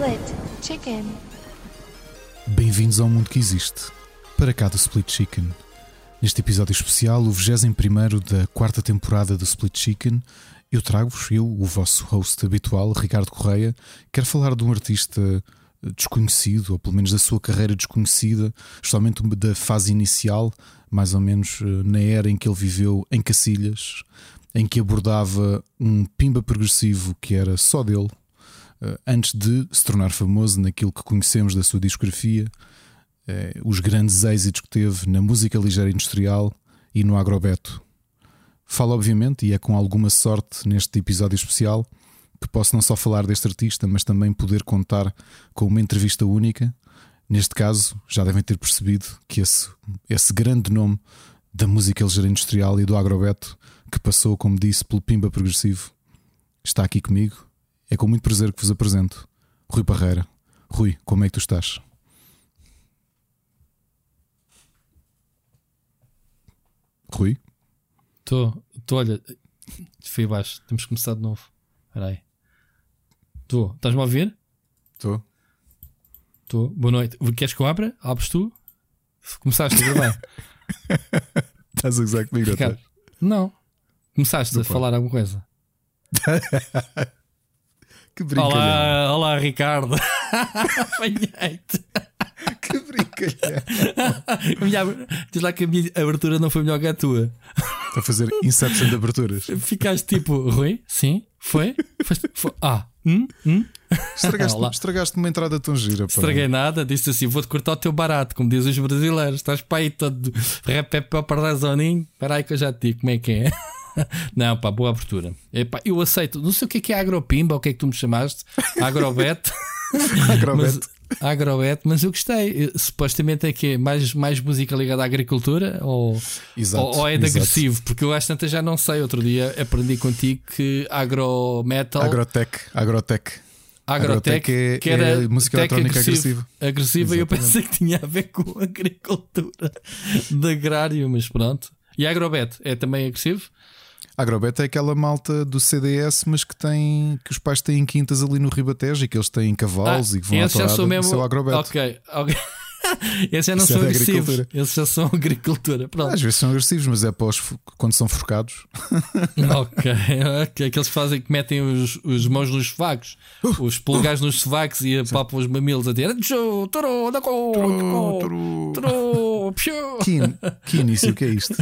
Split Chicken. Bem-vindos ao mundo que existe. Para cá do Split Chicken. Neste episódio especial, o 21 da quarta temporada do Split Chicken, eu trago-vos, eu, o vosso host habitual, Ricardo Correia, quero falar de um artista desconhecido, ou pelo menos da sua carreira desconhecida, justamente da fase inicial, mais ou menos eh, na era em que ele viveu em Cacilhas, em que abordava um pimba progressivo que era só dele, antes de se tornar famoso naquilo que conhecemos da sua discografia, eh, os grandes êxitos que teve na música ligeira industrial e no agrobeto. Falo, obviamente, e é com alguma sorte neste episódio especial que posso não só falar deste artista, mas também poder contar com uma entrevista única. Neste caso, já devem ter percebido que esse, esse grande nome da música ligeira industrial e do agrobeto, que passou, como disse, pelo Pimba Progressivo, está aqui comigo. É com muito prazer que vos apresento Rui Parreira. Rui, como é que tu estás? Rui? Estou, estou, olha, fui abaixo, temos que começar de novo. Espera aí. Estou, estás-me a ouvir? Estou. Estou, boa noite. Queres que eu abra? Abres tu? Começaste a gravar? Estás a gozar comigo, Ricardo, Não. Começaste a falar alguma coisa. Que brincalhão. Olá, olá Ricardo. Apanhei-te. Que brincalhão. Diz lá que a minha abertura não foi melhor que a tua. a fazer Inception de aberturas. Ficaste tipo, Rui? Sim? Foi? Foi- Ah, hum? Hum? Estragaste, estragaste uma entrada tão gira. pá. Estraguei nada, disse assim: vou-te cortar o teu barato, como dizem os brasileiros. Estás para aí todo repé para perder zoninho. Espera aí que eu já te digo como é que é. Não, pá, boa abertura. Epá, eu aceito. Não sei o que é que é agropimba, o que é que tu me chamaste? Agrobet. Agrobeto. mas, agrobet, mas eu gostei. Supostamente é que é mais, mais música ligada à agricultura ou, Exato, ou, ou é de exato. agressivo? Porque eu às tantas já não sei. Outro dia aprendi contigo que agrometal. Agrotech. Agrotech. Agrotech, é- que era é música eletrónica agressivo. Agressiva, e eu pensei que tinha a ver com agricultura de agrário, mas pronto. E agrobet é também agressivo? Agrobet é aquela malta do CDS, mas que tem que os pais têm quintas ali no Ribatejo e que eles têm cavalos e que vão à Ah, tourada. são mesmo. Isso é o Agrobet. Ok, ok. esses já não Isso é são da agressivos. Esses já são agricultura. Pronto. Às vezes são agressivos, mas é para os, quando são forcados. ok, ok. Aqueles que fazem que metem os, os mãos nos sovacos, os polegares nos sovacos e apalpam os mamilos a dizer que início que é isto?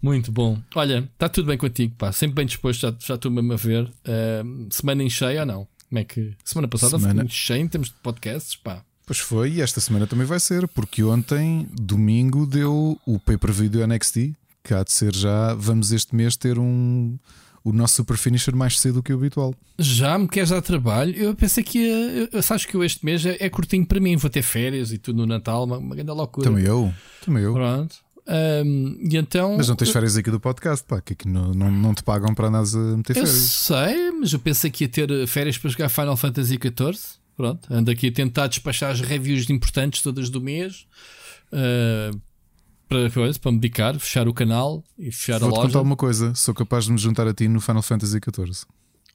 Muito bom. Olha, está tudo bem contigo, pá. Sempre bem disposto, já, já estou mesmo a ver. Ahm, semana em cheio ou não? Como é que. Semana passada foi Semana- muito cheio em termos de podcasts, pá. Pois foi, e esta semana também vai ser, porque ontem, domingo, deu o pay-per-view do NXT, que há de ser já. Vamos este mês ter um. O nosso super finisher mais cedo que o habitual. Já me queres dar trabalho? Eu pensei que ia. eu- Sabes que eu este mês é, é curtinho para mim. Vou ter férias e tudo no Natal, uma, uma grande loucura. Também eu. Também eu. Pronto. Ahm, e então. Mas não tens férias aqui do podcast, pá, que aqui não, não, não te pagam para andares a meter Eu férias. sei, mas eu pensei que ia ter férias para jogar Final Fantasy XIV. Pronto, ando aqui a tentar despachar as reviews importantes todas do mês eh, para, para me dedicar, fechar o canal e fechar a Vou-te loja. contar uma coisa: sou capaz de me juntar a ti no Final Fantasy XIV.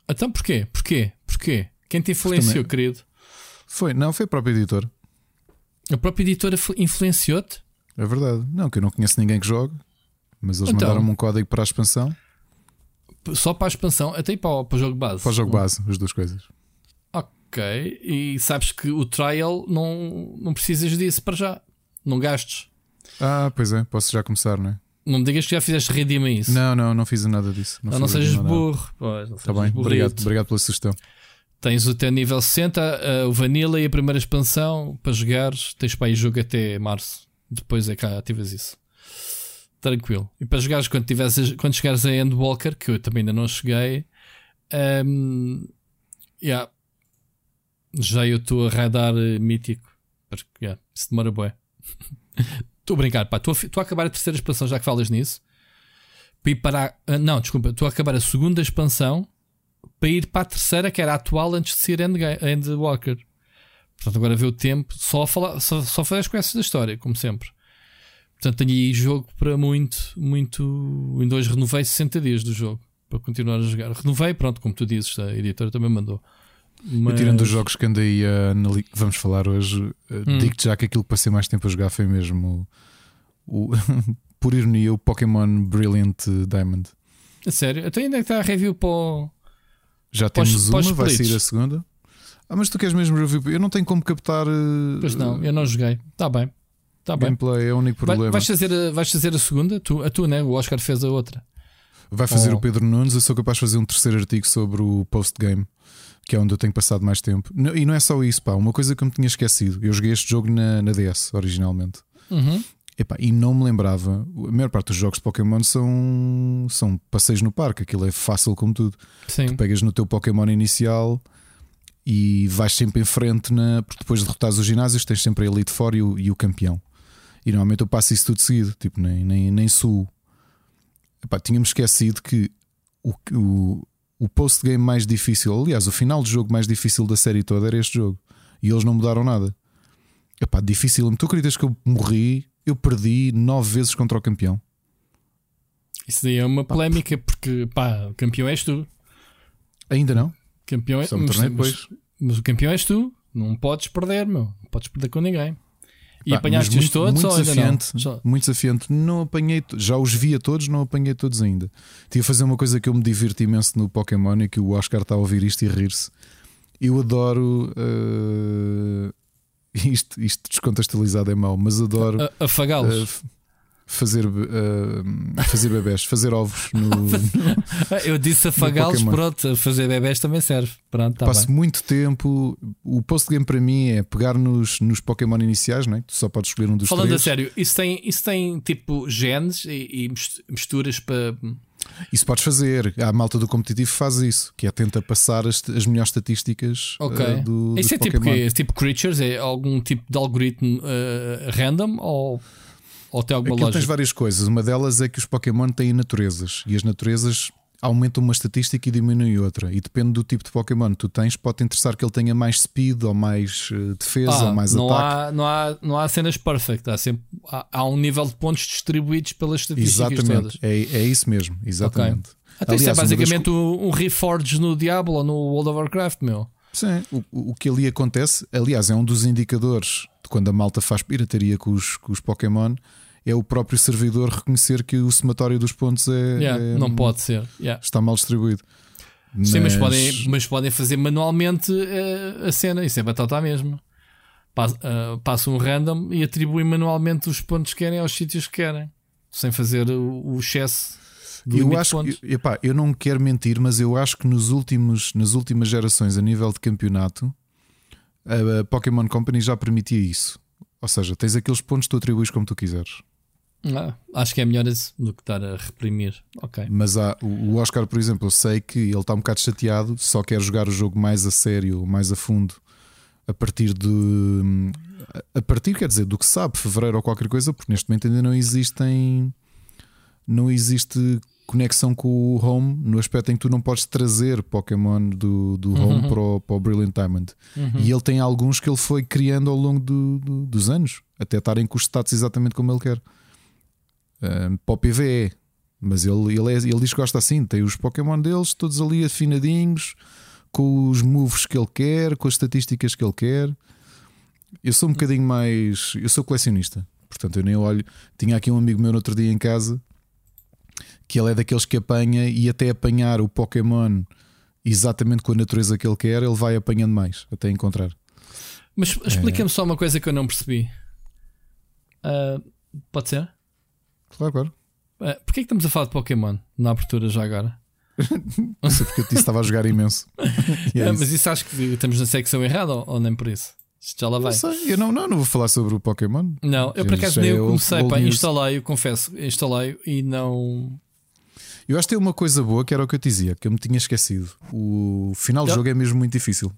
Então porquê? Porquê? Porquê? Quem te influenciou, Também- querido? Foi, não, foi a própria editora. A própria editora influenciou-te? É verdade. Não, que eu não conheço ninguém que jogue, mas eles Então. mandaram-me um código para a expansão, Só para a expansão, até para o, para o jogo base. para o jogo base, as duas coisas. Ok, e sabes que o trial não, não precisas disso para já. Não gastes. Ah, pois é, posso já começar, não é? Não me digas que já fizeste redima isso. Não, não, não fiz nada disso. Não, não fui sejas nada. burro. Pois, não Tá bem, burrito. obrigado, obrigado pela sugestão. Tens teu nível 60, uh, o Vanilla e a primeira expansão para jogares. Tens para aí jogo até março. Depois é que ativas isso. Tranquilo. E para jogares quando, tiveres, quando chegares a Endwalker, que eu também ainda não cheguei, um, yeah, já eu estou a radar uh, mítico. Porque yeah, isso demora bué. Estou a brincar, pá. Estou a, acabar a terceira expansão, já que falas nisso. Para ir para a, ah, não, desculpa, estou a acabar a segunda expansão para ir para a terceira, que era a atual antes de ser Endwalker. Portanto, agora vê o tempo só, a falar, só, só fazer as quests da história, como sempre. Portanto, tenho aí jogo para muito, muito. Em dois renovei 60 dias do jogo para continuar a jogar. Renovei, pronto, como tu dizes, a editora também mandou. Mas... tirando os jogos que andei a analisar, vamos falar hoje, hum. digo-te já que aquilo que passei mais tempo a jogar foi mesmo o, o por ironia, o Pokémon Brilliant Diamond. A sério? Então ainda está a review para o... Já temos uma, vai sair a segunda. Ah, mas tu queres mesmo review? Eu não tenho como captar. Pois não, eu não joguei. Está bem. Tá gameplay bem. é o único problema. Vais fazer, a, vais fazer a segunda? Tu, a tu, né? O Oscar fez a outra. Vai fazer oh. o Pedro Nunes. Eu sou capaz de fazer um terceiro artigo sobre o post-game, que é onde eu tenho passado mais tempo. E não é só isso, pá. Uma coisa que eu me tinha esquecido. Eu joguei este jogo na, na DS originalmente. Uhum. Epá, e não me lembrava. A maior parte dos jogos de Pokémon são, são passeios no parque. Aquilo é fácil como tudo. Sim. Tu pegas no teu Pokémon inicial e vais sempre em frente. Na, porque depois de derrotares os ginásios, tens sempre a Elite Four e o, e o campeão. E normalmente eu passo isso tudo seguido, tipo, nem, nem, nem suo. Epá, tínhamos esquecido que o, o, o post-game mais difícil, aliás, o final de jogo mais difícil da série toda era este jogo. E eles não mudaram nada. Epá, difícil. Tu acreditas que eu morri? Eu perdi nove vezes contra o campeão. Isso daí é uma polémica, porque pá, o campeão és tu. Ainda não? Campeão é, me mas, mas, mas, o campeão és tu. Não podes perder, meu. Não podes perder com ninguém. E apanhaste-os todos muito ou desafiante, não? Muito desafiante. Não apanhei, já os via todos, não apanhei todos ainda. Tive a fazer uma coisa que eu me divirto imenso no Pokémon e que o Oscar está a ouvir isto e rir-se. Eu adoro. Uh, isto, isto descontextualizado é mau, mas adoro. Afagá-los. Uh, fazer, uh, fazer bebés, fazer ovos no. no eu disse afagá-los, pronto, fazer bebés também serve. Pronto, tá Passo bem. muito tempo. O post-game para mim é pegar nos, nos Pokémon iniciais, não é? tu só podes escolher um dos Falando três. a sério, isso tem, isso tem tipo genes e, e misturas para. Isso podes fazer. A malta do competitivo faz isso, que é tenta passar as, as melhores estatísticas okay. uh, do. Isso é tipo, que, tipo creatures? É algum tipo de algoritmo uh, random ou ou tem alguma Aquilo lógica? tens várias coisas. Uma delas é que os Pokémon têm naturezas e as naturezas aumentam uma estatística e diminuem outra. E depende do tipo de Pokémon que tu tens, pode te interessar que ele tenha mais speed ou mais uh, defesa ah, ou mais não ataque. Há, não, há, não há cenas perfect, há, sempre, há, há, um nível de pontos distribuídos pelas estatísticas exatamente. todas. É, é isso mesmo, exatamente. Okay. Até Aliás, isso é basicamente das... um, um Reforge no Diablo ou no World of Warcraft, meu. Sim, o, o que ali acontece, aliás, é um dos indicadores de quando a malta faz pirataria com os, com os Pokémon é o próprio servidor reconhecer que o somatório dos pontos é, yeah, é não pode ser, yeah. está mal distribuído. Sim, mas, mas podem, mas podem fazer manualmente uh, a cena, isso é batata mesmo. uh, passam um random e atribuem manualmente os pontos que querem aos sítios que querem, sem fazer o, o excesso. Eu acho que, epá, eu não quero mentir, mas eu acho que nos últimos, nas últimas gerações, a nível de campeonato, a, a Pokémon Company já permitia isso. Ou seja, tens aqueles pontos que tu atribuis como tu quiseres. Ah, acho que é melhor isso do que estar a reprimir. Ok. Mas há, o Oscar, por exemplo, eu sei que ele está um bocado chateado, só quer jogar o jogo mais a sério, mais a fundo, a partir de. A partir, quer dizer, do que sabe, fevereiro ou qualquer coisa, porque neste momento ainda não existem. Não existe conexão com o Home no aspecto em que tu não podes trazer Pokémon do, do uhum. Home para, o, para o Brilliant Diamond. Uhum. E ele tem alguns que ele foi criando ao longo do, do, dos anos, até estarem com os status exatamente como ele quer para o PVE. Mas ele, ele, é, ele diz que gosta assim: tem os Pokémon deles todos ali afinadinhos, com os moves que ele quer, com as estatísticas que ele quer. Eu sou um bocadinho mais. Eu sou colecionista, portanto eu nem olho. Tinha aqui um amigo meu no outro dia em casa que ele é daqueles que apanha e até apanhar o Pokémon exatamente com a natureza que ele quer, ele vai apanhando mais até encontrar. Mas explica-me é... só uma coisa que eu não percebi. Uh, pode ser? Claro, claro. Uh, Porquê é que estamos a falar de Pokémon na abertura já agora? não sei porque eu disse estava a jogar imenso. é mas isso acho que estamos na secção errada ou, ou nem por isso? Isto já lá vai. Não sei, eu não, não, não vou falar sobre o Pokémon. Não, eu por acaso nem eu comecei, pá, instalei, eu confesso, instalei e não. Eu acho que tem uma coisa boa que era o que eu te dizia, que eu me tinha esquecido. O final do jogo é mesmo muito difícil.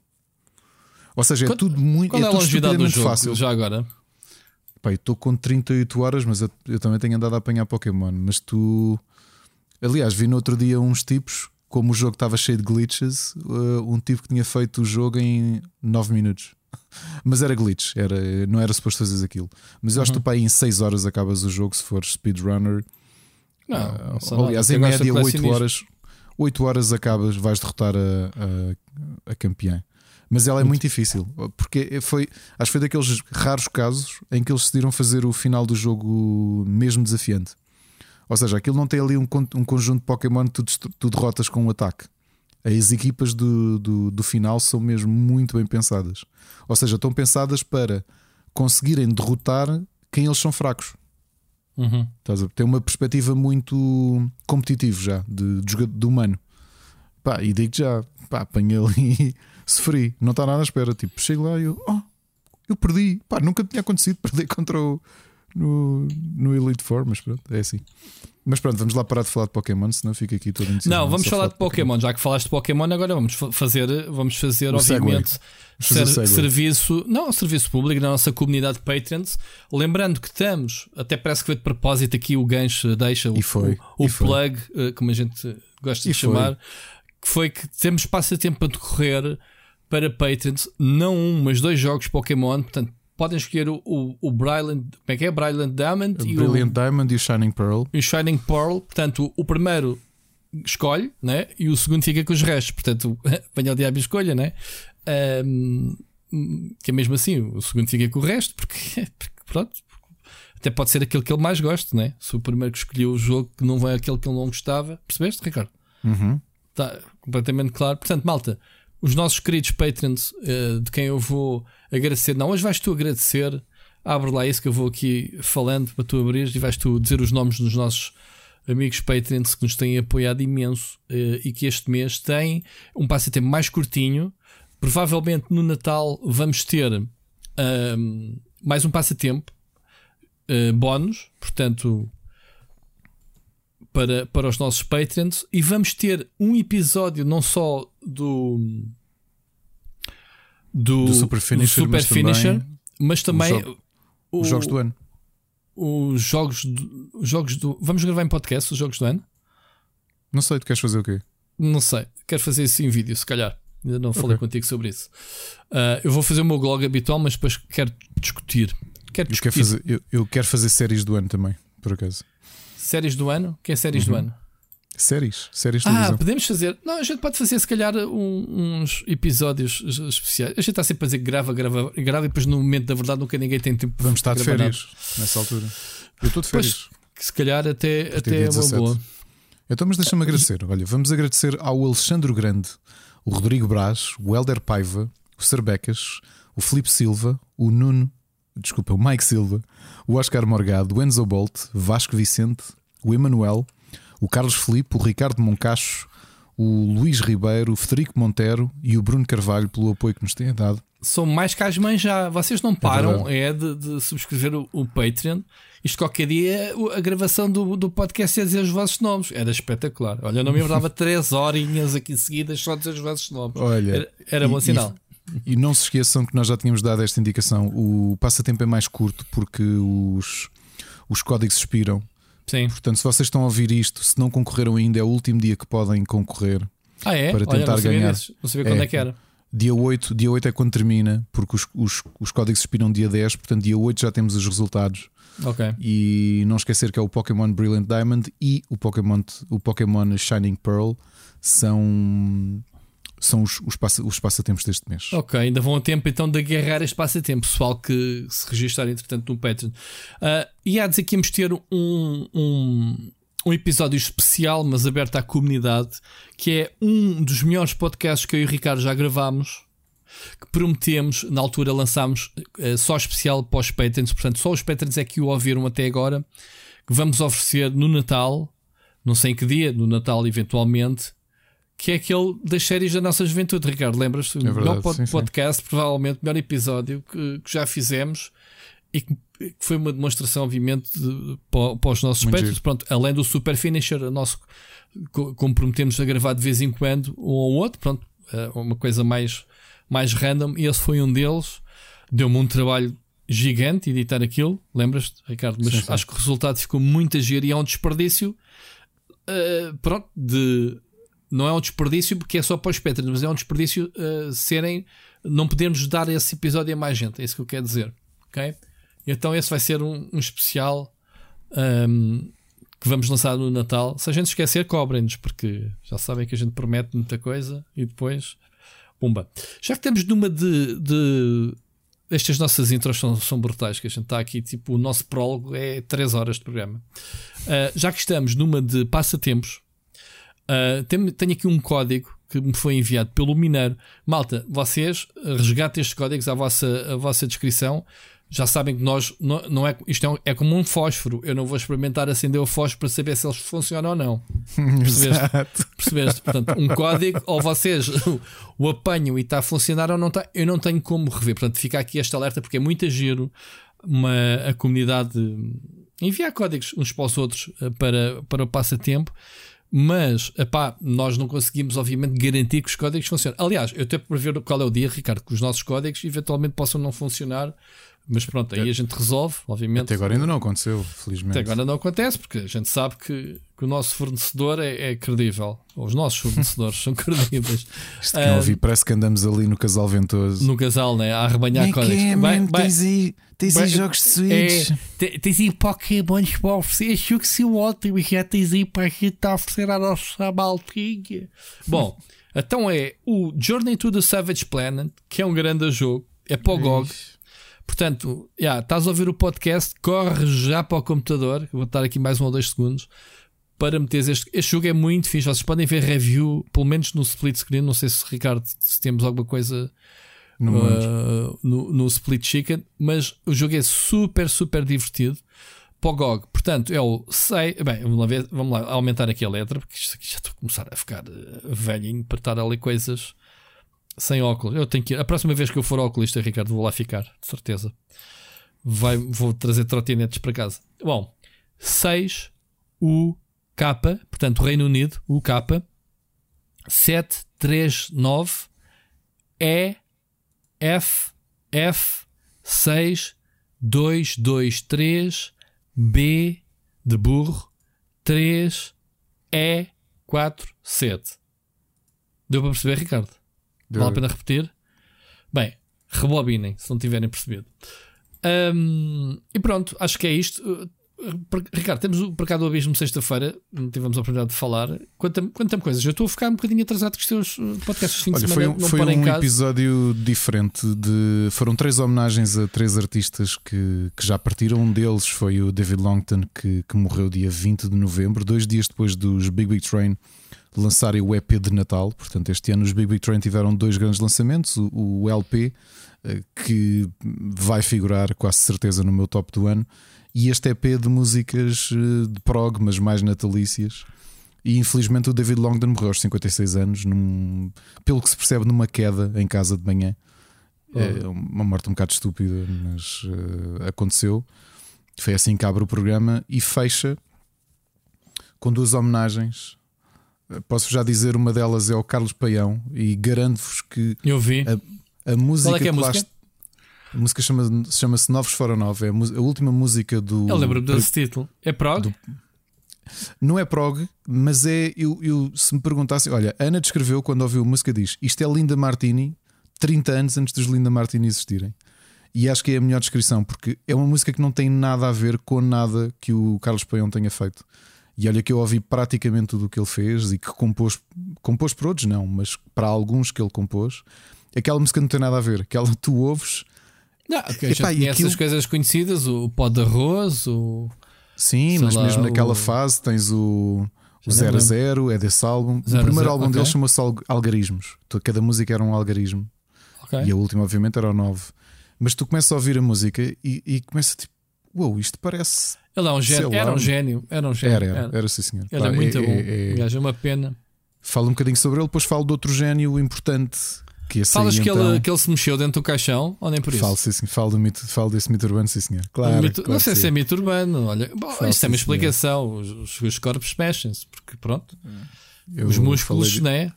Ou seja, é qual, tudo muito. Qual é, é a longevidade do jogo fácil. já agora? Pá, eu estou com 38 horas, mas eu, eu, também tenho andado a apanhar Pokémon. Mas tu. Aliás, vi no outro dia uns tipos, como o jogo estava cheio de glitches, uh, um tipo que tinha feito o jogo em 9 minutos. mas era glitch, era, não era suposto fazer aquilo. Mas eu acho que tu, uhum. pá, em 6 horas acabas o jogo se for speedrunner. Não, uh, aliás, em média 8 horas, 8 horas acabas, vais derrotar a, a, a campeã. Mas ela é muito difícil, porque foi, acho que foi daqueles raros casos em que eles decidiram fazer o final do jogo mesmo desafiante. Ou seja, aquilo não tem ali um, um conjunto de Pokémon que tu, tu derrotas com um ataque. As equipas do, do, do, final são mesmo muito bem pensadas. Ou seja, estão pensadas para conseguirem derrotar quem eles são fracos. Uhum. Tem uma perspectiva muito competitiva já, de, de, de humano. Pá, e digo já, pá, apanhei ali sofri, não está nada à espera. Tipo, chego lá e eu, oh, eu perdi. Pá, nunca tinha acontecido perder contra o. No, no Elite Four, mas pronto, é assim. Mas pronto, vamos lá parar de falar de Pokémon, senão fica aqui todo Não, vamos falar, de Pokémon. Pokémon. Já que falaste de Pokémon, agora vamos fazer, vamos fazer o obviamente, ser, serviço, não, serviço público na nossa comunidade de Patreons. Lembrando que estamos, até parece que foi de propósito aqui o gancho, deixa e foi, o, o e plug, foi. Eh, como a gente gosta e de chamar, que foi que temos passatempo para decorrer para Patrons, não um, mas dois jogos Pokémon. Portanto, podem escolher o, o, o Brilliant, como é que é? Brilliant Diamond o e Brilliant o, Diamond e o Shining Pearl. E o Shining Pearl, portanto, o, o primeiro escolhe, né? E o segundo fica com os restos. Portanto, venha ao diabo e escolha, né? Um, que é mesmo assim, o segundo fica com o resto, porque, porque pronto, até pode ser aquele que ele mais gosta, né? Se o primeiro que escolheu o jogo que não vai aquele que ele não gostava, percebeste, Ricardo? Uhum. Está completamente claro. Portanto, malta, os nossos queridos patrons, uh, de quem eu vou agradecer. Não, hoje vais tu agradecer. Abre lá isso que eu vou aqui falando para tu abrir e vais tu dizer os nomes dos nossos amigos patrons que nos têm apoiado imenso uh, e que este mês têm um passatempo mais curtinho. Provavelmente no Natal vamos ter mais um passatempo uh, bónus, portanto, para, para os nossos patrons. E vamos ter um episódio não só do do, do Super Finisher, do super mas, finisher também mas também jo o, os jogos do ano. Os jogos do, os jogos do. Vamos gravar em podcast os jogos do ano? Não sei, tu queres fazer o quê? Não sei, quero fazer isso em vídeo, se calhar. Ainda não falei okay. contigo sobre isso. Uh, eu vou fazer o meu blog habitual, mas depois quero discutir. Quero discutir. Eu, quero fazer, eu, eu, quero fazer séries do ano também, por acaso. Séries do ano? Que é séries uhum. do ano? Séries, séries de Ah, televisão. podemos fazer. Não, a gente pode fazer se calhar um, uns episódios especiais. A gente está sempre a dizer grava, grava, grava e depois no momento da verdade nunca ninguém tem tempo Vamos estar de férias nada. nessa altura. Eu estou de férias. Pois, se calhar até, até é uma boa. Então, mas deixa-me agradecer. Olha, vamos agradecer ao Alexandre Grande, o Rodrigo Braz, o Helder Paiva, o Sarbecas, o Felipe Silva, o Nuno, desculpa, o Mike Silva, o Oscar Morgado, o Enzo Bolt, Vasco Vicente, o Emanuel, o Carlos Felipe, o Ricardo Moncacho, o Luís Ribeiro, o Federico Montero e o Bruno Carvalho pelo apoio que nos têm dado. São mais que as mães já. Vocês não param é, é de, de, subscrever o, o, Patreon. Isto qualquer dia a gravação do, do podcast ia dizer os vossos nomes. Era espetacular. Olha, eu não me lembrava três horinhas aqui seguidas só dizer os vossos nomes. Olha, era, era bom sinal. E, não se esqueçam que nós já tínhamos dado esta indicação. O passatempo é mais curto porque os, os códigos expiram Sim. Portanto, se vocês estão a ouvir isto, se não concorreram ainda, é o último dia que podem concorrer. Ah, é? Para tentar Olha, não ganhar. Desses. Não sabia quando é, é que era. Dia 8, dia 8 é quando termina, porque os, os, os códigos expiram dia 10, portanto, dia 8 já temos os resultados. Ok. E não esquecer que é o Pokémon Brilliant Diamond e o Pokémon, o Pokémon Shining Pearl são são os, os, passa, os passatempos deste mês. Ok, ainda vão a tempo então de agarrar este passatempo, pessoal que se registrar entretanto no Patreon. Uh, e há de dizer que íamos ter um, um, um episódio especial, mas aberto à comunidade, que é um dos melhores podcasts que eu e o Ricardo já gravámos. Que prometemos, na altura lançámos uh, só especial para os Patreons, portanto, só os Patreons é que o ouviram até agora. Que vamos oferecer no Natal, não sei em que dia, no Natal eventualmente, que é aquele das séries da nossa juventude, Ricardo. Lembras-te? É o melhor sim, podcast, sim. provavelmente o melhor episódio que, que, já fizemos e que, que foi uma demonstração, obviamente, de, para, para, os nossos espectros. Pronto, além do Super Finisher, nosso, comprometemos a gravar de vez em quando um ou outro, pronto, é uma coisa mais, mais random. E esse foi um deles. Deu-me um trabalho gigante editar aquilo, lembras-te, Ricardo? Mas sim, acho que o resultado ficou muito a e é um desperdício. Uh, pronto, de não é um desperdício porque é só para os Patreons, mas é um desperdício uh, serem. Não podermos dar esse episódio a mais gente, é isso que eu quero dizer. Ok? Então esse vai ser um, um especial um, ehm, que vamos lançar no Natal. Se a gente esquecer, cobrem-nos, porque já sabem que a gente promete muita coisa e depois Pumba. Já que estamos numa de, de estas nossas intros são, são brutais, que a gente está aqui, tipo, o nosso prólogo é 3 horas de programa. Uh, já que estamos numa de passatempos, uh, tenho, tenho aqui um código que me foi enviado pelo Mineiro. Malta, vocês resgatem estes códigos à vossa, à vossa descrição já sabem que nós não, não é isto é, um, é, como um fósforo. Eu não vou experimentar acender o fósforo para saber se eles funcionam ou não. Percebeste? Percebeste? Portanto, um código, ou vocês o apanham e está a funcionar ou não está. Eu não tenho como rever. Portanto, fica aqui este alerta porque é muito giro uma, a comunidade enviar códigos uns para os outros eh, para, para o passatempo. Mas, epá, nós não conseguimos, obviamente, garantir que os códigos funcionem. Aliás, eu para ver qual é o dia, Ricardo, que os nossos códigos eventualmente possam não funcionar mas pronto, aí a gente resolve, obviamente. Até agora ainda não aconteceu, felizmente. Até agora não acontece, porque a gente sabe que, que o nosso fornecedor é, é credível. Ou os nossos fornecedores são credíveis. Isto que não ouvi, parece que andamos ali no casal ventoso. No casal, né? A arrebanhar códigos. É, bem, tens aí, tens aí jogos de Switch. É, tens aí Pokémons para oferecer. Acho que sim, ótimo. Já tens aí para a gente oferecer a nossa maltinha. Bom, então é o Journey to the Savage Planet, que é um grande jogo. É para o GOG. Portanto, yeah, estás a ouvir o podcast, corre já para o computador. Vou estar aqui mais um ou dois segundos para meteres este. Este jogo é muito fixe. Vocês podem ver review, pelo menos no split screen. Não sei se, Ricardo, se temos alguma coisa no, uh, no, no, split chicken, mas o jogo é super, super divertido. Pogog, portanto, é o 6. Bem, vamos lá, ver, vamos lá aumentar aqui a letra, porque isto aqui já estou a começar a ficar uh, velhinho para estar ali coisas sem óculos. Eu tenho que ir. A próxima vez que eu for oculista, Ricardo, vou lá ficar, de certeza. Vai, vou trazer trotinetes para casa. Bom, 6 U K, portanto, Reino Unido, U K 739 E F F 6 2 2 3 B de burro 3 E 4 7. Deu para perceber, Ricardo? Vale a pena repetir? Bem, rebobinem se não tiverem percebido. Um, e pronto, acho que é isto. Uh, Ricardo, temos o Mercado do Abismo sexta-feira, não tivemos a oportunidade de falar. Conta-me conta coisas. Eu estou a ficar um bocadinho atrasado com os teus uh, podcasts de fim Olha, de semana. Foi, foi um episódio diferente. De, foram três homenagens a três artistas que, que já partiram. Um deles foi o David Longton, que, que morreu dia 20 de novembro, dois dias depois dos Big Big Train lançarem o EP de Natal. Portanto, este ano os Big Big Train tiveram dois grandes lançamentos: o, LP, eh, que vai figurar quase certeza no meu top do ano, e este EP de músicas eh, de prog, mas mais natalícias. E infelizmente o David Longdon morreu aos 56 anos, num, pelo que se percebe, numa queda em casa de manhã. Oh. É uma morte um bocado estúpida, mas uh, aconteceu. Foi assim que abre o programa e fecha com duas homenagens Posso já dizer, uma delas é o Carlos Paião e garanto-vos que eu vi a, a música. Qual é que é a música? a música chama-se chama Novos Fora Nova, é a, última música do. Eu lembro-me desse título. É prog? Do, não é prog, mas é. Eu, eu, se me perguntassem, olha, Ana descreveu quando ouviu a música, diz isto é Linda Martini, 30 anos antes dos Linda Martini existirem. E acho que é a melhor descrição, porque é uma música que não tem nada a ver com nada que o Carlos Paião tenha feito. E olha que eu ouvi praticamente tudo o que ele fez e que compôs, compôs para outros, não, mas para alguns que ele compôs. Aquela música não tem nada a ver, aquela tu ouves. Não, okay, Epá, já aquilo... as coisas conhecidas, o pó de arroz, o. Sim, mas lá, mesmo naquela o... fase tens o. O 0 a 0 é desse álbum. Zero o primeiro zero, álbum okay. dele chamou-se Algarismos. Cada música era um algarismo. Okay. E a última, obviamente, era o 9. Mas tu começas a ouvir a música e, e começa tipo, uou, wow, isto parece ele é um gênio. Era um gênio. Era um gênio. Era, era, era sim, senhor. Ele é muito é, bom. É, é... é uma pena. Fala um bocadinho sobre ele, depois falo de outro gênio importante. Que Falas que, então... ele, que ele se mexeu dentro do caixão, ou nem por isso? Falo, sim, sim. Falo, do mito, falo desse mito urbano, sim, senhor. Claro. Mito, claro não sei se é mito urbano. Olha, bom, falo, isto é uma explicação. Os, os, corpos mexem-se, porque pronto. Eu os músculos, falei, né?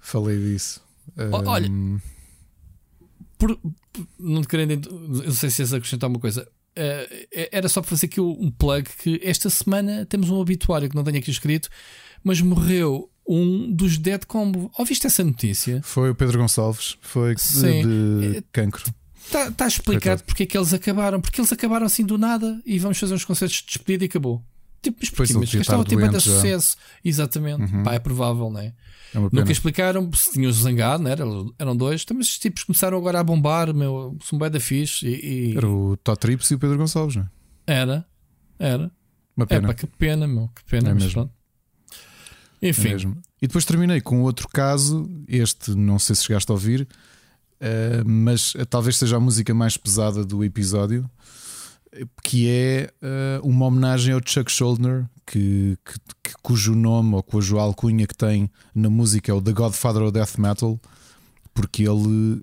Falei disso. Olha, um... por, por, não querendo, não sei se és acrescentar uma coisa. Uh, era só para fazer aqui um plug que esta semana temos um obituário que não tenho aqui escrito, mas morreu um dos Dead Combo. Ouviste essa notícia? Foi o Pedro Gonçalves, foi Sim. de, de cancro. Está tá explicado porque é que eles acabaram, porque eles acabaram assim do nada e vamos fazer uns concertos de despedida e acabou. Tipo, mas porquê? Mas estavam tipo de sucesso. Exatamente. Uhum. Pá, é provável, não é? é Nunca explicaram se tinham zangado, né? eram dois. Então, mas estes tipos começaram agora a bombar, meu, são bem da fixe. E, e... Era o Todd Trips e o Pedro Gonçalves, não é? Era, era. Uma pena. É, pá, que pena, meu, que pena. É mesmo. Pronto. Enfim. É. E depois terminei com outro caso, este não sei se chegaste a ouvir, uh, mas talvez seja a música mais pesada do episódio que é uh, uma homenagem ao Chuck Schuldiner, que, que, que, cujo nome ou cujo alcunha que tem na música é o The Godfather of Death Metal, porque ele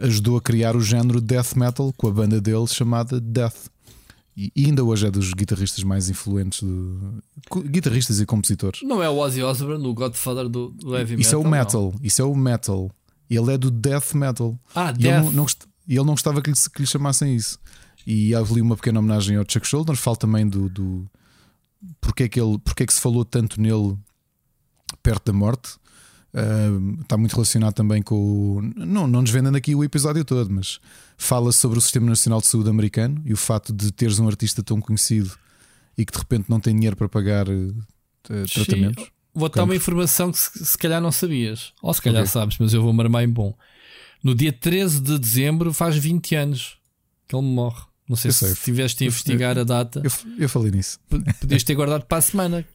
ajudou a criar o género death metal com a banda dele chamada Death. E ainda hoje é dos guitarristas mais influentes, do... guitarristas e compositores. Não é o Ozzy Osbourne, o Godfather do, do heavy metal. Isso é o metal, não. isso é o metal. Ele é do death metal. Ah, e death. Ele não, não, ele não gostava que lhe, que lhe chamassem isso. E há ali uma pequena homenagem ao Chuck Schuldiner. Falo também do, do porque, é que ele, porque é que se falou tanto nele perto da morte. Uh, está muito relacionado também com o. Não, não nos vendendo aqui o episódio todo, mas fala sobre o Sistema Nacional de Saúde americano e o facto de teres um artista tão conhecido e que de repente não tem dinheiro para pagar uh, tratamentos. Vou dar uma informação que se, se, calhar não sabias, ou se calhar okay. sabes, mas eu vou marmar em bom. No dia 13 de dezembro faz 20 anos que ele morre. Não sei eu se estiveste a investigar eu, a data. Eu, eu, falei nisso. Podias ter guardado para a semana.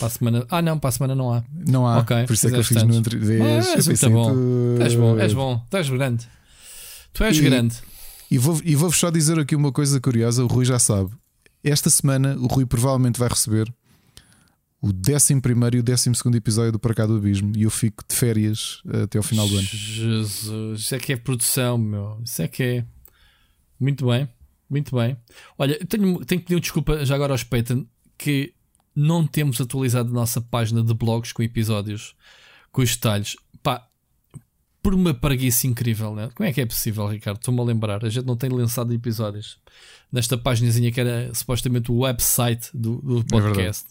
Para a semana. Ah, não, para a semana não há. Não há. Okay, por isso é que eu fiz no entre ah, és muito bom. Tu... És bom, és bom. Tu és grande. Tu és e, grande. E vou-vos e vou só dizer aqui uma coisa curiosa: o Rui já sabe. Esta semana o Rui provavelmente vai receber o 11 e o 12 episódio do Para Cá do Abismo e eu fico de férias até ao final do ano. Jesus, isso é que é produção, meu. Isso é que é. Muito bem. Muito bem. Olha, tenho, tenho que pedir desculpa já agora aos Patreon que não temos atualizado a nossa página de blogs com episódios com os detalhes. Pá, por uma preguiça incrível, né? Como é que é possível, Ricardo? Estou-me a lembrar. A gente não tem lançado episódios nesta páginazinha que era supostamente o website do, do é podcast.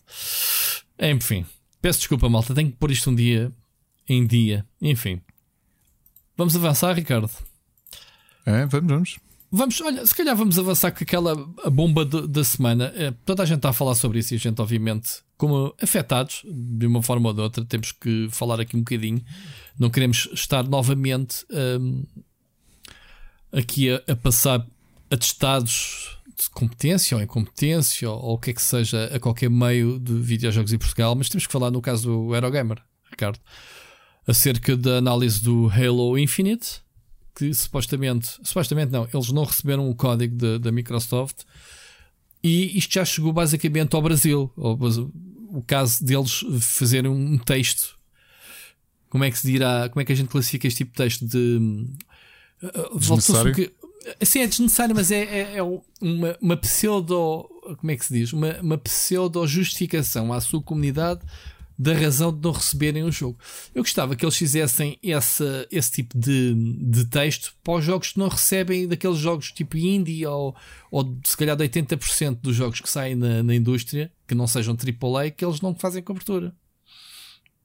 É Enfim, peço desculpa, malta. Tenho que pôr isto um dia em dia. Enfim, vamos avançar, Ricardo. É, vamos, vamos. Vamos, olha, se calhar vamos avançar com aquela bomba de, da semana. É, toda a gente está a falar sobre isso e a gente, obviamente, como afetados de uma forma ou de outra, temos que falar aqui um bocadinho. Não queremos estar novamente um, aqui a, a, passar atestados de competência ou incompetência ou, ou, o que é que seja a qualquer meio de videojogos em Portugal, mas temos que falar no caso do Aerogamer, Ricardo, acerca da análise do Halo Infinite que supostamente, supostamente não, eles não receberam o código da Microsoft e isto já chegou basicamente ao Brasil. O caso deles fazerem um texto. Como é que se dirá? Como é que a gente classifica este tipo de texto? De. Uh, desnecessário? Que, assim, é desnecessário, mas é, é, é, uma, uma pseudo. Como é que se diz? Uma, uma pseudo justificação à sua comunidade da razão de não receberem o jogo. Eu gostava que eles fizessem esse, esse tipo de, de texto para os jogos que não recebem daqueles jogos tipo indie ou, ou se calhar de 80% dos jogos que saem na, na indústria, que não sejam AAA, que eles não fazem cobertura.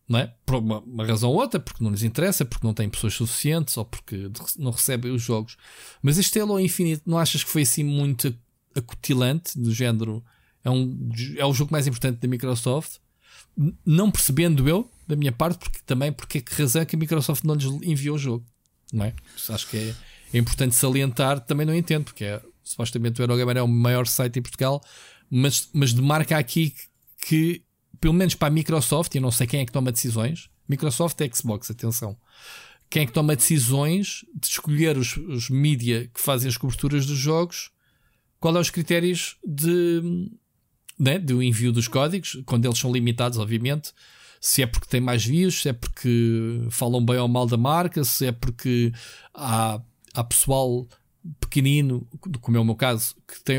Não é? Por uma, uma, razão ou outra, porque não lhes interessa, porque não têm pessoas suficientes ou porque não recebem os jogos. Mas este Halo Infinite, não achas que foi assim muito acutilante, do género? É, um, é o jogo mais importante da Microsoft não percebendo eu, da minha parte, porque também porque é que razão é que a Microsoft não lhes enviou o jogo. Não é? Acho que é, é importante salientar, também não entendo, porque é, supostamente o Eurogamer é o maior site em Portugal, mas, mas demarca aqui que, pelo menos para a Microsoft, e eu não sei quem é que toma decisões, Microsoft é Xbox, atenção. Quem é que toma decisões de escolher os, os mídia que fazem as coberturas dos jogos? Qual é os critérios de, né, do envio dos códigos, quando eles são limitados, obviamente. Se é porque tem mais views, se é porque falam bem ou mal da marca, se é porque há, há pessoal pequenino, como é o meu caso, que tem,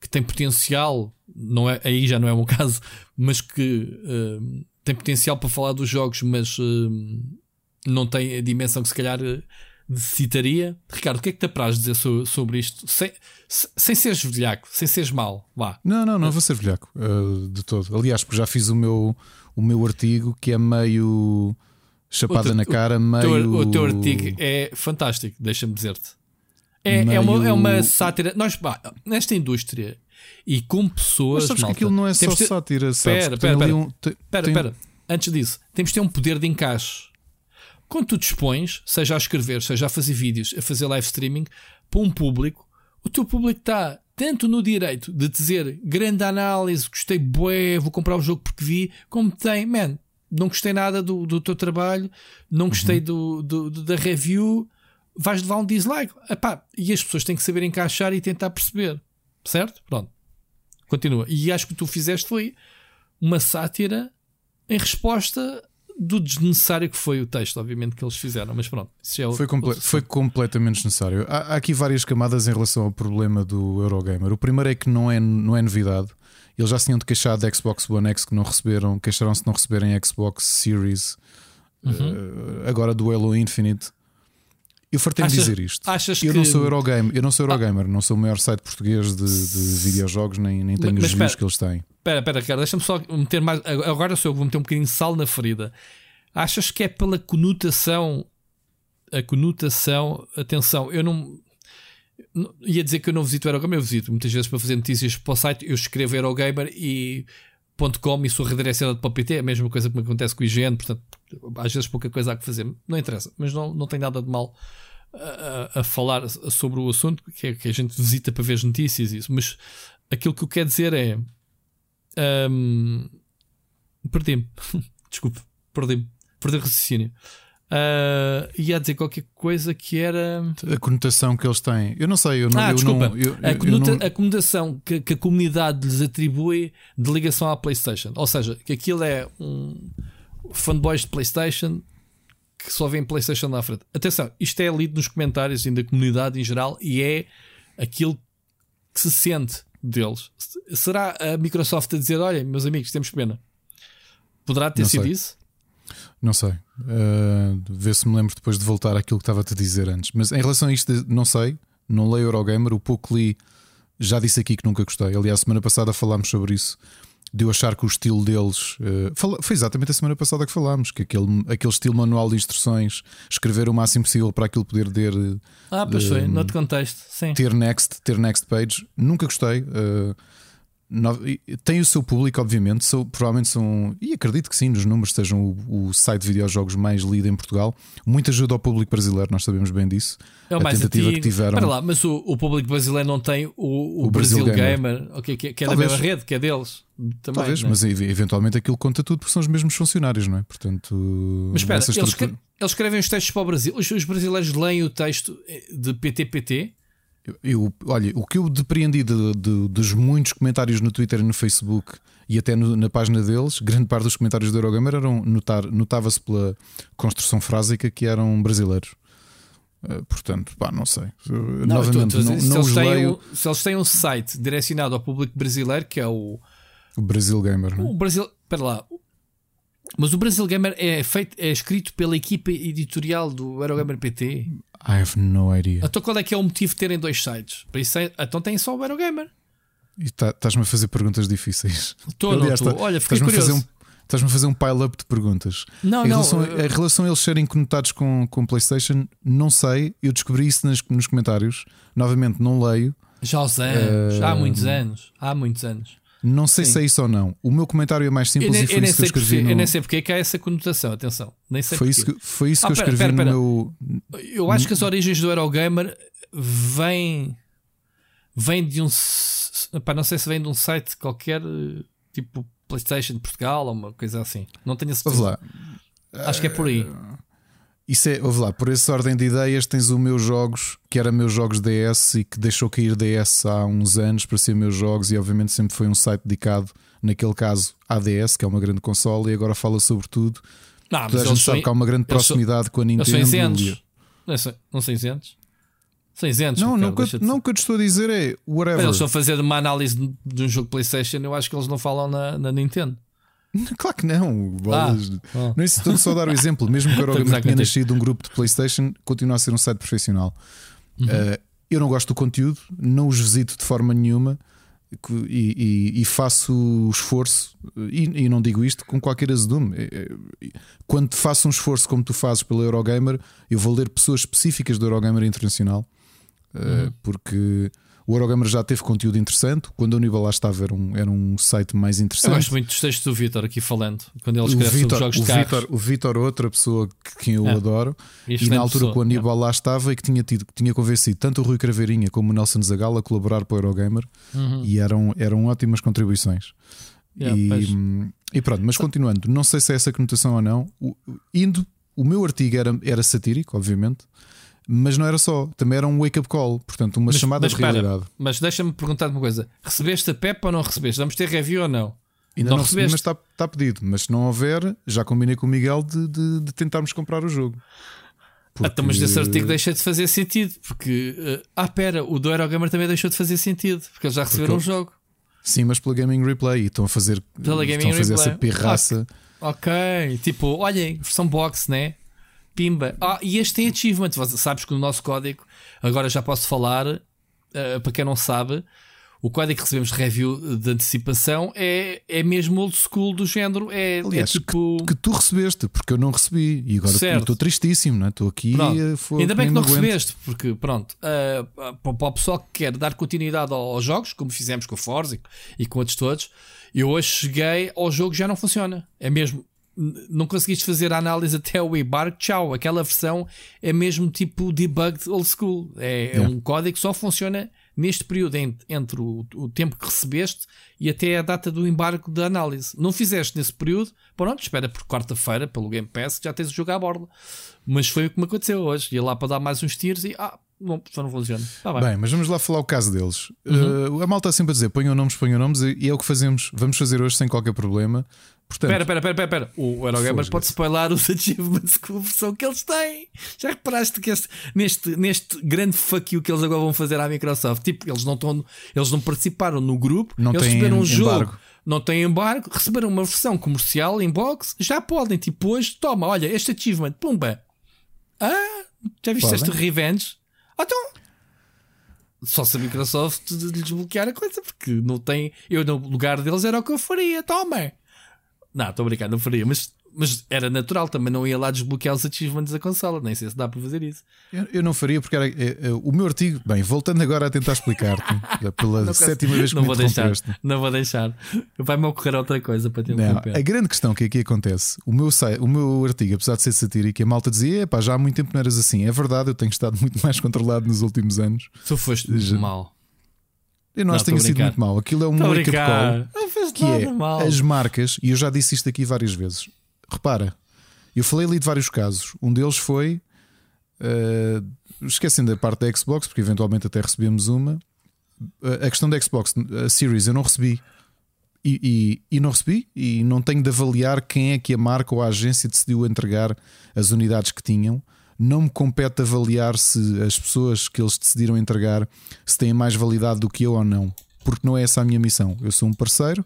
que tem potencial, não é, aí já não é o meu caso, mas que uh, tem potencial para falar dos jogos, mas uh, não tem a dimensão que se calhar citaria. Ricardo, o que é que te apraz dizer sobre isto? Sem, sem seres velhaco, sem seres mal, vá. Não, não, não vou ser velhaco uh, de todo. Aliás, porque já fiz o meu, o meu artigo que é meio chapada na cara, o meio. Teu, o teu artigo é fantástico, deixa-me dizer-te. É, meio... é, uma, é uma sátira. Nós, bah, nesta indústria, e com pessoas. Mas sabes malta, que aquilo não é só ter- sátira, sabes? Espera, ali espera. um- Espera, tem- espera. Antes disso, temos de ter um poder de encaixe. Quando tu dispões, seja a escrever, seja a fazer vídeos, a fazer live streaming, para um público, o teu público está tanto no direito de dizer grande análise, gostei bué, vou comprar o jogo porque vi, como tem, man, não gostei nada do, do teu trabalho, não gostei do, do- do- da review, vais levar um dislike. Epá, e as pessoas têm que saber encaixar e tentar perceber. Certo? Pronto. Continua. E acho que o que tu fizeste foi uma sátira em resposta do desnecessário que foi o texto, obviamente, que eles fizeram. Mas pronto, é Foi, comple- foi completamente desnecessário. Há, há aqui várias camadas em relação ao problema do Eurogamer. O primeiro é que não é, não é novidade. Eles já se tinham de queixar da Xbox One X que não receberam, queixaram-se de não receberem Xbox Series, eh, agora do Halo Infinite. Eu fartei-me dizer isto. achas eu que- não sou Eurogamer, eu não sou Eurogamer, não sou o maior site português de, de videojogos, nem, nem tenho Mas os views espera. que eles têm. Espera, espera, cara, deixa-me só meter mais. Agora sou eu que vou meter um bocadinho de sal na ferida. Achas que é pela conotação? A conotação, atenção, eu não. não- ia dizer que eu não visito o Eurogamer, eu visito muitas vezes para fazer notícias para o site. Eu escrevo Eurogamer e .com e sou redirecionado para o PT, é a mesma coisa que me acontece com o IGN, portanto, às vezes pouca coisa há que fazer, não interessa, mas não, não tem nada de mal a, a- falar sobre o assunto, que é que a gente visita para ver as notícias e isso, mas aquilo que eu quero dizer é Ahm, perdi-me. Desculpe, perdi-me. Perdi o raciocínio. Ah, ia dizer qualquer coisa que era. A conotação que eles têm. Eu não sei, eu não. Ah, eu desculpa. não- eu- a, eu conota- não- a conotação que, que a comunidade lhes atribui de ligação à PlayStation. Ou seja, que aquilo é um fanboys de PlayStation que só vêem PlayStation lá à frente. Atenção, isto é lido nos comentários e da comunidade em geral e é aquilo que se sente deles. Será a Microsoft a dizer: olha, meus amigos, temos pena? Poderá ter Não sido sei. isso? Não sei. Uh, vê se me lembro depois de voltar àquilo que estava-te a dizer antes. Mas em relação a isto, não sei. Não leio Eurogamer. O pouco li já disse aqui que nunca gostei. Aliás, semana passada falámos sobre isso. De eu achar que o estilo deles. uh, foi exatamente a semana passada que falámos. Que aquele, aquele estilo manual de instruções, escrever o máximo possível para aquilo poder ter, Ah, pois foi, noutro contexto. Sim. ter next, ter next page. Nunca gostei. Uh, no- e- tem o seu público, obviamente. Sou, provavelmente são, e acredito que sim, nos números sejam o, o site de videojogos mais lido em Portugal. Muita ajuda ao público brasileiro, nós sabemos bem disso. É o a mais tentativa antigo. que tiveram. Lá, mas o, o público brasileiro não tem o, o, Brasil, Brasil Gamer, ok, que, que é da mesma rede, que é deles. Também, Talvez, né? mas ev- eventualmente aquilo conta tudo porque são os mesmos funcionários, não é? Portanto, Mas espera, eles, estrutura- escre- eles escrevem os textos para o Brasil. Os, os brasileiros leem o texto eh, de PTPT. Eu, eu- olha, o que eu depreendi de- de- dos muitos comentários no Twitter e no Facebook e até no- na página deles, grande parte dos comentários do Eurogamer eram notar, notava-se pela construção frásica que eram brasileiros. Eh, portanto, pá, não sei. Não, Novamente, não, se, não eles leio um, se eles têm um site direcionado ao público brasileiro, que é o, o Brasil Gamer, não é? o Brasil. Espera lá. Mas o Brasil Gamer é, feito, é escrito pela equipa editorial do Eurogamer PT. I have no idea. Então qual é que é o motivo de terem dois sites? Para isso é- então tem só o Eurogamer. E tá- Estás-me a fazer perguntas difíceis. Estou, não Aliás, estou. tá- Olha, fiquei curioso. um Estás-me a fazer um pile-up de perguntas. Não, em, não. relação, eh, em relação a eles serem conotados com, com PlayStation, não sei. Eu descobri isso nas- nos comentários. Novamente, não leio. Já aos anos, Eh, há muitos anos, há muitos anos. Não sei Sim. se é isso ou não. O meu comentário é mais Eu simples e foi eu nem isso que eu sei porque, escrevi. eu no- nem sei porque é que há essa conotação, atenção. Nem sei Foi isso que, foi isso Ah, que eu pera, escrevi pera, pera. no meu. Eu acho que as origens do Eurogamer vêm vêm de um pá, não sei se vem de um site qualquer eh, tipo PlayStation de Portugal ou uma coisa assim. Não tenho certeza. lá. Acho que é por aí. Isso é, ouve lá, por essa ordem de ideias tens o meus jogos, que era meus jogos DS e que deixou cair DS há uns anos para ser meus jogos, e obviamente sempre foi um site dedicado, naquele caso, à DS, que é uma grande console, e agora fala sobre tudo. Não, Toda mas a gente eles sabe são, que há uma grande eles são- proximidade com a eles Nintendo. são e- isentos. Não, são, não são isentos? São isentos. Não, não, Ricardo, que de não, que eu te estou a dizer é Mas whatever. eles estão a fazer uma análise de- de um jogo PlayStation. Eu acho que eles não falam na, na Nintendo. Claro que não. bolas. Ah. Não é isso, estou só a dar o exemplo. Mesmo que o Eurogamer tenha nascido de um grupo de PlayStation, continua a ser um site profissional. Uhum. Uh, eu não gosto do conteúdo, não os visito de forma nenhuma e, e- e faço o esforço, e, e não digo isto com qualquer azedume. É- é- Quando faço um esforço como tu fazes pela Eurogamer, eu vou ler pessoas específicas do Eurogamer Internacional, uh, Uhum. porque O Eurogamer já teve conteúdo interessante. Quando o nível lá estava, era um, era um site mais interessante. Eu gosto muito dos textos do Vitor aqui falando. Quando ele escreve Victor, sobre jogos o de Vitor, o Vitor, outra pessoa que eu é. adoro, e, na altura, quando o Aníbal é. lá estava e que tinha, tido, tinha convencido tanto o Rui Craveirinha como o Nelson Zagal a colaborar para o Eurogamer uhum. e eram, eram ótimas contribuições. Yeah, e, e, pronto, mas continuando, não sei se é essa conotação ou não. O, indo, o meu artigo era, era satírico, obviamente. Mas não era só, também era um wake-up call, portanto, uma mas, chamada mas, de realidade. Para, mas deixa-me perguntar uma coisa: recebeste a PEP ou não recebeste? Vamos ter review ou não? Ainda não, não recebi, mas está, está pedido. Mas se não houver, já combinei com o Miguel de, de, de tentarmos comprar o jogo. Porque... Então, mas desse artigo deixa de fazer sentido, porque uh, ah, pera, o do Eurogamer também deixou de fazer sentido, porque eles já receberam porque... o jogo. Sim, mas pela Gaming Replay e estão a fazer, pela estão a fazer essa pirraça. Ok, tipo, olhem, versão box, né? Pimba. Ah, e este tem achievement. Sabes que no nosso código, agora já posso falar, uh, para quem não sabe, o código que recebemos de review de antecipação é, é mesmo old school do género. É, é Aliás, é tipo. Que, que, tu recebeste, porque eu não recebi. E agora estou tristíssimo, não é? Estou aqui. Foi, Ainda bem que não aguento. recebeste, porque pronto, uh, para o pessoal que quer dar continuidade aos jogos, como fizemos com o Forza e com outros todos, eu hoje cheguei ao jogo já não funciona. É mesmo não conseguiste fazer a análise até o embarque, tchau. Aquela versão é mesmo tipo debugged old school. É, é um código que só funciona neste período entre o, o, tempo que recebeste e até a data do embarque da análise. Não fizeste nesse período, pronto, espera por quarta-feira, pelo Game Pass, que já tens o jogo à borda. Mas foi o que me aconteceu hoje. Ia lá para dar mais uns tiros e ah, não, só não funciona. Tá bem. bem. mas vamos lá falar o caso deles. Uhum. Uh, a malta está sempre a dizer: ponham nomes, ponham nomes, e é o que fazemos. Vamos fazer hoje sem qualquer problema. Portanto, pera, pera, pera, pera, O Eurogamer pode spoiler os achievements com a versão que eles têm. Já reparaste que este, neste, neste grande fuck you que eles agora vão fazer à Microsoft, tipo, eles não estão, eles não participaram no grupo, não eles receberam um jogo, não têm embargo, receberam uma versão comercial em box, já podem, tipo, hoje, toma, olha, este achievement, pumba. Ah, já viste podem. este revenge? Ah, então. Só se a Microsoft desbloquear a coisa, porque não tem. Eu no lugar deles era o que eu faria, toma. Não, estou a brincar, não faria, mas, mas era natural, também não ia lá desbloquear os achievements da consola, nem sei se dá para fazer isso. Eu, eu não faria porque era, é, é, o meu artigo, bem, voltando agora a tentar explicar-te, pela não, sétima vez que não me vou deixar, Não vou deixar, vai-me ocorrer outra coisa para te não, A grande questão que aqui acontece, o meu, o meu artigo, apesar de ser satírico, a malta dizia: pá, já há muito tempo não eras assim. É verdade, eu tenho estado muito mais controlado nos últimos anos. Tu foste já, mal. Eu não, acho que tenha sido muito mal. Aquilo é um wake-up call. Não fez que é mal. as marcas, e eu já disse isto aqui várias vezes. Repara, eu falei ali de vários casos. Um deles foi. Uh, esquecendo a parte da Xbox, porque eventualmente até recebemos uma. Uh, a questão da Xbox, a Series, eu não recebi. E, e, e, não recebi, e não tenho de avaliar quem é que a marca ou a agência decidiu entregar as unidades que tinham não me compete avaliar se as pessoas que eles decidiram entregar se têm mais validade do que eu ou não, porque não é essa a minha missão. Eu sou um parceiro.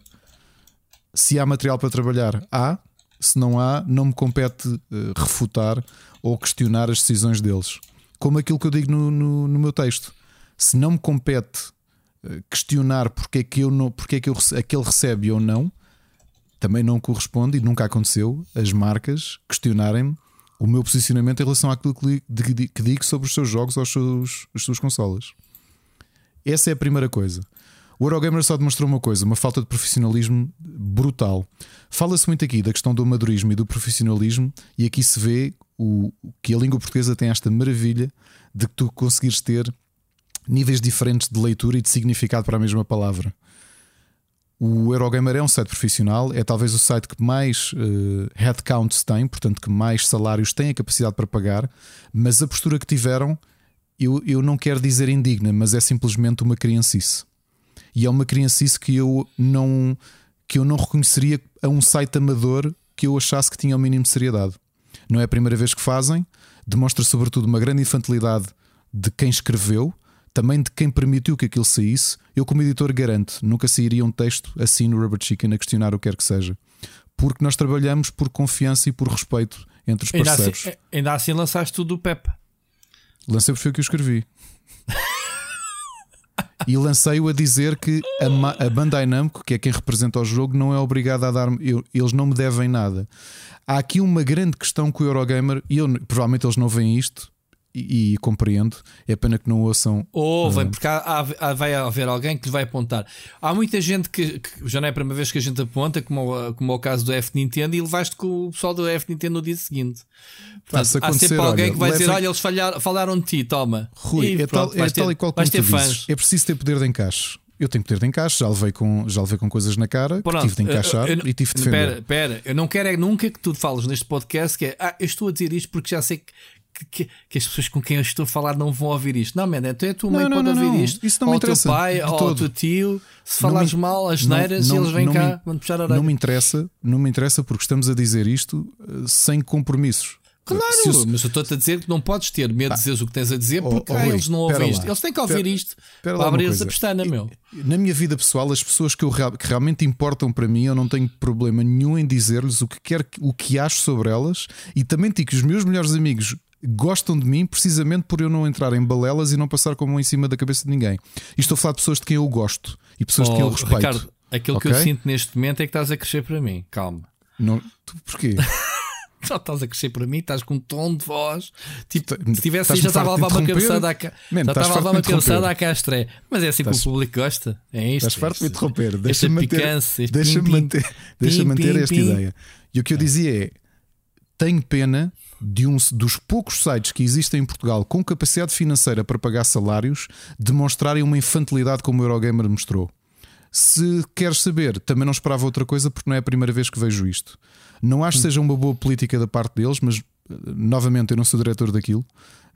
Se há material para trabalhar, há. Se não há, não me compete uh, refutar ou questionar as decisões deles. Como aquilo que eu digo no, no, no meu texto. Se não me compete uh, questionar porque é que, eu não, porque é que eu, aquele recebe ou não, também não corresponde e nunca aconteceu as marcas questionarem-me o meu posicionamento em relação àquilo que, que digo sobre os seus jogos ou as suas, as suas consolas. Essa é a primeira coisa. O Eurogamer só demonstrou uma coisa, uma falta de profissionalismo brutal. Fala-se muito aqui da questão do amadorismo e do profissionalismo, e aqui se vê o, que a língua portuguesa tem esta maravilha de que tu conseguires ter níveis diferentes de leitura e de significado para a mesma palavra. O Eurogamer é um site profissional, é talvez o site que mais uh, headcounts tem, portanto, que mais salários tem a capacidade para pagar, mas a postura que tiveram, eu, eu não quero dizer indigna, mas é simplesmente uma criancice. E é uma criancice que eu não, que eu não reconheceria a um site amador que eu achasse que tinha o mínimo de seriedade. Não é a primeira vez que fazem, demonstra sobretudo uma grande infantilidade de quem escreveu também de quem permitiu que aquilo saísse, eu, como editor, garanto, nunca sairia um texto assim no Rubber Chicken a questionar o que quer que seja. Porque nós trabalhamos por confiança e por respeito entre os parceiros. Ainda assim, ainda assim lançaste tudo do Pep. Lancei porque foi o que eu escrevi. e lancei-o a dizer que a, a Bandai Namco, que é quem representa o jogo, não é obrigada a dar eu, eles não me devem nada. Há aqui uma grande questão com o Eurogamer, e eu, provavelmente eles não veem isto, e, e, compreendo. É pena que não ouçam. Ouvem, uh... porque há, há, vai haver alguém que lhe vai apontar. Há muita gente que, que, já não é a primeira vez que a gente aponta, como, como é o caso do F Nintendo, e levaste com o pessoal do F Nintendo no dia seguinte. Portanto, há sempre alguém olha, que vai leva... dizer: Olha, eles falharam, falaram de ti, toma. Rui, e, é, pronto, tal, é ter, tal e qual como ter fãs. É preciso ter poder de encaixe. Eu tenho poder de encaixe, já levei com, já levei com coisas na cara, Pronto, tive de encaixar eu, eu, e tive de defender. Espera, espera, eu não quero é nunca que tu fales neste podcast que é, ah, eu estou a dizer isto porque já sei que que, que, as pessoas com quem eu estou a falar não vão ouvir isto. Não, man, então a tua mãe não, pode não, ouvir não. isto. Isso não ou o teu pai, ou o teu tio. Se falares me, mal, as neiras, eles vêm cá, me, vão puxar a orelha. Não me interessa, não me interessa porque estamos a dizer isto uh, sem compromissos. Claro, eu, mas eu estou-te a dizer que não podes ter medo de dizer o que tens a dizer oh, porque oh, oh, eles não ouvem isto. Eles têm que ouvir pera, isto pera para abrir a pestana, meu. Na minha vida pessoal, as pessoas que, eu, que realmente importam para mim, eu não tenho problema nenhum em dizer-lhes o que quer o que acho sobre elas e também digo que os meus melhores amigos gostam de mim precisamente por eu não entrar em balelas e não passar como em cima da cabeça de ninguém. E estou a falar de pessoas de quem eu gosto e pessoas oh, de quem eu oh, respeito. Ricardo, aquilo okay? que eu sinto neste momento é que estás a crescer para mim. Calma. Não, tu, porquê? Só estás a crescer para mim, estás com um tom de voz. Tipo, se tivesse já estava a levar uma cabeçada à ca... Man, já estava a levar uma cabeçada à castré. Mas é assim que o público gosta. É isto. Estás farto de me interromper. Deixa-me manter, deixa manter, deixa manter esta ideia. E o que eu dizia é: tenho pena de um dos poucos sites que existem em Portugal com capacidade financeira para pagar salários demonstrarem uma infantilidade como o Eurogamer mostrou. Se queres saber, também não esperava outra coisa porque não é a primeira vez que vejo isto. Não acho que seja uma boa política da parte deles, mas eh, novamente eu não sou diretor daquilo.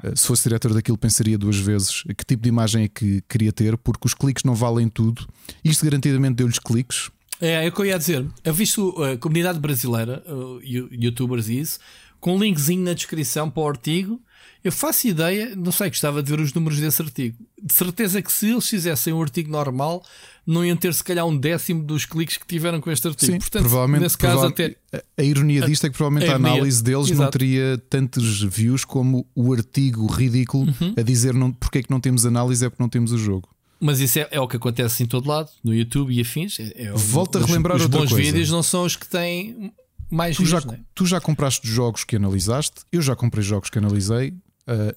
Eh, se fosse diretor daquilo, pensaria duas vezes que tipo de imagem é que queria ter, porque os cliques não valem tudo. Isto garantidamente deu-lhes cliques. É, é o que eu ia dizer. Eu visto a comunidade brasileira, youtubers e isso, com um linkzinho na descrição para o artigo. Eu faço ideia, não sei, gostava de ver os números desse artigo. De certeza que se eles fizessem um artigo normal, não iam ter se calhar um décimo dos cliques que tiveram com este artigo. Sim, Portanto, provavelmente, nesse caso, até. A, ironia disto é que provavelmente a, a análise deles Exato. não teria tantos views como o artigo ridículo uhum. a dizer não, porque é que não temos análise, é porque não temos o jogo. Mas isso é, é, o que acontece em todo lado, no YouTube e afins. É, é Volta a relembrar os, os bons coisa. vídeos não são os que têm mais tu, já, é? tu já compraste jogos que analisaste, eu já comprei jogos que analisei. Uh,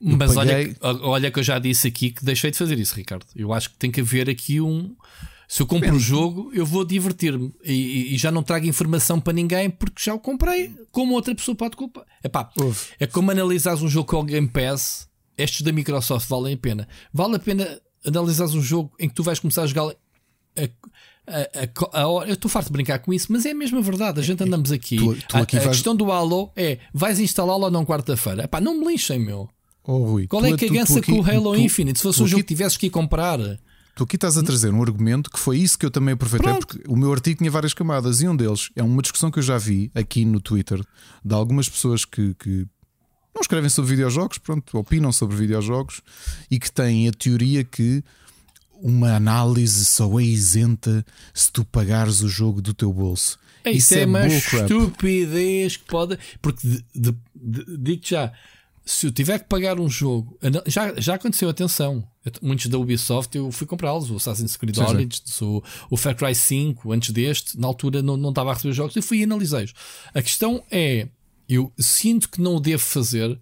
mas paguei... olha, olha que eu já disse aqui que deixei de fazer isso, Ricardo. Eu acho que tem que haver aqui um. Se eu compro um jogo, eu vou divertir-me e, e, já não trago informação para ninguém porque já o comprei. Como outra pessoa pode culpar. Epá, é como analisares um jogo com o Game Pass. Estes da Microsoft valem a pena. Vale a pena analisares um jogo em que tu vais começar a jogar a, a, a, eu estou farto de brincar com isso, mas é a mesma verdade. A gente andamos aqui. Tu, tu aqui a, vais... questão do Halo é: vais instalá-lo ou não quarta-feira? Pá, não me lixem, meu. Oh, Rui, Qual é a cagança com o Halo Infinite? Se fosse um jogo que tivesses que ir comprar. Tu aqui estás a trazer um argumento que foi isso que eu também aproveitei, Pronto. porque o meu artigo tinha várias camadas e um deles é uma discussão que eu já vi aqui no Twitter de algumas pessoas que, que não escrevem sobre videojogos, pronto, opinam sobre videojogos e que têm a teoria que uma análise só é isenta se tu pagares o jogo do teu bolso. É, isso, isso é, é uma estupidez que pode. Porque digo já, se eu tiver que pagar um jogo, já, já aconteceu, atenção. Muitos da Ubisoft eu fui comprá-los, o Assassin's Creed Origins, o, o Far Cry 5, antes deste, na altura não, não estava a receber jogos, eu fui e analisei-os. A questão é, eu sinto que não o devo fazer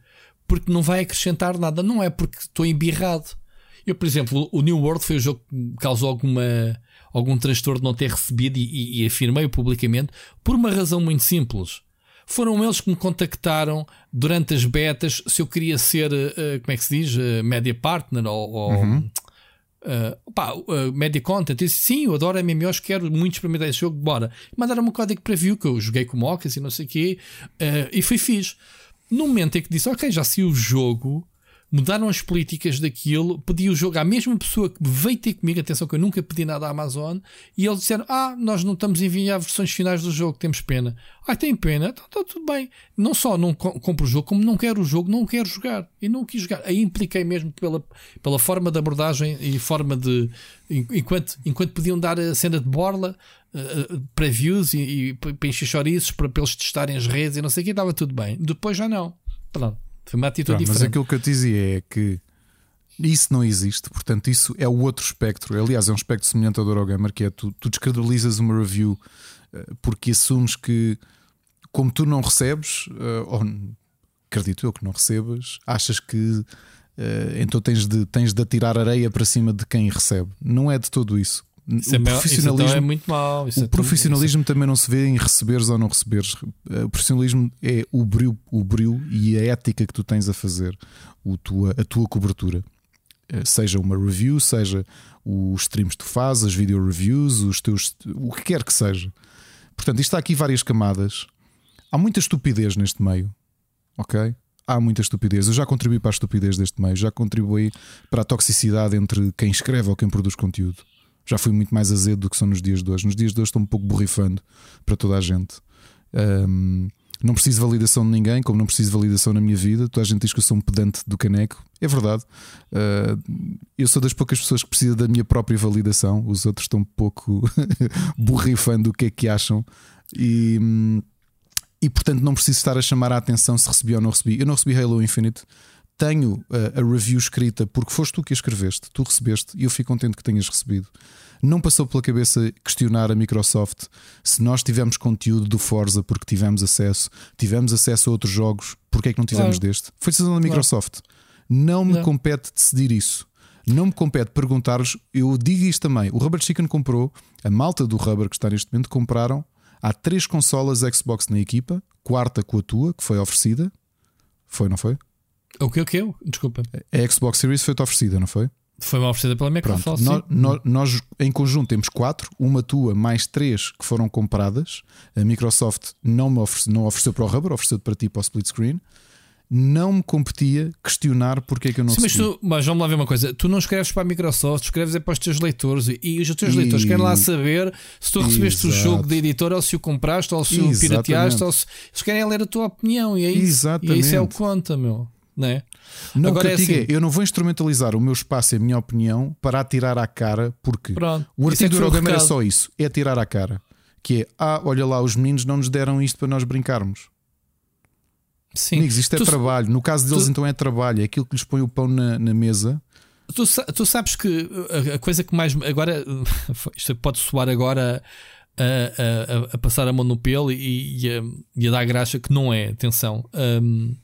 porque não vai acrescentar nada, não é porque estou embirrado eu, por exemplo, o New World foi o jogo que me causou alguma, algum transtorno de não ter recebido e, e, e afirmei publicamente por uma razão muito simples. Foram eles que me contactaram durante as betas se eu queria ser, uh, como é que se diz, uh, media partner ou, ou uhum. uh, pá, media content. Eu disse, sim, eu adoro MMOs, quero muito experimentar esse jogo, bora. Mandaram-me um código preview que eu joguei com mocas e não sei o quê, e fui fixe. No momento em que disse, ok, já sei o jogo, mudaram as políticas daquilo, pedi o jogo à mesma pessoa que veio ter comigo, atenção que eu nunca pedi nada à Amazon, e eles disseram: Ah, nós não estamos a enviar versões finais do jogo, temos pena. Ah, tem pena, então está tudo bem. Não só não compro o jogo, como não quero o jogo, não quero jogar. E não quis jogar. Aí impliquei mesmo pela, pela forma de abordagem e forma de. Enquanto, enquanto podiam dar a cena de borla, uh, previews e, e para encher para, para eles testarem as redes e não sei o que, estava tudo bem. Depois já não. Pronto. Foi uma atitude Pronto, diferente. Mas aquilo que eu te dizia é que isso não existe, portanto, isso é o outro espectro. Aliás, é um espectro semelhante ao do Eurogamer, que é tu, tu descredibilizas uma review uh, porque assumes que, como tu não recebes, uh, ou acredito eu que não recebas, achas que uh, então tens de, tens de atirar areia para cima de quem recebe. Não é de todo isso. Isso, o é, profissionalismo, isso é muito mau. o é profissionalismo tudo, também não se vê em receberes ou não receberes. O profissionalismo é o brilho, o brilho e a ética que tu tens a fazer, o tua, a tua cobertura. Seja uma review, seja os streams que tu fazes, as video reviews, os teus, o que quer que seja. Portanto, isto está aqui várias camadas. Há muita estupidez neste meio, ok? Há muita estupidez. Eu já contribuí para a estupidez deste meio, já contribuí para a toxicidade entre quem escreve ou quem produz conteúdo. Já fui muito mais azedo do que são nos dias de hoje. Nos dias de hoje estou um pouco borrifando para toda a gente. Um, não preciso de validação de ninguém, como não preciso de validação na minha vida. Toda a gente diz que eu sou um pedante do caneco. É verdade. Uh, eu sou das poucas pessoas que precisam da minha própria validação. Os outros estão um pouco borrifando o que é que acham. E, e portanto não preciso estar a chamar a atenção se recebi ou não recebi. Eu não recebi Halo Infinite tenho a, a, review escrita porque foste tu que a escreveste, tu recebeste e eu fico contente que tenhas recebido. Não passou pela cabeça questionar a Microsoft se nós tivemos conteúdo do Forza porque tivemos acesso, tivemos acesso a outros jogos, porque é que não tivemos claro. deste? Foi decisão da Microsoft. Não me não. compete decidir isso. Não me compete perguntar-lhes. Eu digo isto também. O Rubber Chicken comprou, a malta do Rubber que está neste momento compraram. Há três consolas Xbox na equipa, quarta com a tua, que foi oferecida. Foi, não foi? O que o que eu? Desculpa. A Xbox Series foi-te oferecida, não foi? Foi uma oferecida pela Microsoft. Pronto, nós, nós, em conjunto temos quatro, uma tua mais três que foram compradas. A Microsoft não me ofereceu, não ofereceu para o Rubber, ofereceu para ti para o split screen. Não me competia questionar porque é que eu não Sim, mas, tu, mas vamos lá ver uma coisa: tu não escreves para a Microsoft, escreves é para os teus leitores e os teus e... leitores querem lá saber se tu recebeste Exato. o jogo da editora ou se o compraste ou se o pirateaste ou se eles querem ler a tua opinião e é isso. Exatamente. E isso é o que conta, meu não é? Não, Agora é assim, eu não vou instrumentalizar o meu espaço e a minha opinião para atirar à cara, porque Pronto, o artigo é do Eurogamer é só isso: é atirar à cara. Que é, ah, olha lá, os meninos não nos deram isto para nós brincarmos. Sim. Amigos, isto é tu, trabalho. No caso deles, tu, então é trabalho, é aquilo que lhes põe o pão na, na mesa. Tu, tu, sabes que a, coisa que mais. Agora, isto pode soar agora a, a, a, passar a mão no pelo e, e, a, e a dar graxa, que não é, atenção. Um,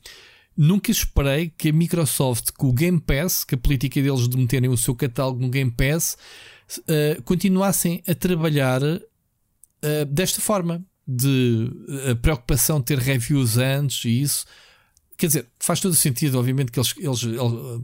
Nunca esperei que a Microsoft, com o Game Pass, que a política deles de meterem o seu catálogo no Game Pass, uh, continuassem a trabalhar uh, desta forma. De a preocupação de ter reviews antes e isso. Quer dizer, faz todo o sentido, obviamente, que eles, eles, eles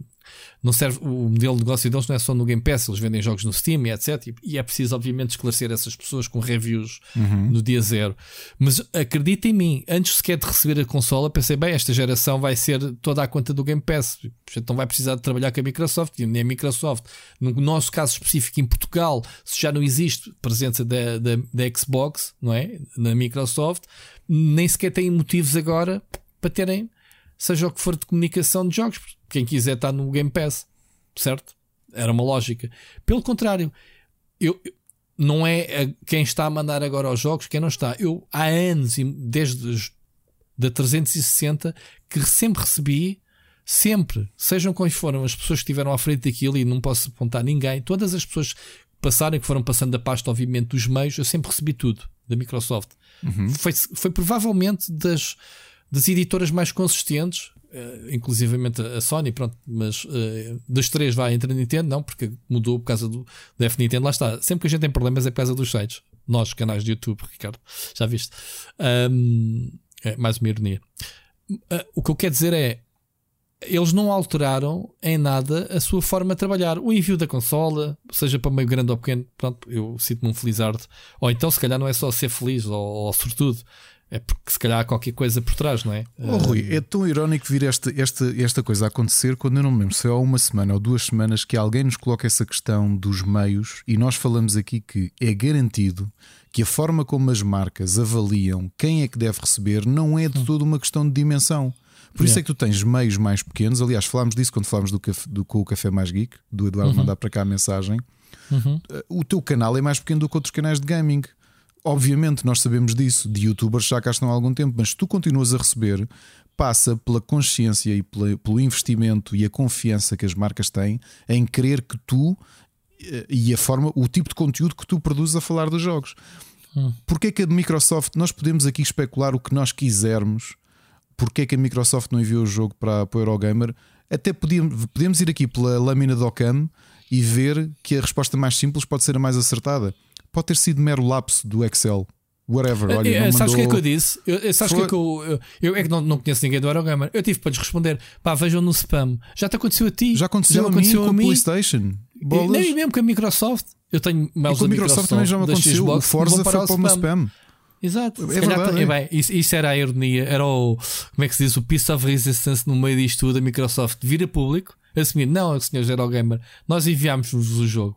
não serve, o modelo de negócio deles não é só no Game Pass, eles vendem jogos no Steam e etc. E é preciso, obviamente, esclarecer essas pessoas com reviews uhum. no dia zero. Mas acredita em mim, antes sequer de receber a consola, pensei, bem, esta geração vai ser toda à conta do Game Pass, então vai precisar de trabalhar com a Microsoft, e nem a Microsoft. No nosso caso específico em Portugal, se já não existe presença da, da, da Xbox, não é? Na Microsoft, nem sequer têm motivos agora para terem seja o que for de comunicação de jogos. Quem quiser está no Game Pass, certo? Era uma lógica. Pelo contrário, eu, não é quem está a mandar agora aos jogos, quem não está. Eu há anos, desde da 360, que sempre recebi, sempre, sejam quais foram as pessoas que estiveram à frente daquilo, e não posso apontar ninguém, todas as pessoas que passaram, que foram passando a pasta, obviamente, dos meios, eu sempre recebi tudo da Microsoft. Uhum. Foi, foi provavelmente das das editoras mais consistentes, uh, inclusivamente a Sony, pronto, mas uh, das três vai entre a Nintendo, não, porque mudou por causa do, do F Nintendo, lá está. Sempre que a gente tem problemas é por causa dos sites. Nós, canais de YouTube, Ricardo, já viste. Um, é mais uma ironia. Uh, o que eu quero dizer é. Eles não alteraram em nada a sua forma de trabalhar. O envio da consola, seja para meio grande ou pequeno, pronto, eu sinto-me um felizardo. Ou então, se calhar, não é só ser feliz ou, ou sobretudo é porque se calhar há qualquer coisa por trás, não é? Oh, Rui, é tão irónico vir esta, esta, esta coisa a acontecer quando eu não me lembro se é há uma semana ou duas semanas que alguém nos coloca essa questão dos meios e nós falamos aqui que é garantido que a forma como as marcas avaliam quem é que deve receber não é de toda uma questão de dimensão. Por isso é que tu tens meios mais pequenos. Aliás, falámos disso quando falámos do, café, do com o Café Mais Geek, do Eduardo uhum. mandar para cá a mensagem. Uhum. O teu canal é mais pequeno do que outros canais de gaming. Obviamente, nós sabemos disso, de youtubers já cá estão há algum tempo, mas se tu continuas a receber, passa pela consciência e pelo investimento e a confiança que as marcas têm em querer que tu eh, e a forma, o tipo de conteúdo que tu produzes a falar dos jogos. Hum. Porque é que a Microsoft nós podemos aqui especular o que nós quisermos? porque é que a Microsoft não enviou o jogo para, para o Eurogamer, até podíamos, podemos ir aqui pela lâmina do Ocam e ver que a resposta mais simples pode ser a mais acertada. Pode ter sido mero lapso do Excel. Whatever, olha, é, não sabes o mandou... que é que eu disse? Eu, sabes o que é que eu, eu, é que não, não conheço ninguém do Eurogamer. Eu tive para lhes responder: pá, vejam no spam. Já te aconteceu a ti? Já aconteceu, já aconteceu a, mim, a, mim, com a PlayStation. E, nem mesmo com a Microsoft. Eu tenho mails e com a Microsoft, Microsoft também já me aconteceu. Xbox, o Forza foi para o meu spam. Exato, é verdade, é. bem, isso, isso, era a ironia, era o como é que se diz, o piece of resistance no meio disto tudo. A Microsoft vira público, assumir, não, senhor Gamer, nós enviámos-vos o jogo.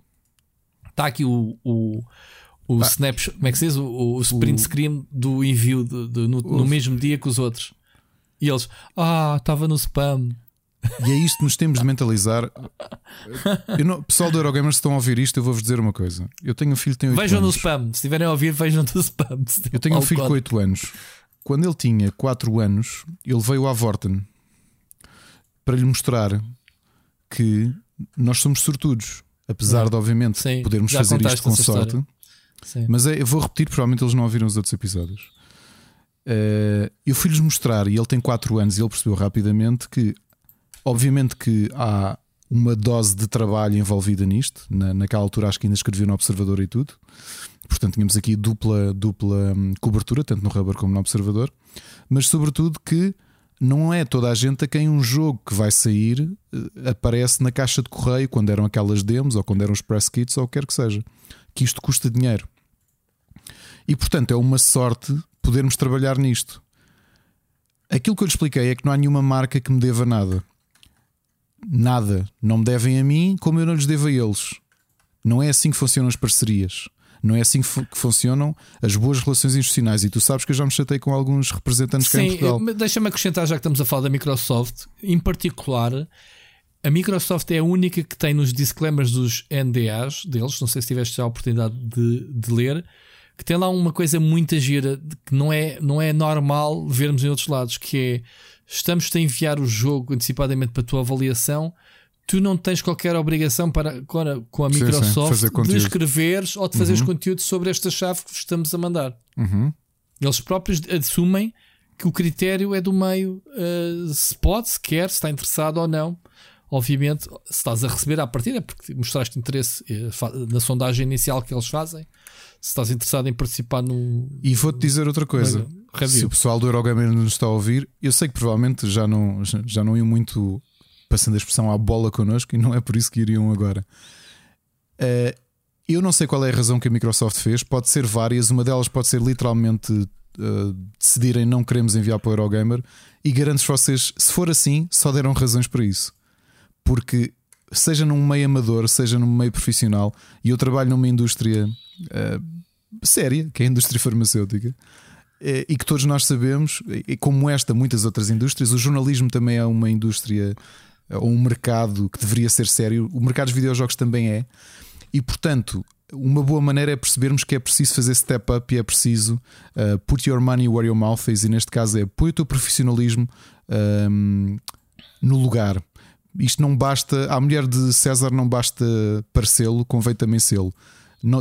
Está aqui o, o, o ah, snapshot, como é que se diz? O, o sprint o, screen do envio de, de, no, no mesmo dia que os outros. E eles, ah, estava no spam. E é isto que nos temos de mentalizar. Não, pessoal do Eurogamers, se estão a ouvir isto, eu vou-vos dizer uma coisa. Eu tenho um filho que tem 8 vejam anos. Vejam no spam. Se estiverem a ouvir, vejam no spam. Eu tenho um filho com 8 anos. Quando ele tinha 4 anos, ele veio à Vorten para lhe mostrar que nós somos sortudos. Apesar de, obviamente, Sim, podermos fazer isto com sorte. Mas é, eu vou repetir, provavelmente eles não ouviram os outros episódios. Uh, eu fui-lhes mostrar, e ele tem 4 anos, e ele percebeu rapidamente que Obviamente que há uma dose de trabalho envolvida nisto. Na, naquela altura acho que ainda escrevia no Observador e tudo. Portanto, tínhamos aqui dupla, dupla hum, cobertura, tanto no Rubber como no Observador. Mas, sobretudo, que não é toda a gente a quem um jogo que vai sair eh, aparece na caixa de correio quando eram aquelas demos ou quando eram os press kits ou o que quer que seja. Que isto custa dinheiro. E, portanto, é uma sorte podermos trabalhar nisto. Aquilo que eu lhe expliquei é que não há nenhuma marca que me deva nada nada. Não me devem a mim, como eu não lhes devo a eles. Não é assim que funcionam as parcerias. Não é assim que, funcionam as boas relações institucionais. E tu sabes que eu já me chatei com alguns representantes Sim, cá em Portugal. Deixa-me acrescentar, já que estamos a falar da Microsoft, em particular, a Microsoft é a única que tem nos disclaimers dos NDAs deles, não sei se tiveste a oportunidade de, de ler, que tem lá uma coisa muito gira que não é, não é normal vermos em outros lados, que é estamos a enviar o jogo antecipadamente para a tua avaliação, tu não tens qualquer obrigação para, com a Microsoft sim, sim, de escreveres ou de fazeres uhum. conteúdo sobre esta chave que estamos a mandar. Uhum. Eles próprios assumem que o critério é do meio, uh, se pode, se quer, se está interessado ou não. Obviamente, se estás a receber à partida, porque mostraste interesse eh, na sondagem inicial que eles fazem, se estás interessado em participar no. E vou-te dizer outra coisa: se o pessoal do Eurogamer nos está a ouvir, eu sei que provavelmente já não, já não iam muito passando a expressão à bola connosco e não é por isso que iriam agora. Uh, eu não sei qual é a razão que a Microsoft fez, pode ser várias, uma delas pode ser literalmente uh, decidirem não queremos enviar para o Eurogamer e garanto-vos vocês, se for assim, só deram razões para isso porque seja num meio amador, seja num meio profissional, e eu trabalho numa indústria uh, séria, que é a indústria farmacêutica, e que todos nós sabemos, e como esta, muitas outras indústrias, o jornalismo também é uma indústria ou um mercado que deveria ser sério, o mercado dos videojogos também é, e portanto. Uma boa maneira é percebermos que é preciso fazer step up e é preciso uh, put your money where your mouth is, e neste caso é põe o teu profissionalismo um, no lugar. Isto não basta, à mulher de César não basta parecê-lo, convém também sê-lo.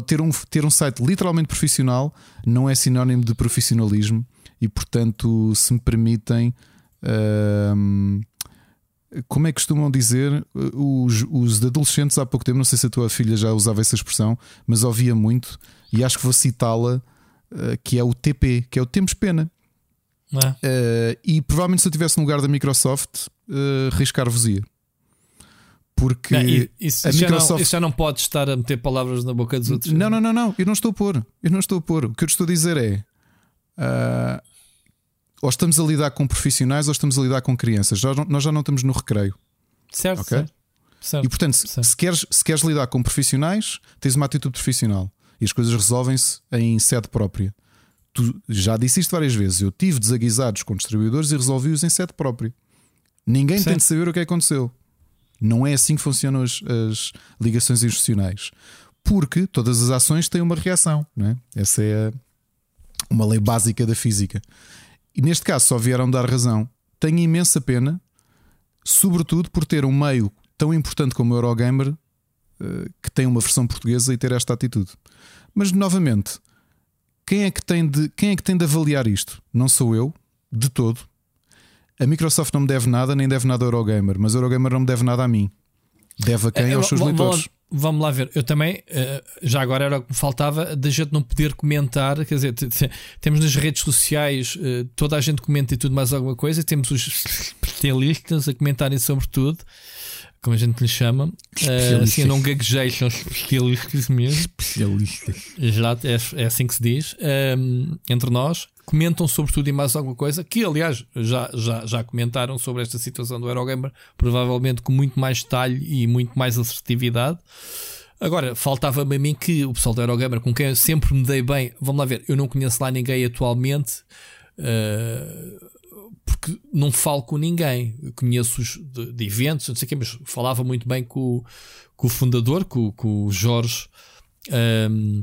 Ter um, ter um site literalmente profissional não é sinónimo de profissionalismo e, portanto, se me permitem, hum, como é que costumam dizer, os, os adolescentes há pouco tempo, não sei se a tua filha já usava essa expressão, mas ouvia muito e acho que vou citá-la, uh, que é o TP, que é o Temos Pena. É. Uh, e provavelmente se eu estivesse no lugar da Microsoft, uh, riscar-vos-ia. Porque não, isso, a isso Microsoft... já não, isso já não pode estar a meter palavras na boca dos outros. Não, não, não, não. Eu não estou a pôr. Eu não estou a pôr. O que eu estou a dizer é. Uh, ou estamos a lidar com profissionais ou estamos a lidar com crianças. Já, nós já não estamos no recreio. Certo. Okay? certo, certo e portanto, certo. Se, queres, se queres lidar com profissionais, tens uma atitude profissional. E as coisas resolvem-se em sede própria. Tu já disse isto várias vezes. Eu tive desaguisados com distribuidores e resolvi-os em sede própria. Ninguém tem de saber o que aconteceu. Não é assim que funcionam as, as ligações institucionais. Porque todas as ações têm uma reação. Não é? Essa é uma lei básica da física. E neste caso só vieram dar razão. Tenho imensa pena, sobretudo por ter um meio tão importante como o Eurogamer eh, que tem uma versão portuguesa e ter esta atitude. Mas novamente, quem é que tem de, quem é que tem de avaliar isto? Não sou eu, de todo. A Microsoft não me deve nada, nem deve nada ao Eurogamer, mas o Eurogamer não me deve nada a mim. Deve a quem? É, aos seus leitores. Vamos lá ver, eu também, eh, já agora era o que me faltava, da gente não poder comentar. Quer dizer, temos nas redes sociais, eh, toda a gente comenta e tudo mais alguma coisa, temos os especialistas a comentarem sobre tudo, como a gente lhe chama. Uh, assim, eu não gaguejei, são especialistas mesmo. Especialistas. Já, é, é assim que se diz. Um, entre nós, comentam sobre tudo e mais alguma coisa, que aliás já, já, já comentaram sobre esta situação do Eurogamer, provavelmente com muito mais detalhe e muito mais assertividade. Agora, faltava-me a mim que o pessoal do Eurogamer, com quem eu sempre me dei bem, vamos lá ver, eu não conheço lá ninguém atualmente. Uh, porque não falo com ninguém. Conheço-os de, de, eventos, não sei o quê, mas falava muito bem com, com o fundador, com, com o Jorge, um,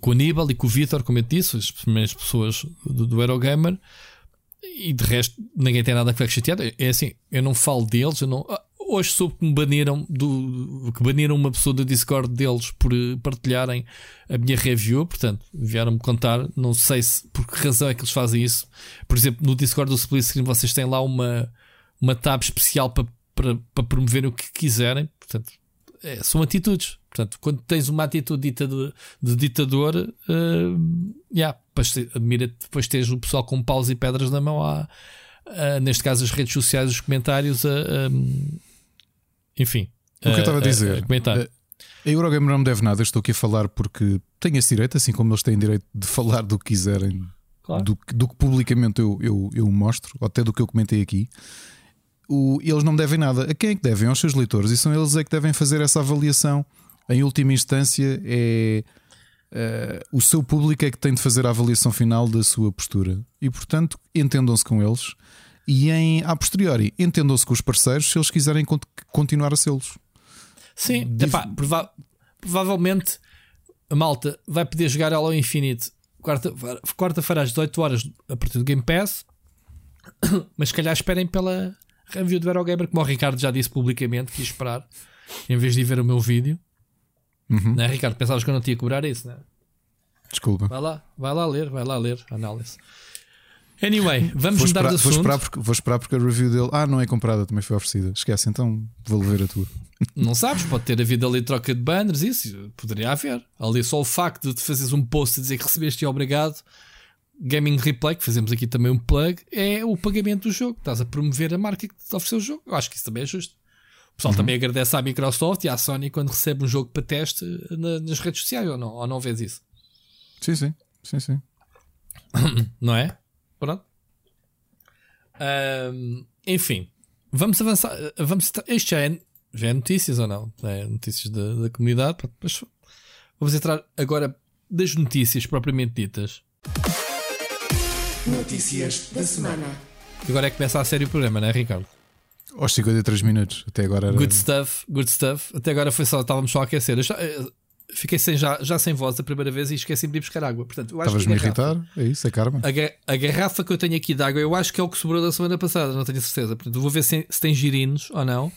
com o Aníbal e com o Vitor, como eu disse, as primeiras pessoas do, do Eurogamer. E de resto, ninguém tem nada a ficar chateado. É assim, eu não falo deles, eu não. Ah, hoje soube que me baniram do, que baniram uma pessoa do Discord deles por eh, partilharem a minha review, portanto, vieram-me contar, não sei se por que razão é que eles fazem isso. Por exemplo, no Discord do Split Screen vocês têm lá uma, uma tab especial para, para, para promover o que quiserem, portanto, é, são atitudes. Portanto, quando tens uma atitude de, ditador, de ditador, uh, yeah, admira depois teres o pessoal com paus e pedras na mão, a, neste caso as redes sociais, os comentários, a, enfim. O que eu estava a dizer. A, a, a Eurogamer não me deve nada, estou aqui a falar porque tenho esse direito, assim como eles têm direito de falar do que quiserem, claro. do, do, que publicamente eu, eu, eu mostro, ou até do que eu comentei aqui. O, eles não devem nada. A quem é que devem? Aos seus leitores. E são eles é que devem fazer essa avaliação. Em última instância, é uh, o seu público é que tem de fazer a avaliação final da sua postura. E portanto, entendam-se com eles e em a posteriori entendam-se com os parceiros se eles quiserem continuar a sê-los. Sim, Div... epá, prova provavelmente a malta vai poder jogar ela ao infinito quarta-feira quarta às 18 horas a partir do Game Pass, mas se calhar esperem pela review do Eurogamer, como o Ricardo já disse publicamente, quis esperar em vez de ir ver o meu vídeo. Uhum. Não é, Ricardo? Pensavas que eu não tinha cobrar isso, não é? Desculpa. Vai lá, vai lá ler, vai lá ler a análise. Anyway, vamos vou mudar esperar, de assunto. Vou esperar, porque, vou esperar porque a review dele. Ah, não é comprada, também foi oferecida. Esquece, então vou ver a tua. Não sabes, pode ter havido ali troca de banners, isso poderia haver. Ali só o facto de fazeres um post e dizer que recebeste e obrigado. Gaming Replay, que fazemos aqui também um plug, é o pagamento do jogo. Estás a promover a marca que te ofereceu o jogo. Eu acho que isso também é justo. O pessoal uhum. também agradece à Microsoft e à Sony quando recebe um jogo para teste nas redes sociais, ou não? Ou não vês isso? Sim, sim. Sim, sim. não é? Pronto. Um, enfim, vamos avançar. Vamos, isto já é, já é notícias ou não? É notícias da, da comunidade. Mas vamos entrar agora das notícias propriamente ditas. Notícias da semana. Agora é que começa a série o programa, não é, Ricardo? Aos 53 minutos, até agora era... Good stuff, good stuff. Até agora foi só, estávamos só a aquecer. Eu já, fiquei sem, já, já sem voz a primeira vez e esqueci-me de ir buscar água. Portanto, Estavas-me a irritar? É isso, é karma. A, a, garrafa que eu tenho aqui de água, eu acho que é o que sobrou da semana passada, não tenho certeza. Portanto, vou ver se, se tem girinos ou não.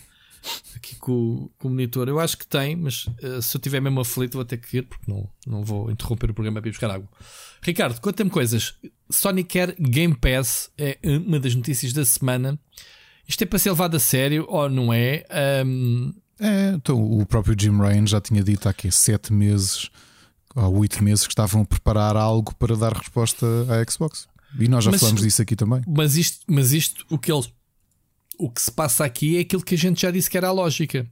Aqui com, com, o monitor, eu acho que tem, mas uh, se eu tiver mesmo aflito, vou ter que ir porque não, não vou interromper o programa para ir buscar água. Ricardo, conta-me coisas. Sony quer Game Pass, é uma das notícias da semana. Isto é para ser levado a sério ou não é? Um, é, então o próprio Jim Ryan já tinha dito há que sete meses ou oito meses que estavam a preparar algo para dar resposta à Xbox. E nós já mas, falamos disso aqui também. Mas isto, mas isto o que ele, o que se passa aqui é aquilo que a gente já disse que era a lógica,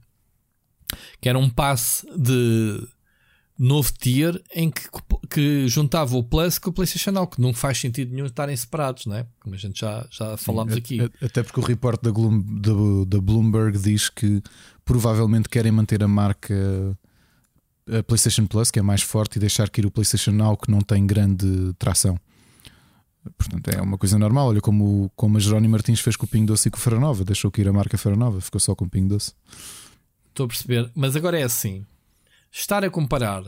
que era um passe de novo tier em que, que juntava o Plus com o PlayStation Now, que não faz sentido nenhum estarem separados, não é? Como a gente já, já falámos aqui. Até porque o report da, Gloom, da, da Bloomberg diz que provavelmente querem manter a marca a PlayStation Plus, que é mais forte, e deixar ir o PlayStation Now, que não tem grande tração. Portanto, é uma coisa normal. Olha como, como a Jerónimo Martins fez com o Ping Doce e com o Ferranova, deixou que ir a marca Ferranova, ficou só com o Ping Doce. Estou a perceber, mas agora é assim: estar a comparar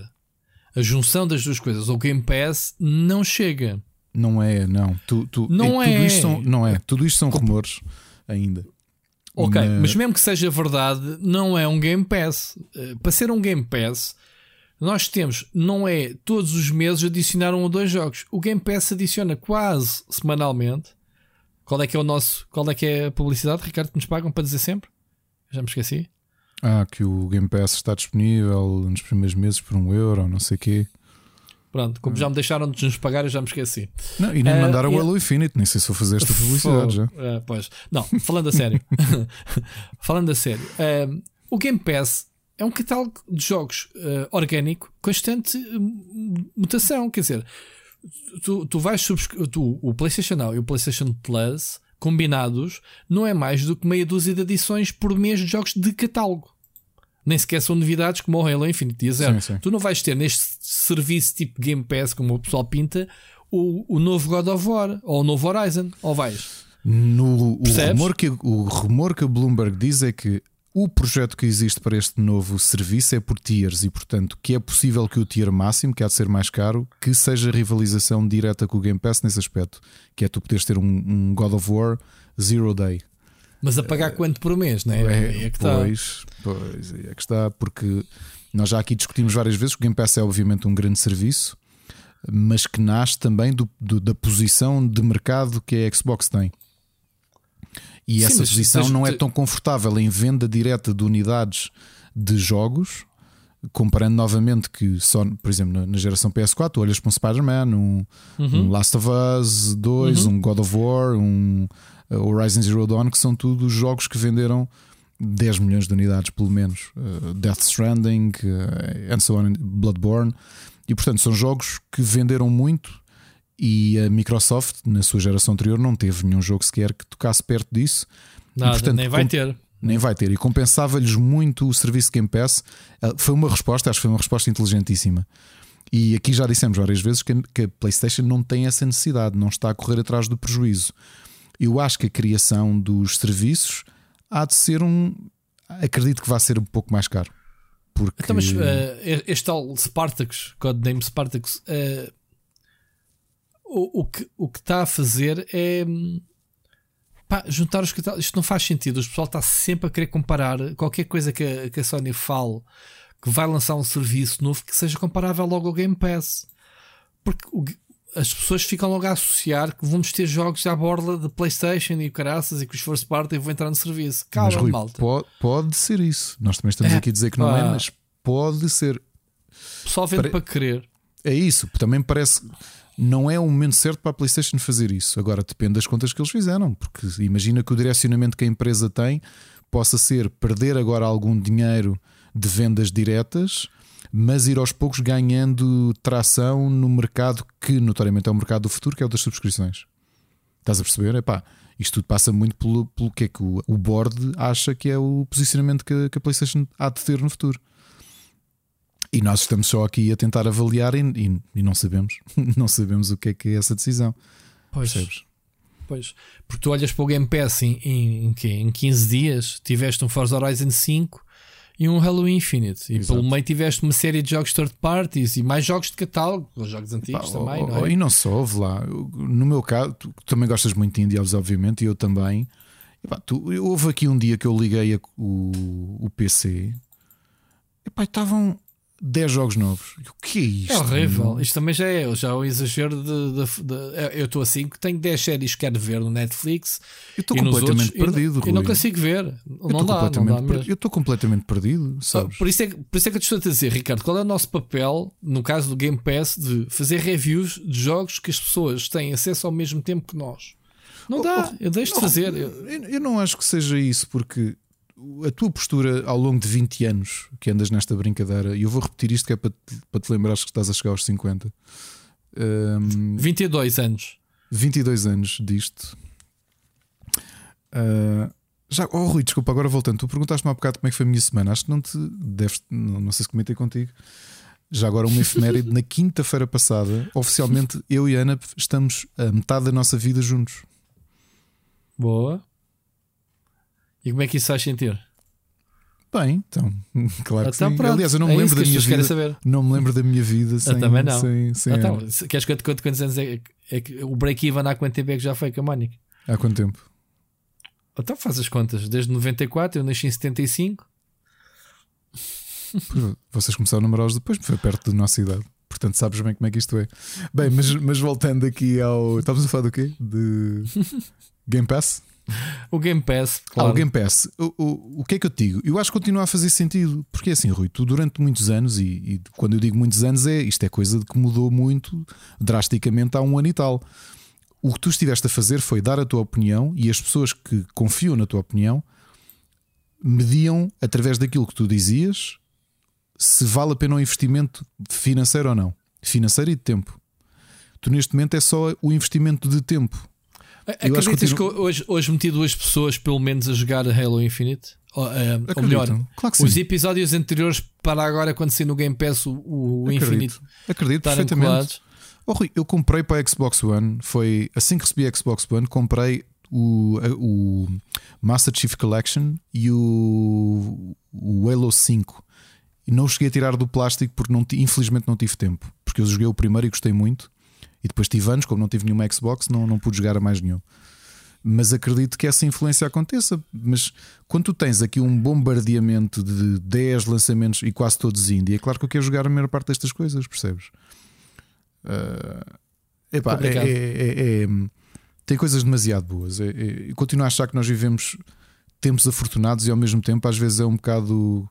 a junção das duas coisas ao Game Pass não chega. Não é, não. Tu, tu, não é. Tudo isto são, não é. Tudo isto são rumores ainda. Ok, mas... mas mesmo que seja verdade, não é um Game Pass. Uh, para ser um Game Pass, nós temos, não é todos os meses adicionar um ou dois jogos. O Game Pass adiciona quase semanalmente Qual é que é o nosso, qual é que é a publicidade, Ricardo, que nos pagam para dizer sempre? Já me esqueci. Ah, que o Game Pass está disponível nos primeiros meses por um euro, não sei o quê. Pronto, como já me deixaram de nos pagar, eu já me esqueci. Não, e nem uh, mandaram o Halo Infinite, nem sei se vou fazer esta publicidade já. Uh, pois, não, falando a sério, falando a sério, uh, o Game Pass é um catálogo de jogos uh, orgânico, constante mutação. Quer dizer, tu, tu vais tu, o PlayStation Now e o PlayStation Plus combinados não é mais do que meia dúzia de edições por mês de jogos de catálogo nem sequer são novidades como o Halo Infinite Dia Zero. Sim, sim. Tu não vais ter neste serviço tipo Game Pass, como o pessoal pinta, o, o novo God of War ou o novo Horizon, ou vais? No, o, rumor que, o rumor que a Bloomberg diz é que o projeto que existe para este novo serviço é por tiers e, portanto, que é possível que o tier máximo, que há de ser mais caro, que seja rivalização direta com o Game Pass nesse aspecto, que é tu poderes ter um, um God of War Zero Day mas a pagar quanto por mês, não é? é, é que está. Pois, pois, é que está, porque nós já aqui discutimos várias vezes que o Game Pass é obviamente um grande serviço, mas que nasce também do, do, da posição de mercado que a Xbox tem. E Sim, essa posição não é tão confortável em venda direta de unidades de jogos, comparando novamente que só, por exemplo, na, na geração PS4, tu olhas para um Spider-Man, um, uhum. um, Last of Us 2, uhum. um God of War, um Horizon Zero Dawn, que são tudo jogos que venderam 10 milhões de unidades, pelo menos. Uh, Death Stranding, uh, and so on, Bloodborne. E portanto, são jogos que venderam muito. E a Microsoft, na sua geração anterior, não teve nenhum jogo sequer que tocasse perto disso. Nada, e, portanto, nem vai ter. Nem vai ter. E compensava-lhes muito o serviço Game Pass. Foi uma resposta, acho que foi uma resposta inteligentíssima. E aqui já dissemos várias vezes que a PlayStation não tem essa necessidade, não está a correr atrás do prejuízo eu acho que a criação dos serviços há de ser um. Acredito que vai ser um pouco mais caro. Porque... Então, mas uh, este tal Spartacus, Codename Spartacus, uh, o, o, que, o que está a fazer é pá, juntar os catálogos. Isto não faz sentido. O pessoal está sempre a querer comparar qualquer coisa que a, que a Sony fale que vai lançar um serviço novo que seja comparável logo ao Game Pass. Porque o, as pessoas ficam logo a associar que vamos ter jogos à borda de PlayStation e caraças e que os first party vão entrar no serviço. Calma, mas, Rui, malta. Pode, pode ser isso. Nós também estamos é, aqui a dizer que não é, mas pode ser. Só vendo Pare... para querer. É isso, também parece. Não é o momento certo para a PlayStation fazer isso. Agora depende das contas que eles fizeram, porque imagina que o direcionamento que a empresa tem possa ser perder agora algum dinheiro de vendas diretas mas ir aos poucos ganhando tração no mercado que notoriamente é o mercado do futuro, que é o das subscrições. Estás a perceber? Epá, isto tudo passa muito pelo, pelo que é que o, o board acha que é o posicionamento que, que, a PlayStation há de ter no futuro. E nós estamos só aqui a tentar avaliar e, e, e não sabemos. não sabemos o que é que é essa decisão. Pois. Percebes? Pois, porque tu olhas para o Game Pass em, em, em, em 15 dias, tiveste um Forza Horizon 5 e um Halo Infinite. E Exato. pelo meio tiveste uma série de jogos third parties e mais jogos de catálogo, os jogos antigos Pá, também. Oh, não é? E não só, houve lá. No meu caso, tu também gostas muito de indies, obviamente, e eu também. E pá, tu, houve aqui um dia que eu liguei a, o, o PC e pá, estavam 10 jogos novos. O que é isto? É horrível. Isto também já é, já é o exagero de. de, de eu estou assim, que tenho 10 séries que quero ver no Netflix. Eu estou completamente outros, perdido. E não, não, consigo ver. Eu não dá, não dá Eu estou completamente perdido. Sabes? Por, isso é, por isso é que eu te estou a dizer, Ricardo, qual é o nosso papel, no caso do Game Pass, de fazer reviews de jogos que as pessoas têm acesso ao mesmo tempo que nós? Não dá, oh, oh, eu deixo de fazer. Eu, eu não acho que seja isso, porque a tua postura ao longo de 20 anos que andas nesta brincadeira, e eu vou repetir isto que é para te, para te lembrares que estás a chegar aos 50. Um, 22 anos. 22 anos disto. Uh, já, oh Rui, desculpa, agora voltando, tu perguntaste-me há bocado como é que foi a minha semana. Acho que não te deves, não, não sei se comentei contigo. Já agora, uma efeméride, na quinta-feira passada, oficialmente eu e a Ana estamos a metade da nossa vida juntos. Boa. E como é que isso faz sentir? Bem, então, claro que então, sim. Pronto. Aliás, eu não me é lembro da minha vida. Saber. Não me lembro da minha vida sem. Eu também não. Sem, sem então, queres que eu te conte quantos anos é, é que o break-even há quanto tempo é que já foi com a Mónica? Há quanto tempo? Então faz as contas. Desde 94, eu nasci em 75. Vocês começaram a numerar-os depois, foi perto da nossa idade. Portanto, sabes bem como é que isto é. Bem, mas, mas voltando aqui ao. Estávamos a falar do quê? De. Game Pass? O Game Pass, claro. Ah, o Game Pass. O, o, o que é que eu te digo? Eu acho que continua a fazer sentido. Porque é assim, Rui, tu durante muitos anos, e, e, quando eu digo muitos anos, é isto é coisa que mudou muito drasticamente há um ano e tal. O que tu estiveste a fazer foi dar a tua opinião e as pessoas que confiam na tua opinião mediam através daquilo que tu dizias se vale a pena um investimento financeiro ou não. Financeiro e de tempo. Tu neste momento é só o investimento de tempo. Acreditas que, que hoje, hoje meti duas pessoas pelo menos a jogar Halo Infinite? Ou, uh, ou melhor, claro os episódios anteriores para agora, quando sair no Game Pass, o, o Acredito. Infinite. Acredito perfeitamente. Oh, Rui, eu comprei para a Xbox One. Foi assim que recebi a Xbox One, comprei o, o Master Chief Collection e o, o Halo 5. E não cheguei a tirar do plástico porque não, infelizmente não tive tempo. Porque eu joguei o primeiro e gostei muito. E depois tive anos, como não tive nenhuma Xbox, não, não pude jogar a mais nenhum. Mas acredito que essa influência aconteça. Mas quando tu tens aqui um bombardeamento de 10 lançamentos e quase todos indie, é claro que eu quero jogar a maior parte destas coisas, percebes? Uh, epá, é, é, é, é, tem coisas demasiado boas. É, é, continuo a achar que nós vivemos tempos afortunados e ao mesmo tempo às vezes é um bocado.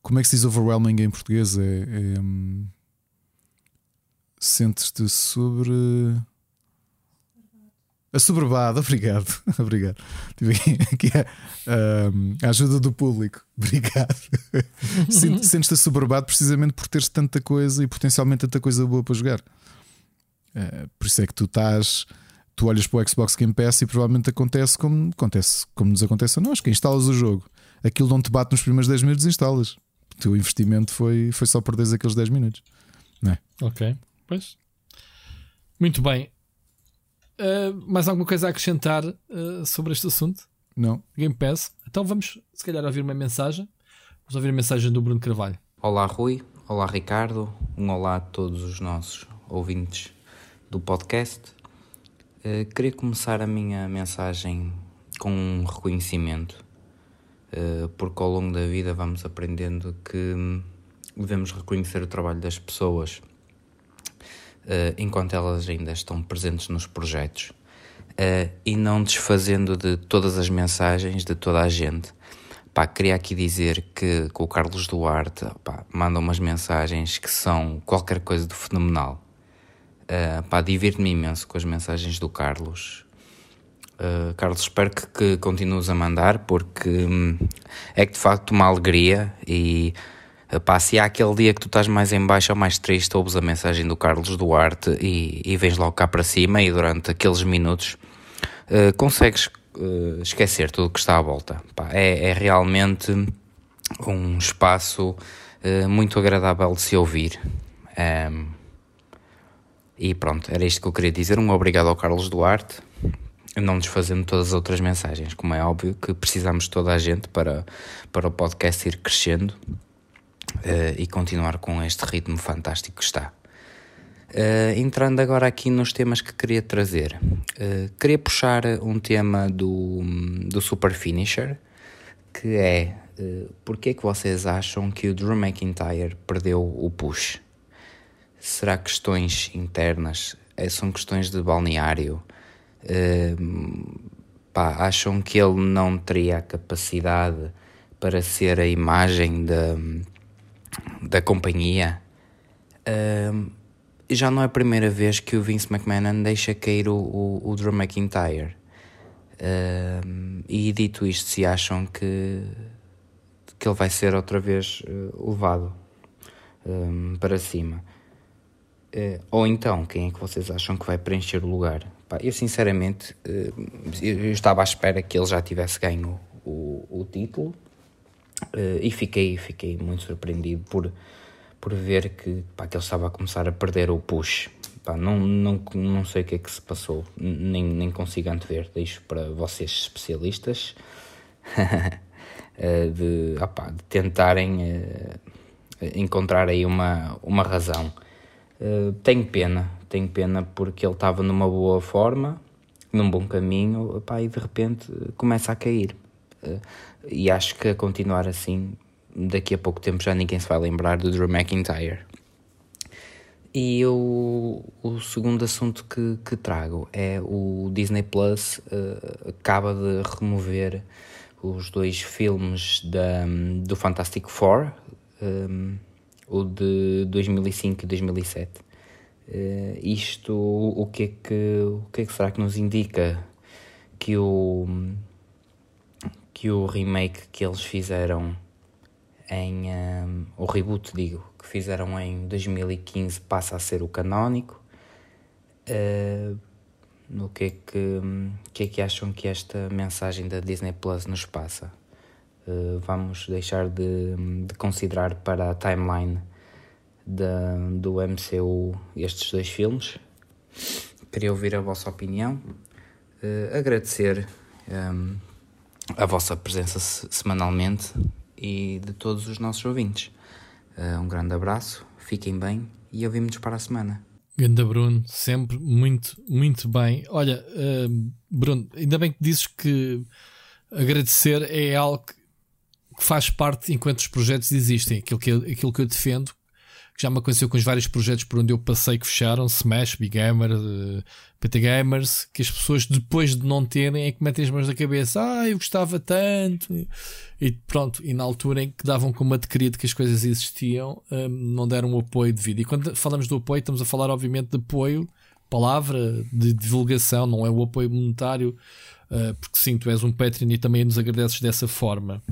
Como é que se diz overwhelming em português? É. Sentes-te sobre. Assoberbado, obrigado. obrigado. Tive aqui a, a, ajuda do público. Obrigado. Sentes-te assoberbado precisamente por teres tanta coisa e potencialmente tanta coisa boa para jogar. Uh, por isso é que tu estás. Tu olhas para o Xbox Game Pass e provavelmente acontece como, acontece, como nos acontece a nós, que instalas o jogo. Aquilo não te bate nos primeiros 10 minutos, instalas. O teu investimento foi, foi só perder aqueles 10 minutos. Não é? Ok. Pois. Muito bem. Uh, mais alguma coisa a acrescentar uh, sobre este assunto? Não. Game Pass. Então vamos, se calhar, ouvir uma mensagem. Vamos ouvir a mensagem do Bruno Carvalho. Olá, Rui. Olá, Ricardo. Um olá a todos os nossos ouvintes do podcast. Uh, queria começar a minha mensagem com um reconhecimento, uh, porque ao longo da vida vamos aprendendo que devemos reconhecer o trabalho das pessoas enquanto elas ainda estão presentes nos projetos uh, e não desfazendo de todas as mensagens de toda a gente. Pá, queria aqui dizer que, que o Carlos Duarte pá, manda umas mensagens que são qualquer coisa de fenomenal. Uh, divirto-me imenso com as mensagens do Carlos. Uh, Carlos, espero que, que continues a mandar porque hum, é que de facto uma alegria e Pá, se há aquele dia que tu estás mais em baixo ou mais triste, ouves a mensagem do Carlos Duarte e, e vens logo cá para cima e durante aqueles minutos uh, consegues uh, esquecer tudo o que está à volta. Pá, é, é, realmente um espaço uh, muito agradável de se ouvir. Um, e pronto, era isto que eu queria dizer. Um obrigado ao Carlos Duarte. Não desfazendo todas as outras mensagens, como é óbvio que precisamos de toda a gente para, para o podcast ir crescendo uh, e continuar com este ritmo fantástico que está. Uh, entrando agora aqui nos temas que queria trazer, uh, queria puxar um tema do, do Super Finisher, que é uh, porque é que vocês acham que o Drew McIntyre perdeu o push? Será questões internas? são questões de balneário? Uh, pá, acham que ele não teria a capacidade para ser a imagem da, da companhia, uh, já não é a primeira vez que o Vince McMahon deixa cair o, o, o Drew McIntyre. Uh, e dito isto, se acham que, que ele vai ser outra vez uh, levado um, para cima. Uh, ou então, quem é que vocês acham que vai preencher o lugar? Pá, eu sinceramente eu, eu, estava à espera que ele já tivesse ganho o, o título Uh, e fiquei, fiquei muito surpreendido por, por ver que, pá, que ele estava a começar a perder o push. Pá, não, não, não sei o que é que se passou, nem, nem consigo antever, deixo para vocês especialistas uh, de, opá, de tentarem uh, encontrar aí uma, uma razão. tenho pena, tenho pena porque ele estava numa boa forma, num bom caminho, opá, e de repente começa a cair. E acho que a continuar assim, daqui a pouco tempo já ninguém se vai lembrar do Drew McIntyre. E o, o segundo assunto que, que trago é o Disney Plus uh, acaba de remover os dois filmes da, do Fantastic Four, um, o de 2005 e 2007. Uh, isto, o que, é que, o que é que será que nos indica que o, que o remake que eles fizeram em. Um, o reboot, digo, que fizeram em 2015 passa a ser o canónico? Uh, no que é que, que é que acham que esta mensagem da Disney Plus nos passa? Uh, vamos deixar de, de, considerar para a timeline da, do MCU estes dois filmes. Queria ouvir a vossa opinião. Uh, agradecer um, a vossa presença semanalmente e de todos os nossos ouvintes. Uh, um grande abraço, fiquem bem e ouvimos-nos para a semana. Ganda Bruno, sempre muito, muito bem. Olha, uh, Bruno, ainda bem que dizes que agradecer é algo que faz parte enquanto os projetos existem. Aquilo que eu, aquilo que eu defendo, já me aconteceu com os vários projetos por onde eu passei que fecharam, Smash, Big Gamer, eh, PT Gamers, que as pessoas depois de não terem é que metem as mãos na cabeça, ah, eu gostava tanto, e pronto, e na altura em que davam como adquirido que as coisas existiam, um, não deram o apoio devido. E quando falamos do apoio, estamos a falar obviamente de apoio, palavra, de divulgação, não é o apoio monetário, uh, porque sim, tu és um Patreon e também nos agradeces dessa forma.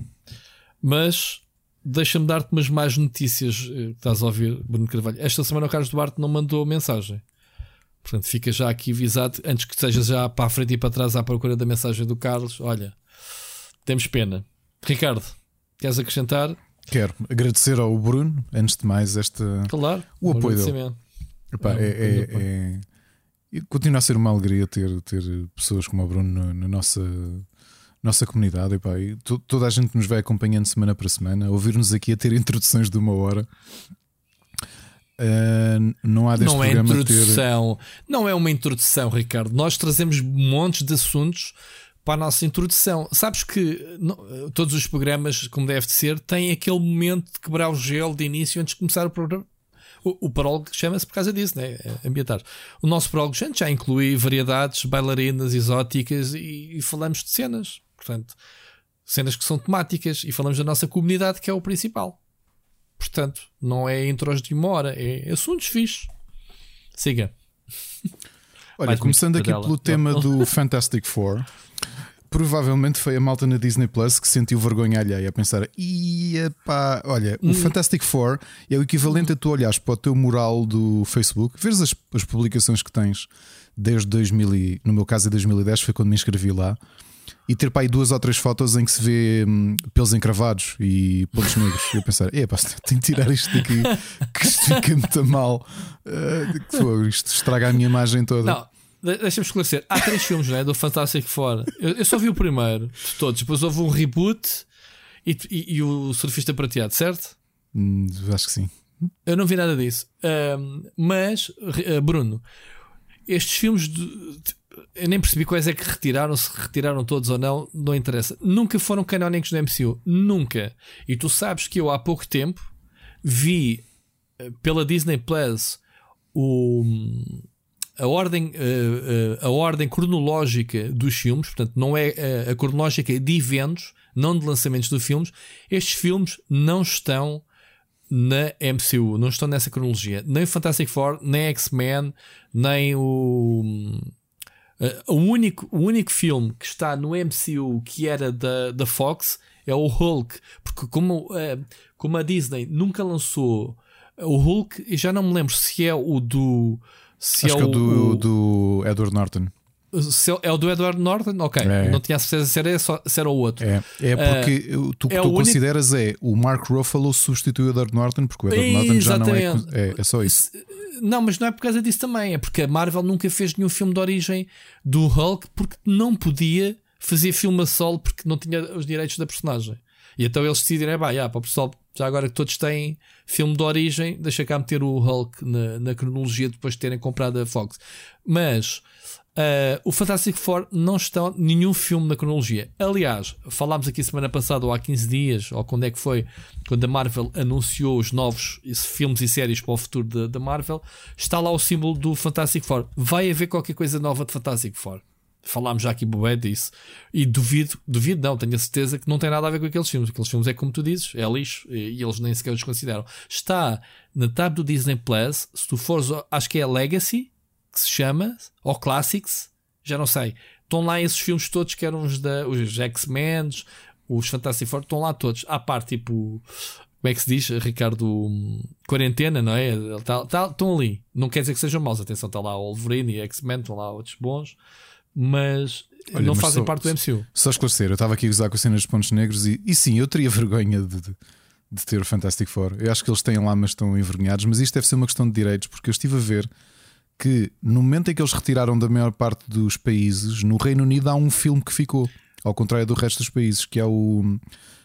Mas deixa-me dar-te umas mais notícias eh, que estás a ouvir, Bruno Carvalho. Esta semana o Carlos Duarte não mandou mensagem. Portanto, fica já aqui avisado, antes que seja já para a frente e para trás à procura da mensagem do Carlos. Olha, temos pena. Ricardo, queres acrescentar? Quero agradecer ao Bruno, antes de mais, este, claro, o apoio dele. Epá, é, é, é, continua a ser uma alegria ter, ter pessoas como o Bruno na, na nossa nossa comunidade epá, e toda a gente nos vai acompanhando semana para semana, ouvir-nos aqui a ter introduções de uma hora. Uh, não há deste não é introdução, ter... não é uma introdução, Ricardo. Nós trazemos montes de assuntos para a nossa introdução. Sabes que não, todos os programas, como deve de ser, têm aquele momento de quebrar o gelo de início antes de começar o programa. O, o prólogo chama-se por causa disso, né? É ambientar. O nosso prólogo já inclui variedades, bailarinas exóticas e, e falamos de cenas. Portanto, cenas que são temáticas e falamos da nossa comunidade, que é o principal. Portanto, não é intros de uma hora, é assuntos fixos. Siga. Olha, Mais começando aqui dela. pelo tema do Fantastic Four, provavelmente foi a malta na Disney Plus que sentiu vergonha alheia a pensar: ia pá, olha, hum. o Fantastic Four é o equivalente a tu olhares para o teu mural do Facebook, vês as, as publicações que tens desde 2000, e, no meu caso é 2010, foi quando me inscrevi lá e ter para aí duas ou três fotos em que se vê hum, pelos encravados e pontos negros. E eu pensar, é pá, tenho que tirar isto daqui, que isto fica muito mal. Uh, isto estraga a minha imagem toda. Não. Deixa-me esclarecer. Há três filmes né, do Fantastic Four. Eu, eu, só vi o primeiro de todos. Depois houve um reboot e, e, e o Surfista Prateado, certo? Hum, acho que sim. Eu não vi nada disso. mas, uh, Bruno, estes filmes de, eu nem percebi quais é que retiraram, se retiraram todos ou não, não interessa. Nunca foram canónicos do MCU. Nunca. E tu sabes que eu há pouco tempo vi eh, pela Disney Plus o, a, ordem, a, a, a ordem cronológica dos filmes, portanto, não é a, a cronológica de eventos, não de lançamentos de filmes. Estes filmes não estão na MCU, não estão nessa cronologia. Nem Fantastic Four, nem X-Men, nem o Uh, o, único, o único filme que está no MCU que era da, da Fox é o Hulk, porque como, uh, como a Disney nunca lançou o Hulk, e já não me lembro se é o do. Se Acho é que é o do, do Edward Norton. Se é o do Edward Norton? Ok, é. não tinha a certeza se era, só, se era o outro. É, é porque uh, tu, é tu consideras único... é o Mark Ruffalo substitui o Edward Norton, porque o Edward Norton já não é, é. É só isso. Não, mas não é por causa disso também. É porque a Marvel nunca fez nenhum filme de origem do Hulk porque não podia fazer filme a solo porque não tinha os direitos da personagem. E então eles decidiram, é pá, yeah, para o pessoal, já agora que todos têm filme de origem, deixa cá meter o Hulk na, na cronologia depois de terem comprado a Fox. Mas Uh, o Fantastic Four não está nenhum filme na cronologia. Aliás, falámos aqui semana passada ou há 15 dias, ou quando é que foi, quando a Marvel anunciou os novos filmes e séries para o futuro da Marvel, está lá o símbolo do Fantastic Four. Vai haver qualquer coisa nova de Fantastic Four. Falámos já aqui boé disso. E duvido, duvido não, tenho a certeza que não tem nada a ver com aqueles filmes. Aqueles filmes é como tu dizes, é lixo e, eles nem sequer os consideram. Está na tab do Disney Plus, se tu fores, acho que é Legacy, que se chama, ou Classics, já não sei. Estão lá esses filmes todos que eram os, da, os X-Men, os Fantastic Four, estão lá todos. À parte, tipo, como é que se diz, Ricardo? Quarentena, não é? Tá, tá, estão ali. Não quer dizer que sejam maus, atenção, está lá o Wolverine e X-Men, estão lá outros bons, mas Olha, não mas fazem só, parte do MCU. Só esclarecer, eu estava aqui a usar com a cena dos pontos negros e, e sim, eu teria vergonha de, de, de ter o Fantastic Four. Eu acho que eles têm lá, mas estão envergonhados. Mas isto deve ser uma questão de direitos, porque eu estive a ver que no momento em que eles retiraram da maior parte dos países, no Reino Unido há um filme que ficou, ao contrário do resto dos países, que é o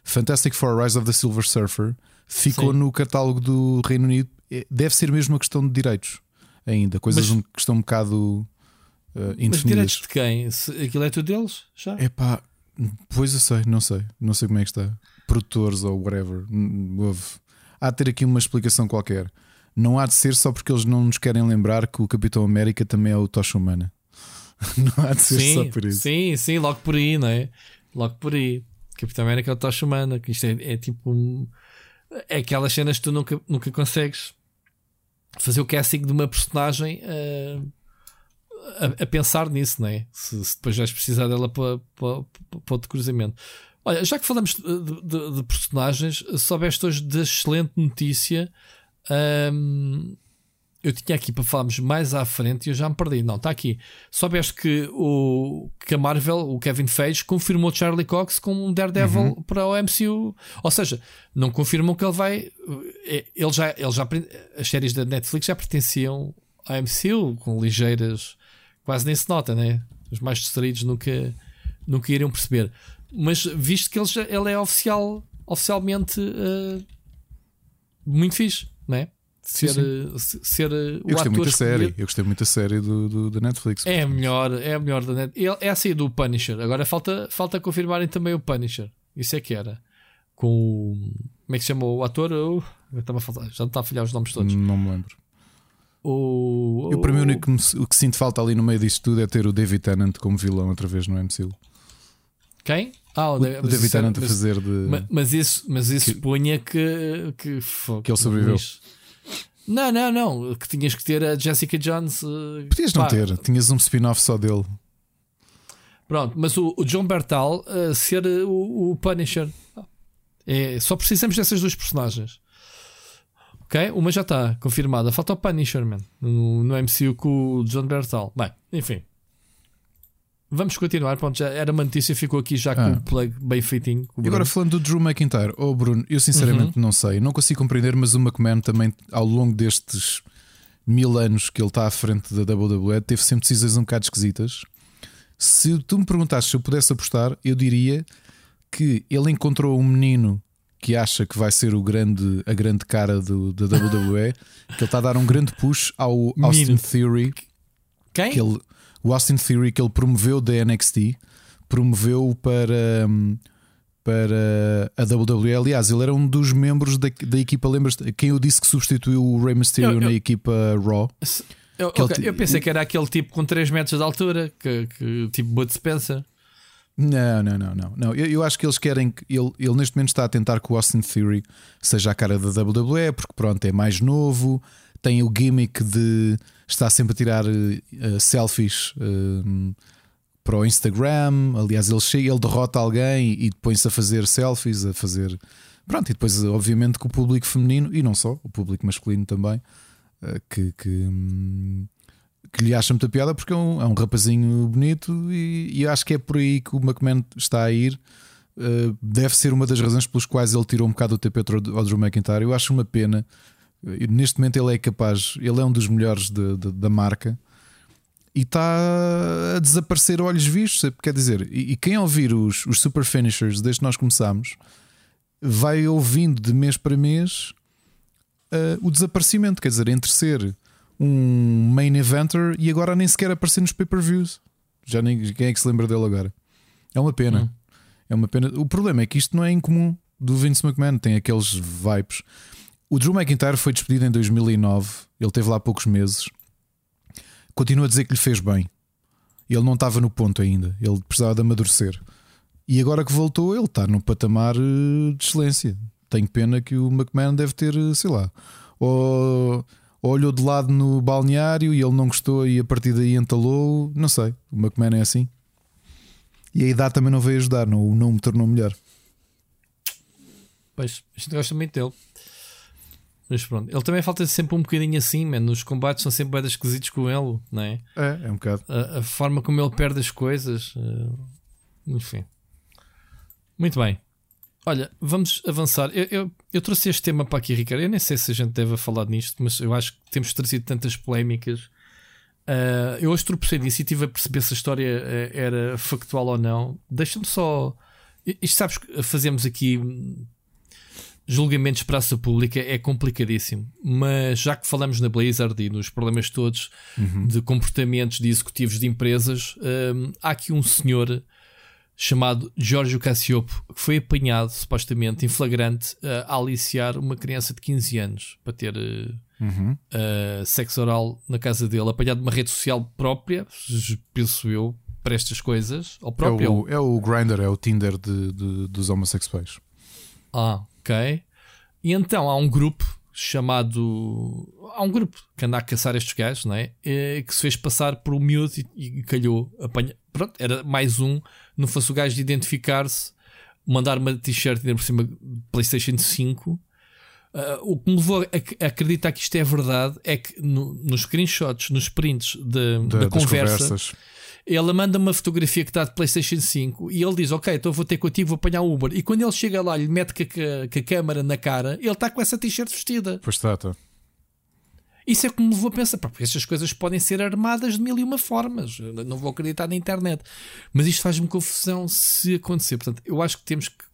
Fantastic Four Rise of the Silver Surfer, ficou Sim. no catálogo do Reino Unido. É, deve ser mesmo uma questão de direitos ainda, coisas mas, que estão um bocado uh, indefinidas. Mas direitos de quem? Se aquilo é tudo deles? Já? É pá, pois eu sei, não sei, não sei como é que está. Produtores ou whatever. Houve. Há de ter aqui uma explicação qualquer não há de ser só porque eles não nos querem lembrar que o Capitão América também é o Tocha Humana. não há de ser sim, só por isso. Sim, sim, logo por aí, não é? Logo por aí. Capitão América é o Tocha Humana. Que isto é, é tipo. Um, é aquelas cenas que tu nunca, nunca consegues fazer o casting de uma personagem uh, a, a, pensar nisso, não é? Se, se, depois vais precisar dela para, para, para outro cruzamento. Olha, já que falamos de, de, de personagens, soubeste hoje da excelente notícia um, eu tinha aqui para falarmos mais à frente e eu já me perdi. Não, está aqui. Soubeste que, o, que a Marvel, o Kevin Feige, confirmou Charlie Cox como um Daredevil uhum. para o MCU. Ou seja, não confirmam que ele vai. Eh, ele já, ele já, as séries da Netflix já pertenciam ao MCU, com ligeiras. Quase nem se nota, né? Os mais distraídos nunca, nunca iriam perceber. Mas visto que ele, já, ele é oficial, oficialmente uh, muito fixe não é? Ser, sim, sim. ser eu gostei muito da série eu gostei muito da série do, do, da Netflix é a melhor é a melhor da Netflix é a sair do Punisher agora falta, falta confirmarem também o Punisher isso é que era com o, como é que se chama o ator eu, eu a falar, já não está a falhar os nomes todos não me lembro o, eu, para mim, o, único, o que sinto falta ali no meio disto tudo é ter o David Tennant como vilão outra vez no MCU. Quem? Ah, o, o David Tennant fazer de. Mas, mas isso, mas isso que, punha que, que. Que ele sobreviveu. Não, não, não. Que tinhas que ter a Jessica Jones. Uh, Podias não pá. ter, tinhas um spin-off só dele. Pronto, mas o, o John Bertal uh, ser uh, o, o, Punisher. É, só precisamos dessas duas personagens. Ok? Uma já está confirmada. Falta o Punisher, man. No, no MCU com o John Bertal. Bem, enfim. Vamos continuar, pronto, já era uma notícia, ficou aqui já com ah. o plug bem feitinho. E agora falando do Drew McIntyre, oh Bruno, eu sinceramente uhum. não sei, não consigo compreender, mas o McMahon também, ao longo destes mil anos que ele está à frente da WWE, teve sempre decisões um bocado esquisitas. Se tu me perguntasses se eu pudesse apostar, eu diria que ele encontrou um menino que acha que vai ser o grande, a grande cara do, da WWE, que ele está a dar um grande push ao Austin Theory. Quem? Que ele, o Austin Theory que ele promoveu da NXT, promoveu para, hum, para a WWE. Aliás, ele era um dos membros da, da equipa. Lembras quem eu disse que substituiu o Rey Mysterio eu, eu, na equipa Raw? Eu, okay, eu pensei que era aquele tipo com 3 metros de altura, que, que tipo Bud Spencer. Não, não, não, não. não. Eu, eu acho que eles querem que ele, ele neste momento está a tentar que o Austin Theory seja a cara da WWE, porque pronto, é mais novo, tem o gimmick de está sempre a tirar uh, selfies uh, para o Instagram. Aliás, ele chega, ele derrota alguém e põe-se a fazer selfies, a fazer. Pronto, e depois, obviamente, com o público feminino e não só, o público masculino também, uh, que, que, um, que, lhe acha muita piada porque é um, é um rapazinho bonito e, e acho que é por aí que o McMahon está a ir. Deve ser uma das razões pelas quais ele tirou um bocado o tapete ao Drew McIntyre. Eu acho uma pena Neste momento ele é capaz, ele é um dos melhores de, de, da marca e está a desaparecer olhos vistos. Quer dizer, e, e quem ouvir os, os super finishers desde que nós começamos vai ouvindo de mês para mês uh, o desaparecimento. Quer dizer, entre ser um main eventer e agora nem sequer aparecer nos pay-per-views. Já nem quem é que se lembra dele agora. É uma pena. Hum. É uma pena. O problema é que isto não é incomum do Vince McMahon, tem aqueles vibes. O Drew McIntyre foi despedido em 2009, ele teve lá poucos meses. Continua a dizer que lhe fez bem. Ele não estava no ponto ainda, ele precisava de amadurecer. E agora que voltou, ele está num patamar eh, de excelência. Tenho pena que o McMahon deve ter, eh, sei lá, ou, ou olhou de lado no balneário e ele não gostou e a partir daí entalou. Não sei, o McMahon é assim. E a idade também não veio ajudar, não, não me tornou melhor. Pois, a gente gosta muito dele. Mas pronto, ele também falta sempre um bocadinho assim, man. Nos combates são sempre bem esquisitos com ele, não é? É, é um bocado. A, a forma como ele perde as coisas, uh, enfim. Muito bem. Olha, vamos avançar. Eu, eu, eu, trouxe este tema para aqui, Ricardo. Eu nem sei se a gente deve falar nisto, mas eu acho que temos trazido tantas polémicas. Uh, eu hoje tropecei nisso e estive a perceber se a história uh, era factual ou não. Deixa-me só. Isto sabes que fazemos aqui julgamentos de praça pública é complicadíssimo, mas já que falamos na Blizzard e nos problemas todos uhum. de comportamentos de executivos de empresas, um, há aqui um senhor chamado Giorgio Cassiopo que foi apanhado supostamente em flagrante a aliciar uma criança de 15 anos para ter uh, uhum. uh, sexo oral na casa dele, apanhado de uma rede social própria, penso eu, para estas coisas. Ou próprio, é, o, é o Grindr, é o Tinder de, de, dos homossexuais. Ah, ok. E então há um grupo chamado. Há um grupo que anda a caçar estes gajos, não é? E, que se fez passar por um miúdo e, e calhou. Apanha... Pronto, era mais um. Não fosse o gajo de identificar-se, mandar uma t-shirt por cima PlayStation 5. Uh, ah, o que me levou a, acreditar que isto é verdade é que no, nos screenshots, nos prints de, da conversa. Ele manda uma fotografia que está de PlayStation 5 e ele diz: Ok, então vou ter contigo, vou apanhar o Uber. E quando ele chega lá e lhe mete com a, com a câmera na cara, ele está com essa t-shirt vestida. Pois está, está. Isso é como me vou pensar, porque estas coisas podem ser armadas de mil e uma formas. Eu não vou acreditar na internet. Mas isto faz-me confusão se acontecer. Portanto, eu acho que temos que,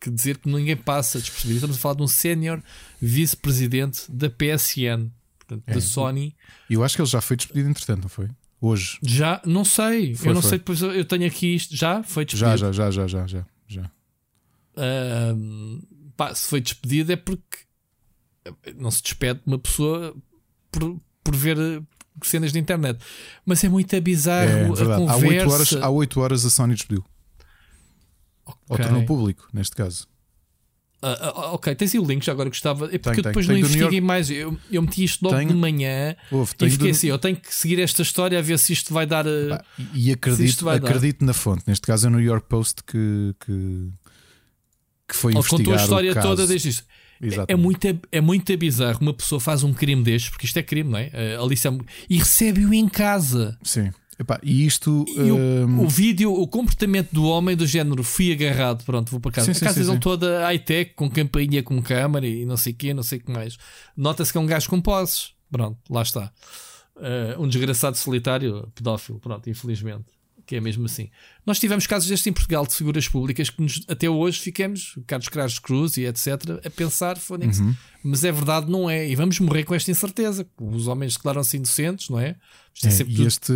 que dizer que ninguém passa despercebido. Estamos a falar de um sénior vice-presidente da PSN, portanto, é. da Sony. E eu acho que ele já foi despedido, entretanto, não foi? Hoje. Já, não sei. Foi, eu não foi. sei, depois eu tenho aqui isto. Já foi despedido? Já, já, já, já, já. já. Uh, pá, se foi despedido é porque não se despede uma pessoa por, por ver cenas de internet. Mas é muito bizarro é, a conversa. Há 8, horas, há 8 horas a Sony despediu. Okay. Ou tornou público, neste caso. Uh, ok, tens aí o link, já agora gostava. É porque tem, eu depois tem, não investiguei York... mais. Eu, eu meti isto logo de manhã Ouve, e fiquei do... assim: eu tenho que seguir esta história a ver se isto vai dar. Ah, e acredito, acredito na fonte. Neste caso é no New York Post que, que, que foi Ou contou a história toda desde isso. É, é, muito, é muito bizarro. Uma pessoa faz um crime destes, porque isto é crime, não é? Uh, Alice é, e recebe-o em casa. Sim. Epá, e isto. E o, o, vídeo, o comportamento do homem do género, fui agarrado, pronto, vou para casa. Sim, a casa dele toda high-tech, com campainha, com câmara e não sei o quê, não sei o que mais. Nota-se que é um gajo com posses. Pronto, lá está. Uh, um desgraçado solitário, pedófilo, pronto, infelizmente que é mesmo assim. Nós tivemos casos destes em Portugal de figuras públicas que nos, até hoje ficamos, Carlos Craves Cruz e etc., a pensar, uhum. mas é verdade, não é? E vamos morrer com esta incerteza. Os homens declaram-se inocentes, não é? é, é e este,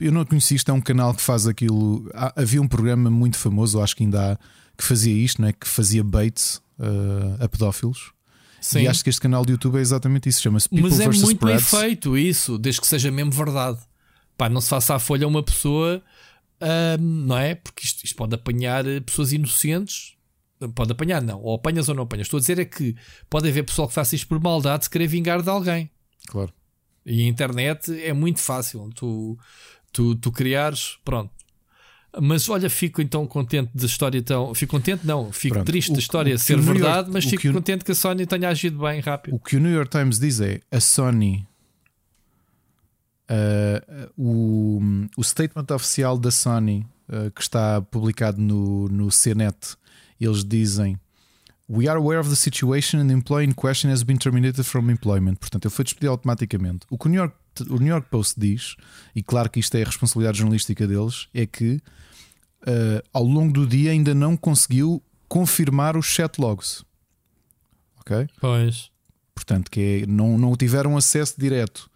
eu não conheci isto, é um canal que faz aquilo. Havia um programa muito famoso, acho que ainda há, que fazia isto, não é? que fazia baits uh, a pedófilos. Sim. E acho que este canal de YouTube é exatamente isso, chama-se People Mas é muito bem feito isso, desde que seja mesmo verdade. Pá, não se faça à folha uma pessoa um, não é? Porque isto, isto, pode apanhar eh, pessoas inocentes. Pode apanhar, não. Ou apanhas ou não apanhas. Estou a dizer é que pode haver pessoal que faça isto por maldade se querer vingar de alguém. Claro. E a internet é muito fácil. Tu, tu, tu criares, pronto. Mas olha, fico então contente da história tão. Fico contente, não, fico Pronto. triste da história ser verdade, York, mas fico que contente que a Sony tenha agido bem rápido. O que o New York Times diz é a Sony Uh, o, o statement oficial da Sony, uh, que está publicado no, no CNET, eles dizem: We are aware of the situation and the employee in question has been terminated from employment. Portanto, ele foi despedido automaticamente. O que o New York, o New York Post diz, e claro que isto é a responsabilidade jornalística deles, é que uh, ao longo do dia ainda não conseguiu confirmar os chat logs. Ok? Pois. Portanto, que é, não, não tiveram acesso direto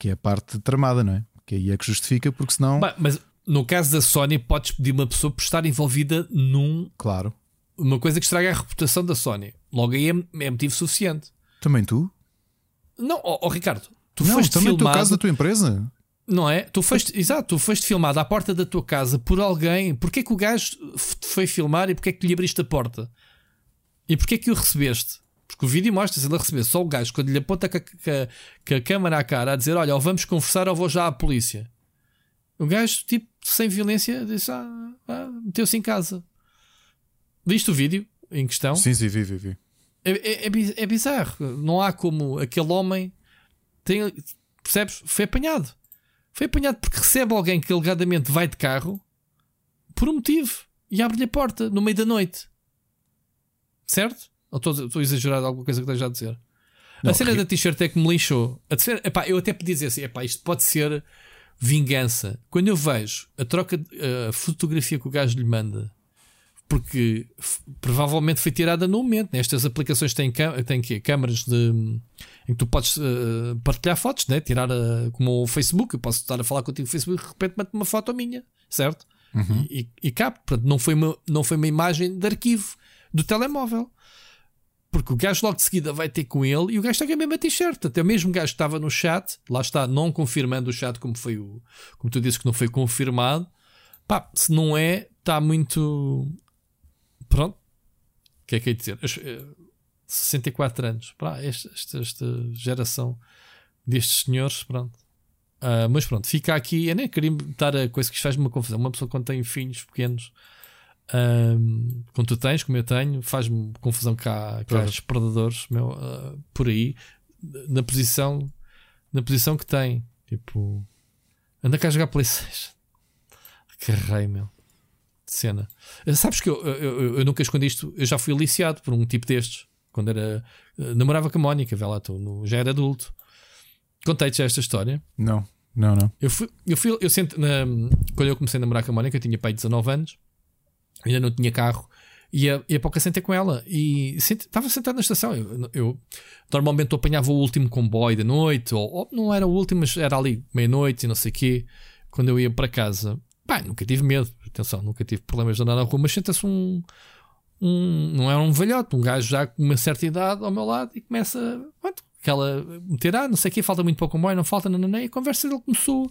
que é a parte tramada, não é? Que aí é que justifica, porque senão. Bah, mas no caso da Sony, podes pedir uma pessoa por estar envolvida num. Claro. Uma coisa que estraga a reputação da Sony. Logo aí é, é motivo suficiente. Também tu? Não, oh, oh Ricardo, tu não, foste também filmado. o caso da tua empresa. Não é? Tu foste, exato, tu foste filmado à porta da tua casa por alguém. Porquê que o gajo te foi filmar e porquê que lhe abriste a porta? E porquê que o recebeste? Porque o vídeo mostra-se ele a receber só o gajo quando lhe aponta com a, com, a câmera à cara a dizer: Olha, ou vamos conversar ou vou já à polícia. O gajo, tipo, sem violência, disse: Ah, ah meteu-se em casa. Viste o vídeo em questão? Sim, sim, vi, vi, vi. É, é, é, é bizarro. Não há como aquele homem. Tem, percebes? Foi apanhado. Foi apanhado porque recebe alguém que alegadamente vai de carro por um motivo e abre-lhe a porta no meio da noite. Certo? Ou estou, estou a exagerar alguma coisa que esteja a dizer? Não, a cena da t-shirt é que me lixou. A terceira, epá, eu até podia dizer assim: epá, isto pode ser vingança. Quando eu vejo a troca, a fotografia que o gajo lhe manda porque provavelmente foi tirada no momento. Nestas aplicações têm, têm que, câmaras de, em que tu podes uh, partilhar fotos, né? tirar uh, como o Facebook. Eu posso estar a falar contigo no Facebook e de repente mete uma foto minha, certo? Uhum. E, e, e cabe. Portanto, não foi, uma, não foi uma imagem de arquivo do telemóvel. Porque o gajo logo de seguida vai ter com ele e o gajo está com a mesma t-shirt. Até o mesmo gajo que estava no chat, lá está, não confirmando o chat como foi o. Como tu disse que não foi confirmado. Pá, se não é, está muito Pronto. O que é que é dizer? 64 eh, anos. Pá, esta, esta, esta geração destes senhores, pronto. Uh, mas pronto, fica aqui. Eu nem queria estar a coisa que faz uma confusão. Uma pessoa quando tem filhos pequenos, um, quando tu tens, como eu tenho, faz-me confusão cá, cá os predadores meu, uh, por aí, na posição, na posição que tem. Tipo, anda cá a jogar Playstation. Que rei, meu de cena. Eh, sabes que eu, eu, eu, nunca escondi isto, eu já fui aliciado por um tipo destes, quando era. Eh, namorava com a Mónica, vê lá, tu, já era adulto. Contei-te já esta história? Não, não, não. Eu fui, eu fui, eu sento, na, quando eu comecei a namorar com a Mónica, eu tinha pai de 19 anos, ainda não tinha carro, ia, ia para o sentei com ela e estava sentado na estação. Eu, eu normalmente eu apanhava o último comboio da noite, ou, ou não era o último, mas era ali meia-noite e não sei o quê, quando eu ia para casa. Pá, nunca tive medo, atenção, nunca tive problemas de andar na rua, mas senta-se um, um. Não era um velhote, um gajo já com uma certa idade ao meu lado e começa. Pronto, aquela. meter, ah, não sei o quê, falta muito pouco comboio, não falta, não, e a conversa dele começou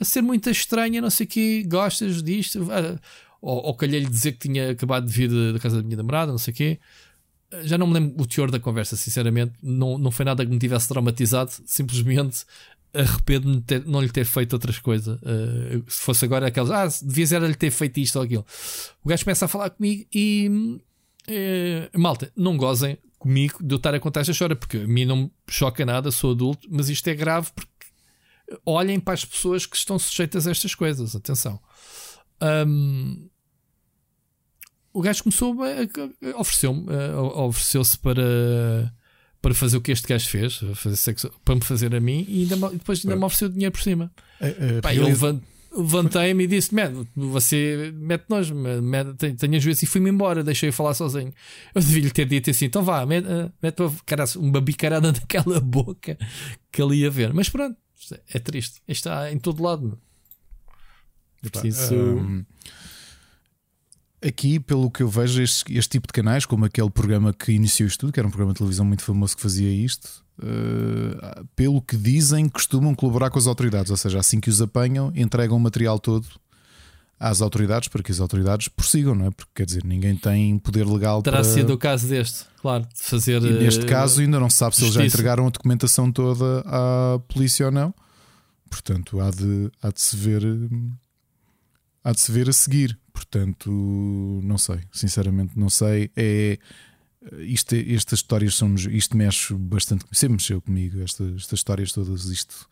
a ser muito estranha, não sei o quê, gostas disto. Ah, ou, ou calhei-lhe dizer que tinha acabado de vir da casa da minha namorada, não sei o quê. Já não me lembro o teor da conversa, sinceramente. Não, não foi nada que me tivesse traumatizado. Simplesmente arrependo-me de não lhe ter feito outras coisas. Uh, se fosse agora aquelas, ah, devias era lhe ter feito isto ou aquilo. O gajo começa a falar comigo e uh, malta, não gozem comigo de eu estar a contar esta história, porque a mim não me choca nada, sou adulto, mas isto é grave porque olhem para as pessoas que estão sujeitas a estas coisas. Atenção. Um, o gajo começou a, ofereceu-me, ofereceu-se para para fazer o que este gajo fez, fazer sexo, para me fazer a mim e, ainda, depois ainda me ofereceu dinheiro por cima. É, é, Pá, eu levantei-me e disse: Man, você mete nós, tenho a juízo e fui-me embora, deixei-o falar sozinho. Eu devia-lhe ter dito assim: então vá, mete, eh, mete uma bicarada naquela boca que ele ia ver. Mas pronto, é triste. Está em todo lado. Preciso. Um aqui, pelo que eu vejo, este, este, tipo de canais, como aquele programa que iniciou isto tudo, que era um programa de televisão muito famoso que fazia isto, uh, pelo que dizem, costumam colaborar com as autoridades, ou seja, assim que os apanham, entregam o material todo às autoridades para que as autoridades prossigam, não é? Porque quer dizer, ninguém tem poder legal Terá para. sido o caso deste, claro, de fazer. E neste uh, caso, ainda não se sabe se eles já entregaram a documentação toda à polícia ou não. Portanto, há de, há de se ver. Há de se ver a seguir. Portanto, não sei, sinceramente não sei. É, isto, estas histórias são isto mexe bastante, sempre mexeu comigo. Esta, estas histórias todas, isto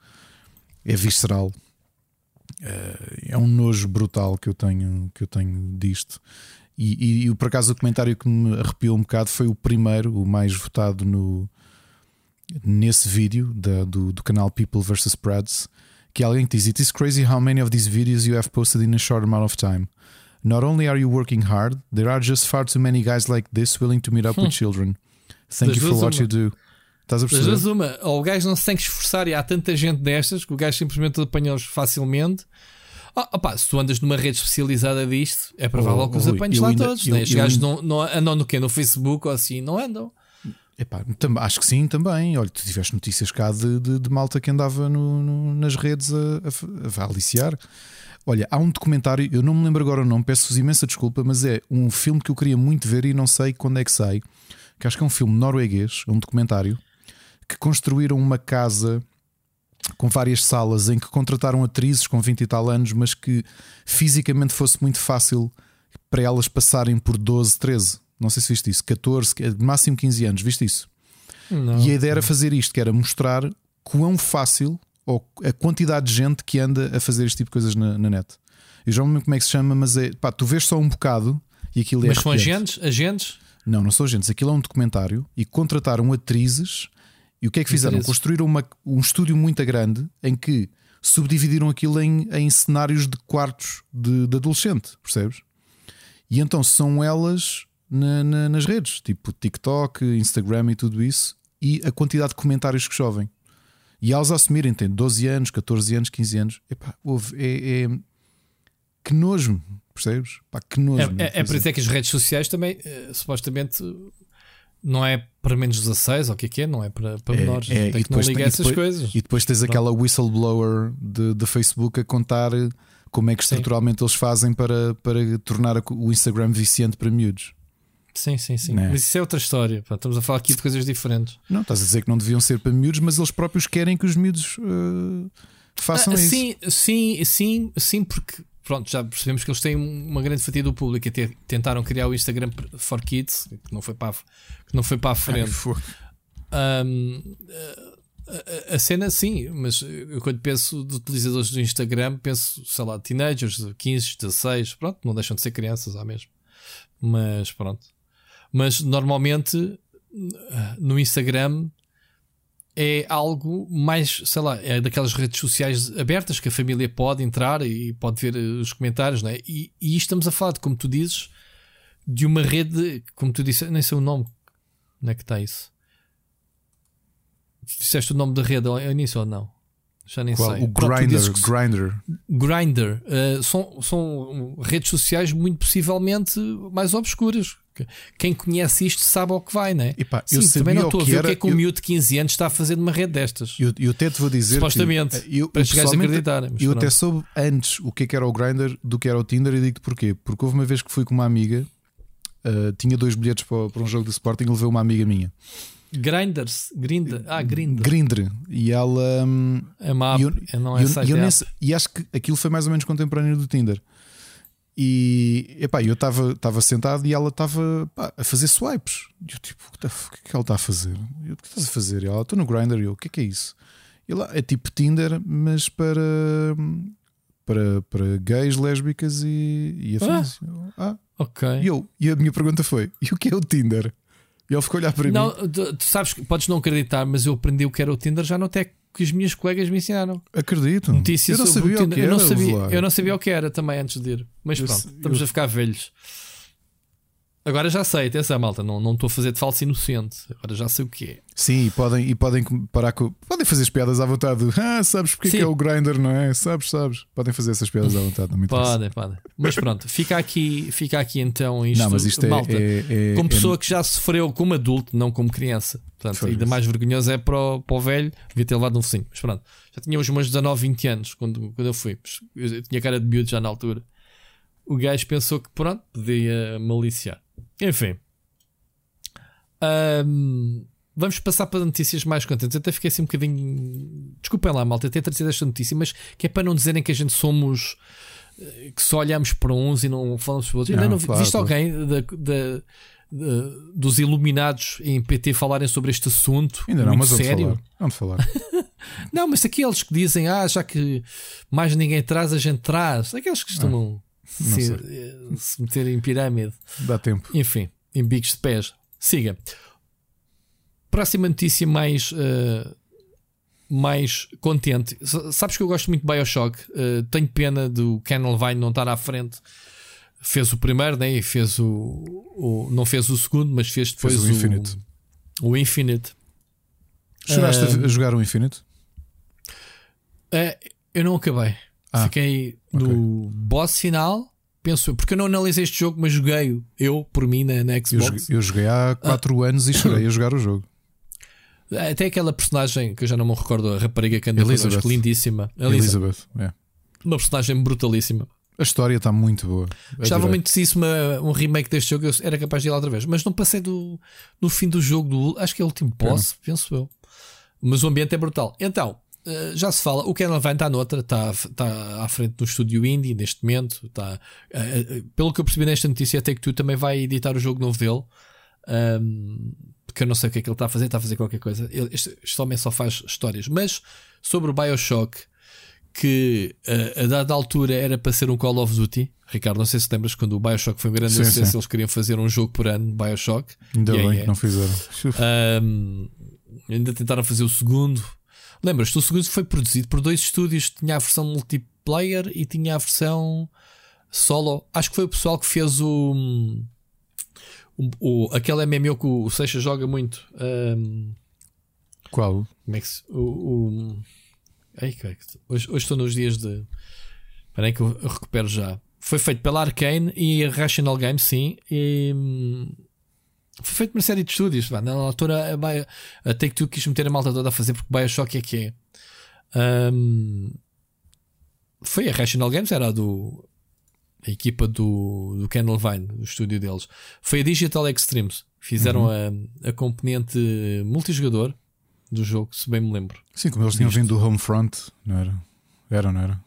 é visceral. É, é um nojo brutal que eu tenho, que eu tenho disto. E, e, por acaso o comentário que me arrepiou um bocado foi o primeiro, o mais votado no, nesse vídeo da, do, do canal People vs. Spreads. Que alguém diz: It is crazy how many of these videos you have posted in a short amount of time. Not only are you working hard, there are just far too many guys like this willing to meet up with children. Thank you for what you do. Estás a perceber? Mas uma, ou o gajo não se tem que esforçar e há tanta gente destas que o gajo simplesmente apanha-os facilmente. Oh, opa, se tu andas numa rede especializada disto, é provável Oh, que os apanhes lá ainda- todos. eu- né? Os gajos ainda- não, não andam no quê? No Facebook ou assim? Não andam. Epá, acho que sim também. Olha, tu tiveste notícias cá de, de- de malta que andava no- no- nas redes a, a, a aliciar. Olha, há um documentário, eu não me lembro agora o nome, peço-vos imensa desculpa, mas é um filme que eu queria muito ver e não sei quando é que sai. Que acho que é um filme norueguês, um documentário, que construíram uma casa com várias salas em que contrataram atrizes com 20 e tal anos, mas que fisicamente fosse muito fácil para elas passarem por 12, 13. Não sei se viste isso, 14, máximo 15 anos, viste isso? Não. E a ideia era fazer isto, que era mostrar quão fácil ou a quantidade de gente que anda a fazer este tipo de coisas na, na net. Eu já não me lembro como é que se chama, mas é pá, tu vês só um bocado e aquilo é. Mas são agentes? Agentes? Não, não são agentes. Aquilo é um documentário e contrataram atrizes. E o que é que fizeram? Atrizes. Construíram uma- um estúdio muito grande em que subdividiram aquilo em, em cenários de quartos de, de adolescente, percebes? E então são elas na- na- nas redes, tipo TikTok, Instagram e tudo isso, e a quantidade de comentários que chovem. E elas a assumirem, têm 12 anos, 14 anos, 15 anos, epá, houve, é, é- que nojo, percebes? Pá, que nojo. É, é, é por isso é que as redes sociais também, eh, supostamente, não é para menos 16 ou o que é que é, não é para, para É, menores. é, Tem e que não depois liga tem- e essas depois- coisas. E depois tens aquela whistleblower de, de Facebook a contar como é que Sim. estruturalmente eles fazem para, para tornar o Instagram viciante para miúdos. Sim, sim, sim. Né? Mas isso é outra história. pá. Estamos a falar aqui de coisas diferentes. Não, estás a dizer que não deviam ser para miúdos, mas eles próprios querem que os miúdos eh, façam Ah, isso. sim, sim, sim, sim, porque pronto, já percebemos que eles têm uma grande fatia do público e tentaram criar o Instagram for Kids, que não foi para a, que não foi para a frente. Fogo. Ahm, a, a- a cena sim, mas eu quando penso de utilizadores do Instagram, penso, sei lá, teenagers de 15, 16, pronto, não deixam de ser crianças há mesmo. Mas pronto. Mas normalmente no Instagram é algo mais, sei lá, é daquelas redes sociais abertas que a família pode entrar e pode ver eh, os comentários, né? E, e estamos a falar, de, como tu dizes, de uma rede, como tu disse, nem sei o nome, onde é que está isso? Disseste o nome da rede ao início ou não? Já nem Qual? sei. O que- Grindr. Grindr uh, são, são redes sociais muito possivelmente mais obscuras. Quem conhece isto sabe ao que vai, né? Epá, Sim, eu também não estou a que ver o que é que um eu- miúdo de 15 anos está a fazer numa rede destas. Eu, eu até te vou dizer Supostamente, que eu, para chegares a acreditar. mas Eu pronto. até soube antes o que é que era o Grindr do que era o Tinder e digo-te porquê. Porque houve uma vez que fui com uma amiga, uh, tinha dois bilhetes para, para um jogo de Sporting e levei uma amiga minha. Grinders, Grindr, ah, Grindr. Grindr. E ela. hum, É uma app, eu- não e é eu- eu é nem e acho que aquilo foi mais ou menos contemporâneo do Tinder. E epá, eu estava sentado e ela estava a fazer swipes. E eu tipo, o que, é que ela está a fazer? Eu, o que estás a fazer? E ela, estou no Grindr. E eu, o que é que é isso? E ela, é tipo Tinder, mas para, para, para gays, lésbicas e, e afins. Eu, Ah, Ok. e, eu, e a minha pergunta foi: e o que é o Tinder? E ele ficou a olhar para Não, mim. tu, tu sabes que podes não acreditar, mas eu aprendi o que era o Tinder já no até que os meus colegas me ensinaram. Acredito. Notícias eu não sabia o que era. eu, não sabia, eu não sabia o que era também antes de ir. Mas Eu pronto, sei- estamos eu- a ficar velhos. Agora já sei, atenção, malta. Não não estou a fazer de falso inocente. Agora já sei o que é. Sim, e podem, e podem parar com. Podem fazer as piadas à vontade. Ah, sabes porque é é o grinder, não é? Sabes, sabes. Podem fazer essas piadas à vontade, não me. Podem, podem. Mas pronto, fica aqui, fica aqui então isto. Não, mas isto é. malta, é- é- como é- pessoa que já sofreu como adulto, não como criança. Portanto, Foi ainda isso. mais vergonhoso é para o, para o velho, devia ter levado um focinho. Mas pronto, já tinha os meus 19, 20 anos quando, quando eu fui. Eu tinha cara de miúdo já na altura. O gajo pensou que pronto, podia maliciar. Enfim. Ahm, vamos passar para notícias mais contentes. Até fiquei assim um bocadinho. Desculpem lá, malta, ter trazido esta notícia, mas que é para não dizerem que a gente somos. eh, que só olhamos para uns e não falamos para outros. Ainda Não, não vi- claro, viste alguém da- da- da- dos iluminados em PT falarem sobre este assunto? Ainda não, muito mas vamos sério. falar. Vamos falar. Não, mas aqueles que dizem, ah, já que mais ninguém traz, a gente traz. Aqueles que costumam não se, eh, se meter em pirâmide. Dá tempo. Enfim, em bicos de pés. Siga. Próxima notícia mais. eh, mais contente. Sabes que eu gosto muito de Bioshock. Eh, tenho pena do Ken Levine não estar à frente. Fez o primeiro, né? E fez o, o- Não fez o segundo, mas fez depois Fez o Infinite. O Infinite. Chegaste uh, a jogar o Infinite? Uh, eu não acabei. Ah, Fiquei okay. no boss final, penso porque eu não analisei este jogo, mas joguei eu por mim na, na Xbox. Eu joguei, eu joguei há 4 ah. anos e chorei a jogar o jogo. Até aquela personagem que eu já não me recordo, a rapariga que anda Elizabeth. lindíssima. Elizabeth. Elizabeth é. Uma personagem brutalíssima. A história está muito boa. Gostava muito de se isso uma, um remake deste jogo, eu era capaz de ir lá outra vez. Mas não passei do, no fim do jogo, do, acho que é o último boss, penso eu. Mas o ambiente é brutal. Então, já se fala, o Ken Levine está noutra, está, está à frente do estúdio indie neste momento. Está, uh, pelo que eu percebi nesta notícia, até que tu também vai editar o jogo novo dele. Um, porque eu não sei o que é que ele está a fazer, está a fazer qualquer coisa. Ele, este, este homem só faz histórias. Mas sobre o Bioshock, que uh, a dada altura era para ser um Call of Duty. Ricardo, não sei se lembras quando o Bioshock foi um grande sim, sucesso, sim. eles queriam fazer um jogo por ano, Bioshock. Ainda bem é. que não fizeram. Um, ainda tentaram fazer o segundo. Lembras-te, o segundo foi produzido por dois estúdios, tinha a versão multiplayer e tinha a versão solo. Acho que foi o pessoal que fez o. o, o aquele MMO que o Seixa joga muito. Um, Qual? Como é que se. O, o Ai, hoje, hoje estou nos dias de. Espera aí que eu, recupero já. Foi feito pela Arkane e a Rational Games, sim. E, foi feito por uma série de estúdios. Na altura, a, a Take-Two quis meter a malta toda a fazer porque Bioshock é que é. Um, foi a Rational Games, era a do. A equipa do, do Ken Levine, o estúdio deles. Foi a Digital Extremes. Fizeram uhum. a, a componente multijogador do jogo, se bem me lembro. Sim, como eles tinham vindo do Homefront, não era? Era, não era?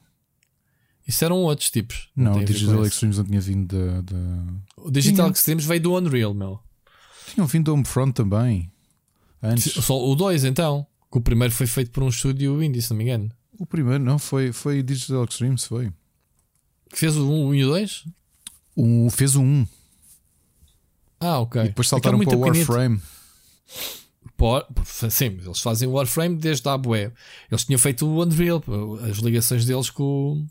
Isso eram outros tipos. Não, o Digital Extremes não tinha vindo da. O Digital tinha. Extremes veio do Unreal, meu. Tinham vindo do Homefront também. Antes. Só o 2, então. Que o primeiro foi feito por um estúdio indie, se não me engano. O primeiro não foi, foi Digital Extremes, foi. Que fez o 1 um, e o 2? Um, fez o 1. Um. Ah, ok. E depois saltaram para o Warframe. Sim, eles fazem o Warframe desde a web. Eles tinham feito o Unreal. As ligações deles com.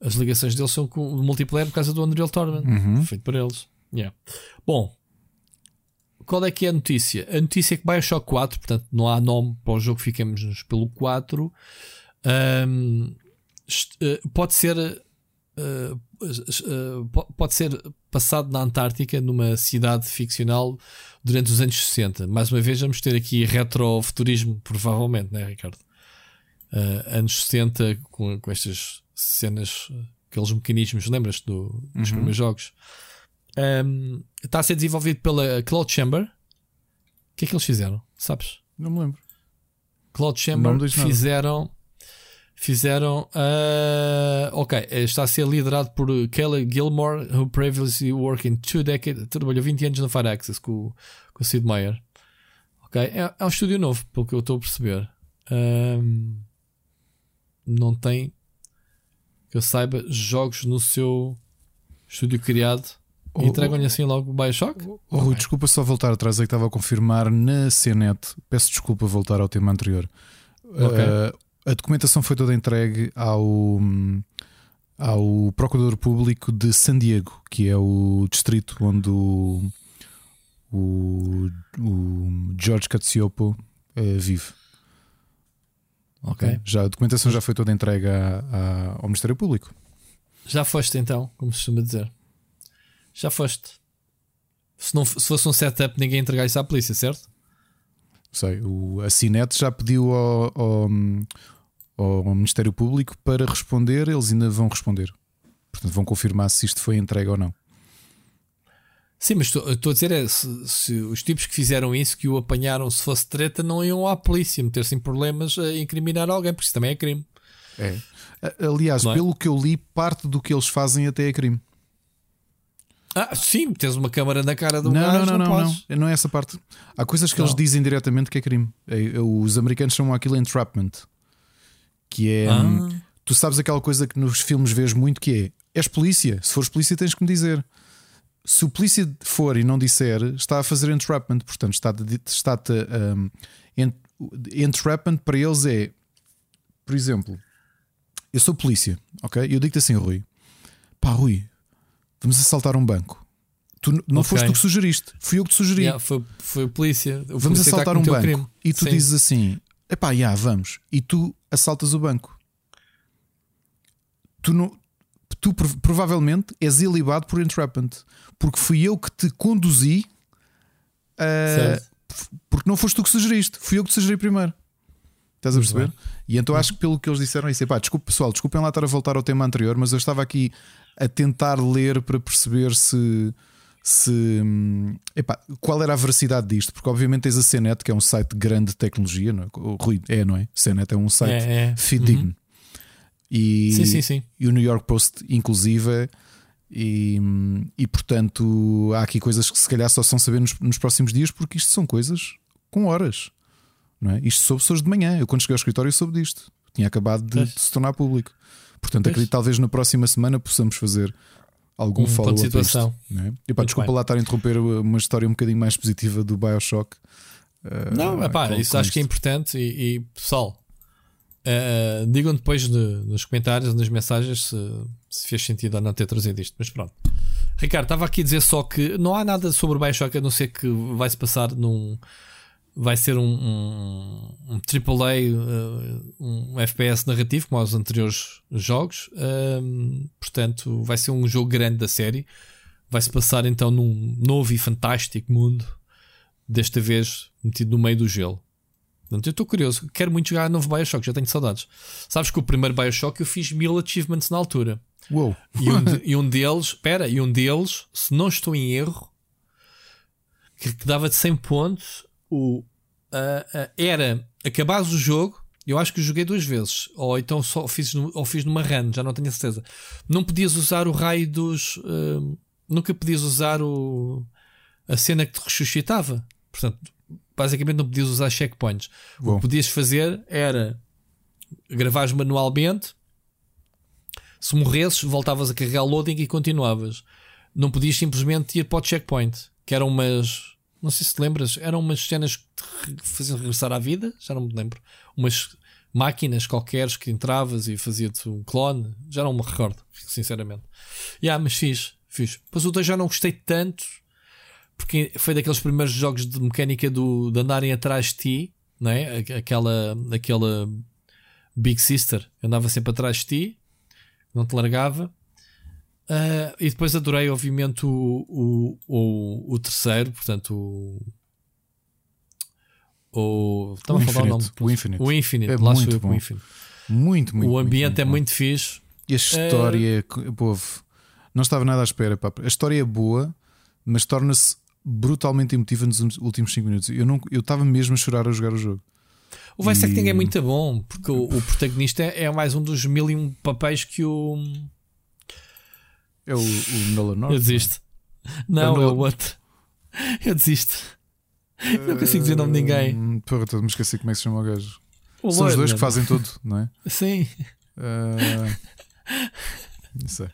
As ligações deles são com o multiplayer por causa do Unreal Tournament. Uhum. Feito por eles. Yeah. Bom, qual é que é a notícia? A notícia é que Bioshock 4, portanto, não há nome para o jogo, ficamos pelo 4. Um, eh, pode ser. Uh, uh, pode ser passado na Antártica, numa cidade ficcional durante os anos 60. Mais uma vez, vamos ter aqui retrofuturismo, provavelmente, né, Ricardo? Uh, anos 60, com, com estas cenas, aqueles mecanismos, lembras-te do, dos uhum. primeiros jogos? Um, está a ser desenvolvido pela Cloud Chamber. O que é que eles fizeram? Sabes? Não me lembro. Cloud Chamber fizeram fizeram. Uh, ok, está a ser liderado por Kelly Gilmore, who previously worked in two decades, trabalhou 20 anos na Firaxis com, com o Sid Meier. Ok, é, é, um estúdio novo, pelo que eu estou a perceber. Um, não tem que eu saiba jogos no seu estúdio criado. Oh, Entregam-lhe assim logo o Bioshock? Oh, oh, Rui, desculpa só voltar atrás, é que estava a confirmar na CNET. Peço desculpa voltar ao tema anterior. Okay. Uh, a documentação foi toda entregue ao, ao Procurador Público de San Diego, que é o distrito onde o, o, o George Katsiopo uh, vive. Ok. Já, a documentação já foi toda entregue a, a, ao Ministério Público. Já foste então, como se costuma dizer. Já foste. Se, não, se fosse um setup, ninguém entregar isso à polícia, certo? sei, o, a Cinet já pediu ao, ao, ao, Ministério Público para responder, eles ainda vão responder. Portanto, vão confirmar se isto foi entregue ou não. Sim, mas estou a dizer é, se, se, os tipos que fizeram isso, que o apanharam, se fosse treta, não iam à polícia meter-se em problemas a incriminar alguém, porque isso também é crime. É. Aliás, é? pelo que eu li, parte do que eles fazem até é crime. Ah, sim, tens uma câmara na cara do não, gajo, não, não, não, não, não, é essa parte. Há coisas que não. eles dizem diretamente que é crime. É, é, os americanos chamam aquilo entrapment, que é ah. Hum, tu sabes aquela coisa que nos filmes vês muito que é és polícia, se fores polícia tens que me dizer. Se o polícia for e não disser, está a fazer entrapment, portanto, está, está um, entrapment para eles é, por exemplo, eu sou polícia, ok? Eu digo-te assim, Rui, pá, Rui, Vamos assaltar um banco. Tu não okay. foste tu que sugeriste, fui eu que te sugeri. Yeah, foi, foi a polícia. O vamos polícia assaltar um banco. E tu Sim. dizes assim: epá, já, vamos. E tu assaltas o banco. Tu, não, tu provavelmente és ilibado por entrapment. Porque fui eu que te conduzi. Uh, porque não foste tu que sugeriste, fui eu que te sugeri primeiro. Estás a perceber? E então acho que pelo que eles disseram, é isso. Pá, desculpe pessoal, desculpem lá estar a voltar ao tema anterior, mas eu estava aqui a tentar ler para perceber se se epá, qual era a veracidade disto, porque obviamente tens a CNET, que é um site grande de tecnologia, não é? O Rui, é, não é? CNET é um site é, é. fidedigno. Uhum. E, sim, sim, sim. e o New York Post, inclusive, e, e portanto há aqui coisas que se calhar só são saber nos, nos próximos dias, porque isto são coisas com horas. Não é? Isto soube pessoas de manhã. Eu, quando cheguei ao escritório, soube disto. Tinha acabado de, de se tornar público. Portanto, pois. acredito talvez na próxima semana possamos fazer algum um follow-up. De situação. Isto, é? e, pá, desculpa bem. lá estar a interromper uma história um bocadinho mais positiva do Bioshock. Uh, não, epá, isso acho isto. que é importante. E, e pessoal, uh, digam depois de, nos comentários, nas mensagens, se, se fez sentido ou não ter trazido isto. Mas pronto, Ricardo, estava aqui a dizer só que não há nada sobre o Bioshock a não ser que vai se passar num vai ser um, um, um AAA, uh, um FPS narrativo, como aos anteriores jogos. Um, portanto, vai ser um jogo grande da série. Vai se passar então num novo e fantástico mundo, desta vez metido no meio do gelo. Portanto, eu estou curioso, quero muito jogar novo Bioshock, já tenho saudades. Sabes que o primeiro Bioshock eu fiz mil achievements na altura. Uou. E um, de, e um deles, espera, e um deles, se não estou em erro, que, que dava de 100 pontos, o, uh, uh, era acabares o jogo. Eu acho que joguei duas vezes, ou então só fiz, ou fiz numa run, já não tenho certeza. Não podias usar o raio dos. Uh, nunca podias usar o, a cena que te ressuscitava. Portanto, basicamente não podias usar checkpoints. Bom. O que podias fazer era gravares manualmente. Se morresses, voltavas a carregar o loading e continuavas. Não podias simplesmente ir para o checkpoint, que eram umas não sei se te lembras, eram umas cenas que te faziam regressar à vida, já não me lembro. Umas máquinas qualquer que entravas e fazia-te um clone, já não me recordo, sinceramente. Yeah, mas fiz, fiz. Pois o 2 já não gostei tanto, porque foi daqueles primeiros jogos de mecânica do, de andarem atrás de ti, não é? Aquela, aquela Big Sister andava sempre atrás de ti, não te largava. Uh, e depois adorei, obviamente, o, o, o, o terceiro, portanto, o. O, o nome. O Infinite. O Infinite, é lá muito bom. o Infinite. Muito, muito O ambiente muito, é muito, fixe. E a história, uh, povo, não estava nada à espera. Pá. A história é boa, mas torna-se brutalmente emotiva nos últimos 5 minutos. Eu, não, eu estava mesmo a chorar a jogar o jogo. O Vice Acting é muito bom, porque o, o protagonista é, é mais um dos mil e um papéis que o é o, o Nolan North? Eu desisto. Não, é, é o outro. Eu desisto. Uh, não consigo dizer o nome de ninguém. Hum, porra, me esqueci como é que se chama o gajo. O São Lord, os dois que fazem tudo, não é? Sim. Uh, não sei.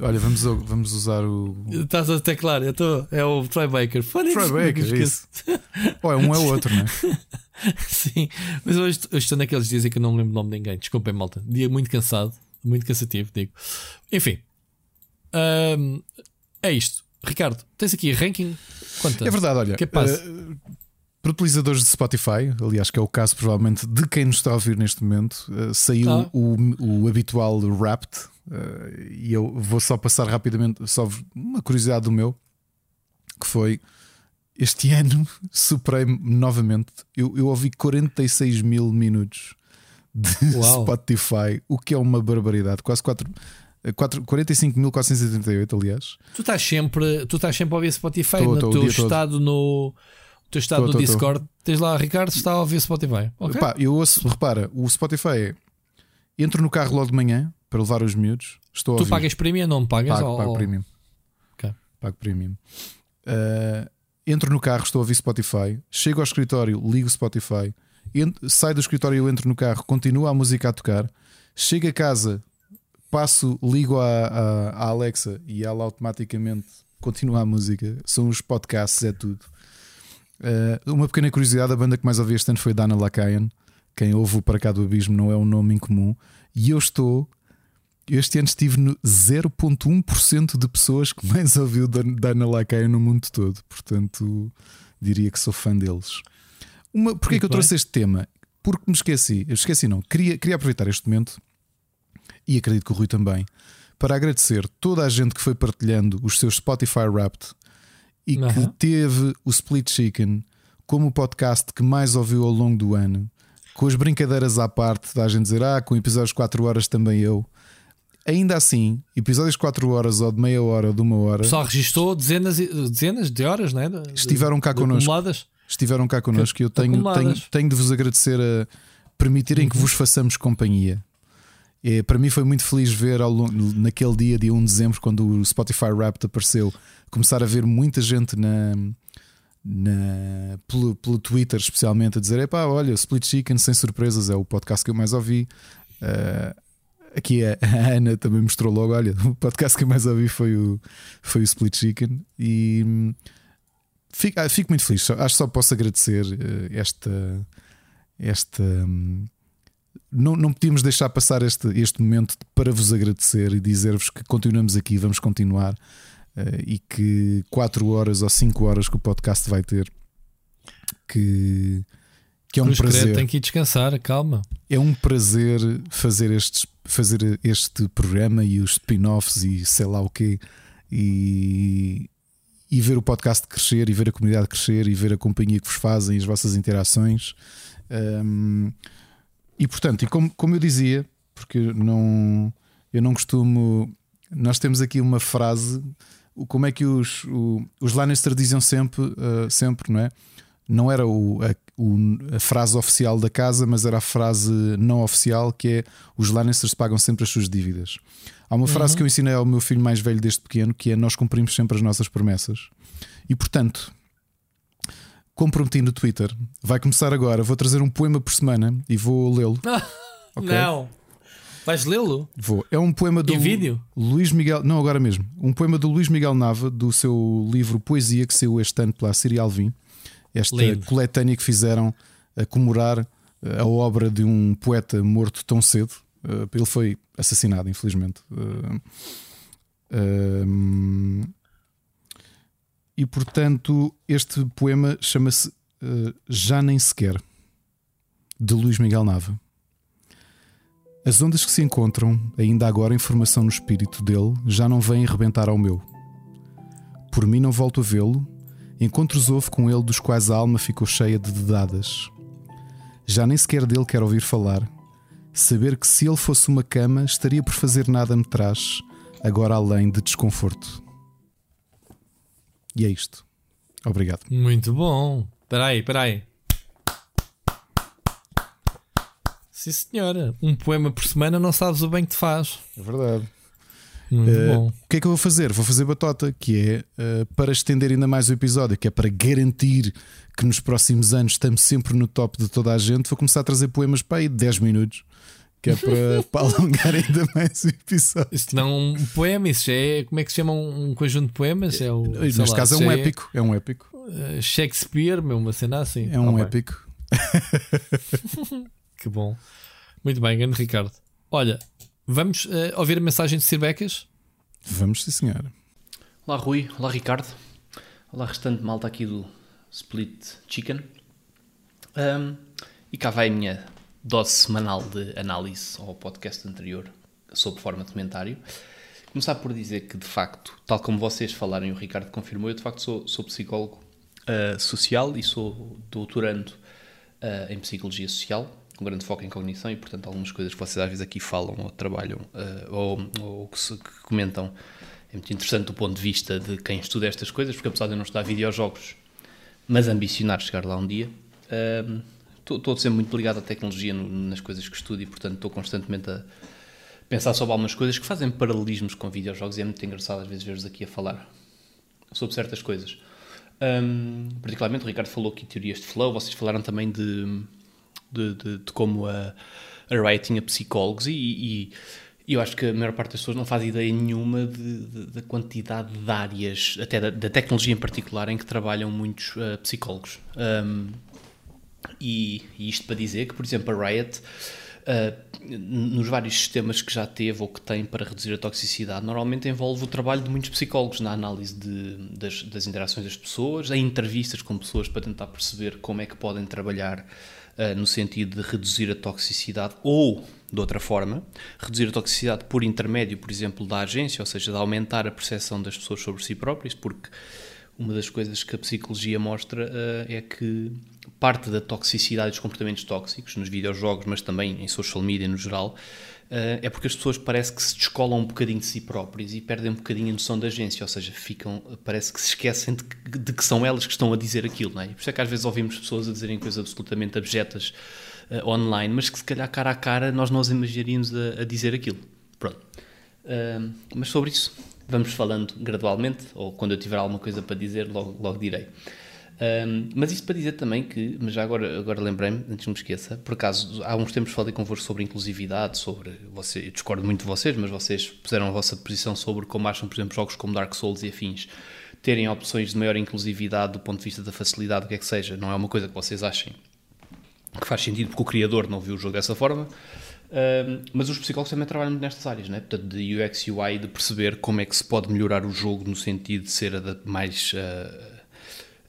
Olha, vamos, vamos usar o. Estás a teclar, eu estou. É o Troy Baker. Troy Baker, é isso. Ou é um é o outro, não é? Sim, mas hoje, hoje estou naqueles dias em que eu não me lembro o nome de ninguém. Desculpem, malta. Dia muito cansado, muito cansativo, digo. Enfim, um, é isto. Ricardo, tens aqui ranking? Quantas? É verdade, olha. Que? Uh, para utilizadores de Spotify, aliás, que é o caso provavelmente de quem nos está a ouvir neste momento, uh, saiu ah. o, o habitual Wrapped. Uh, e eu vou só passar rapidamente, só uma curiosidade do meu, que foi este ano superei novamente. Eu, eu ouvi 46 mil minutos de Uau. Spotify, o que é uma barbaridade, quase 4. 45.438, aliás. Tu estás sempre, tu estás sempre a ouvir Spotify tô, no tô, teu estado todo. no teu estado tô, no Discord. Tens lá, Ricardo, está a ouvir Spotify. Okay? Eu ouço, repara, o Spotify é entro no carro logo de manhã para levar os miúdos. Estou tu pagas premium não pagas? Pago, pago premium. Okay. Pago premium. Uh, entro no carro, estou a ouvir Spotify. Chego ao escritório, ligo Spotify. Entro, saio do escritório, eu entro no carro, continua a música a tocar. Chego a casa, passo, ligo à, Alexa e ela automaticamente continua a música. São os podcasts, é tudo. Uh, uma pequena curiosidade: a banda que mais ouvi este ano foi Dana Lacayan. Quem ouve o Para Cá do Abismo não é um nome incomum. E eu estou este ano estive no 0,1% de pessoas que mais ouviu Dana Lacaia no mundo todo. Portanto, diria que sou fã deles. Uma, porquê é que eu trouxe este tema? Porque me esqueci. Eu esqueci, não. Queria, queria aproveitar este momento, e acredito que o Rui também, para agradecer toda a gente que foi partilhando os seus Spotify Wrapped e uhum. que teve o Split Chicken como o podcast que mais ouviu ao longo do ano, com as brincadeiras à parte, da gente dizer, ah, com episódios de 4 horas também eu. Ainda assim, episódios de 4 horas ou de meia hora ou de uma hora. Pessoal registou dezenas, dezenas de horas, não é? De, estiveram cá connosco. Estiveram cá connosco e eu tenho, tenho, tenho de vos agradecer a permitirem uhum. que vos façamos companhia. É, para mim foi muito feliz ver ao, naquele dia, dia 1 de dezembro, quando o Spotify Wrapped apareceu, começar a ver muita gente na, na, pelo, pelo Twitter, especialmente, a dizer: Epá, olha, Split Chicken, sem surpresas, é o podcast que eu mais ouvi. Uh, aqui a, a, Ana também mostrou logo: olha, o podcast que eu mais ouvi foi o, foi o Split Chicken. E fico, ah, fico muito feliz. Acho que só posso agradecer uh, esta. esta um, não, não podíamos deixar passar este, este momento para vos agradecer e dizer-vos que continuamos aqui, vamos continuar. Uh, e que 4 horas ou 5 horas que o podcast vai ter, que, que é um Cruz prazer. Tem que ir descansar, calma. É um prazer fazer, estes, fazer este programa e os spin-offs e sei lá o quê. E, e ver o podcast crescer, e ver a comunidade crescer, e ver a companhia que vos fazem, as vossas interações. Um, e portanto, e como, como eu dizia, porque não, eu não costumo. Nós temos aqui uma frase como é que os, o, os Lannister diziam sempre, uh, sempre, não é? Não era o, a, o, a, frase oficial da casa, mas era a frase não oficial que é os Lannisters pagam sempre as suas dívidas. Há uma frase uhum. que eu ensinei ao meu filho mais velho desde pequeno que é nós cumprimos sempre as nossas promessas. E portanto, comprometi no Twitter. Vai começar agora. Vou trazer um poema por semana e vou lê-lo. okay? Não. Vais lê-lo? Vou. É um poema do em vídeo? Luís Miguel. Não, agora mesmo. Um poema do Luís Miguel Nava, do seu livro Poesia, que saiu este ano pela Siri Alvim. Esta Lindo. coletânea que fizeram a comemorar eh, a obra de um poeta morto tão cedo. Eh, ele foi assassinado, infelizmente. Eh, e portanto, este poema chama-se Já Nem Sequer, de Luís Miguel Nava. As ondas que se encontram, ainda agora em formação no espírito dele, já não vêm rebentar ao meu. Por mim não volto a vê-lo, encontros houve com ele dos quais a alma ficou cheia de dedadas. Já nem sequer dele quero ouvir falar. Saber que se ele fosse uma cama, estaria por fazer nada me traz, agora além de desconforto. E é isto. Obrigado. Muito bom. Espera aí, espera aí. Sim, senhora. Um poema por semana não sabes o bem que te faz. É verdade. Uh, o que é que eu vou fazer? Vou fazer batota, que é uh, para estender ainda mais o episódio, que é para garantir que nos próximos anos estamos sempre no top de toda a gente. Vou começar a trazer poemas para aí de 10 minutos, que é para, para alongar ainda mais o episódio. Isto não é um poema, isso já é. Como é que se chama um conjunto de poemas? É o, Neste lá, caso é um épico. É, é um épico. Uh, Shakespeare, meu, uma cena assim. É um épico. que bom. Muito bem, grande Ricardo. Olha, vamos uh, ouvir a mensagem de Sirbecas? Vamos, sim, senhora. Olá, Rui. Olá, Ricardo. Olá, restante malta aqui do Split Chicken. Um, e cá vai a minha dose semanal de análise ao podcast anterior sob forma de comentário. Começar por dizer que, de facto, tal como vocês falaram e o Ricardo confirmou, eu de facto sou, sou psicólogo uh, social e sou doutorando uh, em psicologia social um grande foco em cognição e, portanto, algumas coisas que vocês às vezes aqui falam ou trabalham uh, ou, ou que, se, que, comentam é muito interessante do ponto de vista de quem estuda estas coisas, porque apesar de eu não estudar videojogos, mas ambicionar chegar lá um dia, estou sempre muito ligado à tecnologia no, nas coisas que estudo e, portanto, estou constantemente a pensar sobre algumas coisas que fazem paralelismos com videojogos e é muito engraçado às vezes ver-vos aqui a falar sobre certas coisas. Um, particularmente o Ricardo falou aqui teorias de flow, vocês falaram também de de, de, de como a, a Riot tinha psicólogos e, e, eu acho que a maior parte das pessoas não faz ideia nenhuma da quantidade de áreas, até da, da, tecnologia em particular, em que trabalham muitos uh, psicólogos. Um, e, e, isto para dizer que, por exemplo, a Riot uh, nos vários sistemas que já teve ou que tem para reduzir a toxicidade, normalmente envolve o trabalho de muitos psicólogos na análise de, das, das interações das pessoas, em entrevistas com pessoas para tentar perceber como é que podem trabalhar uh, no sentido de reduzir a toxicidade ou, de outra forma, reduzir a toxicidade por intermédio, por exemplo, da agência, ou seja, de aumentar a percepção das pessoas sobre si próprias, porque uma das coisas que a psicologia mostra uh, é que parte da toxicidade dos comportamentos tóxicos nos videojogos, mas também em social media no geral, uh, é porque as pessoas parece que se descolam um bocadinho de si próprias e perdem um bocadinho a noção da agência, ou seja, ficam, parece que se esquecem de que, de que são elas que estão a dizer aquilo, não é? Por isso é que às vezes ouvimos pessoas a dizerem coisas absolutamente abjetas uh, online, mas que se calhar cara a cara nós não as imaginaríamos a, a dizer aquilo. Pronto. mas sobre isso vamos falando gradualmente, ou quando eu tiver alguma coisa para dizer, logo, logo direi. Um, mas isso para dizer também que, mas já agora, agora lembrei-me, antes me esqueça, por acaso há uns tempos falei convosco sobre inclusividade, sobre, você, eu discordo muito de vocês, mas vocês puseram a vossa posição sobre como acham, por exemplo, jogos como Dark Souls e afins terem opções de maior inclusividade do ponto de vista da facilidade, o que é que seja, não é uma coisa que vocês achem que faz sentido porque o criador não viu o jogo dessa forma, mas os psicólogos também trabalham nestas áreas, né? portanto, de UX UI, de perceber como é que se pode melhorar o jogo no sentido de ser mais uh,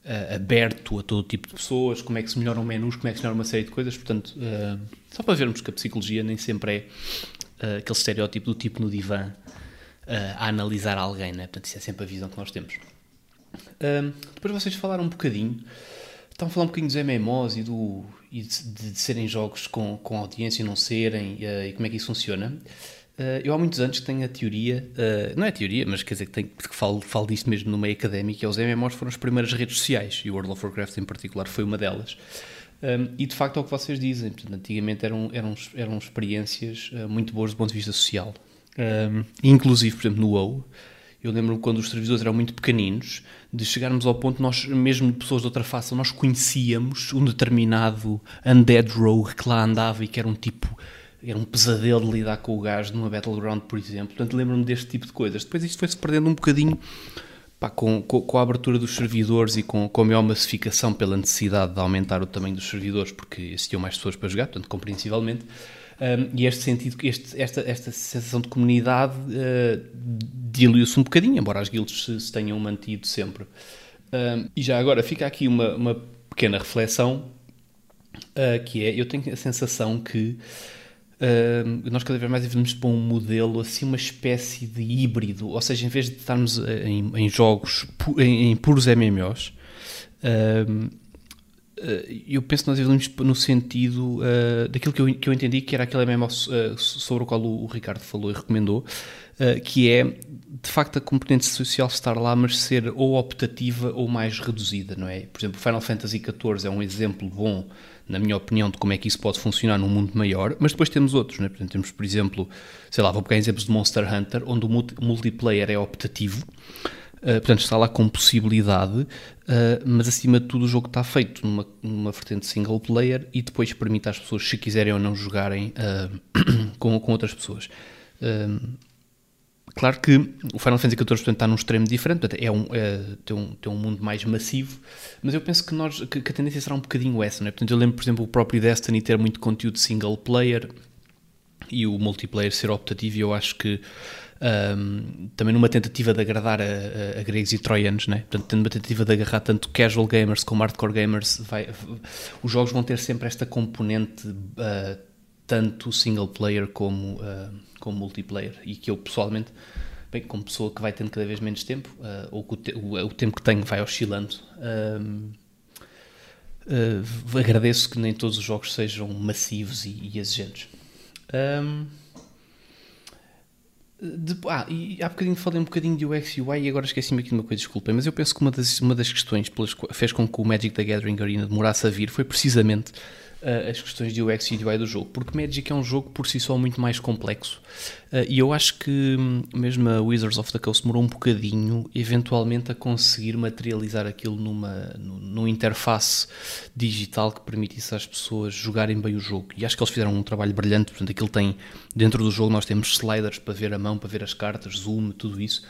uh, aberto a todo tipo de pessoas, como é que se melhoram menus, como é que se melhora uma série de coisas. Portanto, uh, só para vermos que a psicologia nem sempre é aquele estereótipo do tipo no divã a analisar alguém, né? portanto, isso é sempre a visão que nós temos. depois vocês falaram um bocadinho, estão a falar um bocadinho dos MMOs e do e de, de, de, serem jogos com, com audiência e não serem, uh, e como é que isso funciona. Uh, eu há muitos anos que tenho a teoria, uh, não é teoria, mas quer dizer que, tenho, que falo, falo disto mesmo no meio académico, que é os MMOs foram as primeiras redes sociais, e o World of Warcraft em particular foi uma delas. Um, e de facto é o que vocês dizem, Portanto, antigamente eram, eram, eram experiências muito boas do ponto de vista social. Um, inclusive, por exemplo, no WoW, eu lembro-me quando os servidores eram muito pequeninos, de chegarmos ao ponto, nós, mesmo pessoas de outra face, nós conhecíamos um determinado undead rogue que lá andava e que era um tipo, era um pesadelo de lidar com o gajo numa battleground, por exemplo. Portanto, lembro-me deste tipo de coisas. Depois isto foi-se perdendo um bocadinho pá, com, com, com, a abertura dos servidores e com, com a maior massificação pela necessidade de aumentar o tamanho dos servidores, porque existiam mais pessoas para jogar, portanto, compreensivelmente um, e este sentido, este, esta, esta sensação de comunidade uh, diluiu-se um bocadinho, embora as guilds se, se tenham mantido sempre. Um, e já agora fica aqui uma, uma pequena reflexão, uh, que é, eu tenho a sensação que uh, nós cada vez mais devemos para um modelo, assim, uma espécie de híbrido, ou seja, em vez de estarmos em, em jogos, em, em puros MMOs, eh, eu penso que nós evoluímos no sentido uh, daquilo que eu, que eu entendi que era aquele MMO uh, sobre o qual o, o, Ricardo falou e recomendou, uh, que é de facto a componente social estar lá, mas ser ou optativa ou mais reduzida, não é? Por exemplo, Final Fantasy XIV é um exemplo bom, na minha opinião, de como é que isso pode funcionar num mundo maior, mas depois temos outros, não é? Portanto, temos, por exemplo, sei lá, vou pegar exemplos de Monster Hunter, onde o multiplayer é optativo. Uh, portanto, está lá com possibilidade, uh, mas acima de tudo o jogo está feito numa, numa vertente single player e depois permite às pessoas, se quiserem ou não, jogarem uh, com, com outras pessoas. Claro que o Final Fantasy XIV portanto, está num extremo diferente, portanto, é um, é, tem, um, tem um mundo mais massivo, mas eu penso que, nós, que, que a tendência será um bocadinho essa. Não é? Portanto, eu lembro, por exemplo, o próprio Destiny ter muito conteúdo single player e o multiplayer ser optativo, e eu acho que um, também numa tentativa de agradar a, a, a, gregos e troianos, né? portanto, numa tentativa de agarrar tanto casual gamers como hardcore gamers, vai, os jogos vão ter sempre esta componente uh, tanto single player como, uh, como multiplayer, e que eu pessoalmente, bem, como pessoa que vai tendo cada vez menos tempo, uh, ou que o, te, o, o, tempo que tenho vai oscilando, um, agradeço que nem todos os jogos sejam massivos e, e exigentes. Um, de, ah, e há bocadinho falei um bocadinho de UX e UI e agora esqueci-me aqui de uma coisa, desculpem, mas eu penso que uma das, uma das questões pelas, fez com que o Magic the Gathering Arena demorasse a vir foi precisamente uh, as questões de UX e UI do jogo, porque Magic é um jogo por si só muito mais complexo. Uh, e eu acho que hum, mesmo a Wizards of the Coast demorou um bocadinho eventualmente a conseguir materializar aquilo numa, numa interface digital que permitisse às pessoas jogarem bem o jogo. E acho que eles fizeram um trabalho brilhante, portanto aquilo tem dentro do jogo nós temos sliders para ver a mão, para ver as cartas, zoom, tudo isso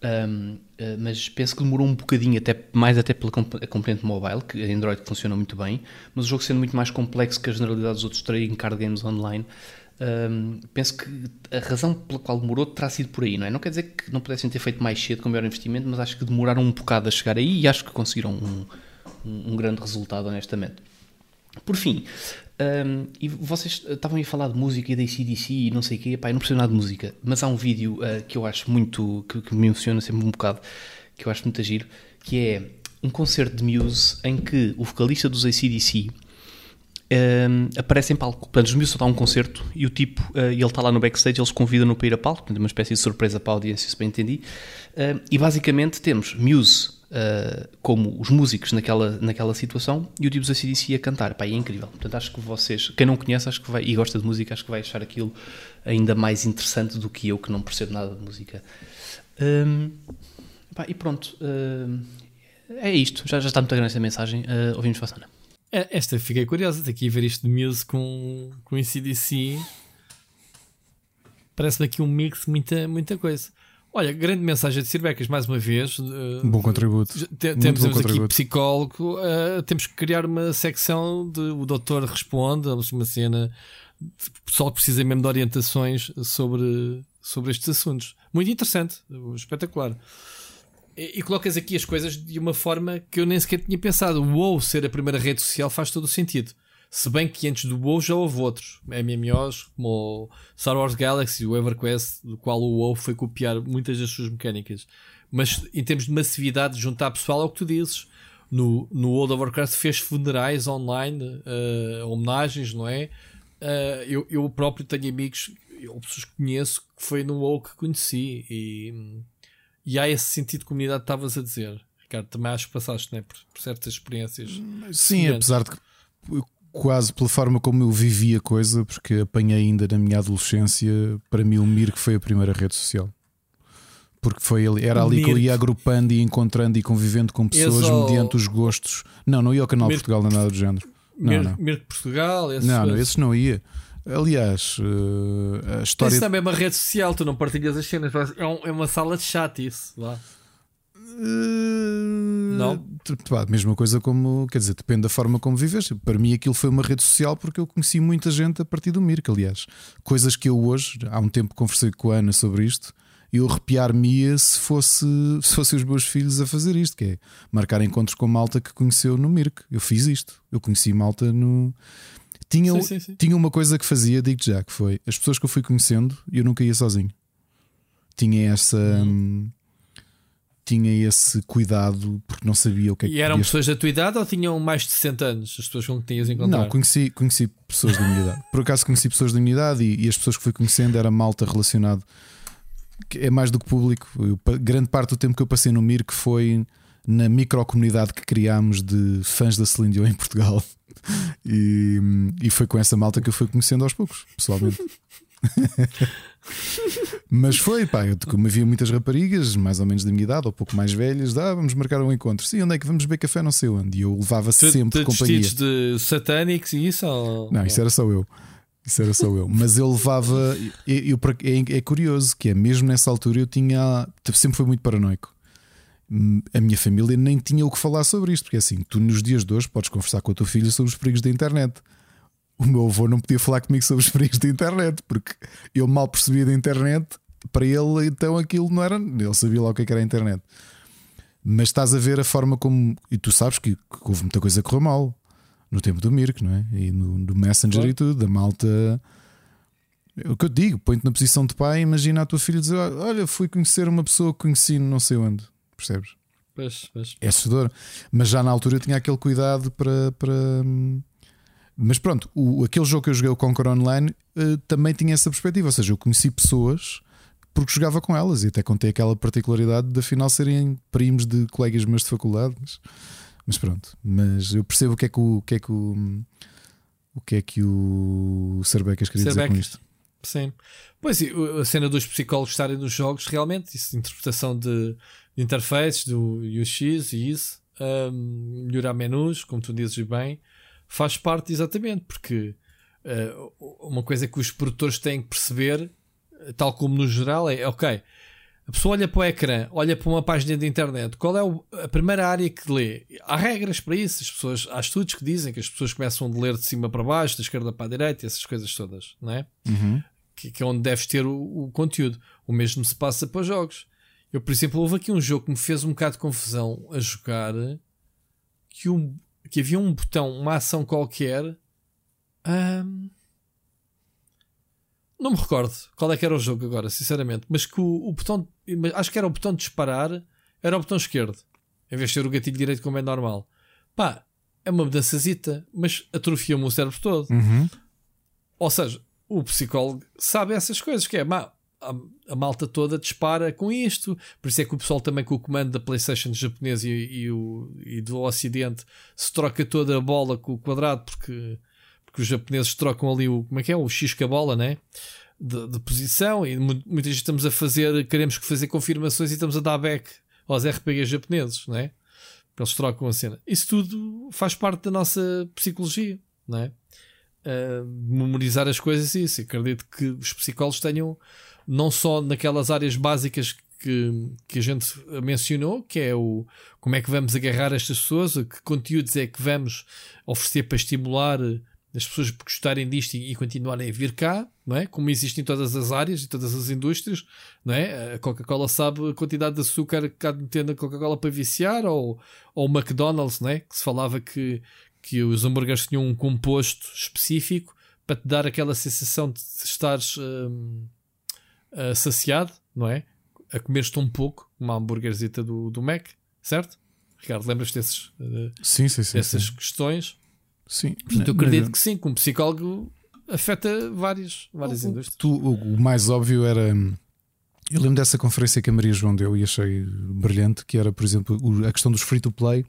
Um, uh, mas penso que demorou um bocadinho, até, mais até pela componente mobile, que a Android funciona muito bem, mas o jogo sendo muito mais complexo que a generalidade dos outros trading card games online, um, penso que a razão pela qual demorou terá sido por aí, não é? Não quer dizer que não pudessem ter feito mais cedo com maior investimento, mas acho que demoraram um bocado a chegar aí e acho que conseguiram um, um, um grande resultado, honestamente. Por fim, um, e vocês estavam a falar de música e da ACDC e não sei o quê, pá, eu não percebo nada de música, mas há um vídeo uh, que eu acho muito, que, que, me emociona sempre um bocado, que eu acho muito giro, que é um concerto de Muse em que o vocalista dos ACDC um, aparece em palco. Portanto, os Muse estão a um concerto e o tipo, uh, ele está lá no backstage, eles convidam-no para ir a palco, portanto, é uma espécie de surpresa para a audiência, se bem entendi. E basicamente temos Muse Uh, como os músicos naquela, naquela situação e o Dibs ACDC a cantar. Pá, é incrível. Portanto, acho que vocês, quem não conhece acho que vai, e gosta de música, acho que vai achar aquilo ainda mais interessante do que eu, que não percebo nada de música. Um, pá, e pronto, uh, é isto. Já, já está muito grande esta mensagem. Uh, ouvimos para a é, Esta fiquei curiosa, de aqui ver isto de Muse com, com ACDC. Parece-me aqui um mix muita, muita coisa. Olha, grande mensagem de Sirbecas, mais uma vez. Bom contributo. temos bom contributo. aqui psicólogo. Uh, temos que criar uma secção de o doutor responde, uma cena. O pessoal precisa mesmo de orientações sobre, sobre estes assuntos. Muito interessante, espetacular. E, e, colocas aqui as coisas de uma forma que eu nem sequer tinha pensado. WoW ser a primeira rede social faz todo o sentido. Se bem que antes do WoW já houve outros MMOs, como o Star Wars Galaxy, o EverQuest, do qual o WoW foi copiar muitas das suas mecânicas. Mas em termos de massividade, de juntar pessoal, é o que tu dizes. No, no World of Warcraft fez funerais online, uh, homenagens, não é? Uh, eu, eu próprio tenho amigos, ou pessoas que conheço, que foi no WoW que conheci. E, e há esse sentido de comunidade que estavas a dizer. Ricardo, também acho que passaste né, por, por certas experiências. Sim, apesar de que quase pela forma como eu vivi a coisa, porque apanhei ainda na minha adolescência, para mim o Mirk foi a primeira rede social. Porque foi ali, era ali que eu ia agrupando e encontrando e convivendo com pessoas Esse mediante os gostos. Não, não ia ao canal Mirk Portugal, nem nada do género. Não, não. Mirk Portugal, esses não, não, esses não ia. Aliás, uh, a história. Isso também é uma rede social, tu não partilhas as cenas, é, um, é uma sala de chat, isso lá. Não? Pá, mesma coisa como, quer dizer, depende da forma como vives. Para mim aquilo foi uma rede social porque eu conheci muita gente a partir do Mirk, aliás. Coisas que eu hoje, há um tempo conversei com a Ana sobre isto, eu arrepiar-me se fosse se fossem os meus filhos a fazer isto, que é marcar encontros com malta que conheceu no Mirk. Eu fiz isto. Eu conheci malta no. Tinha, sim, sim, sim. tinha uma coisa que fazia, digo já, que foi as pessoas que eu fui conhecendo e eu nunca ia sozinho. Tinha essa. Hum tinha esse cuidado porque não sabia o que é que E eram pessoas da tua idade ou tinham mais de 60 anos, as pessoas com que tinhas encontrado? Não, conheci, conheci pessoas da minha idade. Por acaso conheci pessoas da minha idade e, e, as pessoas que fui conhecendo era malta relacionado. É mais do que público. Eu, grande parte do tempo que eu passei no MIR que foi na microcomunidade que criámos de fãs da Celine Dion em Portugal. E, e foi com essa malta que eu fui conhecendo aos poucos, pessoalmente. Mas foi, pá, eu como havia muitas raparigas, mais ou menos da minha idade, ou pouco mais velhas, ah, vamos marcar um encontro. Sim, onde é que vamos beber café? Não sei onde. E eu levava -se sempre companhia. de satânicos e isso? Ou... Não, isso era só eu. Isso era só eu. Mas eu levava. Eu, eu, é, é curioso que é, mesmo nessa altura eu tinha. Sempre foi muito paranoico. Hum, a minha família nem tinha o que falar sobre isto, porque é assim, tu nos dias de hoje podes conversar com a tua filha sobre os perigos da internet o meu avô não podia falar comigo sobre os perigos da internet, porque eu mal percebia da internet, para ele então aquilo não era. Ele sabia lá o que, é que era a internet. Mas estás a ver a forma como. E tu sabes que, que houve muita coisa que correu mal no tempo do Mirk, não é? E no, do Messenger claro. e tudo, da malta. O que eu digo, põe-te na posição de pai, imagina a tua filha dizer: Olha, fui conhecer uma pessoa que conheci não sei onde, percebes? Pois, pois. É assustador. Mas já na altura eu tinha aquele cuidado para, para, hum, mas pronto, o, aquele jogo que eu joguei, o Conquer Online, uh, também tinha essa perspectiva. Ou seja, eu conheci pessoas porque jogava com elas e até contei aquela particularidade de afinal serem primos de colegas meus de faculdade. Mas, mas pronto, mas eu percebo o que é que o, o que é que o, o que é que o Serbecas queria dizer com isto. Sim, pois a cena dos psicólogos estarem nos jogos, realmente, isso, interpretação de, de interfaces do UX e isso, um, melhorar menus, como tu dizes bem faz parte exatamente, porque uh, uma coisa que os produtores têm que perceber, tal como no geral, é ok. A pessoa olha para o ecrã, olha para uma página de internet. Qual é o, a primeira área que lê? Há regras para isso. As pessoas, há estudos que dizem que as pessoas começam a ler de cima para baixo, da esquerda para a direita, essas coisas todas, não é? Uhum. Que, que, é onde deves ter o, o, conteúdo. O mesmo se passa para os jogos. Eu, por exemplo, houve aqui um jogo que me fez um bocado de confusão a jogar que, um, que havia um botão, uma ação qualquer. Não me recordo qual é que era o jogo agora, sinceramente. Mas que o, o botão. Acho que era o botão de disparar, era o botão esquerdo. Em vez de ser o gatilho direito, como é normal. Pá, é uma mudançazita, mas atrofia-me o cérebro todo. Uhum. Ou seja, o psicólogo sabe essas coisas, que é má, a, a, malta toda dispara com isto. Por isso é que o pessoal também com o comando da PlayStation japonesa e, e, o, e do Ocidente se troca toda a bola com o quadrado, porque porque os japoneses trocam ali o, como é que é? O X com a bola, né? De, de, posição e muitas vezes estamos a fazer, queremos fazer confirmações e estamos a dar back aos RPGs japoneses, né? Eles trocam a cena. Isso tudo faz parte da nossa psicologia, não é? Uh, memorizar as coisas isso. Acredito que os psicólogos tenham, não só naquelas áreas básicas que, que a gente mencionou, que é o como é que vamos agarrar estas pessoas, que conteúdos é que vamos oferecer para estimular as pessoas gostarem disto e, continuarem a vir cá, não é? Como existe em todas as áreas e todas as indústrias, não é? A Coca-Cola sabe a quantidade de açúcar que há de meter na Coca-Cola para viciar, ou, ou o McDonald's, não é? Que se falava que, que os hambúrgueres tinham um composto específico para te dar aquela sensação de estares hum, uh, saciado, não é? A comeres tão pouco, uma hambúrguerzita do, do Mac, certo? Ricardo, lembras desses, uh, sim, sim, sim, dessas sim. questões? Sim. Portanto, eu acredito que sim, que um psicólogo afeta várias, várias o, indústrias. Tu, o, o, mais óbvio era. Eu lembro dessa conferência que a Maria João deu e achei brilhante, que era, por exemplo, a questão dos free to play.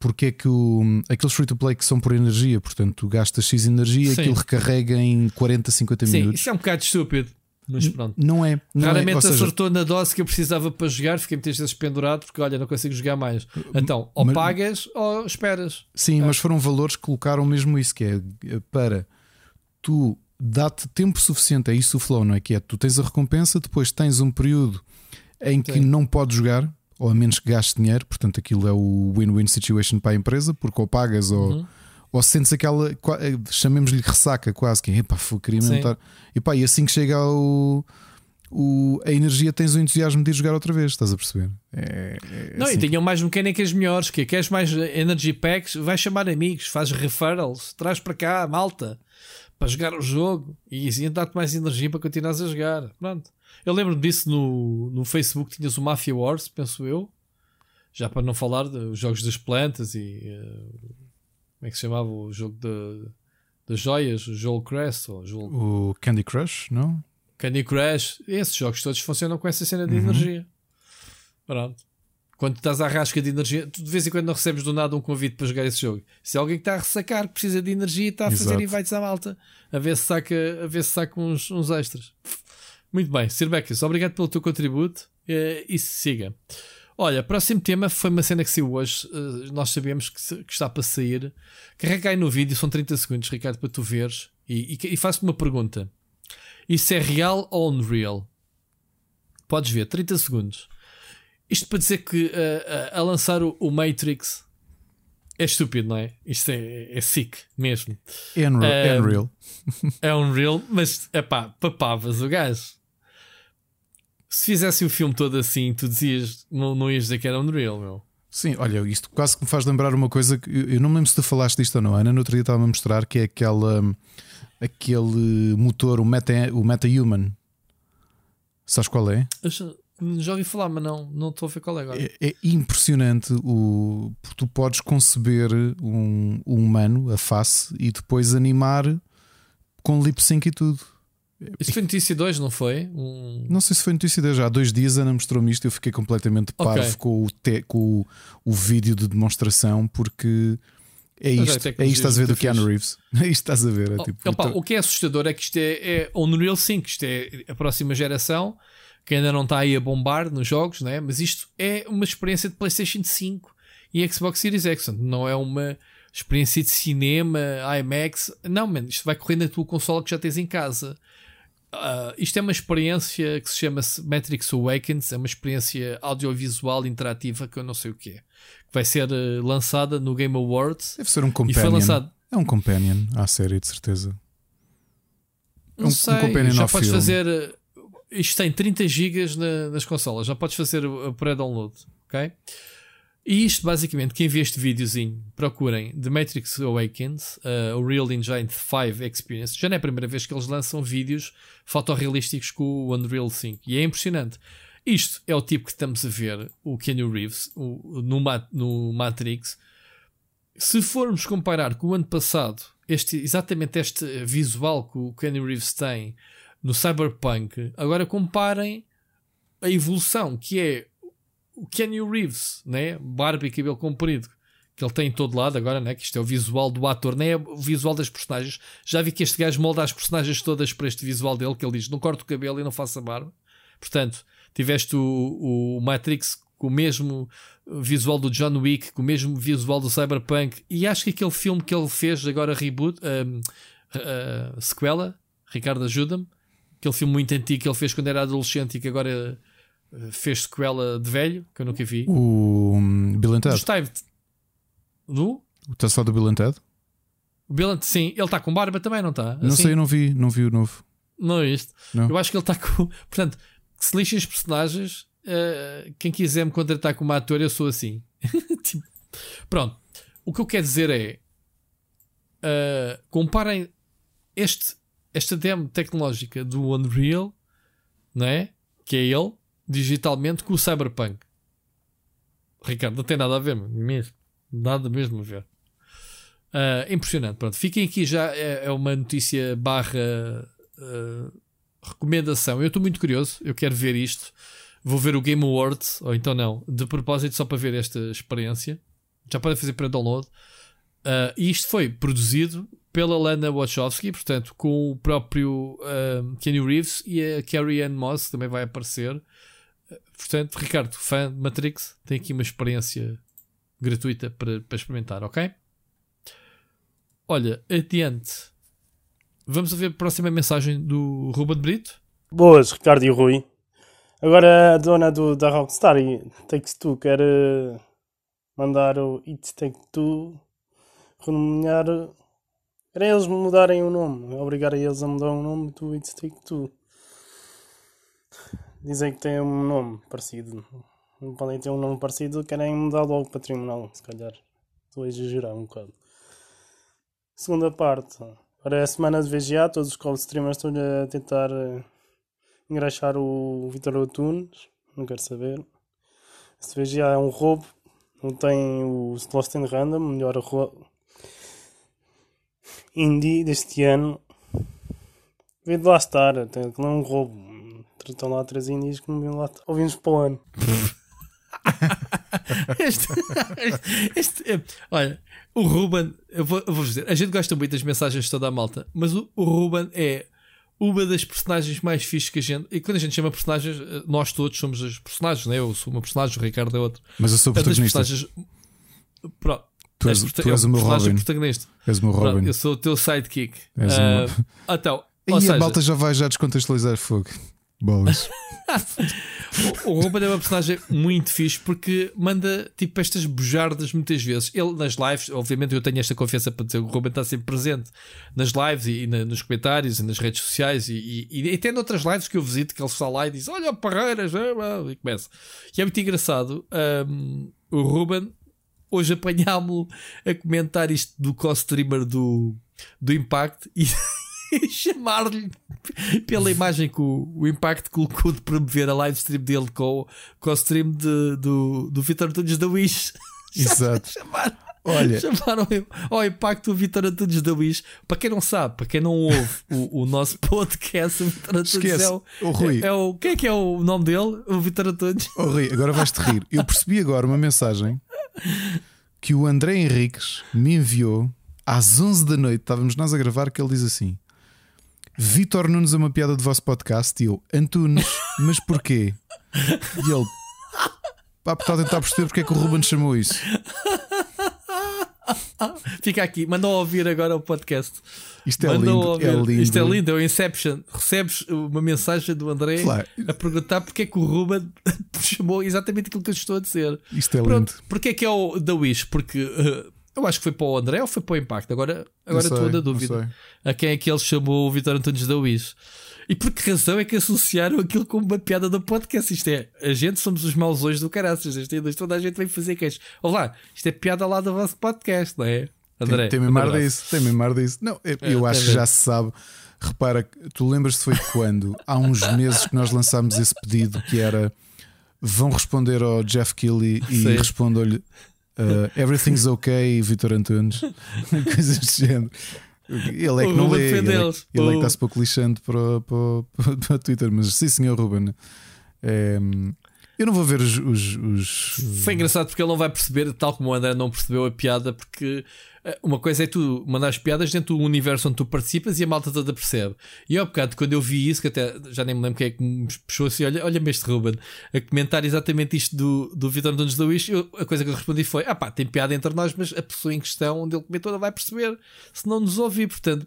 Porque é que o, aqueles free to play que são por energia, portanto, tu gastas X energia, Sim. aquilo recarrega em 40, 50 Sim, minutos. isso é um bocado estúpido. Mas pronto. Não é. Não Raramente é. Ou seja, acertou na dose que eu precisava para jogar, fiquei muitas vezes pendurado porque olha, não consigo jogar mais. Então, ou Mas- pagas ou esperas. Sim, mas foram valores que colocaram mesmo isso, que é para tu dá-te tempo suficiente, é isso o flow, não é? Que é tu tens a recompensa, depois tens um período em que Sim. não podes jogar, ou a menos que gastes dinheiro, portanto aquilo é o win-win situation para a empresa, porque ou pagas ou, Uhum. Ou sentes aquela, eh, chamemos-lhe ressaca quase, que é epá, queria mesmo estar. E, pá, e assim que chega ao. O, a energia tens o entusiasmo de ir jogar outra vez, estás a perceber? É, é Não, assim. e tinham mais mecânicas melhores. Que é, queres mais energy packs? Vai chamar amigos, faz referrals, traz para cá, malta, para jogar o jogo e assim dá-te mais energia para continuares a jogar. Pronto. Eu lembro-me disso no, no Facebook. Tinhas o Mafia Wars, penso eu, já para não falar dos jogos das plantas e eh, como é que se chamava o jogo de, das joias, o Joel Crest ou Joel O Candy Crush, não? Candy Crush, esses jogos todos funcionam com essa cena de Uhum. energia. Pronto. Quando estás à rasca de energia, tu de vez em quando não recebes do nada um convite para jogar esse jogo. Se é alguém que está a ressacar, que precisa de energia e está a fazer Exato. invites à malta, a ver se saca, a ver se saca uns, uns extras. Muito bem, Sir Becas, obrigado pelo teu contributo eh, e siga. Olha, próximo tema foi uma cena que saiu hoje. eh, nós sabemos que, se- que está para sair. Carrega aí no vídeo, são 30 segundos, Ricardo, para tu veres. E, e, e faço-te uma pergunta: Isso é real ou unreal? Podes ver, 30 segundos. Isto para dizer que eh, a, a lançar o, o Matrix é estúpido, não é? Isto é, é sick mesmo. Unreal. Um, Unreal. É unreal, mas é pá, papavas o gajo. Se fizesse o filme todo assim, tu dizias, não, não ias dizer que era unreal, meu. Sim, olha, isto quase que me faz lembrar uma coisa que eu não me lembro se tu falaste disto ou não, Ana. No outro dia estava a mostrar que é aquela, aquele motor, o Meta, o Meta Human. Sabes qual é? Já ouvi falar, mas não não estou a ver qual é agora. É, é impressionante o tu podes conceber um, um humano, a face, e depois animar com lip sync e tudo. Isto foi notícia 2, não foi? Um... Não sei se foi notícia de já há dois dias a Ana mostrou-me isto e eu fiquei completamente parvo com, o, te- com o, o vídeo de demonstração porque é é isto, é tecnologia isto estás a ver do Keanu Reeves. É isto estás a ver. É Oh, tipo, opa, então- o que é assustador é que isto é, é Unreal 5, isto é a próxima geração que ainda não está aí a bombar nos jogos, né? mas isto é uma experiência de PlayStation 5 e Xbox Series X, não é uma experiência de cinema, IMAX, não, man, isto vai correr na tua consola que já tens em casa. Uh, isto é uma experiência que se chama Matrix Awakens, é uma experiência audiovisual interativa que eu não sei o que é. Que vai ser uh, lançada no Game Awards. Deve ser um companion. Lançado... É um companion à série, de certeza. Não um, sei, um já podes fazer. Uh, isto tem 30 GB na, nas consolas, já podes fazer o pré-download, ok? E isto, basicamente, quem vê este videozinho, procurem The Matrix Awakens, uh, o Real Engine 5 Experience. Já não é a primeira vez que eles lançam vídeos fotorrealísticos com o Unreal 5. E é impressionante. Isto é o tipo que estamos a ver, o Keanu Reeves, o, no, no Matrix. Se formos comparar com o ano passado, este, exatamente este visual que o Keanu Reeves tem no Cyberpunk, agora comparem a evolução que é o Kenny Reeves, né? barba e cabelo comprido, que ele tem em todo lado agora, né? que isto é o visual do ator, nem é o visual das personagens. Já vi que este gajo molda as personagens todas para este visual dele, que ele diz: não corto o cabelo e não faço a barba. Portanto, tiveste o, o Matrix com o mesmo visual do John Wick, com o mesmo visual do Cyberpunk, e acho que aquele filme que ele fez agora, reboot, uh, sequela, Ricardo ajuda-me, aquele filme muito antigo que ele fez quando era adolescente e que agora fez sequela de velho, que eu nunca vi. O um, Bill and Ted. Gostei do? Está só do Bill and Ted? O Bill and, sim, ele está com barba também, não está? Não assim? sei, eu não vi, não vi o novo. Não é isto? Não. Eu acho que ele está com. Portanto, se lixem os personagens, uh, quem quiser me contratar como ator, eu sou assim. tipo, pronto. O que eu quero dizer é. Uh, comparem este, esta demo tecnológica do Unreal, não é? Que é ele, digitalmente com o Cyberpunk. Ricardo, não tem nada a ver, mesmo. Nada mesmo a ver. Uh, impressionante. Pronto, fiquem aqui já. É, é uma notícia barra uh, recomendação. Eu estou muito curioso. Eu quero ver isto. Vou ver o Game Awards, ou então não, de propósito, só para ver esta experiência. Já podem fazer para download. Uh, e isto foi produzido pela Lana Wachowski, portanto, com o próprio Kenny Reeves e a Carrie Ann Moss, também vai aparecer. Portanto, Ricardo, fã de Matrix, tem aqui uma experiência gratuita para, para experimentar, ok? Olha, adiante. Vamos ver a próxima mensagem do Ruben Brito. Boas, Ricardo e Rui. Agora a dona do, da Rockstar Takes Two quer uh, mandar o It Take Two renomear. Era eles mudarem o nome, obrigar a eles a mudar o nome do It Take Two. Dizem que tem um nome parecido. Não podem ter um nome parecido, querem mudar logo para tribunal, se calhar. Estou a exagerar um bocado. Segunda parte. Agora é a semana de VGA, todos os call streamers estão a tentar uh, engraxar o Vitor Otunes. Não quero saber. Este VGA é um roubo. Não tem o Lost in Random, melhor roubo indie deste ano. Vem de lá estar, tem, é um roubo estão lá três indies que não viam lá. Ouvimos para o ano. este, este, este, é, olha, o Ruben, eu vou, eu vou dizer, a gente gosta muito das mensagens de toda a malta, mas o, o Ruben é uma das personagens mais fixes que a gente. E quando a gente chama personagens, eh, nós todos somos os personagens, né? Eu sou uma personagem, o Ricardo é outro. Mas eu sou protagonista. Pronto. Tu és, tu és o meu Robin. Protagonista. És o meu Robin. Pronto, eu sou o teu sidekick. És uh, meu... Então, e a seja, malta já vai já descontextualizar fogo. Bolas. o, o Ruben é uma personagem muito fixe porque manda tipo estas bujardas muitas vezes. Ele nas lives, obviamente eu tenho esta confiança para dizer que o Ruben está sempre presente nas lives e, e na, nos comentários e nas redes sociais e, e, e até noutras lives que eu visito que ele está lá e diz: Olha, Parreiras, e começa. E é muito engraçado. Um, o Ruben, hoje apanhámo-lo a comentar isto do co-streamer do, do Impact e. chamar-lhe pela imagem que o, o Impact colocou de promover a live stream dele com, com o stream de, do, do Vitor Antunes da Wish. Exato. Chamaram, Olha. chamaram ao Impacto o Vitor Antunes da Wish. Para quem não sabe, para quem não ouve o, o nosso podcast, o Vitor Antunes é o, oh, Rui. É, é, o. Quem é que é o nome dele? O Vitor Antunes. Oh, Rui, agora vais-te rir. Eu percebi agora uma mensagem que o André Henriques me enviou às 11 da noite. Estávamos nós a gravar. Que ele diz assim: Vitor Nunes é uma piada do vosso podcast e eu, Antunes, mas porquê? E ele, pá, está a tentar perceber porque é que o Ruben chamou isso. Fica aqui, mandam ouvir agora o podcast. Isto é lindo, é lindo. Isto é lindo, é o Inception. Recebes uma mensagem do André claro. a perguntar porque é que o Ruben chamou exatamente aquilo que eu estou a dizer. Isto é Pronto, lindo. Porque é que é o da Wish? Porque uh, eu acho que foi para o André ou foi para o Impacto. Agora, agora estou na dúvida. A quem é que ele chamou o Vitor Antunes da Wish? E por que razão é que associaram aquilo como uma piada do podcast? Isto é, a gente somos os maus hoje do caraças. Isto é, toda a gente vem fazer queixo. Olá, isto é piada lá do vosso podcast, não é? André, tem, tem memar disso, tem memar disso. Não, eu, é, eu acho que já se sabe. Repara, tu lembras-te foi quando? Há uns meses que nós lançámos esse pedido que era vão responder ao Jeff Kelly e respondam-lhe uh, Everything's okay, Vitor Antunes, coisas do género. Ele é que não lê, ele, é, ele é que está-se pouco lixando para, para, para, o Twitter, mas sim, senhor Ruben. É, eu não vou ver os, os, os, Foi engraçado porque ele não vai perceber, tal como o André não percebeu a piada, porque uma coisa é tu mandar as piadas dentro do universo onde tu participas e a malta toda percebe. E ao bocado, quando eu vi isso, que até já nem me lembro quem é que me puxou assim: olha, olha-me este Ruben, a comentar exatamente isto do, do Vitor Nunes da Wish, eu, a coisa que eu respondi foi: ah pá, tem piada entre nós, mas a pessoa em questão onde ele comentou não vai perceber se não nos ouvir, portanto.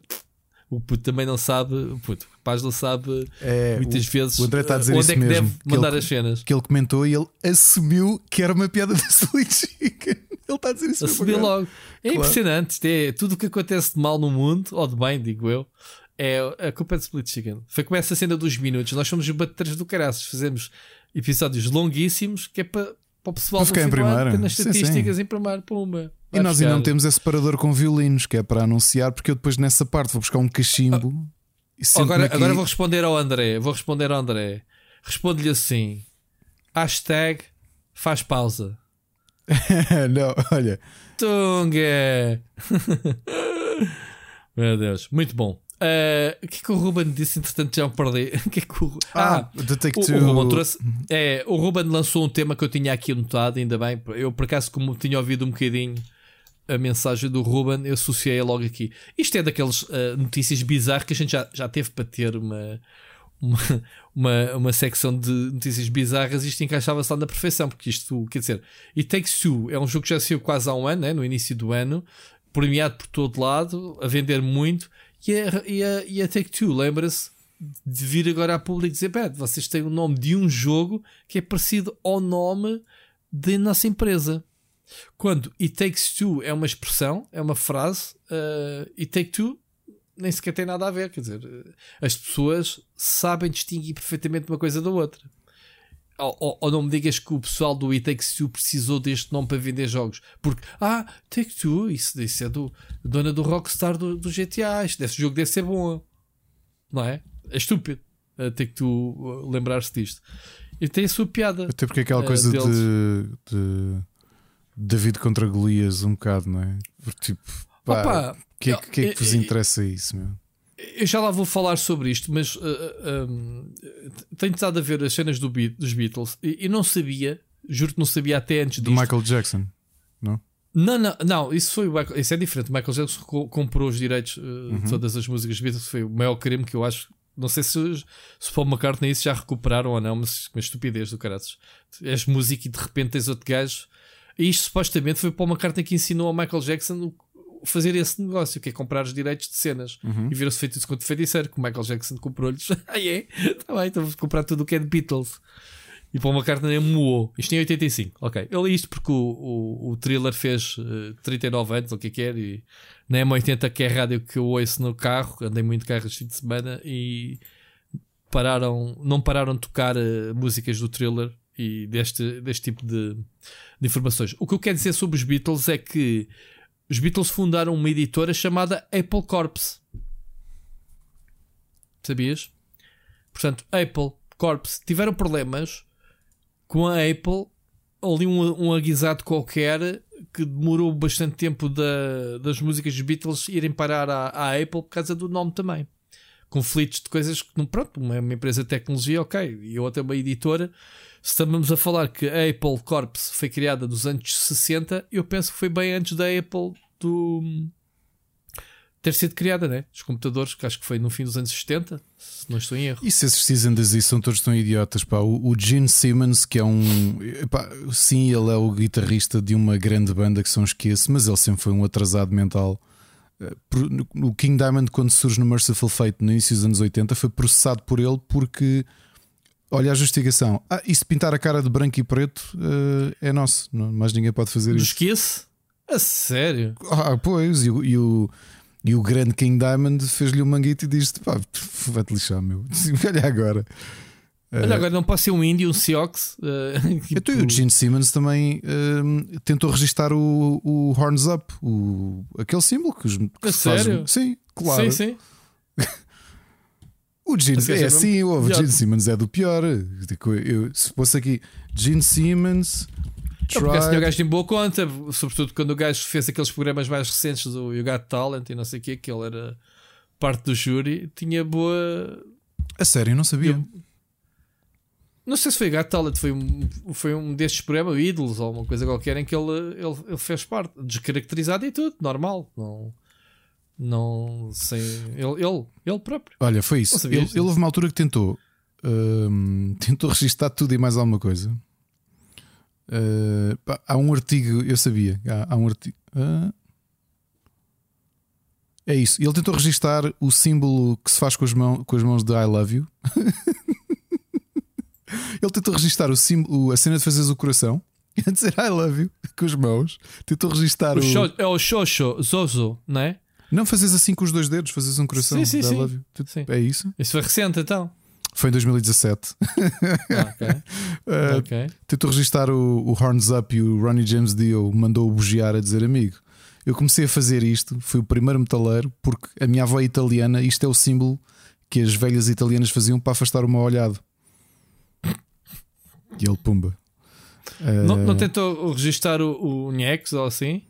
O puto também não sabe, o puto, o rapaz não sabe é, muitas o, vezes o André está a dizer onde é que mesmo, deve mandar ele, as cenas. Que ele comentou e ele assumiu que era uma piada da Chicken. Ele está a dizer isso Assumiu logo. É claro. impressionante. É tudo o que acontece de mal no mundo, ou de bem, digo eu. É a culpa de Split Chicken. Foi como essa cena dos minutos. Nós somos os batedores do caraças. Fazemos episódios longuíssimos que é para, para o pessoal ficar em primeiro. nas estatísticas sim, sim. em primeiro. Pumba. E nós ainda não temos esse separador com violinos, que é para anunciar, porque eu depois nessa parte vou buscar um cachimbo. Ah, agora, aqui... agora vou responder ao André. Vou responder ao André. Responde-lhe assim: hashtag faz pausa. não, olha. Tunga! Meu Deus, muito bom. Uh, o que é que o Ruben disse? Entretanto, já me perdi. O que é que o... Ah, ah o, o, Ruben trouxe... é, o Ruben lançou um tema que eu tinha aqui anotado, ainda bem. Eu, por acaso, como tinha ouvido um bocadinho a mensagem do Ruben, eu associei logo aqui. Isto é daquelas uh, notícias bizarras que a gente já, já teve para ter uma, uma, uma, uma secção de notícias bizarras, isto encaixava-se lá na perfeição, porque isto, quer dizer, It Takes Two é um jogo que já saiu quase há um ano, né, no início do ano, premiado por todo lado, a vender muito, e a, e a, e a Take Two, lembra-se de vir agora a público dizer: Pera, vocês têm o nome de um jogo que é parecido ao nome da nossa empresa. Quando It Takes Two é uma expressão, é uma frase, uh, It Take Two nem sequer tem nada a ver. Quer dizer, as pessoas sabem distinguir perfeitamente uma coisa da outra. Ou, ou, ou, não me digas que o pessoal do It Takes Two precisou deste nome para vender jogos. Porque, ah, Take Two, isso, isso é do dona do Rockstar do, do GTA. Este, esse jogo deve ser bom. Não é? É estúpido. Uh, Take Two uh, lembrar-se disto. E tem a sua piada. Até porque é aquela uh, coisa de, de, David contra Golias, um bocado, não é? Porque, tipo, pá, Opa, que é, que, é que vos interessa isso, meu? Eu já lá vou falar sobre isto, mas uh, uh, um, tenho estado a ver as cenas do Be dos Beatles e, não sabia, juro que não sabia até antes disto. Do Michael Jackson, não? Não, não, não, isso foi isso é diferente. O Michael Jackson comprou os direitos uh, uhum. de todas as músicas Beatles, foi o maior crime que eu acho. Não sei se, se Paul McCartney isso já recuperaram ou não, mas uma estupidez do caraças. És música e de repente tens outro gajo. E isto supostamente foi Paul McCartney que ensinou ao Michael Jackson fazer esse negócio, que é comprar os direitos de cenas. Uhum. E viram-se feito isso com o feiticeiro, que o Michael Jackson comprou-lhes. ah, é? Tá bem, então vou comprar tudo o que é de Beatles. E para uma carta nem moou. Isto em 85. Ok. Eu li isto porque o, o, o thriller fez uh, 39 anos, o que é que é, e na M80, que é a rádio que eu ouço no carro, andei muito carro este fim de semana, e pararam, não pararam de tocar uh, músicas do thriller e deste, deste tipo de, de informações. O que eu quero dizer sobre os Beatles é que os Beatles fundaram uma editora chamada Apple Corps. Sabias? Portanto, Apple Corps tiveram problemas com a Apple, ali um, um aguisado qualquer que demorou bastante tempo da, das músicas dos Beatles irem parar à, à, Apple por causa do nome também. Conflitos de coisas que, pronto, uma, uma empresa de tecnologia, ok, e outra uma editora estamos a falar que a Apple Corps foi criada nos anos 60, eu penso que foi bem antes da Apple do, ter sido criada, né? Os computadores, que acho que foi no fim dos anos 70, se não estou em erro. E se esses Season Disease são todos tão idiotas, pá. O, o Gene Simmons, que é um. Sim, ele é o guitarrista de uma grande banda que são esquece, mas ele sempre foi um atrasado mental. Eh, o King Diamond, quando surge no Merciful Fate no início dos anos 80, foi processado por ele porque. Olha a justificação. Ah, e se pintar a cara de branco e preto uh, é nosso. Não, mais ninguém pode fazer isso. Esquece? A sério? Ah, pois. E, e o. E o grande King Diamond fez-lhe um manguito e disse: pá, vai-te lixar, meu. Olha agora. Olha, agora não pode ser um índio, um Seox. Uh, tipo... Então, o Gene Simmons também uh, tentou registar o, o Horns Up, o, aquele símbolo que os. Que sério? Sim, claro. Sim, sim. O Gene é assim, o Gene Simmons é do pior. Tipo, eu, se fosse aqui Gene Simmons. Não, porque assim o gajo tem boa conta, sobretudo quando o gajo fez aqueles programas mais recentes do You Got Talent e não sei o que, que ele era parte do júri, tinha boa. A sério, não sabia. Eu... Não sei se foi Got Talent, foi um, foi um destes programas, Idols ou uma coisa qualquer, em que ele, ele, ele fez parte, descaracterizado e tudo, normal. Não, não sem. Ele, ele, ele próprio. Olha, foi isso. Ele, ele houve uma altura que tentou. Hum, tentou registrar tudo e mais alguma coisa. Uh, pá, há um artigo, eu sabia. Há, há um artigo. Uh, é isso. Ele tentou registar o símbolo que se faz com as, mão, com as mãos de I love you. Ele tentou registar o símbolo, a cena de fazeres o coração e a dizer I love you com as mãos. Tentou registar o. o... É o Xoxo, Zozo, não é? Não fazes assim com os dois dedos, fazes um coração. Sim, sim, sim. sim. É isso? Isso foi recente então. Foi em 2017. Ah, okay. uh, okay. Tentou registar o, o, Horns Up e o Ronnie James Dio mandou-o bugiar a dizer amigo. Eu comecei a fazer isto, fui o primeiro metaleiro, porque a minha avó é italiana, isto é o símbolo que as velhas italianas faziam para afastar o mau olhado. E ele, pumba. Não, uh, não tentou registar o, o ou assim?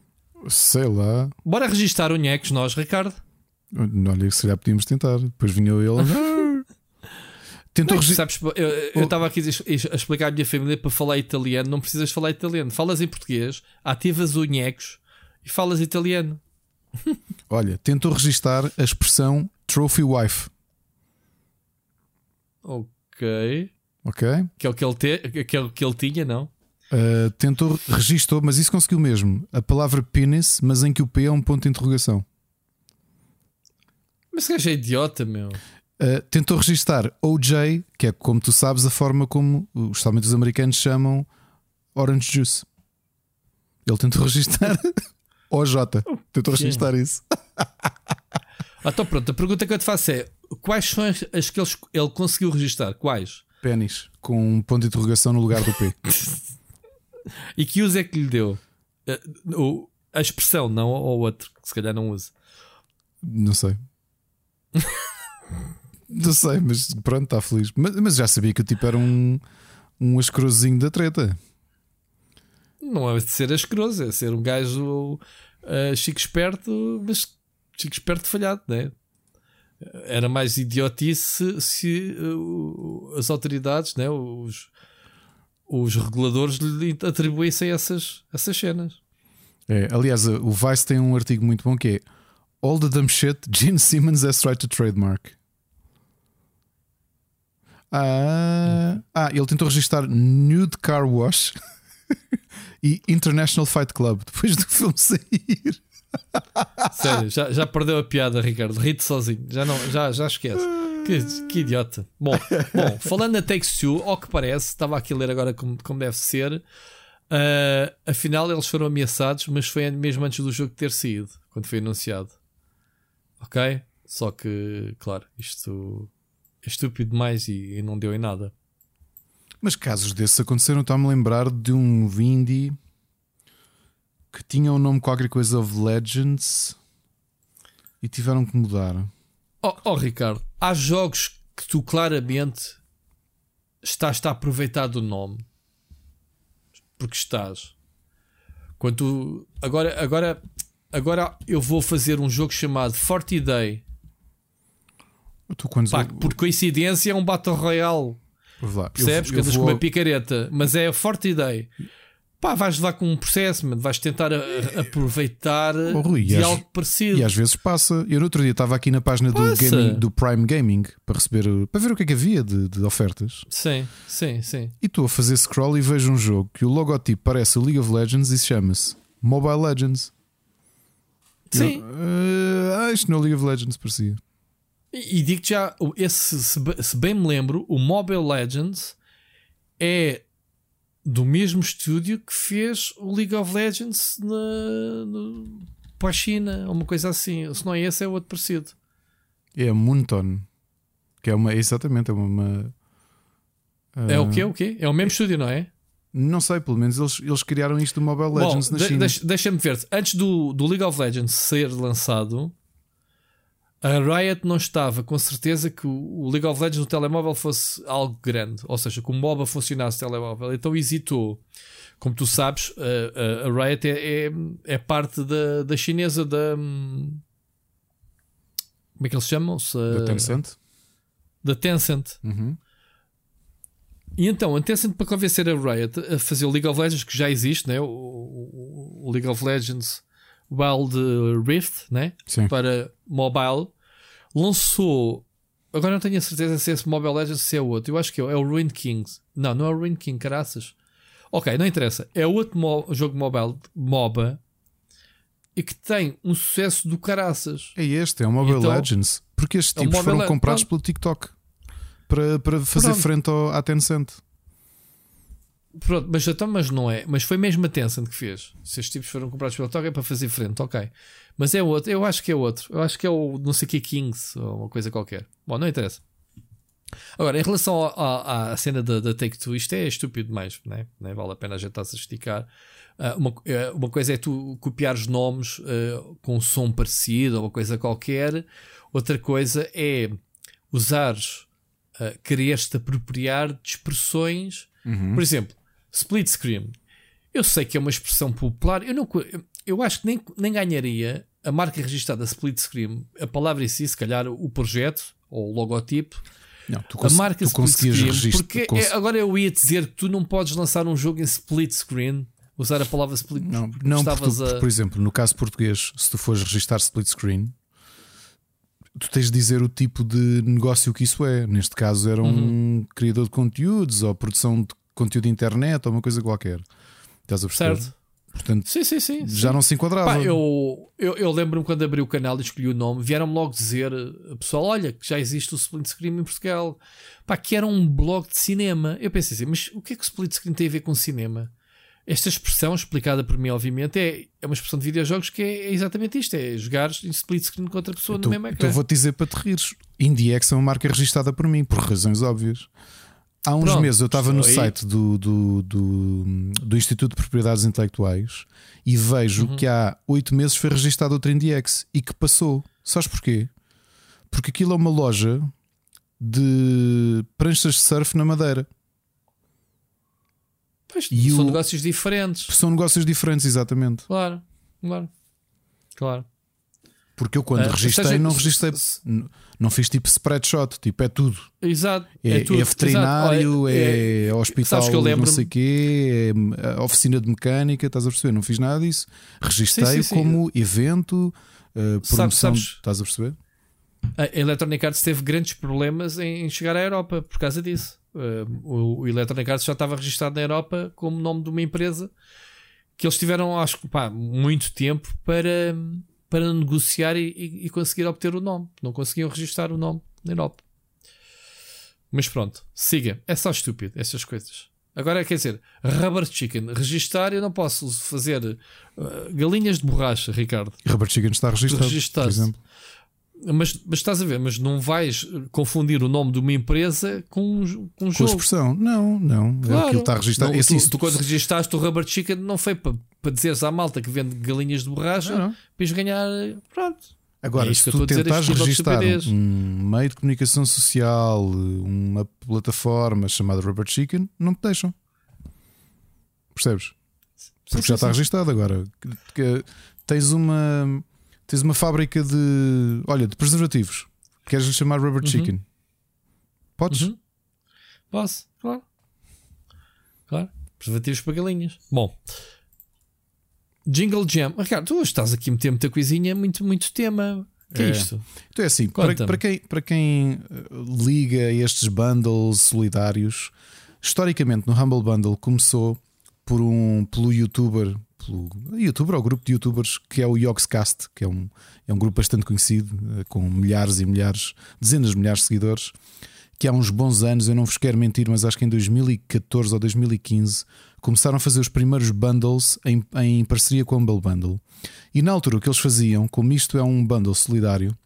Sei lá. Bora registar o Nhex nós, Ricardo. Olha, se calhar podíamos tentar. Depois vinha ele. Tentou não, sabes, eu estava aqui a explicar à minha família para falar italiano. Não precisas falar italiano. Falas em português, ativas o nhecos e falas italiano. Olha, tentou registar a expressão trophy wife. Ok. Ok. Que é o que ele, te, que é o que ele tinha, não? Uh, tentou, registou, mas isso conseguiu mesmo. A palavra penis, mas em que o P é um ponto de interrogação. Mas gajo é idiota, meu. Uh, tentou registar OJ, que é como tu sabes, a forma como os, os americanos chamam Orange Juice. Ele tentou registar OJ. Tentou registar isso. ah, então pronto, a pergunta que eu te faço é: quais são as, que ele, ele conseguiu registrar? Quais? Pênis, com um ponto de interrogação no lugar do P. e que uso é que lhe deu? Uh, a expressão, não ou outro, que se calhar não usa. Não sei. Não sei, mas pronto, está feliz. Mas, mas, já sabia que o tipo era um, um ascrozinho da treta. Não é de ser ascroso, é ser um gajo uh, chico esperto, mas chico esperto falhado, né? Era mais idiotice se uh, as autoridades, né? os, os reguladores lhe atribuíssem essas, essas cenas. É, aliás, o Vice tem um artigo muito bom que é All the dumb shit Gene Simmons has tried to trademark. Ah, ah, ele tentou registrar Nude Car Wash e International Fight Club depois do filme sair. Sério, já, já perdeu a piada, Ricardo. Ri-te sozinho, já, não, já, já esquece. Que, que idiota. Bom, bom, falando na Takes Two, ao que parece, estava aqui a ler agora como, como deve ser. Uh, afinal, eles foram ameaçados, mas foi mesmo antes do jogo ter saído, quando foi anunciado. Ok? Só que, claro, isto é estúpido demais e, e não deu em nada. Mas casos desses aconteceram, está-me a lembrar de um indie que tinha o um nome qualquer coisa of Legends e tiveram que mudar. Oh, oh Ricardo, há jogos que tu claramente estás a aproveitar do nome porque estás. Quando tu, agora, agora, agora eu vou fazer um jogo chamado Forty Day Pá, por coincidência é um Battle Royale. Percebes? Eu, eu vou... com uma picareta, mas é a Forte Day. Pá, vais levar com um processo, mano, vais tentar a- a- aproveitar Oh, Rui, de algo parecido. E às vezes passa. Eu no outro dia estava aqui na página do, gaming, do Prime Gaming para receber para ver o que é que havia de, de ofertas. Sim, sim, sim. E estou a fazer scroll e vejo um jogo que o logotipo parece o League of Legends e chama-se Mobile Legends. Sim. Eu, "Ah, ah, isto não é o League of Legends, parecia. E, e digo-te já, esse, se bem me lembro, o Mobile Legends é do mesmo estúdio que fez o League of Legends na, no, para a China, ou uma coisa assim. Se não é esse, é outro parecido. É a Moonton. Que é uma. Exatamente, é uma. uma- É o ah, quê? O quê? É o mesmo estúdio, não é? Não sei, pelo menos eles, eles criaram isto do Mobile Legends Bom, na de- China. deixa- Deixa-me ver. Antes do, do League of Legends ser lançado, a Riot não estava com certeza que o, League of Legends no telemóvel fosse algo grande. Ou seja, que o MOBA funcionasse no telemóvel. Então hesitou. Como tu sabes, a, a- a Riot é, é, é parte da, da chinesa da. hum, Como é que eles chamam-se? Da Tencent. Da Tencent. Uhum. E então, a Tencent para convencer a Riot a fazer o League of Legends, que já existe, né? o, o- o League of Legends Wild Rift, né? Sim. para mobile, lançou. Agora não tenho a certeza se é esse Mobile Legends se é outro. Eu acho que é, é o Ruined Kings. Não, não é o Ruined King, caraças. Ok, não interessa. É outro mo- jogo mobile, MOBA, e que tem um sucesso do caraças. É este, é o Mobile Então, Legends. Porque estes é tipos foram comprados pronto. pelo TikTok para, para fazer Pronto. frente ao, à Tencent. Pronto, mas, então, mas não é. Mas foi mesmo a Tencent que fez. Se estes tipos foram comprados pela Toga é para fazer frente, ok. Mas é outro, eu acho que é outro. Eu acho que é o não sei que Kings ou uma coisa qualquer. Bom, não interessa. Agora, em relação ao- à, à cena da, da Take Two, isto é estúpido demais, né? nem vale a pena a gente estar a esticar. Ah, uma, eh, uma coisa é tu copiar os nomes eh, com um som parecido ou uma coisa qualquer, outra coisa é usares, uh, quereres-te apropriar de expressões, por exemplo, split screen. Eu sei que é uma expressão popular, eu, não, eu- acho que nem, nem ganharia a marca registrada split screen, a palavra em si, se calhar o projeto ou o logotipo, Não, tu, a cons- marca tu split conseguias screen, registrar. porque é- agora eu ia dizer que tu não podes lançar um jogo em split screen, usar a palavra split Não, não estavas tu, a... por exemplo, no caso português, se tu fores registar split screen, tu tens de dizer o tipo de negócio que isso é. Neste caso, era Uhum. um criador de conteúdos ou produção de conteúdo de internet ou uma coisa qualquer. Estás a perceber? Certo. Portanto, Sim, sim, sim. sim. já não se enquadrava. Pá, eu, eu, eu lembro-me quando abri o canal e escolhi o nome, vieram-me logo dizer, eh, pessoal, olha, que já existe o Split Screen em Portugal. Pá, que era um blog de cinema. Eu pensei assim, mas o que é que o Split Screen tem a ver com cinema? Esta expressão, explicada por mim, obviamente, é, é uma expressão de videojogos que é, é exatamente isto: é jogares em split screen com outra pessoa Então, no mesmo ecrã. então vou-te dizer para te rires. IndieX é uma marca registada por mim, por razões óbvias. Há uns Pronto, meses eu estava no aí. site do, do, do, do Instituto de Propriedades Intelectuais e vejo Uhum. que há oito meses foi registado outro IndieX e que passou. Sabes porquê? Porque aquilo é uma loja de pranchas de surf na Madeira. Pois, e são o- negócios diferentes. São negócios diferentes, exatamente. Claro, claro. Claro. Porque eu quando Ah, registrei, seja- não registrei, não fiz tipo spreadshot, tipo é tudo. Exato. É, tudo. é veterinário, Exato. Olha, é, hospital, sabes que eu não sei quê, é a oficina de mecânica, estás a perceber? Não fiz nada disso. Registrei Sim, sim, como evento, uh, promoção, sabes- estás a perceber? A Electronic Arts teve grandes problemas em chegar à Europa por causa disso. Uh, o, o Electronic Arts já estava registado na Europa como nome de uma empresa que eles tiveram, acho que, pá, muito tempo para, para negociar e, e- e conseguir obter o nome. Não conseguiam registrar o nome na Europa. Mas pronto, siga. É só estúpido, essas coisas. Agora, quer dizer, Rubber Chicken, registar, eu não posso fazer uh, galinhas de borracha, Ricardo. Robert Chicken está registado, Registado. por exemplo. Mas, mas estás a ver, mas não vais confundir o nome de uma empresa com um, com um Com jogo. expressão, não, não. Claro. Aquilo está registado. Não, Esse, tu, isso, tu quando registaste o Rubber Chicken não foi para, para dizeres à malta que vende galinhas de borracha Não, não. para ires ganhar. Pronto. Agora, É isto se tu estou a dizer, tentares estupidez. um meio de comunicação social, uma plataforma chamada Rubber Chicken, não te deixam. Percebes? Porque Sim, já está registado agora. Que- que tens uma tens uma fábrica de olha de preservativos. Queres lhe chamar Rubber Chicken? Podes? Uhum. Posso, claro. Claro. Preservativos para galinhas. Bom. Jingle Jam. Ricardo, tu hoje estás aqui a meter muita coisinha, muito, muito tema. Que é, É. isto? Então é assim, para, para quem, para quem eh, liga estes bundles solidários, historicamente no Humble Bundle começou por um, pelo youtuber, pelo youtuber ou grupo de youtubers que é o Yogscast, que é um, é um grupo bastante conhecido, eh, com milhares e milhares, dezenas de milhares de seguidores, que há uns bons anos, eu não vos quero mentir, mas acho que em 2014 ou 2015 começaram a fazer os primeiros bundles em, em parceria com o Humble Bundle. E na altura o que eles faziam, como isto é um bundle solidário,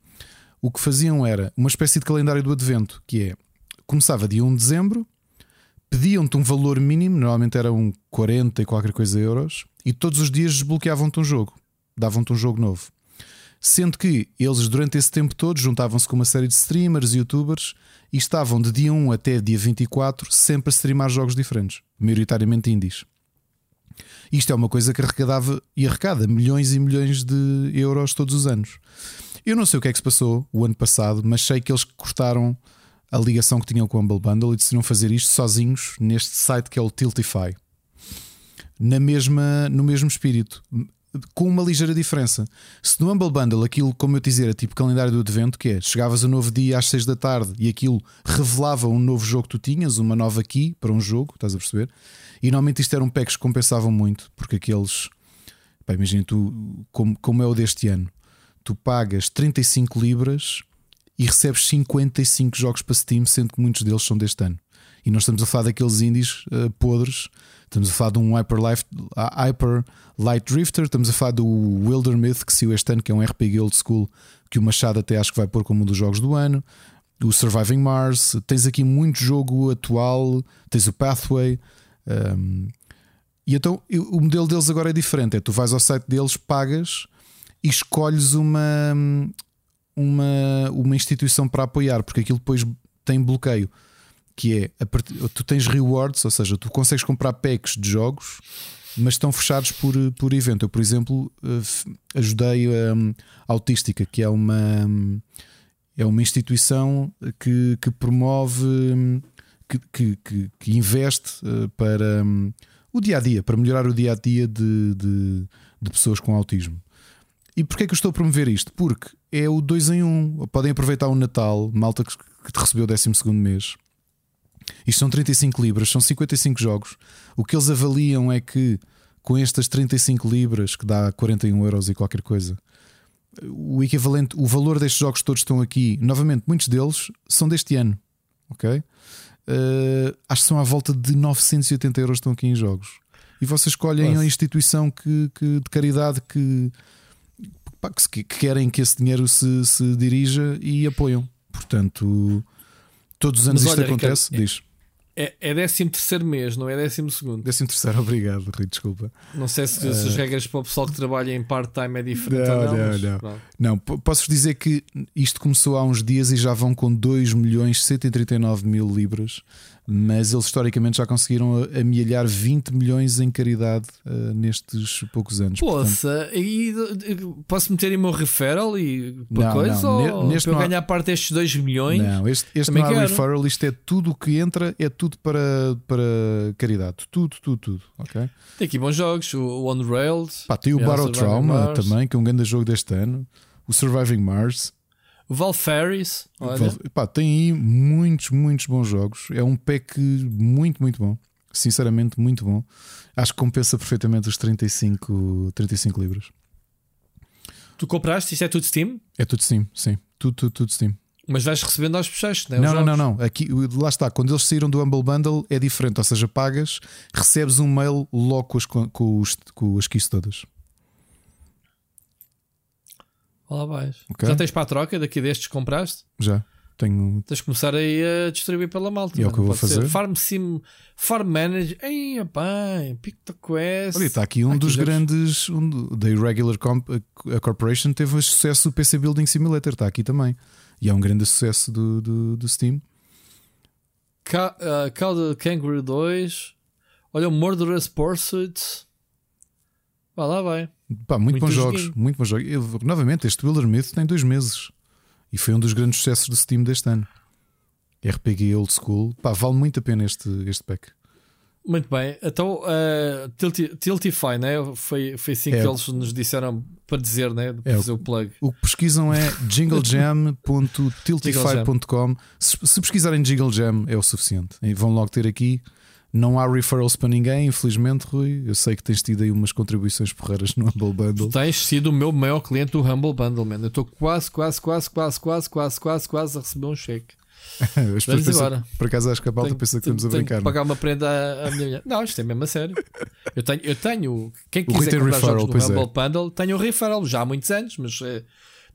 o que faziam era uma espécie de calendário do advento, que é começava dia 1 de dezembro, pediam-te um valor mínimo, normalmente era um 40 e qualquer coisa euros, e todos os dias desbloqueavam-te um jogo, davam-te um jogo novo. Sendo que eles, durante esse tempo todo, juntavam-se com uma série de streamers e youtubers e estavam de dia 1 até dia 24 sempre a streamar jogos diferentes, maioritariamente indies. Isto é uma coisa que arrecadava e arrecada milhões e milhões de euros todos os anos. Eu não sei o que é que se passou o ano passado, mas sei que eles cortaram a ligação que tinham com o Humble Bundle e decidiram fazer isto sozinhos neste site que é o Tiltify. Na mesma, no mesmo espírito, com uma ligeira diferença. Se no Humble Bundle aquilo, como eu te dizia, era tipo calendário do advento, que é chegavas a um novo dia às 6 da tarde e aquilo revelava um novo jogo que tu tinhas, uma nova key para um jogo, estás a perceber? E normalmente isto eram packs que compensavam muito, porque aqueles. Pá, imagina tu, como, como é o deste ano, tu pagas 35 libras e recebes 55 jogos para Steam, sendo que muitos deles são deste ano. E nós estamos a falar daqueles indies eh, podres. Estamos a falar de um Hyper, Life, Hyper Light Drifter. Estamos a falar do Wilder Myth, que saiu este ano, que é um RPG old school, que o Machado até acho que vai pôr como um dos jogos do ano. O Surviving Mars. Tens aqui muito jogo atual. Tens o Pathway. Um, e então o modelo deles agora é diferente. É tu vais ao site deles, pagas e escolhes uma, uma, uma instituição para apoiar, porque aquilo depois tem bloqueio. Que é a part- tu tens rewards, ou seja, tu consegues comprar packs de jogos, mas estão fechados por, por evento. Eu, por exemplo, eh, ajudei hum, a Autística, que é uma, hum, é uma instituição que, que promove, hum, que, que, que- investe eh, para o dia a dia, para melhorar o dia a dia de, de, de pessoas com autismo. E porquê é que eu estou a promover isto? Porque é o 2 em 1. Um. Podem aproveitar o Natal, malta que te recebeu o 12 mês. Isto são 35 libras, são 55 jogos. O que eles avaliam é que com estas 35 libras, que dá 41 euros e qualquer coisa, o equivalente, o valor destes jogos todos estão aqui. Novamente, muitos deles são deste ano, ok? Uh, acho que são à volta de 980 euros estão aqui em jogos. E vocês escolhem Nossa. a instituição que, que- de caridade que, pá, que, que querem que esse dinheiro se, se dirija e apoiam. Portanto, todos os anos Mas isto olha, acontece. Ricardo, Diz. É, é 13 terceiro mês, não é 12 segundo. Décimo terceiro, obrigado, Rui, desculpa. Não sei se, se as regras para o pessoal que trabalha em part-time é diferente Não, ou não. não, mas não. pronto. Não, posso-vos dizer que isto começou há uns dias e já vão com 2 milhões 139 mil libras, mas eles historicamente já conseguiram amealhar 20 milhões em caridade ah, nestes poucos anos. Portanto, Poça, e e- posso meter em meu referral e para Não, coisa? não, ou neste para eu não há- ganhar parte destes 2 milhões? Não, este, este não quero. referral, isto é tudo o que entra, é tudo para, para caridade. Tudo, tudo, tudo. Ok? Tem aqui bons jogos, o On Railed, Pá, tem o Battle Trauma também, que é um grande jogo deste ano. O Surviving Mars. Val- Pá, tem aí muitos, muitos bons jogos. É um pack muito, muito bom. Sinceramente, muito bom. Acho que compensa perfeitamente os 35, 35 libras. tu compraste, isto é tudo Steam, É tudo Steam, sim. Tudo, tudo, tudo Steam. mas vais recebendo aos fecheiros, não é? Os Não, não, não. Aqui, lá está. Quando eles saíram do Humble Bundle é diferente. Ou seja, pagas, recebes um mail logo com as, com os, com as keys todas. Lá vais. Ok. Já tens para a troca daqui destes que compraste? Já. Tenho. Tens de começar aí a distribuir pela malta. E é o não que eu vou pode ser fazer. Farm Sim, Farm Manager. Ei, bem, Pick the Quest. Olha, está aqui um dos grandes. Um, da Irregular Comp, a, Corporation teve o sucesso do PC Building Simulator. Está aqui também. E é um grande sucesso do, do, do Steam. Ca uh, Call Kangaroo 2. Olha o Murderous Pursuit. Vá lá, vai. Pá, muito, Muito bons jogos, muito bons jogos. Eu- novamente, este Wilder Myth tem dois meses e foi um dos grandes sucessos do Steam deste ano. RPG Old School, pá, vale muito a pena este, este pack. Muito bem, então uh, Tilti, Tiltify, né? foi, foi assim É. que eles nos disseram para dizer, né? para É, fazer o plug. O que pesquisam é jinglejam.tiltify.com. Se, se pesquisarem Jingle Jam é o suficiente. E vão logo ter aqui. Não há referrals para ninguém, infelizmente, Rui. Eu sei que tens tido aí umas contribuições porreiras no Humble Bundle. Tu tens sido o meu maior cliente do Humble Bundle, man. Eu estou quase, quase, quase, quase, quase, quase, quase, quase a receber um cheque. As Vamos pensam- por acaso acho que a malta pensa que estamos a tenho brincar. que não é? pagar uma prenda à, à minha mulher. Não, isto é mesmo a sério. Eu tenho, eu tenho quem quiser comprar referral, jogos no é. Humble Bundle, tenho o referral já há muitos anos, mas eh,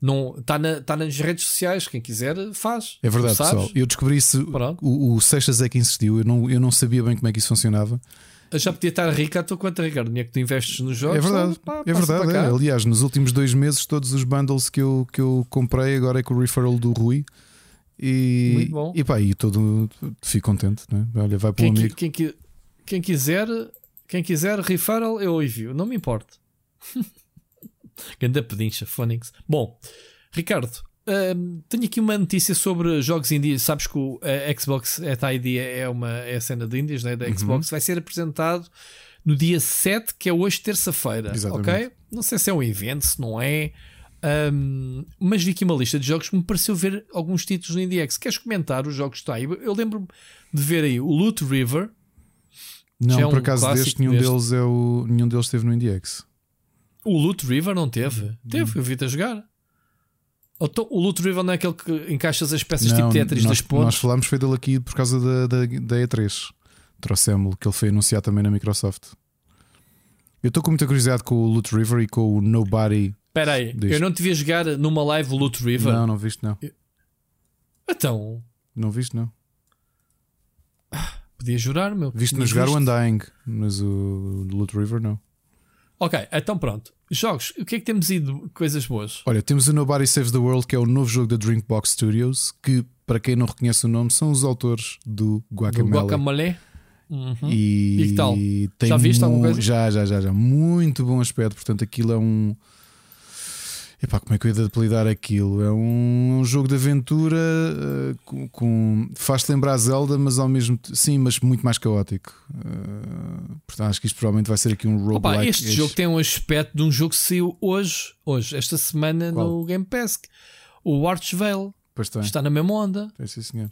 não está na, tá nas redes sociais. Quem quiser faz. É verdade, pessoal. Eu descobri isso. O, o Seixas é que insistiu. Eu não, eu não sabia bem como é que isso funcionava. Eu já podia estar rico à tua conta, Ricardo. O dinheiro que tu investes nos jogos. é verdade. pá, é verdade. é. Aliás, nos últimos dois meses, todos os bundles que eu, que eu comprei agora é com o referral do Rui. E, Muito bom. e pá, e todo fico contente, né? Olha, vai para um Quem, qui- amigo. quem, qui- quem quiser, quem quiser referral, eu envio. Não me importa. Ganda pedincha, Phonics. Bom, Ricardo, hum, tenho aqui uma notícia sobre jogos indie. Sabes que o a Xbox at ID é, uma, é a cena de indies né, da Uhum. Xbox. Vai ser apresentado no dia 7, que é hoje, terça-feira. Ok? Não sei se é um evento, se não é. Hum, mas vi aqui uma lista de jogos que me pareceu ver alguns títulos no IndieX. Queres comentar os jogos que está aí? Eu lembro-me de ver aí o Loot River. Não, é por um acaso deste, nenhum deste. deles é o. Nenhum deles esteve no IndieX. O Loot River não teve. Teve, eu vi-te a jogar. Então, o Loot River não é aquele que encaixas as peças tipo Tetris nós, das pontes. nós falámos foi dele aqui por causa da, da, da E3. Trouxemos-lo, que ele foi anunciado também na Microsoft. Eu estou com muita curiosidade com o Loot River e com o Nobody. Espera aí, eu não te vi jogar numa live o Loot River. Não, não viste, não. Então, Não viste, não. podia jurar, meu. Viste-me jogar o visto. Undying, mas o Loot River não. Ok, então pronto. Jogos, o que é que temos ido? Coisas boas. Olha, temos o Nobody Saves the World, que é o novo jogo da Drinkbox Studios, que, para quem não reconhece o nome, são os autores do Do Guacamole. Guacamole. Uhum. E, E que tal? tem Já viste alguma coisa? Já, já, já, já. Muito bom aspecto. Portanto, aquilo é um. Epá, como é que eu ia de apelidar aquilo? É um, um jogo de aventura eh, com, com- faz-te lembrar Zelda, mas ao mesmo tempo. Sim, mas muito mais caótico. Eh, portanto, acho que isto provavelmente vai ser aqui um Opa, roguelike. este jogo tem um aspecto de um jogo que saiu hoje, hoje esta semana Qual? no Game Pass. O Archvale. Pois. Está na mesma onda. Tem, sim, senhor.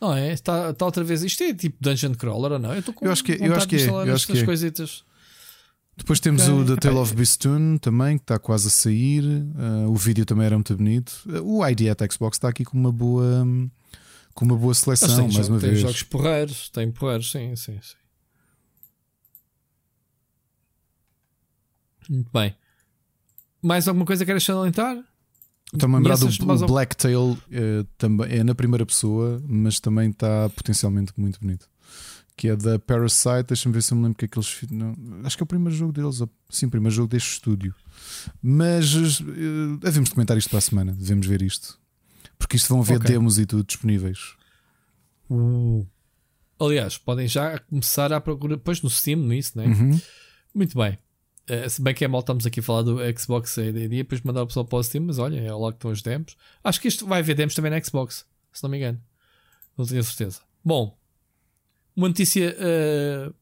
Não é? Está, está outra vez. Isto é tipo Dungeon Crawler ou não? Eu estou com Eu acho que é- eu acho que é, eu acho estas que é. coisitas. Depois temos Ok. o The Tale of Beastoon também, que está quase a sair. Eh, o vídeo também era muito bonito. Eh, o ID at Xbox está aqui com uma boa. Com uma boa seleção, tem, mais jogo- uma tem vez. jogos porreiros, tem porreiros, sim, sim, sim. Muito bem. Mais alguma coisa que queres salientar? Estou-me a lembrar do o Blacktail, eh, também, é na primeira pessoa, mas também está potencialmente muito bonito. Que é da Parasite. Deixa-me ver se eu me lembro que é que eles. fi- Não, acho que é o primeiro jogo deles. Sim, o primeiro jogo deste estúdio. Mas eh, devemos comentar isto para a semana. Devemos ver isto. Porque isto vão haver Ok. demos e tudo disponíveis. Aliás, podem já começar a procura depois no Steam, nisso, né? Uhum. Muito bem. Eh, se bem que é mal, estamos aqui a falar do Xbox e e depois mandar o pessoal para o Steam, mas olha, é lá que estão os demos. Acho que isto vai haver demos também na Xbox, se não me engano. Não tenho certeza. Bom, uma notícia eh,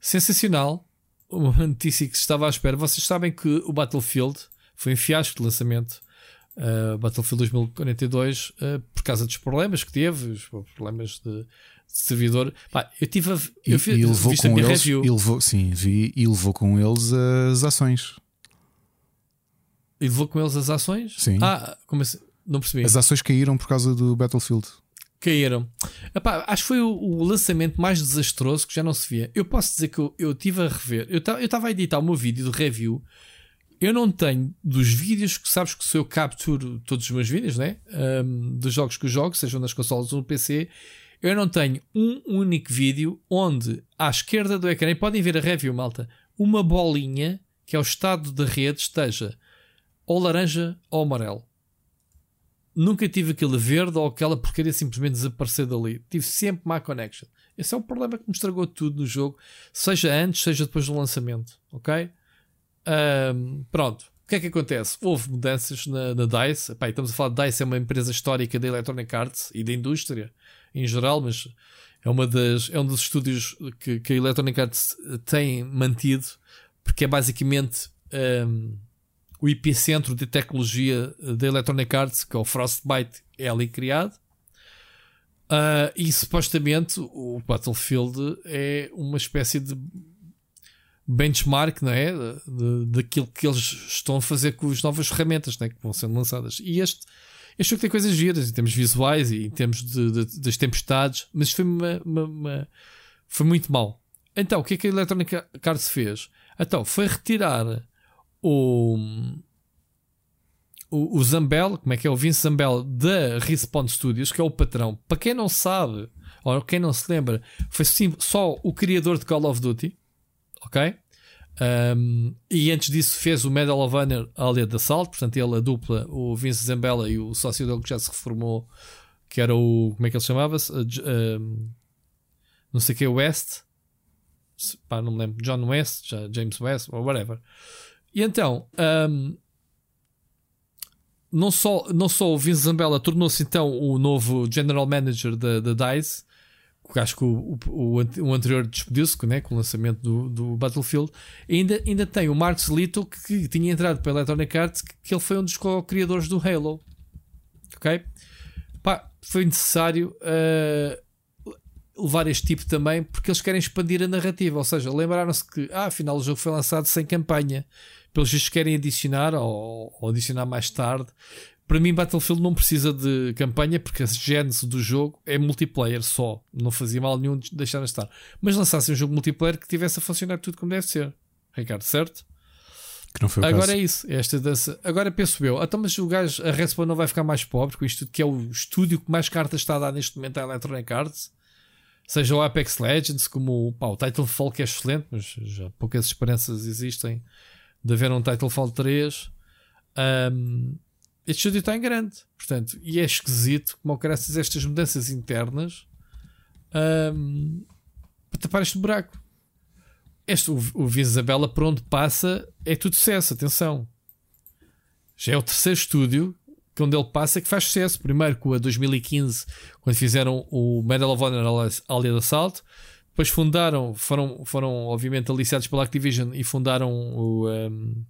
sensacional. Uma notícia que se estava à espera. Vocês sabem que o Battlefield foi um fiasco de lançamento. Uh, Battlefield 2042 uh, por causa dos problemas que teve, os problemas de, de servidor. Pá, eu tive a, eu fiz, e levou com eles. review E levou, sim, vi. E levou com eles as ações. e levou com eles as ações. Sim. Ah, como assim? Não percebi. As ações caíram por causa do Battlefield. Caíram. Epá, acho que foi o, o lançamento mais desastroso que já não se via. Eu posso dizer que eu estive a rever. Eu estava a editar o meu vídeo de review. Eu não tenho dos vídeos que sabes que se eu capturo todos os meus vídeos, né? Ahm, dos jogos que eu jogo, sejam nas consolas ou no PC, eu não tenho um único vídeo onde à esquerda do ecrã, e podem ver a review, malta, uma bolinha que é o estado da rede esteja ou laranja ou amarelo. Nunca tive aquele verde ou aquela porcaria simplesmente desaparecer dali. Tive sempre má connection. Esse é o problema que me estragou tudo no jogo, seja antes, seja depois do lançamento. Ok? Ahm, pronto. O que é que acontece? Houve mudanças na, na DICE. Epá, estamos a falar de DICE, é uma empresa histórica da Electronic Arts e da indústria em geral, mas É, uma das, é um dos estúdios que, que a Electronic Arts tem mantido, porque é basicamente um, o epicentro de tecnologia da Electronic Arts, que é o Frostbite, é ali criado. Uh, e supostamente o Battlefield é uma espécie de benchmark, não é? Daquilo que eles estão a fazer com as novas ferramentas né? que vão sendo lançadas. E este, este jogo tem coisas giras em termos visuais e em termos de, de, das tempestades, mas foi, uma, uma, uma, foi muito mal. Então, o que é que a Electronic Arts fez? Então, foi retirar o, o, o Zambel, como é que é? O Vince Zambel da Respawn Studios, que é o patrão. Para quem não sabe, ou quem não se lembra, foi sim, só o criador de Call of Duty ok? Um, e antes disso fez o Medal of Honor ali de Assalto, portanto ele a dupla, o Vince Zambella e o sócio dele que já se reformou, que era o, como é que ele chamava-se? Um, não sei o que, West, pá, não me lembro, John West, James West, ou whatever. E então, um, não, só, não só o Vince Zambella tornou-se então o novo General Manager da DICE, acho que o, o, o anterior despediu-se né, com o lançamento do, do Battlefield. Ainda, ainda tem o Marcus Lito que, que tinha entrado para a Electronic Arts, que, que ele foi um dos co-criadores do Halo. Ok? Pá, foi necessário uh, levar este tipo também porque eles querem expandir a narrativa. Ou seja, lembraram-se que ah, afinal o jogo foi lançado sem campanha. Pelos vistos querem adicionar ou, ou adicionar mais tarde. Para mim, Battlefield não precisa de campanha porque a gênese do jogo é multiplayer só. Não fazia mal nenhum deixar de estar. Mas lançasse um jogo multiplayer que tivesse a funcionar tudo como deve ser. Ricardo, certo? Que não foi o Agora caso. é isso. Esta dança. Agora penso eu. Então, mas o gajo, a Respawn não vai ficar mais pobre com isto que é o estúdio que mais cartas está a dar neste momento à Electronic Arts. Seja o Apex Legends, como pá, o Titanfall, que é excelente, mas já poucas esperanças existem de haver um Titanfall 3. Um, este estúdio está em grande, portanto, e é esquisito como graças a estas mudanças internas um, para tapar este buraco. Este, o, o Isabela, por onde passa, é tudo sucesso. Atenção, já é o terceiro estúdio que onde ele passa que faz sucesso. Primeiro com a 2015, quando fizeram o Medal of Honor Alien de Assalto. Depois fundaram, foram, foram obviamente aliciados pela Activision e fundaram o. Um,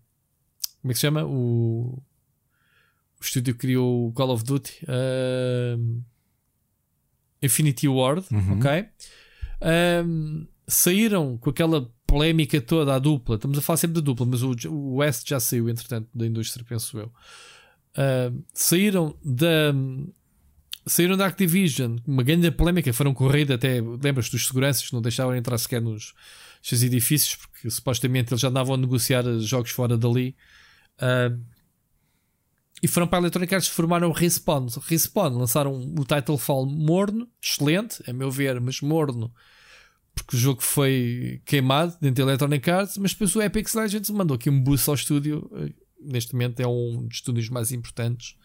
como é que se chama? O o estúdio criou o Call of Duty uh, Infinity Ward, uhum. ok? Um, saíram com aquela polémica toda à dupla. Estamos a falar sempre da dupla, mas o, o West já saiu, entretanto, da indústria, penso eu. Uh, saíram da saíram da Activision, uma grande polémica, foram corrida até, lembras dos seguranças não deixavam entrar sequer nos seus edifícios, porque supostamente eles já andavam a negociar jogos fora dali. Uh, e foram para a Electronic Arts formaram o Respawn. Respawn lançaram o Titlefall morno, excelente, a meu ver, mas morno, porque o jogo foi queimado dentro da Electronic Arts. Mas depois o Epic Legends mandou aqui um boost ao estúdio. Neste momento é um dos estúdios mais importantes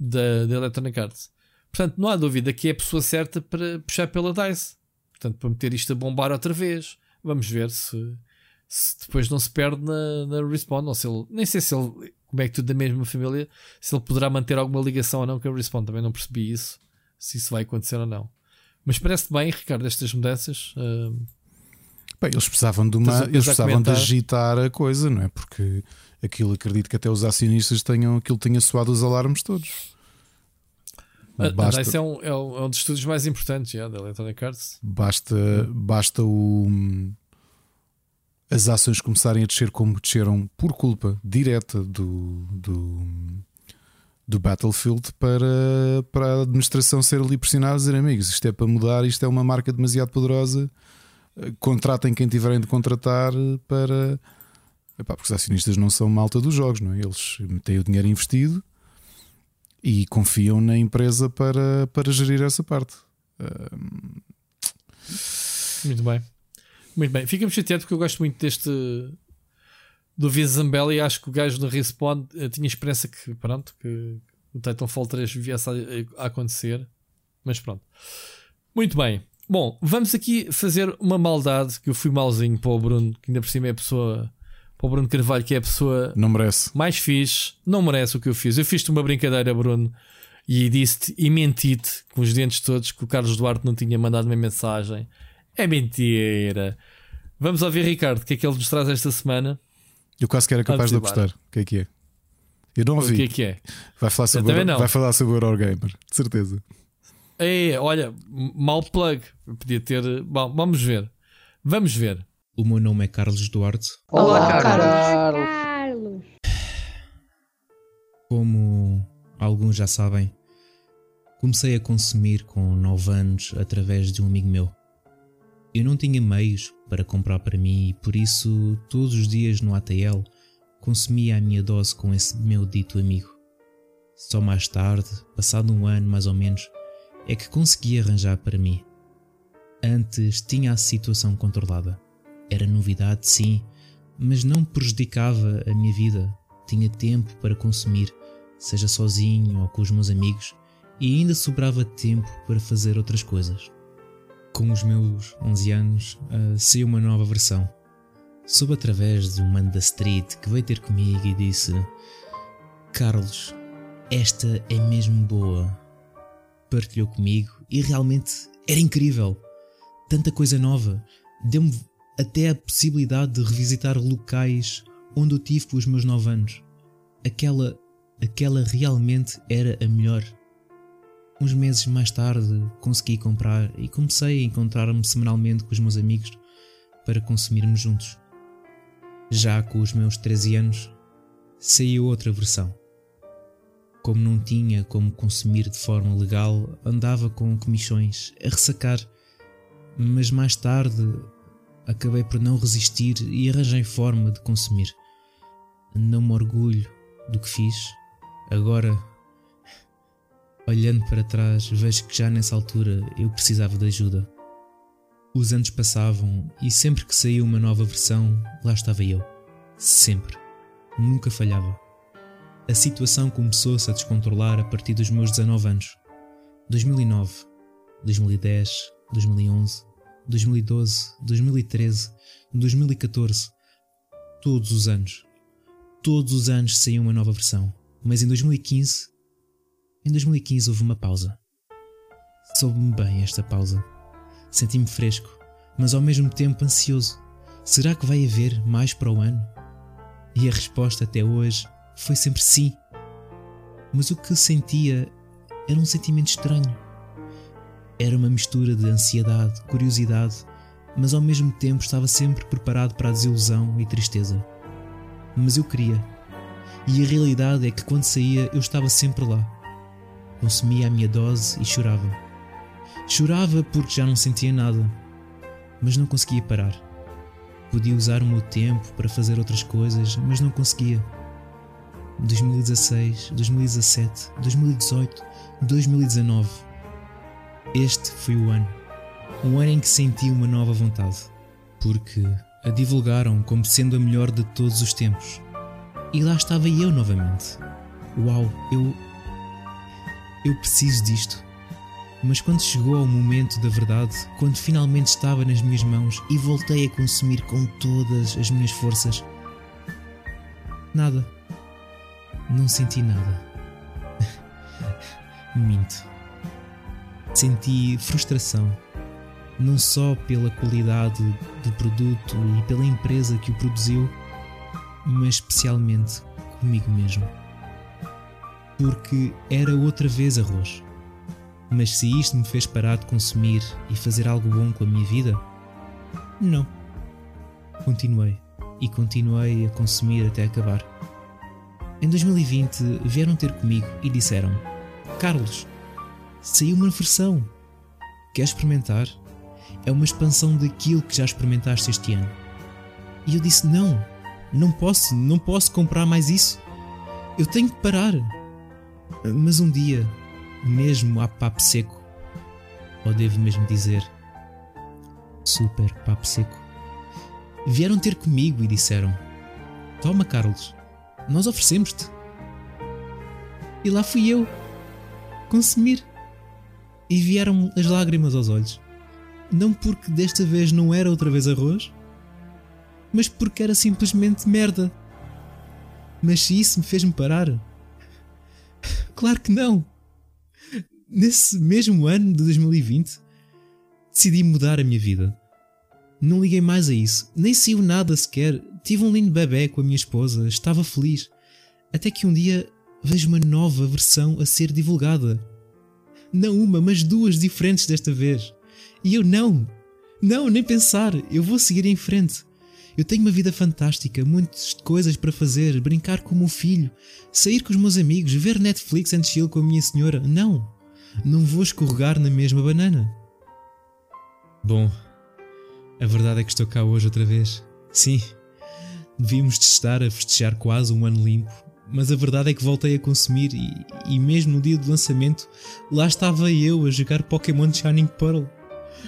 da, da Electronic Arts. Portanto, não há dúvida que é a pessoa certa para puxar pela DICE. Portanto, para meter isto a bombar outra vez. Vamos ver se, se depois não se perde na, na Respawn. Ou se ele, nem sei se ele como é que tudo da mesma família, se ele poderá manter alguma ligação ou não com a Respawn. Também não percebi isso, se isso vai acontecer ou não. Mas parece bem, Ricardo, estas mudanças. Uh... Bem, eles precisavam de uma, eles precisavam de agitar a coisa, não é? Porque aquilo acredito que até os acionistas tenham aquilo tenha soado os alarmes todos. Basta, esse é um, é, um, é um dos estudos mais importantes já, da Electronic Arts. Basta, basta o as ações começarem a descer como desceram por culpa direta do, do, do Battlefield para, para a administração ser ali pressionada a dizer amigos, isto é para mudar, isto é uma marca demasiado poderosa, contratem quem tiverem de contratar para. Epá, porque os acionistas não são malta dos jogos, não é? Eles têm o dinheiro investido e confiam na empresa para, para gerir essa parte. Muito bem. Muito bem, fica-me chateado porque eu gosto muito deste do Viz e acho que o gajo da Respawn eh, tinha esperança que, pronto, que o Titanfall 3 viesse a, a, acontecer, mas pronto. Muito bem. Bom, vamos aqui fazer uma maldade que eu fui malzinho para o Bruno, que ainda por cima é a pessoa, para o Bruno Carvalho, que é a pessoa não merece. mais fixe, não merece o que eu fiz. Eu fiz-te uma brincadeira, Bruno, e disse-te e menti-te com os dentes todos que o Carlos Duarte não tinha mandado uma mensagem. É mentira. Vamos ouvir, Ricardo, o que é que ele nos traz esta semana? Eu quase que era capaz de apostar. O que é que é? Eu não ouvi. O que é que é? Vai falar sobre, o, vai falar sobre o Eurogamer, de certeza. É, olha, mal plug. Podia ter. Bom, vamos ver. Vamos ver. O meu nome é Carlos Duarte. Olá, Carlos. Carlos. Como alguns já sabem, comecei a consumir com 9 anos através de um amigo meu. Eu não tinha meios para comprar para mim e por isso, todos os dias no ATL, consumia a minha dose com esse meu dito amigo. Só mais tarde, passado um ano mais ou menos, é que consegui arranjar para mim. Antes tinha a situação controlada. Era novidade, sim, mas não prejudicava a minha vida. Tinha tempo para consumir, seja sozinho ou com os meus amigos, e ainda sobrava tempo para fazer outras coisas. Com os meus 11 anos, uh, saiu uma nova versão. Soube através de um da street que veio ter comigo e disse: Carlos, esta é mesmo boa partilhou comigo e realmente era incrível. Tanta coisa nova. Deu-me até a possibilidade de revisitar locais onde eu tive os meus 9 anos. Aquela, aquela realmente era a melhor. Uns meses mais tarde consegui comprar e comecei a encontrar-me semanalmente com os meus amigos para consumirmos juntos. Já com os meus 13 anos, saiu outra versão como não tinha como consumir de forma legal, andava com comissões a ressacar. Mas mais tarde acabei por não resistir e arranjei forma de consumir. Não me orgulho do que fiz. Agora, olhando para trás, vejo que já nessa altura eu precisava de ajuda. Os anos passavam e sempre que saía uma nova versão, lá estava eu. Sempre. Nunca falhava a situação começou-se a descontrolar a partir dos meus 19 anos. 2009, 2010, 2011, 2012, 2013, 2014. Todos os anos. Todos os anos saía uma nova versão. Mas em 2015. Em 2015 houve uma pausa. Soube-me bem esta pausa. Senti-me fresco, mas ao mesmo tempo ansioso. Será que vai haver mais para o ano? E a resposta até hoje foi sempre sim. Mas o que sentia era um sentimento estranho. Era uma mistura de ansiedade, curiosidade, mas ao mesmo tempo estava sempre preparado para a desilusão e tristeza. Mas eu queria. E a realidade é que quando saía eu estava sempre lá. Consumia a minha dose e chorava. Chorava porque já não sentia nada, mas não conseguia parar. Podia usar o meu tempo para fazer outras coisas, mas não conseguia. 2016, 2017, 2018, 2019. Este foi o ano. Um ano em que senti uma nova vontade, porque a divulgaram como sendo a melhor de todos os tempos. E lá estava eu novamente. Uau, eu. Eu preciso disto. Mas quando chegou ao momento da verdade, quando finalmente estava nas minhas mãos e voltei a consumir com todas as minhas forças, nada não senti nada. Minto. Senti frustração, não só pela qualidade do produto e pela empresa que o produziu, mas especialmente comigo mesmo. Porque era outra vez arroz. Mas se isto me fez parar de consumir e fazer algo bom com a minha vida, não. Continuei e continuei a consumir até acabar. Em 2020 vieram ter comigo e disseram: Carlos, saiu uma versão. Queres experimentar? É uma expansão daquilo que já experimentaste este ano. E eu disse: Não, não posso, não posso comprar mais isso. Eu tenho que parar. Mas um dia, mesmo a papo seco, ou devo mesmo dizer, super papo seco, vieram ter comigo e disseram: Toma, Carlos, nós oferecemos-te. E lá fui eu, consumir. E vieram as lágrimas aos olhos. Não porque desta vez não era outra vez arroz, mas porque era simplesmente merda. Mas se isso me fez-me parar? Claro que não! nesse mesmo ano de 2020, decidi mudar a minha vida. Não liguei mais a isso, nem saiu nada sequer. Tive um lindo bebê com a minha esposa, estava feliz. Até que um dia vejo uma nova versão a ser divulgada. Não uma, mas duas diferentes desta vez. E eu não. Não, nem pensar. Eu vou seguir em frente. Eu tenho uma vida fantástica, muitas coisas para fazer, brincar com o meu filho, sair com os meus amigos, ver Netflix and chill com a minha senhora. Não. Não vou escorregar na mesma banana. Bom, a verdade é que estou cá hoje outra vez. Sim, devíamos estar a festejar quase um ano limpo, mas a verdade é que voltei a consumir e, e mesmo no dia do lançamento, lá estava eu a jogar Pokémon Shining Pearl.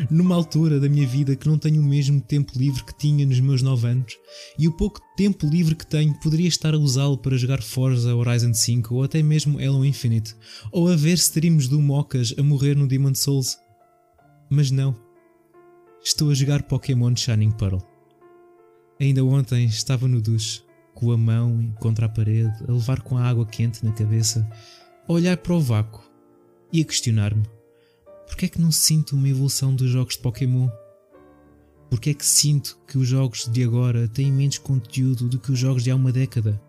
Numa altura da minha vida que não tenho o mesmo tempo livre que tinha nos meus 9 anos, e o pouco tempo livre que tenho poderia estar a usá-lo para jogar Forza Horizon 5 ou até mesmo Halo Infinite, ou a ver streams do Mocas a morrer no Demon Souls. Mas não. Estou a jogar Pokémon Shining Pearl. Ainda ontem estava no duche, com a mão contra a parede, a levar com a água quente na cabeça, a olhar para o vácuo e a questionar-me: porquê é que não sinto uma evolução dos jogos de Pokémon? Porquê é que sinto que os jogos de agora têm menos conteúdo do que os jogos de há uma década?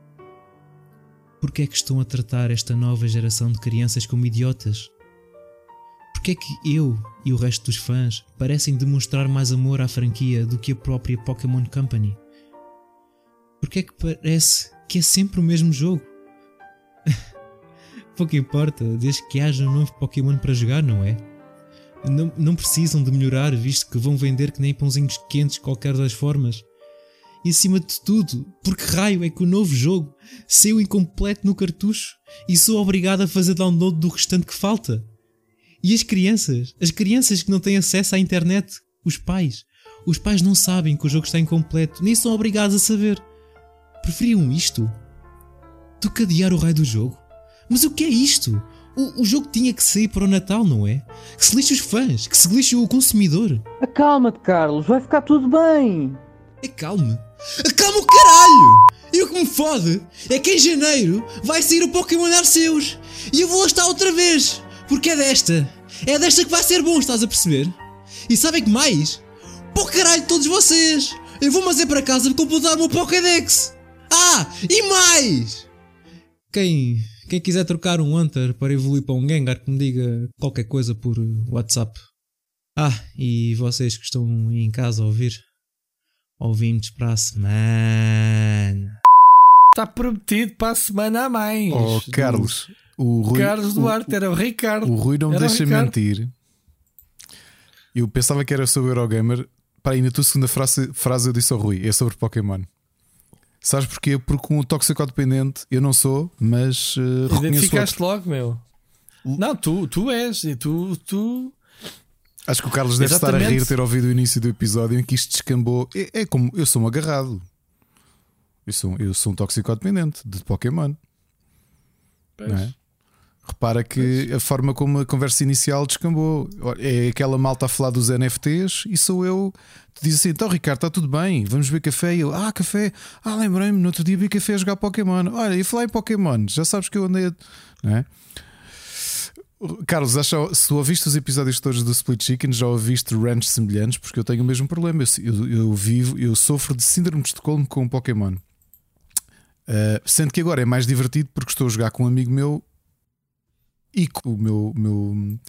Porquê é que estão a tratar esta nova geração de crianças como idiotas? Porquê é que eu e o resto dos fãs parecem demonstrar mais amor à franquia do que a própria Pokémon Company? Porquê é que parece que é sempre o mesmo jogo? Pouco importa, desde que haja um novo Pokémon para jogar, não é? Não, não precisam de melhorar, visto que vão vender que nem pãozinhos quentes qualquer das formas. E acima de tudo, por que raio é que o novo jogo saiu incompleto no cartucho e sou obrigado a fazer download do restante que falta? E as crianças? As crianças que não têm acesso à internet? Os pais? Os pais não sabem que o jogo está incompleto, nem são obrigados a saber. Preferiam isto? Do que adiar o raio do jogo? Mas o que é isto? O, o, jogo tinha que sair para o Natal, não é? Que se lixe os fãs, que se lixe o consumidor. Acalma-te, Carlos, vai ficar tudo bem. Acalme? Acalma o caralho! E o que me fode é que em janeiro vai sair o Pokémon Arceus e eu vou lá estar outra vez, porque é desta. É desta que vai ser bom, estás a perceber? E sabem que mais? Pô caralho, todos vocês! Eu vou fazer para casa completar o meu Pokédex! Ah, e mais! Quem, quem quiser trocar um Hunter para evoluir para um Gengar, que me diga qualquer coisa por WhatsApp. Ah, e vocês que estão em casa a ouvir, ouvimos para a semana. Está prometido para a semana a mais. Oh, Carlos, o Rui, Carlos Duarte o, era o Ricardo. O Rui não me Era deixa Ricardo. mentir. Eu pensava que era sobre o Eurogamer. Para aí, na tua segunda frase, frase eu disse ao Rui: é sobre Pokémon. Sabes porquê? Porque um toxicodependente eu não sou, mas uh, Identificaste logo, meu. Não, tu, tu és. E tu, tu. Acho que o Carlos deve estar a Exatamente. rir ter ouvido o início do episódio em que isto descambou. É, é como eu sou um agarrado. Eu sou, eu sou um toxicodependente de Pokémon. É? Repara que a forma como a conversa inicial descambou é aquela malta a falar dos NFTs e sou eu que diz assim: então Ricardo, está tudo bem, vamos ver café. E eu, ah, café, ah, lembrei-me, no outro dia vi café a jogar Pokémon. Olha, e falar em Pokémon, já sabes que eu andei a. Não é? Carlos, acha, se tu ouviste os episódios todos do Split Chicken, já ouviste ranch semelhantes, porque eu tenho o mesmo problema. Eu, eu, eu vivo, eu sofro de síndrome de Estocolmo com Pokémon. Uh, sendo que agora é mais divertido porque estou a jogar com um amigo meu e com o meu, meu, o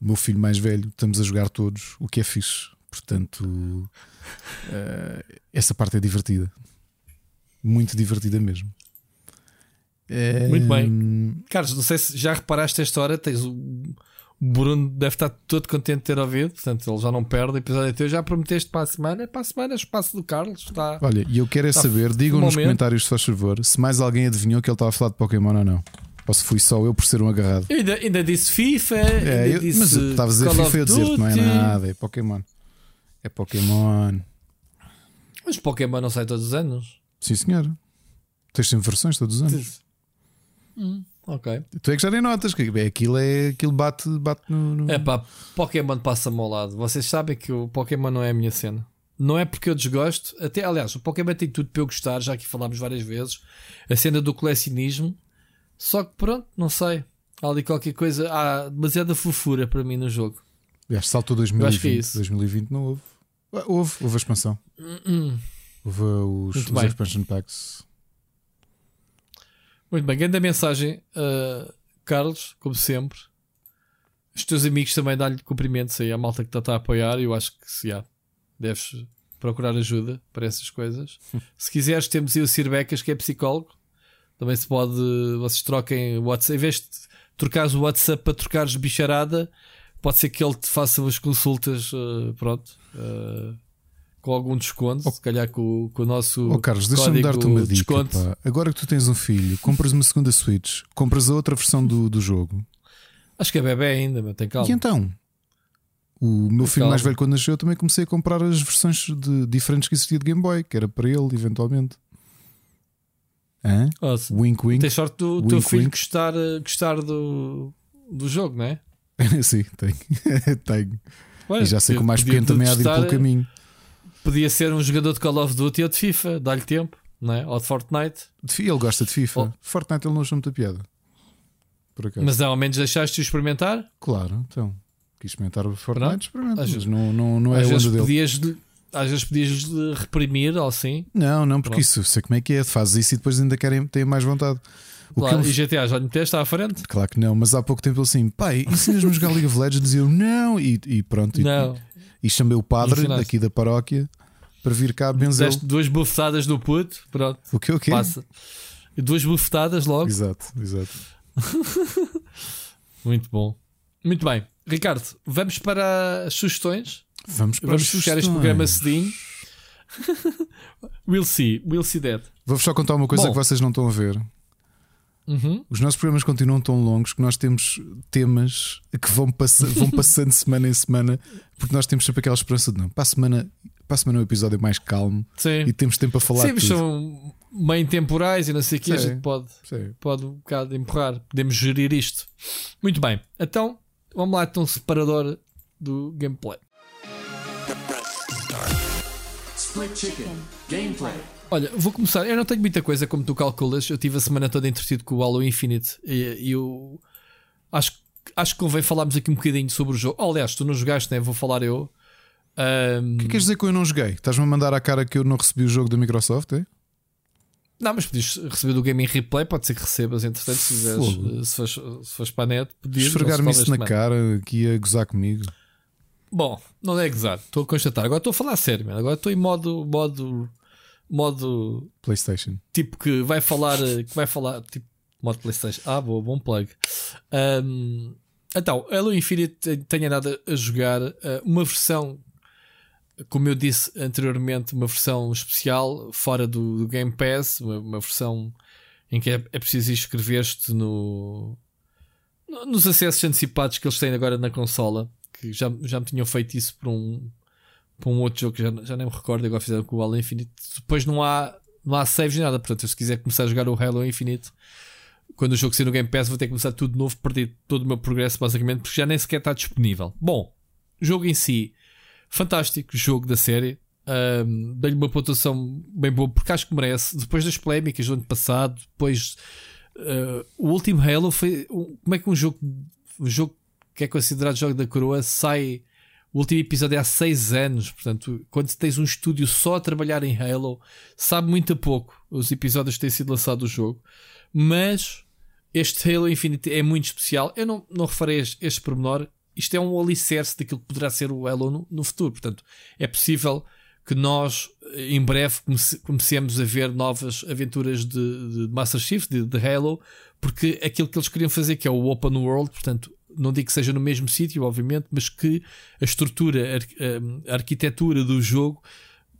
meu filho mais velho. Estamos a jogar todos, o que é fixe. Portanto, uh, essa parte é divertida. Muito divertida mesmo. Muito Um, bem. Carlos, não sei se já reparaste esta hora. Tens o. O Bruno deve estar todo contente de ter ouvido, portanto ele já não perde. O episódio é teu. Já prometeste para a semana. Para a semana, é espaço do Carlos. Está... Olha, e eu quero é saber, digam nos comentários, se faz favor, se mais alguém adivinhou que ele estava a falar de Pokémon ou não. Ou se fui só eu por ser um agarrado. Eu ainda, ainda disse FIFA. É, ainda eu- disse mas eu estava a dizer Call FIFA, eu dizer que não é nada, é Pokémon. É Pokémon. Mas Pokémon não sai todos os anos. Sim, senhor. Tens sempre versões todos os anos. Hum, ok. Tu é que já nem notas, que é, aquilo, é, aquilo bate, bate no. no- É pá, Pokémon passa-me ao lado. Vocês sabem que o Pokémon não é a minha cena. Não é porque eu desgosto. Até, aliás, o Pokémon tem tudo para eu gostar, já que falámos várias vezes. A cena do colecionismo. Só que pronto, não sei. Há ali qualquer coisa. Há demasiada fofura para mim no jogo. Aliás, saltou Eu acho que é 2020. isso. 2020 não houve. Ah, Houve, houve a expansão. Hum. Houve os, os expansion packs. Muito bem, grande mensagem, uh, Carlos, como sempre. Os teus amigos também dão-lhe cumprimentos aí à malta que está a apoiar. Eu acho que se há, deves procurar ajuda para essas coisas. se quiseres, temos aí o Sir Becas, que é psicólogo. Também se pode, vocês troquem o WhatsApp. Em vez de trocares o WhatsApp para trocares bicharada, pode ser que ele te faça umas consultas, uh, pronto, uh, com algum desconto. Se calhar com, o- com o nosso. Oh, Carlos, deixa-me dar-te uma dica. pá. Agora que tu tens um filho, compras uma segunda Switch, compras a outra versão do, do jogo. Acho que é bebê ainda, mas tem calma. E então? O meu filho Calma. mais velho, quando nasceu, eu também comecei a comprar as versões de, diferentes que existia de Game Boy, que era para ele, eventualmente. Hã? Ouça, Wink, wink. Tens sorte do Wink, teu filho wink. gostar, eh, gostar do, do jogo, não é? Sim, tenho. tenho. Olha, E já sei que o mais podia- pequeno também há de ir pelo caminho. Podia ser um jogador de Call of Duty ou de FIFA, dá-lhe tempo, não é? Ou de Fortnite. Ele gosta de FIFA. Oh. Fortnite ele não achou muita piada. Mas ao menos deixaste-o experimentar. Claro, então. Quis experimentar o Fortnite, experimenta. Mas não, não, não é às, onda dele. Às vezes podias reprimir ou assim. Não, não, porque Pronto. isso, sei como é que é. Fazes isso e depois ainda querem, têm mais vontade. O Claro, que E ele- GTA já lhe meteste à frente? Claro que não, mas há pouco tempo ele assim, pai, ensinas-me a jogar League of Legends? E eu, não, e, e pronto. E, Não. e chamei o padre Ensinaste. daqui da paróquia para vir cá benzer. Deste duas bufetadas do puto, pronto, O que o quê? passa. E duas bufetadas logo. Exato, exato. Muito bom. Muito bem. Ricardo, vamos para as sugestões. Vamos para Vamos fechar este programa cedinho. we'll see, we'll see that. Vou-vos só contar uma coisa Bom. que vocês não estão a ver. Uhum. Os nossos programas continuam tão longos que nós temos temas que vão, passa- vão passando semana em semana, porque nós temos sempre aquela esperança de não. Para a semana, para a semana é um episódio mais calmo Sim. e temos tempo a falar Sim, tudo. são meio temporais e não sei o que, a gente pode, Sim. pode um bocado empurrar. Podemos gerir isto. Muito bem. Então, vamos lá, então, separador do gameplay. Olha, vou começar. Eu não tenho muita coisa como tu calculas. Eu tive a semana toda entretido com o Halo Infinite e, e eu acho, acho que convém falarmos aqui um bocadinho sobre o jogo. Oh, aliás, tu não jogaste, né? Vou falar eu. O que queres dizer que eu não joguei? Estás-me a mandar à cara que eu não recebi o jogo da Microsoft? É? Não, mas podias receber do Game in Replay, pode ser que recebas, entretanto, se quiseres, Fogo. eh, se fores, se fores para a net, podias Esfregar-me isso na talvez cara, que ia gozar comigo. Bom, não é gozar, estou a constatar. Agora estou a falar a sério, mano. agora estou em modo, modo, modo PlayStation. tipo que vai falar, que vai falar, tipo, modo PlayStation. Ah, boa, bom plug. Ahm, então, Halo Infinite tenho andado a jogar eh, uma versão, como eu disse anteriormente, uma versão especial fora do, do Game Pass, uma, uma versão em que é, é preciso inscrever-te no- nos acessos antecipados que eles têm agora na consola, que já, já me tinham feito isso para um, para um outro jogo que já, já nem me recordo, agora fizeram com o Halo Infinite. Depois não há, não há saves nem nada, portanto, se quiser começar a jogar o Halo Infinite, quando o jogo sair no Game Pass, vou ter que começar tudo de novo, perdi todo o meu progresso, basicamente, porque já nem sequer está disponível. Bom, jogo em si, fantástico, jogo da série. Um, Dei-lhe uma pontuação bem boa, porque acho que merece. Depois das polémicas do ano passado, depois uh, o último Halo foi. um- como é que um jogo, um jogo que é considerado jogo da coroa sai. O último episódio é há 6 anos, portanto, quando tens um estúdio só a trabalhar em Halo, sabe muito a pouco os episódios que têm sido lançados do jogo, mas este Halo Infinite é muito especial. Eu não, não refarei este, este pormenor. Isto é um alicerce daquilo que poderá ser o Halo no, no futuro. Portanto, é possível que nós, em breve, comece- comecemos a ver novas aventuras de, de Master Chief, de, de Halo, porque aquilo que eles queriam fazer, que é o Open World, portanto, não digo que seja no mesmo sítio, obviamente, mas que a estrutura, a arqu- a arquitetura do jogo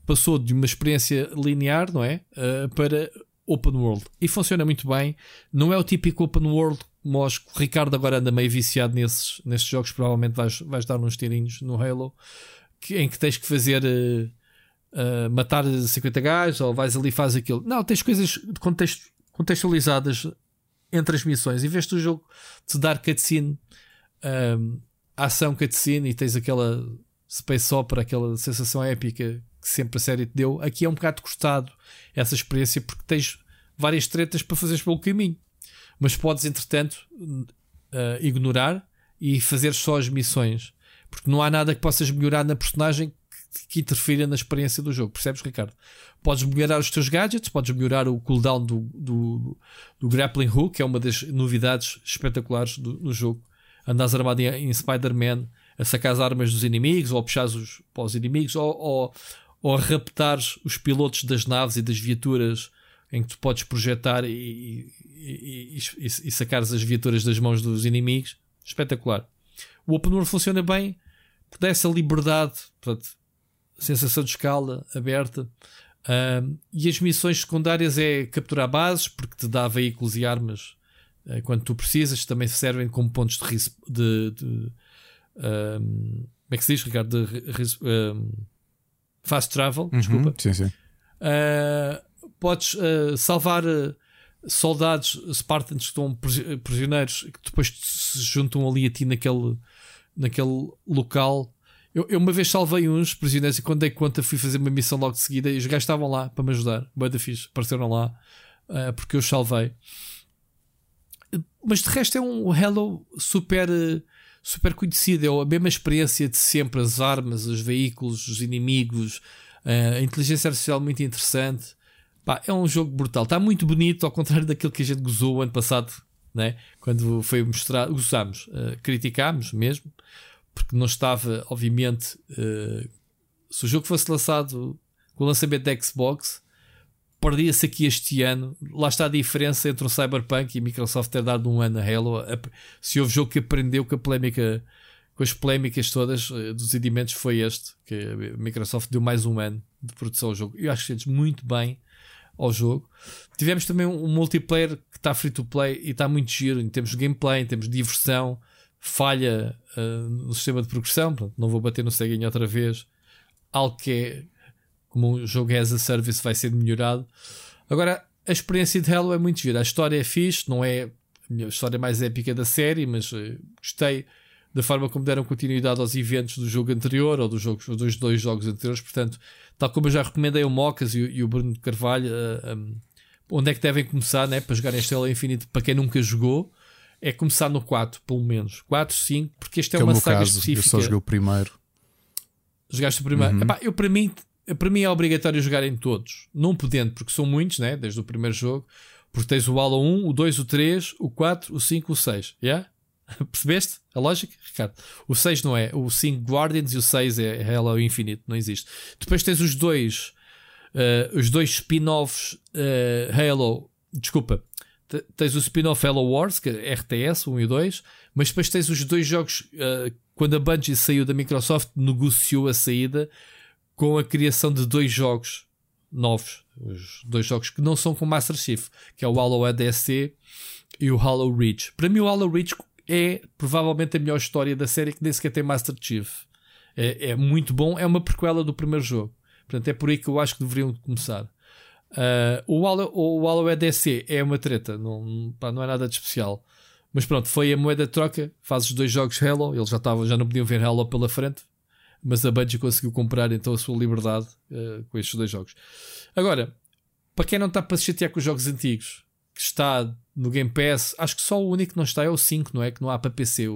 passou de uma experiência linear, não é? Uh, para open world. E funciona muito bem. Não é o típico open world os- o Ricardo agora anda meio viciado nesses, nesses jogos. Provavelmente vais, vais dar uns tirinhos no Halo que- em que tens que fazer uh, uh, matar 50 gajos ou vais ali fazes aquilo. Não, tens coisas contextualizadas entre as missões. Em vez do jogo te dar cutscene, um, ação cutscene e tens aquela space opera, aquela sensação épica que sempre a série te deu, aqui é um bocado custado essa experiência porque tens várias tretas para fazeres pelo caminho. Mas podes, entretanto, uh, ignorar e fazer só as missões. Porque não há nada que possas melhorar na personagem que, interfira na experiência do jogo. Percebes, Ricardo? Podes melhorar os teus gadgets, podes melhorar o cooldown do, do, do grappling hook, que é uma das novidades espetaculares do, do jogo. Andas armado em, em Spider-Man a sacar as armas dos inimigos, ou a puxar os, para os inimigos, ou, ou, ou a raptar os pilotos das naves e das viaturas em que tu podes projetar e, e, e, e, e sacares as viaturas das mãos dos inimigos. Espetacular. O Open World funciona bem porque dá essa liberdade, portanto, sensação de escala aberta. Uh, e as missões secundárias é capturar bases, porque te dá veículos e armas quando tu precisas, também servem como pontos de, de, de uh, como é que se diz, Ricardo? De, fast travel, uhum, desculpa. Sim, sim. podes salvar soldados Spartans que estão prisioneiros que depois se juntam ali a ti naquele, naquele local eu, eu, uma vez salvei uns prisioneiros e quando dei conta fui fazer uma missão logo de seguida e os gajos estavam lá para me ajudar. Boa da fixe, apareceram lá uh, porque eu salvei. Mas de resto é um Hello super, super conhecido. É a mesma experiência de sempre: as armas, os veículos, os inimigos, uh, a inteligência artificial muito interessante. Pá, é um jogo brutal. Está muito bonito, ao contrário daquilo que a gente gozou o ano passado, né? quando foi mostrado. Gozámos, uh, criticámos mesmo porque não estava, obviamente, uh, se o jogo fosse lançado com o lançamento da Xbox, perdia-se aqui este ano. Lá está a diferença entre o Cyberpunk e a Microsoft ter dado um ano a Halo. Se houve jogo que aprendeu com a polémica, com as polémicas todas uh, dos edimentos, foi este, que a Microsoft deu mais um ano de produção ao jogo. Eu acho que sentes muito bem ao jogo. Tivemos também um multiplayer que está free to play e está muito giro em termos de gameplay, em termos de diversão falha uh, no sistema de progressão, não vou bater no ceguinho outra vez. Algo que é como um jogo as a service vai ser melhorado. Agora, a experiência de Halo é muito gira. A história é fixe, não é a história mais épica da série, mas uh, gostei da forma como deram continuidade aos eventos do jogo anterior ou dos, jogos, dos dois jogos anteriores. Portanto, tal como eu já recomendei o Mocas e, e o Bruno Carvalho, uh, um, onde é que devem começar né, para jogar este Halo Infinite para quem nunca jogou é começar no 4, pelo menos. 4, 5, porque este é, é uma saga caso, específica. Eu só joguei o primeiro. Jogaste o primeiro? Uhum. Epá, eu, para, mim, para mim é obrigatório jogar em todos. Não podendo, porque são muitos, né? desde o primeiro jogo. Porque tens o Halo 1, o 2, o 3, o 4, o 5, o 6. Yeah? Percebeste a lógica, Ricardo? O 6 não é. O 5 Guardians e o 6 é Halo Infinite. Não existe. Depois tens os dois. Uh, os dois spin-offs uh, Halo. Desculpa tens o spin-off Hello Wars, que é RTS 1 e 2, mas depois tens os dois jogos. Uh, quando a Bungie saiu da Microsoft, negociou a saída com a criação de dois jogos novos. Os dois jogos que não são com Master Chief, que é o Halo ADSC e o Halo Reach. Para mim, o Halo Reach é provavelmente a melhor história da série que nem sequer tem Master Chief. É, é muito bom, é uma prequela do primeiro jogo. Portanto, é por aí que eu acho que deveriam começar. Uh, o, Halo, o Halo EDC é uma treta, não, pá, não é nada de especial. Mas pronto, foi a moeda de troca. Fazes dois jogos Halo, eles já, tavam, já não podiam ver Halo pela frente, mas a Bungie conseguiu comprar então a sua liberdade uh, com estes dois jogos. Agora, para quem não está para se chatear com os jogos antigos, que está no Game Pass, acho que só o único que não está é o 5, não é? Que não há para PC,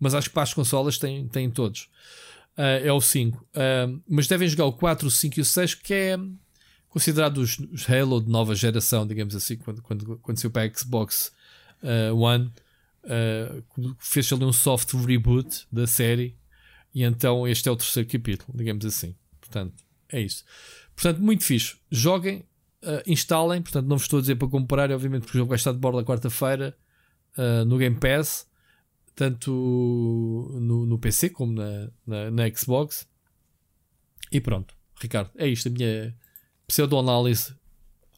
mas acho que para as consolas tem, tem todos. Uh, é o 5. mas devem jogar o 4, o 5 e o 6, que é considerados os Halo de nova geração, digamos assim, quando, quando, quando saiu para a Xbox uh, One, uh, fez ali um soft reboot da série, e então este é o terceiro capítulo, digamos assim. Portanto, é isso. Portanto, muito fixe. Joguem, uh, instalem, portanto, não vos estou a dizer para comprar, obviamente, porque o jogo vai estar de borda quarta-feira uh, no Game Pass, tanto no, no PC como na, na, na Xbox. E pronto, Ricardo, é isto a minha pseudoanálise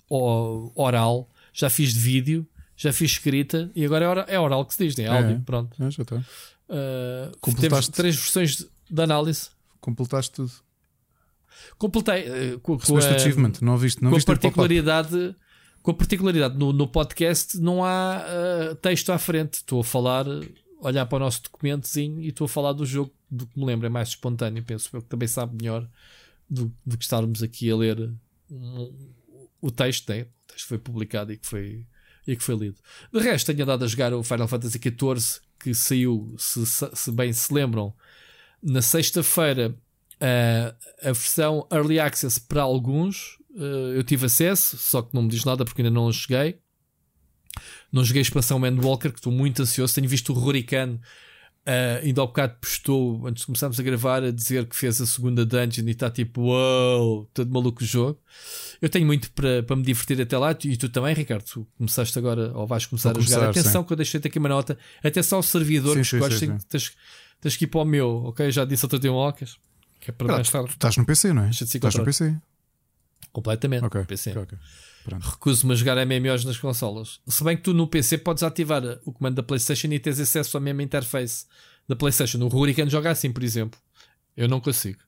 oral, já fiz de vídeo, já fiz escrita e agora é oral, é oral que se diz, é áudio. É, pronto. É, já está. Uh, temos três versões de, de, análise. Completaste tudo. Completei uh, com, com a, achievement, não viste, não com viste a particularidade. Com a particularidade, no, no podcast não há uh, texto à frente. Estou a falar, olhar para o nosso documentozinho e estou a falar do jogo do que me lembro, é mais espontâneo. Penso eu que também sabe melhor do, do que estarmos aqui a ler o texto, né? o texto foi publicado e que foi e que foi lido. De resto, tenho andado a jogar o Final Fantasy XIV, que saiu, se, se bem se lembram, na sexta-feira, uh, a versão Early Access para alguns. Uh, eu tive acesso, só que não me diz nada porque ainda não cheguei. Não joguei a expansão Walker que estou muito ansioso. Tenho visto o Hurricane Uh, ainda ao bocado postou, antes de começarmos a gravar, a dizer que fez a segunda dungeon e está tipo, wow, todo maluco o jogo. Eu tenho muito para, me divertir até lá e tu também, Ricardo. Tu começaste agora, ou vais começar Vou a jogar. Atenção, sim. que eu deixei-te aqui uma nota. Atenção ao servidor, sim, sim, sim, tens, tens que ir para o meu, ok? Já disse ao teu Ocas, que é para mais tarde. Tu estás no PC, não é? Estás no PC. Completamente. Ok. PC. okay, okay. Recuso-me a jogar MMOs nas consolas. Se bem que tu no PC podes ativar o comando da PlayStation e tens acesso à mesma interface da PlayStation. O Hurricane joga assim, por exemplo. Eu não consigo.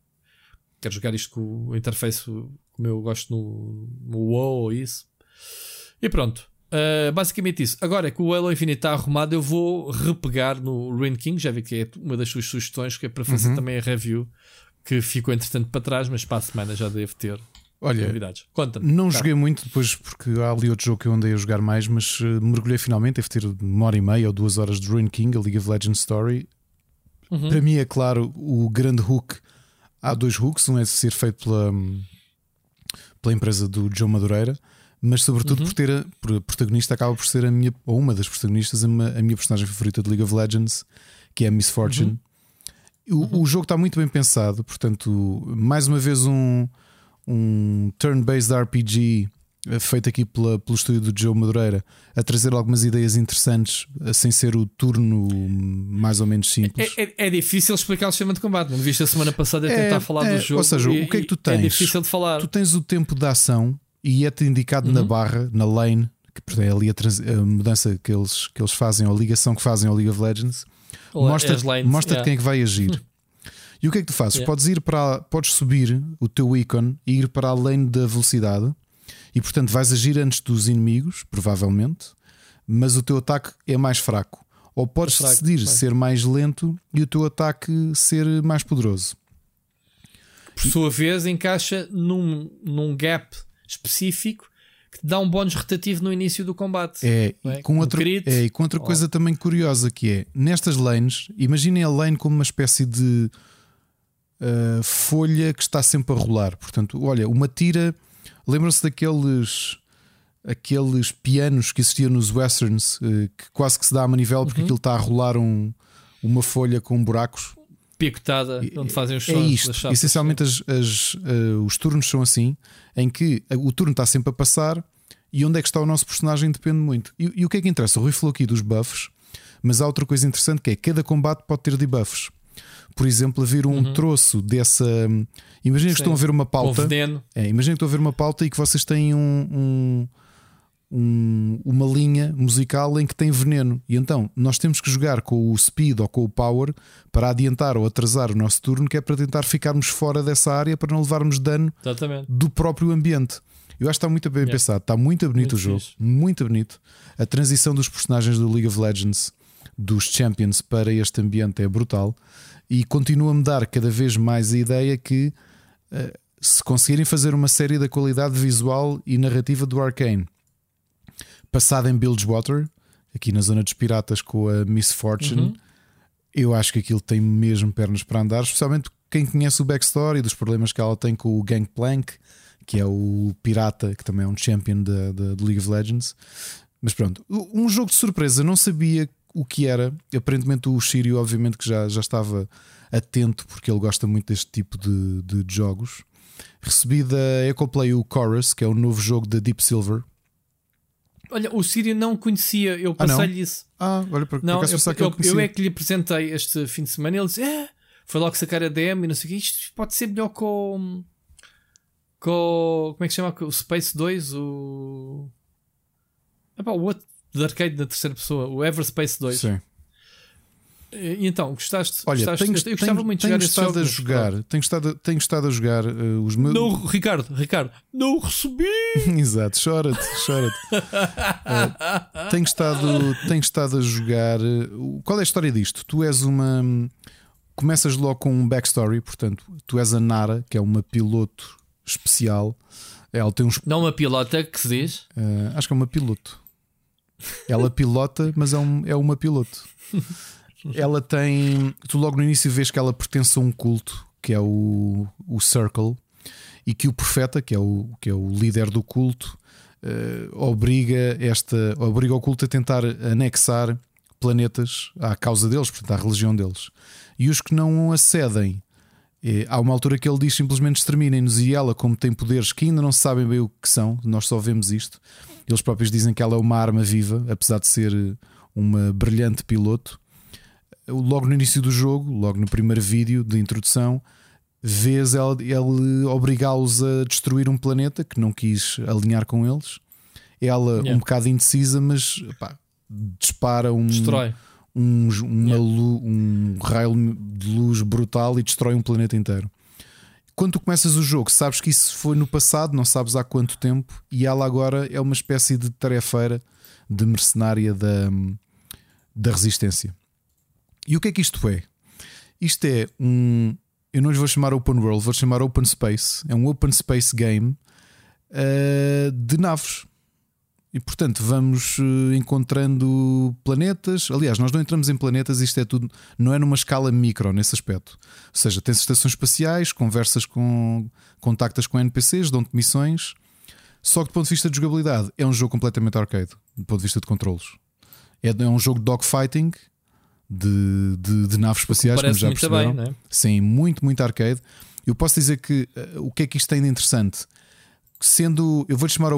Quero jogar isto com o interface como eu gosto no, no WoW ou isso. E pronto. Uh, basicamente isso. Agora que o Halo Infinite está arrumado, eu vou repegar no Ruin King. Já vi que é uma das suas sugestões, que é para fazer uhum. também a review. Que ficou entretanto para trás, mas para a semana já devo ter Olha, não joguei muito depois porque há ali outro jogo que eu andei a jogar mais, mas uh, mergulhei finalmente. Deve ter uma hora e meia ou duas horas de Ruin King, a League of Legends Story. Uhum. Para mim é claro o grande hook. Há dois hooks, um é ser feito pela, pela empresa do João Madureira, mas sobretudo uhum. por ter a, por a protagonista acaba por ser a minha, ou uma das protagonistas, a, a minha personagem favorita de League of Legends, que é a Miss Fortune. Uhum. O, o jogo está muito bem pensado, portanto, mais uma vez um um turn-based RPG eh, feito aqui pela, pelo estúdio do Joe Madureira a trazer algumas ideias interessantes eh, sem ser o turno mais ou menos simples. É, é, é difícil explicar o sistema de combate. Não viste a semana passada a tentar é, falar do é, jogo. Ou seja, e, o que é que tu tens? É difícil de falar. Tu tens o tempo de ação e é-te indicado uhum. na barra, na lane, que é ali a, a, mudança que eles, que eles fazem, ou a ligação que fazem ao League of Legends. Mostra-te mostra yeah. quem é que vai agir. E o que é que tu fazes? Yeah. Podes ir para podes subir o teu ícone e ir para além da velocidade e portanto vais agir antes dos inimigos, provavelmente, mas o teu ataque é mais fraco. Ou podes fraco, decidir ser mais lento e o teu ataque ser mais poderoso. Por sua vez, encaixa num, num gap específico que te dá um bónus rotativo no início do combate. É, é? com outra, é, e com outra coisa também curiosa que é nestas lanes, imaginem a lane como uma espécie de uh, folha que está sempre a rolar. Portanto, olha, uma tira. Lembram-se daqueles aqueles pianos que existiam nos westerns uh, que quase que se dá a manivela porque uhum. aquilo está a rolar um, uma folha com buracos. Picotada, onde fazem os é sons. É isto. Essencialmente, as, as, uh, os turnos são assim, em que o turno está sempre a passar e onde é que está o nosso personagem depende muito. E, e o que é que interessa? O Rui falou aqui dos buffs, mas há outra coisa interessante que é cada combate pode ter debuffs por exemplo, a ver um uhum. troço dessa. Imaginem que estão a ver uma pauta. É, imaginem que estão a ver uma pauta e que vocês têm um, um, um, uma linha musical em que tem veneno. E então nós temos que jogar com o speed ou com o power para adiantar ou atrasar o nosso turno, que é para tentar ficarmos fora dessa área para não levarmos dano Exatamente. do próprio ambiente. Eu acho que está muito bem yeah. pensado, está muito bonito muito o jogo, fixe. muito bonito. A transição dos personagens do League of Legends, dos Champions, para este ambiente é brutal e continua-me dar cada vez mais a ideia que uh, se conseguirem fazer uma série da qualidade visual e narrativa do Arcane passada em Bilgewater, aqui na zona dos piratas com a Miss Fortune, uhum. eu acho que aquilo tem mesmo pernas para andar, especialmente quem conhece o backstory dos problemas que ela tem com o Gangplank, que é o pirata que também é um champion da League of Legends. Mas pronto, um jogo de surpresa, não sabia o que era. Aparentemente, o Shiryu, obviamente, que já, já estava atento, porque ele gosta muito deste tipo de, de jogos. Recebi da Ecoplay o Chorus, que é o novo jogo da Deep Silver. Olha, o Sírio não conhecia, eu ah, passei-lhe ah, isso. Ah, olha, por, não, por eu, eu, eu, é que lhe apresentei este fim de semana e ele disse: é, foi logo sacar a DM e não sei o que. Isto pode ser melhor com. com. como é que se chama? O Space 2, o. Epá, o outro de arcade na terceira pessoa, o Everspace 2. Sim. E então, gostaste? Olha, gostaste, tenho, eu gostava tenho, muito de jogar estado a jogar, tenho estado, tenho estado a jogar uh, os meus. Não, Ricardo, Ricardo, não recebi. Exato, chora-te, chora-te. uh, tenho, estado, tenho estado a jogar. Uh, qual é a história disto? Tu és uma. Começas logo com um backstory, portanto, tu és a Nara, que é uma piloto especial. Ela tem uns. Não uma pilota que se diz? acho que é uma piloto. Ela pilota, mas é, um, é uma piloto. ela tem. Tu logo no início vês que ela pertence a um culto que é o, o Circle e que o profeta, que é o, que é o líder do culto, uh, obriga, esta, obriga o culto a tentar anexar planetas à causa deles, portanto, à religião deles. E os que não acedem, eh, há uma altura que ele diz simplesmente exterminem-nos, e ela, como tem poderes que ainda não se sabem bem o que são, nós só vemos isto. Eles próprios dizem que ela é uma arma viva, apesar de ser uma brilhante piloto. Logo no início do jogo, logo no primeiro vídeo de introdução, vês ele, ele obrigá-los a destruir um planeta que não quis alinhar com eles. Ela, yeah. um bocado indecisa, mas pá, dispara um. Destrói. Um, uma yeah. luz, um raio de luz brutal e destrói um planeta inteiro. Quando tu começas o jogo, sabes que isso foi no passado, não sabes há quanto tempo, e ela agora é uma espécie de tarefeira de mercenária da, da resistência. E o que é que isto é? Isto é um. Eu não lhe vou chamar Open World, vou chamar Open Space. É um Open Space Game uh, de naves. E portanto vamos uh, encontrando planetas. Aliás, nós não entramos em planetas, isto é tudo, não é numa escala micro nesse aspecto. Ou seja, tens estações espaciais, conversas com. contactas com NPCs, dão-te missões. Só que do ponto de vista de jogabilidade, é um jogo completamente arcade, do ponto de vista de controlos. É, é um jogo de dogfighting de, de, de naves espaciais, como já perceberam. Bem, é? Sim, muito, muito arcade. Eu posso dizer que uh, o que é que isto tem de interessante? Sendo, eu vou-lhe chamar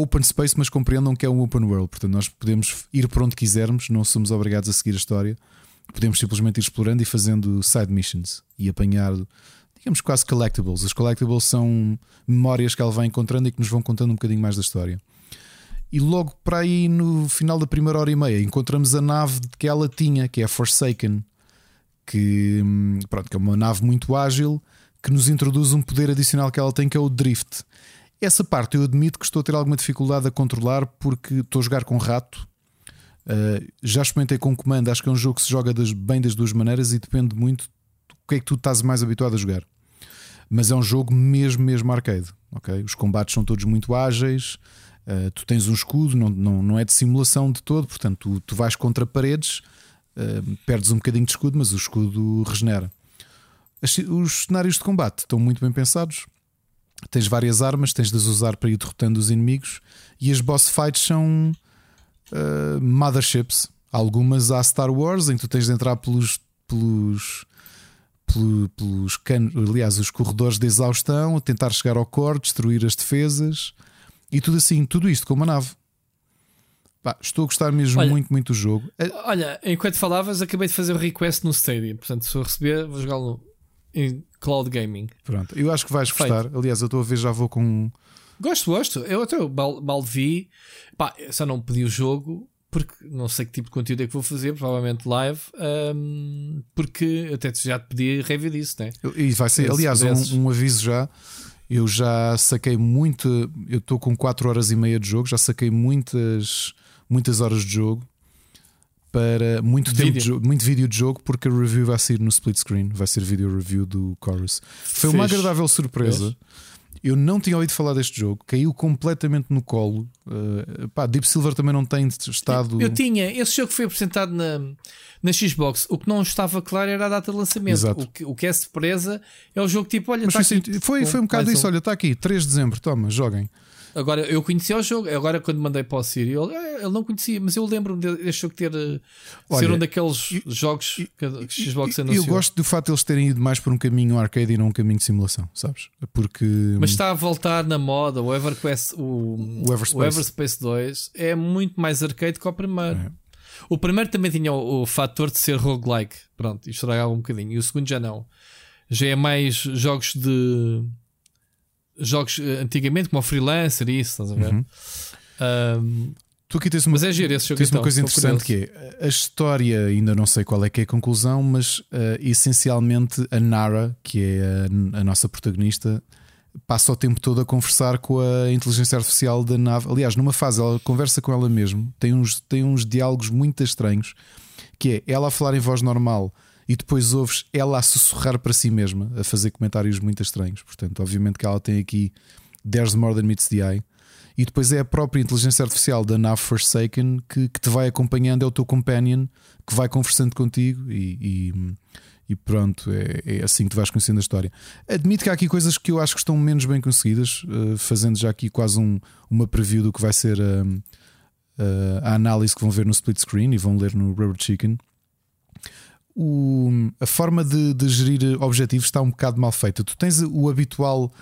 open space, mas compreendam que é um open world. Portanto, nós podemos ir para onde quisermos, não somos obrigados a seguir a história. Podemos simplesmente ir explorando e fazendo side missions e apanhar, digamos, quase collectibles. As collectibles são memórias que ela vai encontrando e que nos vão contando um bocadinho mais da história. E logo para aí, no final da primeira hora e meia, encontramos a nave que ela tinha, que é a Forsaken, que, hum, pronto, que é uma nave muito ágil que nos introduz um poder adicional que ela tem, que é o Drift. Essa parte eu admito que estou a ter alguma dificuldade a controlar porque estou a jogar com rato. Uh, já experimentei com comando, acho que é um jogo que se joga das, bem das duas maneiras e depende muito do que é que tu estás mais habituado a jogar. Mas é um jogo mesmo, mesmo arcade. Okay? Os combates são todos muito ágeis. Uh, tu tens um escudo, não, não, não é de simulação de todo, portanto, tu, tu vais contra paredes, uh, perdes um bocadinho de escudo, mas o escudo regenera. os cenários de combate estão muito bem pensados. Tens várias armas, tens de as usar para ir derrotando os inimigos, e as boss fights são uh, motherships. Algumas há Star Wars, em que tu tens de entrar pelos, pelos pelos canos, aliás, os corredores de exaustão, tentar chegar ao core, destruir as defesas. E tudo assim, tudo isto com uma nave. Pá, estou a gostar mesmo olha, muito, muito do jogo. É- olha, enquanto falavas, acabei de fazer o um request no Stadia. Portanto, se eu receber, vou jogá-lo cloud gaming. Pronto, eu acho que vais Feito. gostar. Aliás, eu estou a ver, já vou com. Gosto, gosto. Eu até mal, mal vi. Pá, só não pedi o jogo porque não sei que tipo de conteúdo é que vou fazer, provavelmente live, um, porque até já te pedi review disso, né? E vai ser, aliás, um, um, aviso já. Eu já saquei muito. Eu estou com 4 horas e meia de jogo, já saquei muitas, muitas horas de jogo para muito vídeo. tempo de jogo, muito vídeo de jogo, porque a review vai ser no split screen, vai ser vídeo review do Chorus. Foi uma agradável surpresa. Eu não tinha ouvido falar deste jogo, caiu completamente no colo. Uh, pá, Deep Silver também não tem estado. Eu, eu, tinha, esse jogo foi apresentado na, na Xbox. O que não estava claro era a data de lançamento. Exato. O, que, o que é surpresa é o jogo tipo: olha, Mas tá foi, aqui, foi, foi um bocado isso: um... olha, está aqui, 3 de dezembro, toma, joguem. Agora, eu conhecia o jogo, agora quando mandei para o Siri, ele, eh, ele não conhecia, mas eu lembro-me deste jogo ter eh, Olha, ser um daqueles e, jogos que a Xbox anunciou. Eu gosto do facto de eles terem ido mais por um caminho arcade e não um caminho de simulação, sabes? Porque. Mas está a voltar na moda, o EverQuest, o, o, Everspace. o Everspace 2 é muito mais arcade que o primeiro. É. O primeiro também tinha o, o fator de ser roguelike, pronto, isto estragava um bocadinho, e o segundo já não. Já é mais jogos de jogos eh, antigamente, como o Freelancer e isso, estás a ver? Uhum. Um, tu aqui tens uma, mas é giro esse jogo. Tens então, uma coisa interessante que é a história, ainda não sei qual é que é a conclusão, mas uh, essencialmente a Nara, que é a, a, nossa protagonista, passa o tempo todo a conversar com a inteligência artificial da nave. Aliás, numa fase ela conversa com ela mesmo, tem uns, tem uns diálogos muito estranhos, que é ela a falar em voz normal e depois ouves ela a sussurrar para si mesma, a fazer comentários muito estranhos. Portanto, obviamente que ela tem aqui There's More Than Meets the Eye. e depois é a própria inteligência artificial da Nav Forsaken que, que te vai acompanhando, é o teu companion que vai conversando contigo e, e, e pronto, é, é, assim que tu vais conhecendo a história. Admito que há aqui coisas que eu acho que estão menos bem conseguidas, uh, fazendo já aqui quase um, uma preview do que vai ser a, a, a análise que vão ver no split screen e vão ler no Rubber Chicken. O, a forma de, de gerir objetivos está um bocado mal feita. Tu tens o habitual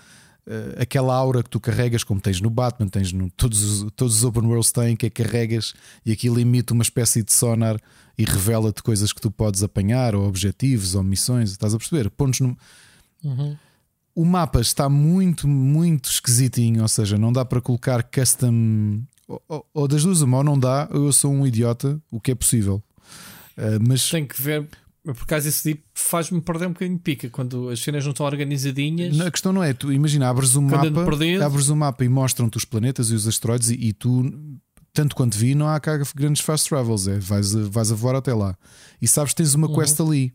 uh, aquela aura que tu carregas, como tens no Batman, tens no, todos, os, todos os open worlds têm, que é carregas e aquilo emite uma espécie de sonar e revela-te coisas que tu podes apanhar, ou objetivos, ou missões. Estás a perceber? Pontos no. Uhum. O mapa está muito, muito esquisitinho, ou seja, não dá para colocar custom. Ou, ou das duas, uma, ou não dá, ou eu sou um idiota, o que é possível. Uh, mas tem que ver por causa desse tipo faz-me perder um bocadinho de pica quando as cenas não estão organizadinhas. a questão não é, tu imagina, abres o mapa, abres o mapa e mostram-te os planetas e os asteroides e, e, tu, tanto quanto vi, não há cá grandes fast travels, é, vais, a, vais a voar até lá. E sabes que tens uma uhum. quest ali.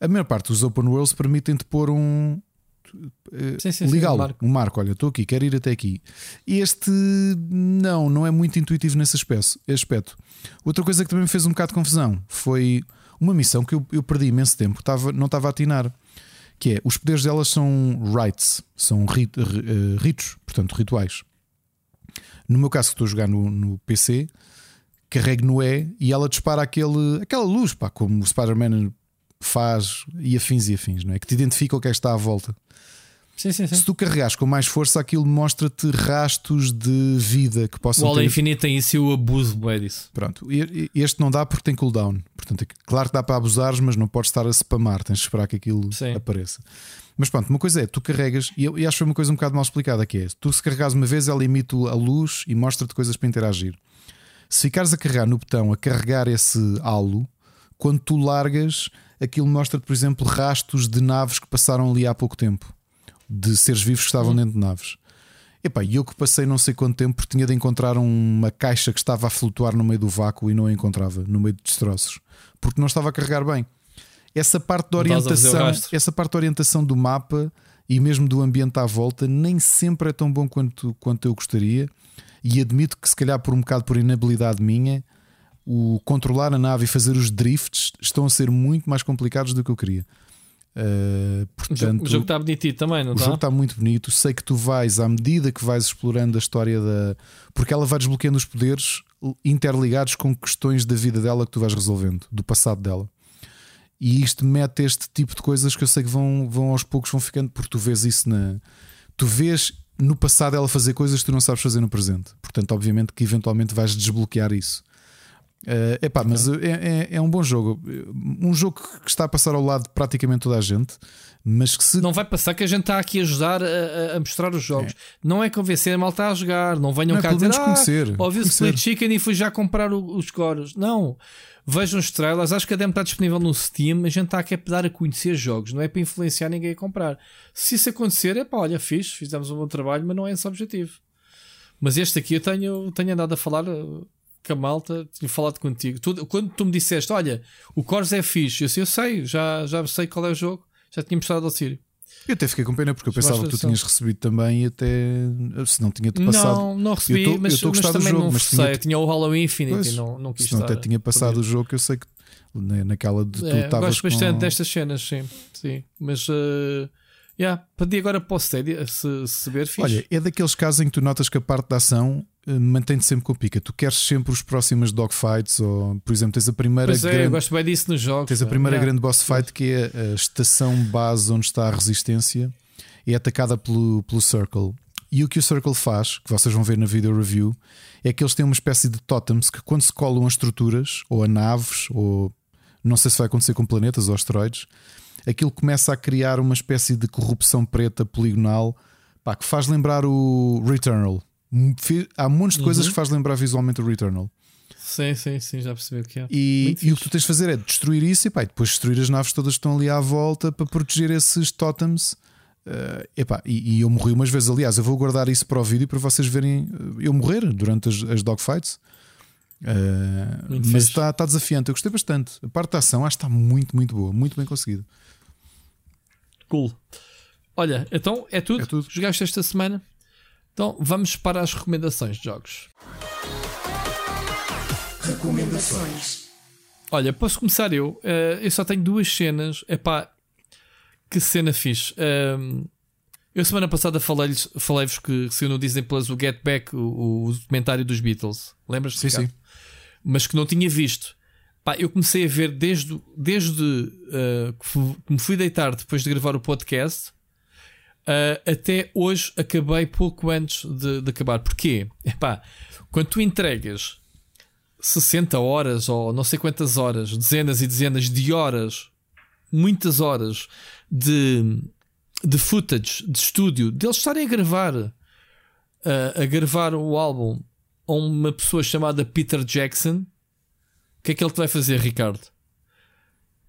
A maior parte dos open worlds permitem-te pôr um. Uh, legal, um marco. um marco. Olha, estou aqui, quero ir até aqui. Este não, não é muito intuitivo nesse aspecto. Outra coisa que também me fez um bocado de confusão foi uma missão que eu, eu perdi imenso tempo, estava, não estava a atinar. Que é, os poderes delas são rites, são rit, uh, ritos, portanto, rituais. No meu caso, que estou a jogar no, no PC, carrego no E e ela dispara aquele, aquela luz, pá, como o Spider-Man faz e afins e afins, não é? Que te identifica o que é que está à volta. Sim, sim, sim. Se tu carregares com mais força, aquilo mostra-te rastos de vida que possam. O Halo ter... Infinite tem isso e o abuso é disso. Pronto, este não dá porque tem cooldown. Portanto, é claro que dá para abusares, mas não podes estar a spamar, tens de esperar que aquilo sim. apareça. Mas pronto, uma coisa é, tu carregas, e eu e acho que foi uma coisa um bocado mal explicada que é: tu se carregares uma vez, ela emite a luz e mostra-te coisas para interagir. Se ficares a carregar no botão a carregar esse halo, quando tu largas, aquilo mostra-te, por exemplo, rastos de naves que passaram ali há pouco tempo de seres vivos que estavam hum. dentro de naves. Epá, e eu que passei não sei quanto tempo porque tinha de encontrar uma caixa que estava a flutuar no meio do vácuo e não a encontrava, no meio de destroços, porque não estava a carregar bem. Essa parte da orientação, essa parte da orientação do mapa e mesmo do ambiente à volta nem sempre é tão bom quanto, quanto eu gostaria. E admito que, se calhar, por um bocado por inabilidade minha, o controlar a nave e fazer os drifts estão a ser muito mais complicados do que eu queria. Uh, portanto, o jogo está bonito também, não o está? O jogo está muito bonito. Sei que tu vais, à medida que vais explorando a história da. Porque ela vai desbloqueando os poderes interligados com questões da vida dela que tu vais resolvendo, do passado dela. E isto mete este tipo de coisas que eu sei que vão, vão aos poucos vão ficando, porque tu vês isso na. Tu vês no passado ela fazer coisas que tu não sabes fazer no presente. Portanto, obviamente que eventualmente vais desbloquear isso. Uh, epá, mas é, é, é, um bom jogo. Um jogo que está a passar ao lado de praticamente toda a gente, mas que se. Não vai passar que a gente está aqui a ajudar a, a mostrar os jogos. É. Não é convencer a malta a jogar. Não venham não, cá dizer ah, conhecer, ouvi o Split Chicken e fui já comprar o, os cores. Não. Vejam os trailers. Acho que a demo está disponível no Steam. A gente está aqui a dar a conhecer jogos. Não é para influenciar ninguém a comprar. Se isso acontecer, é pá, olha, fiz, fizemos um bom trabalho, mas não é esse o objetivo. Mas este aqui eu tenho, tenho andado a falar com a malta, tinha falado contigo. Tu, quando tu me disseste, olha, o Cores é fixe, eu, sei, eu sei, já, já sei qual é o jogo, já tinha mostrado ao Sírio. Eu até fiquei com pena porque eu pensava que tu tinhas recebido também e até se não tinha-te passado. Não, não recebi, eu tô, mas, eu mas também jogo, não sei. Tinha o Halloween Infinite pois, e não, não quis Se não até tinha passado o jogo, eu sei que naquela de tu é, estavas. Gosto bastante destas cenas, sim. sim. Mas uh, yeah, pedi agora para o Stadia se, se ver fixe. Olha, é daqueles casos em que tu notas que a parte da ação mantém-te sempre com pica. Tu queres sempre os próximos dogfights, ou por exemplo, tens a primeira. Pois é, grande, eu gosto bem disso nos jogos. Tens a primeira grande boss fight que é a estação base onde está a resistência, é atacada pelo, pelo Circle. E o que o Circle faz, que vocês vão ver na video review, é que eles têm uma espécie de totems que quando se colam a estruturas, ou a naves, ou não sei se vai acontecer com planetas ou asteroides, aquilo começa a criar uma espécie de corrupção preta poligonal pá, que faz lembrar o Returnal há montes de coisas uhum. que faz lembrar visualmente o Returnal. Sim, sim, sim, já percebi o que é. E, e o que tu tens de fazer é destruir isso e, pá, e depois destruir as naves todas que estão ali à volta para proteger esses totems. Uh, epá, e, e, eu morri umas vezes. Aliás, eu vou guardar isso para o vídeo para vocês verem eh, eu morrer durante as, as dogfights. Uh, mas está, está desafiante. Eu gostei bastante. A parte da ação acho que está muito, muito boa, muito bem conseguido. Cool. Olha, então é tudo. É tudo. Jogaste esta semana? Então vamos para as recomendações de jogos. Recomendações. Olha, posso começar eu. Uh, eu só tenho duas cenas. Epá, que cena fixe. Um, eu semana passada falei-vos falei que saiu no Disney Plus o Get Back, o, o documentário dos Beatles. Lembras? Sim, sim. Mas que não tinha visto. Pá, eu comecei a ver desde, desde uh, que me fui deitar depois de gravar o podcast uh, até hoje acabei pouco antes de, de acabar. Porquê? Epá, quando tu entregas 60 horas ou não sei quantas horas, dezenas e dezenas de horas, muitas horas de, de footage, de estúdio, deles estarem a gravar, uh, a gravar o álbum a uma pessoa chamada Peter Jackson, o que é que ele te vai fazer, Ricardo?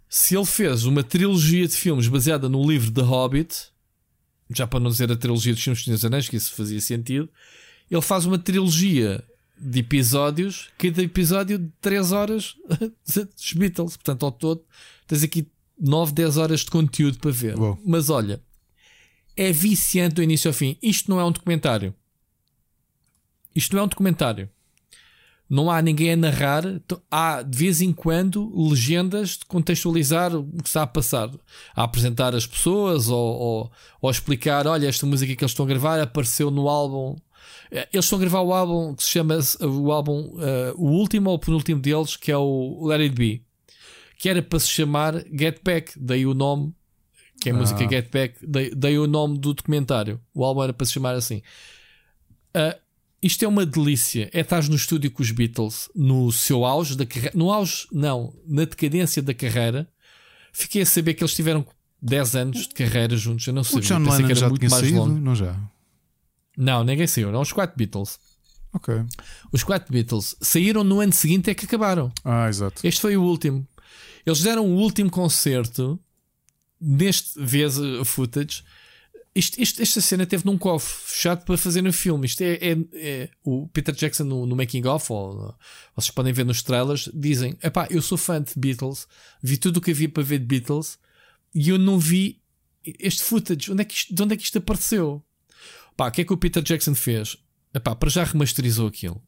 Se ele fez uma trilogia de filmes baseada no livro The Hobbit, já para não dizer a trilogia dos filmes dos Anéis, que isso fazia sentido, ele faz uma trilogia de episódios, cada episódio de 3 horas dos Beatles. Portanto, ao todo, tens aqui 9, 10 horas de conteúdo para ver. Mas olha, é viciante do início ao fim. Isto não é um documentário. Isto não é um documentário. Não há ninguém a narrar. Há de vez em quando legendas de contextualizar o que está a passar. A apresentar as pessoas ou, ou, ou explicar: olha, esta música que eles estão a gravar apareceu no álbum eh, eles estão a gravar o álbum que se chama o álbum uh, o último ou o penúltimo deles, que é o Let It Be, que era para se chamar Get Back, daí o nome, que é a ah. música Get Back, daí, daí, o nome do documentário. O álbum era para se chamar assim. Uh, isto é uma delícia. É estar no estúdio com os Beatles no seu auge da carreira. No auge, não, na decadência da carreira. Fiquei a saber que eles tiveram 10 anos de carreira juntos. Eu não sei. O John Lennon já tinha saído, longo. não já? Não, ninguém saiu. Eram os quatro Beatles. Ok. Os quatro Beatles saíram no ano seguinte é que acabaram. Ah, exato. Este foi o último. Eles deram o último concerto neste vez uh, footage. Isto, isto, esta cena teve num cofre fechado para fazer no filme. Isto é, é, é o Peter Jackson no, no making of, ou vocês podem ver nos trailers, dizem: Epá, eu sou fã de Beatles, vi tudo o que havia para ver de Beatles e eu não vi este footage. Onde é que isto, de onde é que isto apareceu? Pá, o que é que o Peter Jackson fez? Epá, para já remasterizou aquilo.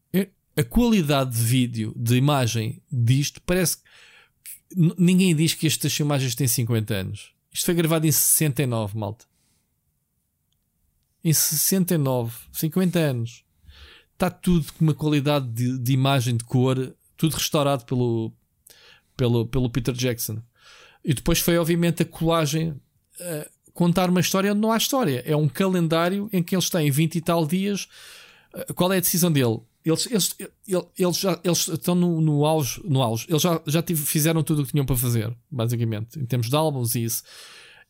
A qualidade de vídeo, de imagem disto, parece que ninguém diz que estas imagens têm 50 anos. Isto foi gravado em 69, malta. Em 69, 50 anos. Está tudo com uma qualidade de, de imagem, de cor, tudo restaurado pelo, pelo, pelo Peter Jackson. E depois foi, obviamente, a colagem. Uh, contar uma história onde não há história. É um calendário em que eles têm 20 e tal dias. Eh, qual é a decisão dele? Eles, eles, eles, já, eles estão no, no auge, no auge. Eles já, já tive, fizeram tudo o que tinham para fazer, basicamente, em termos de álbuns e isso.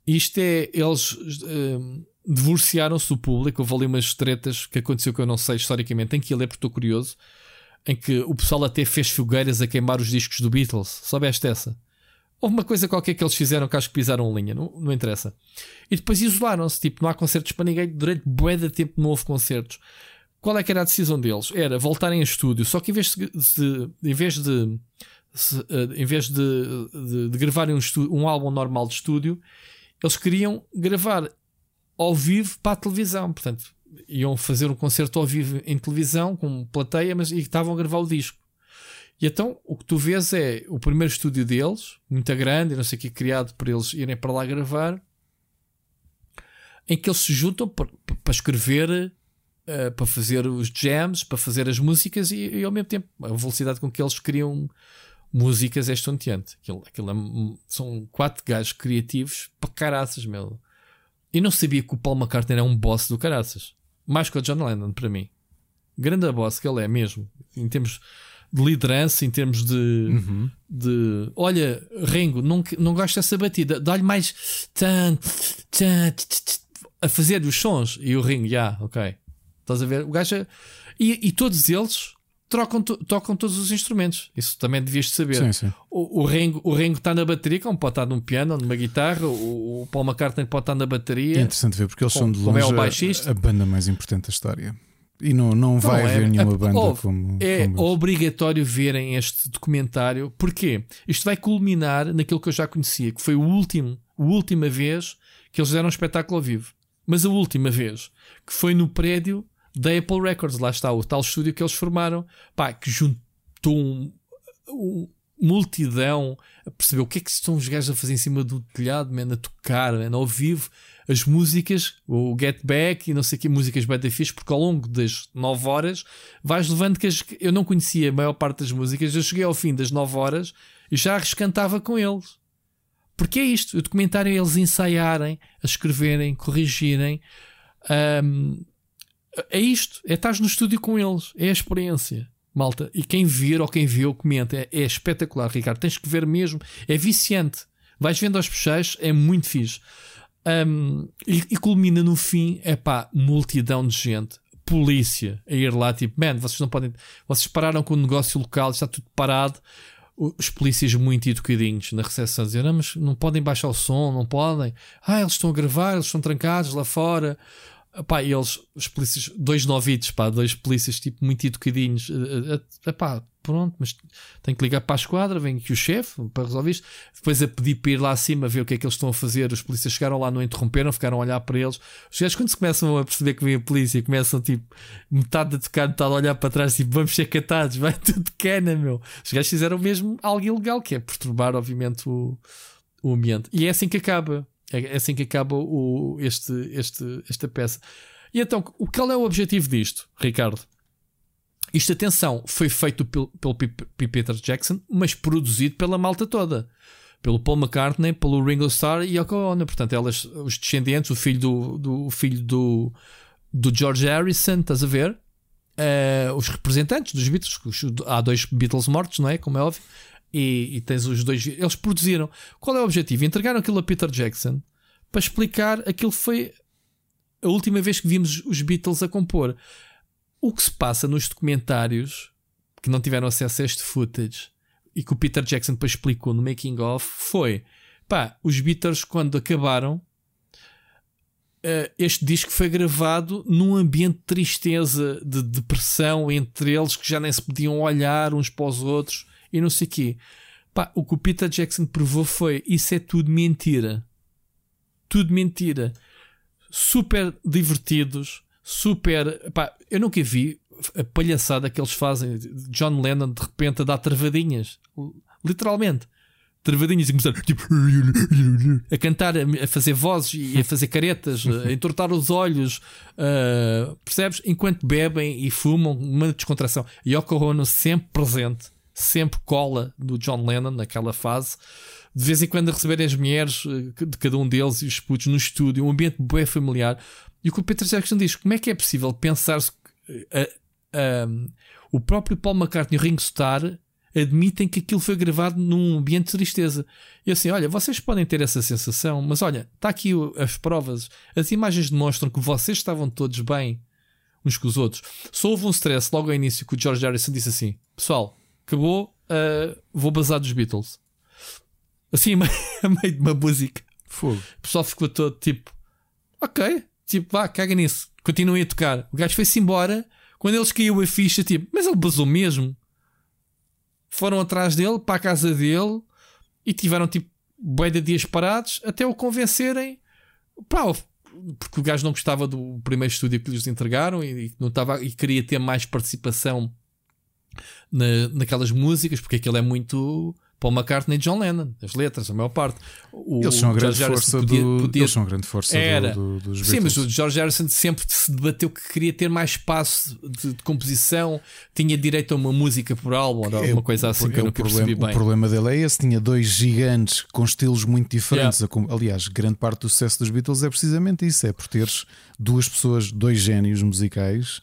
Isto é, eles uh, divorciaram-se do público. Houve ali umas tretas que aconteceu que eu não sei historicamente. Tem que ir ler porque estou curioso. Em que o pessoal até fez fogueiras a queimar os discos do Beatles. Soubeste essa? Houve uma coisa qualquer que eles fizeram que acho que pisaram linha, não, não interessa. E depois isolaram-se, tipo, não há concertos para ninguém, durante bué de tempo não houve concertos. Qual é que era a decisão deles? Era voltarem a estúdio, só que em vez de, de em vez de, se, uh, em vez de, de, de gravarem um, um álbum normal de estúdio, eles queriam gravar ao vivo para a televisão. Portanto, iam fazer um concerto ao vivo em televisão com plateia, mas e estavam a gravar o disco. E então o que tu vês é o primeiro estúdio deles, muito grande, não sei o que, criado para eles irem para lá gravar, em que eles se juntam para, para escrever, uh, para fazer os jams, para fazer as músicas e, e, ao mesmo tempo a velocidade com que eles criam músicas é estonteante. Aquilo, aquilo é, são quatro gajos criativos para caraças, meu. E não sabia que o Paul McCartney era um boss do caraças. Mais que o John Lennon, para mim. Grande boss que ele é mesmo. Em termos de liderança, em termos de. Uhum. de olha, Rengo, não, não gosto dessa batida, dá-lhe mais. Tan, tan, a fazer os sons. E o Ringo, já, yeah, ok. Estás a ver? O gajo. É, e, e todos eles trocam, tocam todos os instrumentos. Isso também devias saber. Sim, sim. O, o Ringo o Ringo está na bateria, como pode estar num piano, numa guitarra. O, o Paul McCartney pode estar na bateria. É interessante ver, porque eles são de longe é a, a, banda mais importante da história. E não, não vai não, é, haver nenhuma banda oh, como. É como obrigatório verem este documentário. Porquê? Isto vai culminar naquilo que eu já conhecia, que foi o último, a última vez que eles deram um espetáculo ao vivo. Mas a última vez, que foi no prédio da Apple Records. Lá está o tal estúdio que eles formaram, pá, que juntou um, um multidão a perceber o que é que estão os gajos a fazer em cima do telhado, man, a tocar, man, ao vivo, as músicas, o Get Back e não sei que músicas bem fixe, porque ao longo das 9 horas vais levando que as, eu não conhecia a maior parte das músicas, eu cheguei ao fim das 9 horas e já rescantava com eles. Porque é isto, o documentário é eles ensaiarem, a escreverem, corrigirem. Um, é isto, é estás no estúdio com eles, é a experiência. Malta, e quem vir ou quem viu, comenta. É, é espetacular, Ricardo. Tens que ver mesmo. É viciante. Vais vendo aos peixes, é muito fixe. Um, e, e, culmina no fim, é pá, multidão de gente, polícia a ir lá, tipo, man, vocês não podem. Vocês pararam com o negócio local, está tudo parado. Os polícias muito educadinhos na recepção a dizer, ah, mas não podem baixar o som, não podem. Ah, eles estão a gravar, eles estão trancados lá fora. Pá, e eles, os polícias, dois novitos, pá, dois polícias tipo muito educadinhos. Uh, uh, pá, pronto, mas tenho que ligar para a esquadra, vem aqui o chefe para resolver isto. Depois a pedir para ir lá acima ver o que é que eles estão a fazer. Os polícias chegaram lá, não interromperam, ficaram a olhar para eles. Os gajos, quando se começam a perceber que vem a polícia, começam tipo metade a tocar, metade a olhar para trás, tipo vamos ser catados, vai tudo cana, meu. Os gajos fizeram mesmo algo ilegal, que é perturbar, obviamente, o, o ambiente. E é assim que acaba. É, é assim que acaba o, este, este, esta peça. E então, o qual é o objetivo disto, Ricardo? Isto, atenção, foi feito pelo, pelo Peter Jackson, mas produzido pela malta toda. Pelo Paul McCartney, pelo Ringo Starr e Yoko Ono. Portanto, elas, os descendentes, o filho do, do, filho do, do George Harrison, estás a ver? Uh, os representantes dos Beatles, há dois Beatles mortos, não é? Como é óbvio e, e, tens os dois. Eles produziram. Qual é o objetivo? Entregaram aquilo a Peter Jackson para explicar aquilo foi a última vez que vimos os Beatles a compor. O que se passa nos documentários que não tiveram acesso a este footage e que o Peter Jackson depois explicou no making of foi pá, os Beatles quando acabaram uh, este disco foi gravado num ambiente de tristeza, de depressão entre eles que já nem se podiam olhar uns para os outros e não sei o quê. Pá, o que o Peter Jackson provou foi isso é tudo mentira. Tudo mentira. Super divertidos, super. Pá, eu nunca vi a palhaçada que eles fazem. John Lennon de repente a dar travadinhas. Literalmente. Travadinhas e começar tipo, a cantar, a fazer vozes e a fazer caretas, a entortar os olhos, uh, percebes? Enquanto bebem e fumam, uma descontração. Yoko Ono sempre presente sempre cola do John Lennon naquela fase. De vez em quando a receberem as mulheres eh, de cada um deles e os putos no estúdio, um ambiente bem familiar. E o que o Peter Jackson diz: como é que é possível pensar-se. Uh, o próprio Paul McCartney e o Ringo Starr admitem que aquilo foi gravado num ambiente de tristeza. E assim, olha, vocês podem ter essa sensação, mas olha, está aqui as provas, as imagens demonstram que vocês estavam todos bem uns com os outros. Só houve um stress logo ao início que o George Harrison disse assim: Pessoal, acabou, uh, vou bazar dos Beatles. Assim, a meio de uma música. Fogo. O pessoal ficou todo tipo, ok, tipo, vá, caga nisso. Continuem a tocar. O gajo foi-se embora. Quando eles caiu a ficha, tipo, mas ele basou mesmo. Foram atrás dele, para a casa dele e tiveram tipo bem de dias parados até o convencerem. Pá, porque o gajo não gostava do primeiro estúdio que lhes entregaram e, não estava, e queria ter mais participação na, naquelas músicas, porque aquilo é muito Paul McCartney e John Lennon, as letras, a maior parte. O eles são a grande força podia, do, podia, eles são a grande força era. Do, do, dos Sim, mas o George Harrison sempre se debateu que queria ter mais espaço de, de composição, tinha direito a uma música por álbum, ou alguma coisa assim que eu nunca problema, percebi bem. O problema dele é esse, tinha dois gigantes com estilos muito diferentes. Yeah. Aliás, grande parte do sucesso dos Beatles é precisamente isso, é por teres duas pessoas, dois génios musicais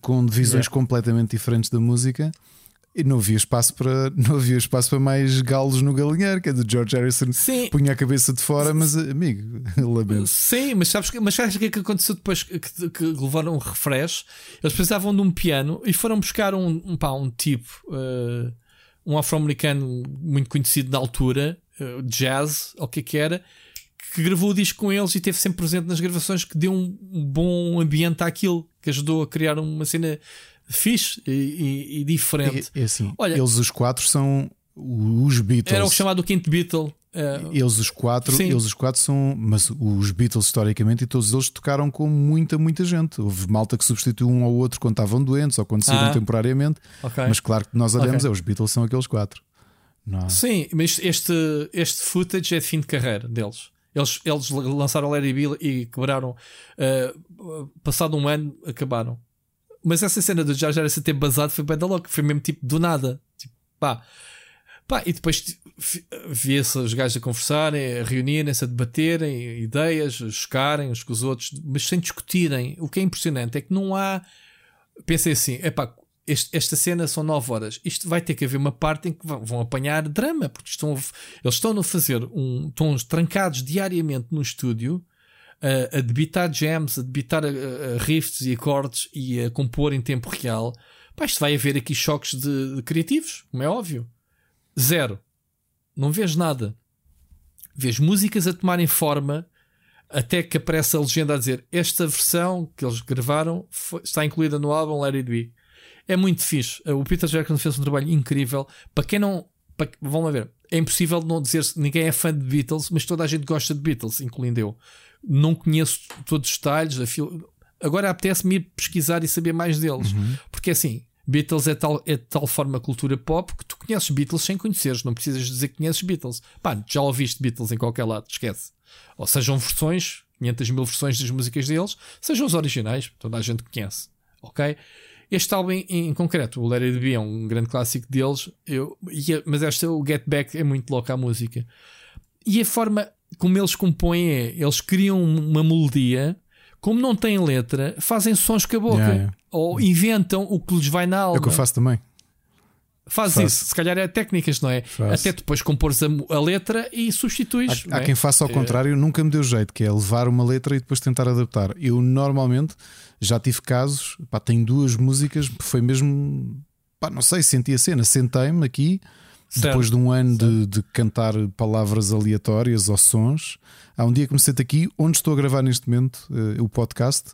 com visões yeah. completamente diferentes da música. E não havia espaço para não havia espaço para mais galos no galinheiro, que é do George Harrison Sim. punha a cabeça de fora, mas amigo, lamento. Sim, mas sabes, mas sabes o que é que aconteceu depois que, que levaram um refresh? Eles precisavam de um piano e foram buscar um, um, pá, um tipo, uh, um afro-americano muito conhecido na altura, uh, jazz, ou o que é que era, que gravou o disco com eles e esteve sempre presente nas gravações, que deu um bom ambiente àquilo, que ajudou a criar uma cena fixe e, e, e diferente. É, é assim, Olha, eles os quatro são os Beatles. Era o chamado quinto Beatle. Uh, eles os quatro, sim. eles os quatro são, mas os Beatles historicamente e todos eles tocaram com muita, muita gente. Houve malta que substituiu um ao outro quando estavam doentes ou quando saíram Ah. temporariamente. ok. Mas claro que nós olhamos, Ok. é os Beatles são aqueles quatro. Não Sim, mas este, este footage é de fim de carreira deles. Eles, eles lançaram Larry Bill e quebraram. uh, passado um ano, acabaram. Mas essa cena do Jar Jar ter basado foi bem da louca. Foi mesmo tipo do nada. Tipo, pá. Pá, e depois via-se os gajos a conversarem, a reunirem-se, a debaterem ideias, a chocarem uns com os outros, mas sem discutirem. O que é impressionante é que não há. Pensei assim, epá, este- esta cena são 9 horas. Isto vai ter que haver uma parte em que vão, vão apanhar drama, porque estão, eles estão a fazer um. estão trancados diariamente no estúdio a, a debitar jams, a debitar a, a- riffs e acordes e a compor em tempo real. Pá, isto vai haver aqui choques de, de criativos, como é óbvio. Zero. Não vês nada. Vês músicas a tomarem forma até que aparece a legenda a dizer esta versão que eles gravaram foi- está incluída no álbum It Be. É muito fixe. O Peter Jackson fez um trabalho incrível. Para quem não. Para, vão lá ver. É impossível não dizer se ninguém é fã de Beatles, mas toda a gente gosta de Beatles, incluindo eu. Não conheço todos os detalhes. a fil- Agora apetece-me ir pesquisar e saber mais deles. Porque assim, Beatles é, tal, é de tal forma cultura pop que tu conheces Beatles sem conheceres. Não precisas dizer que conheces Beatles. Pá, já ouviste Beatles em qualquer lado, esquece. Ou sejam versões, 500 mil versões das músicas deles, sejam os originais, toda a gente conhece. Ok? Este álbum em, em concreto, o Let It Be, é um grande clássico deles, eu, e mas esta, o Get Back, é muito louca a música. E a forma como eles compõem é, eles criam uma melodia, como não têm letra, fazem sons com a boca. Yeah, yeah. Ou inventam o que lhes vai na alma. É o que eu faço também. Faz Faço. isso, se calhar é técnicas, não é? Faço. Até depois compores a, a letra e substituís. Há, há é? quem faça ao É. contrário, nunca me deu jeito, que é levar uma letra e depois tentar adaptar. Eu normalmente já tive casos, pá, tenho duas músicas, foi mesmo, pá, não sei, senti a cena, sentei-me aqui, Certo. depois de um ano de, de cantar palavras aleatórias ou sons. Há um dia que me sento aqui, onde estou a gravar neste momento eh, o podcast.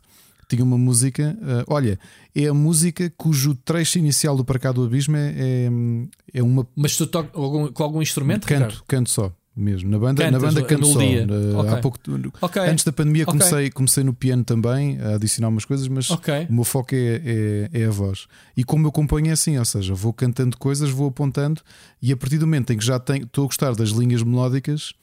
Tinha uma música, eh, olha, é a música cujo trecho inicial do Para Cá do Abismo é, é, é uma Mas tu tocas com algum instrumento? canto, Ricardo? canto só mesmo. Na banda, na Cantas banda a canto só. melodia. Na- Ok. Há pouco, Ok. Antes da pandemia Ok. comecei, comecei no piano também, a adicionar umas coisas, mas o meu foco é, é, é a voz. E como eu componho é assim, ou seja, vou cantando coisas, vou apontando, e a partir do momento em que já tenho, estou a gostar das linhas melódicas,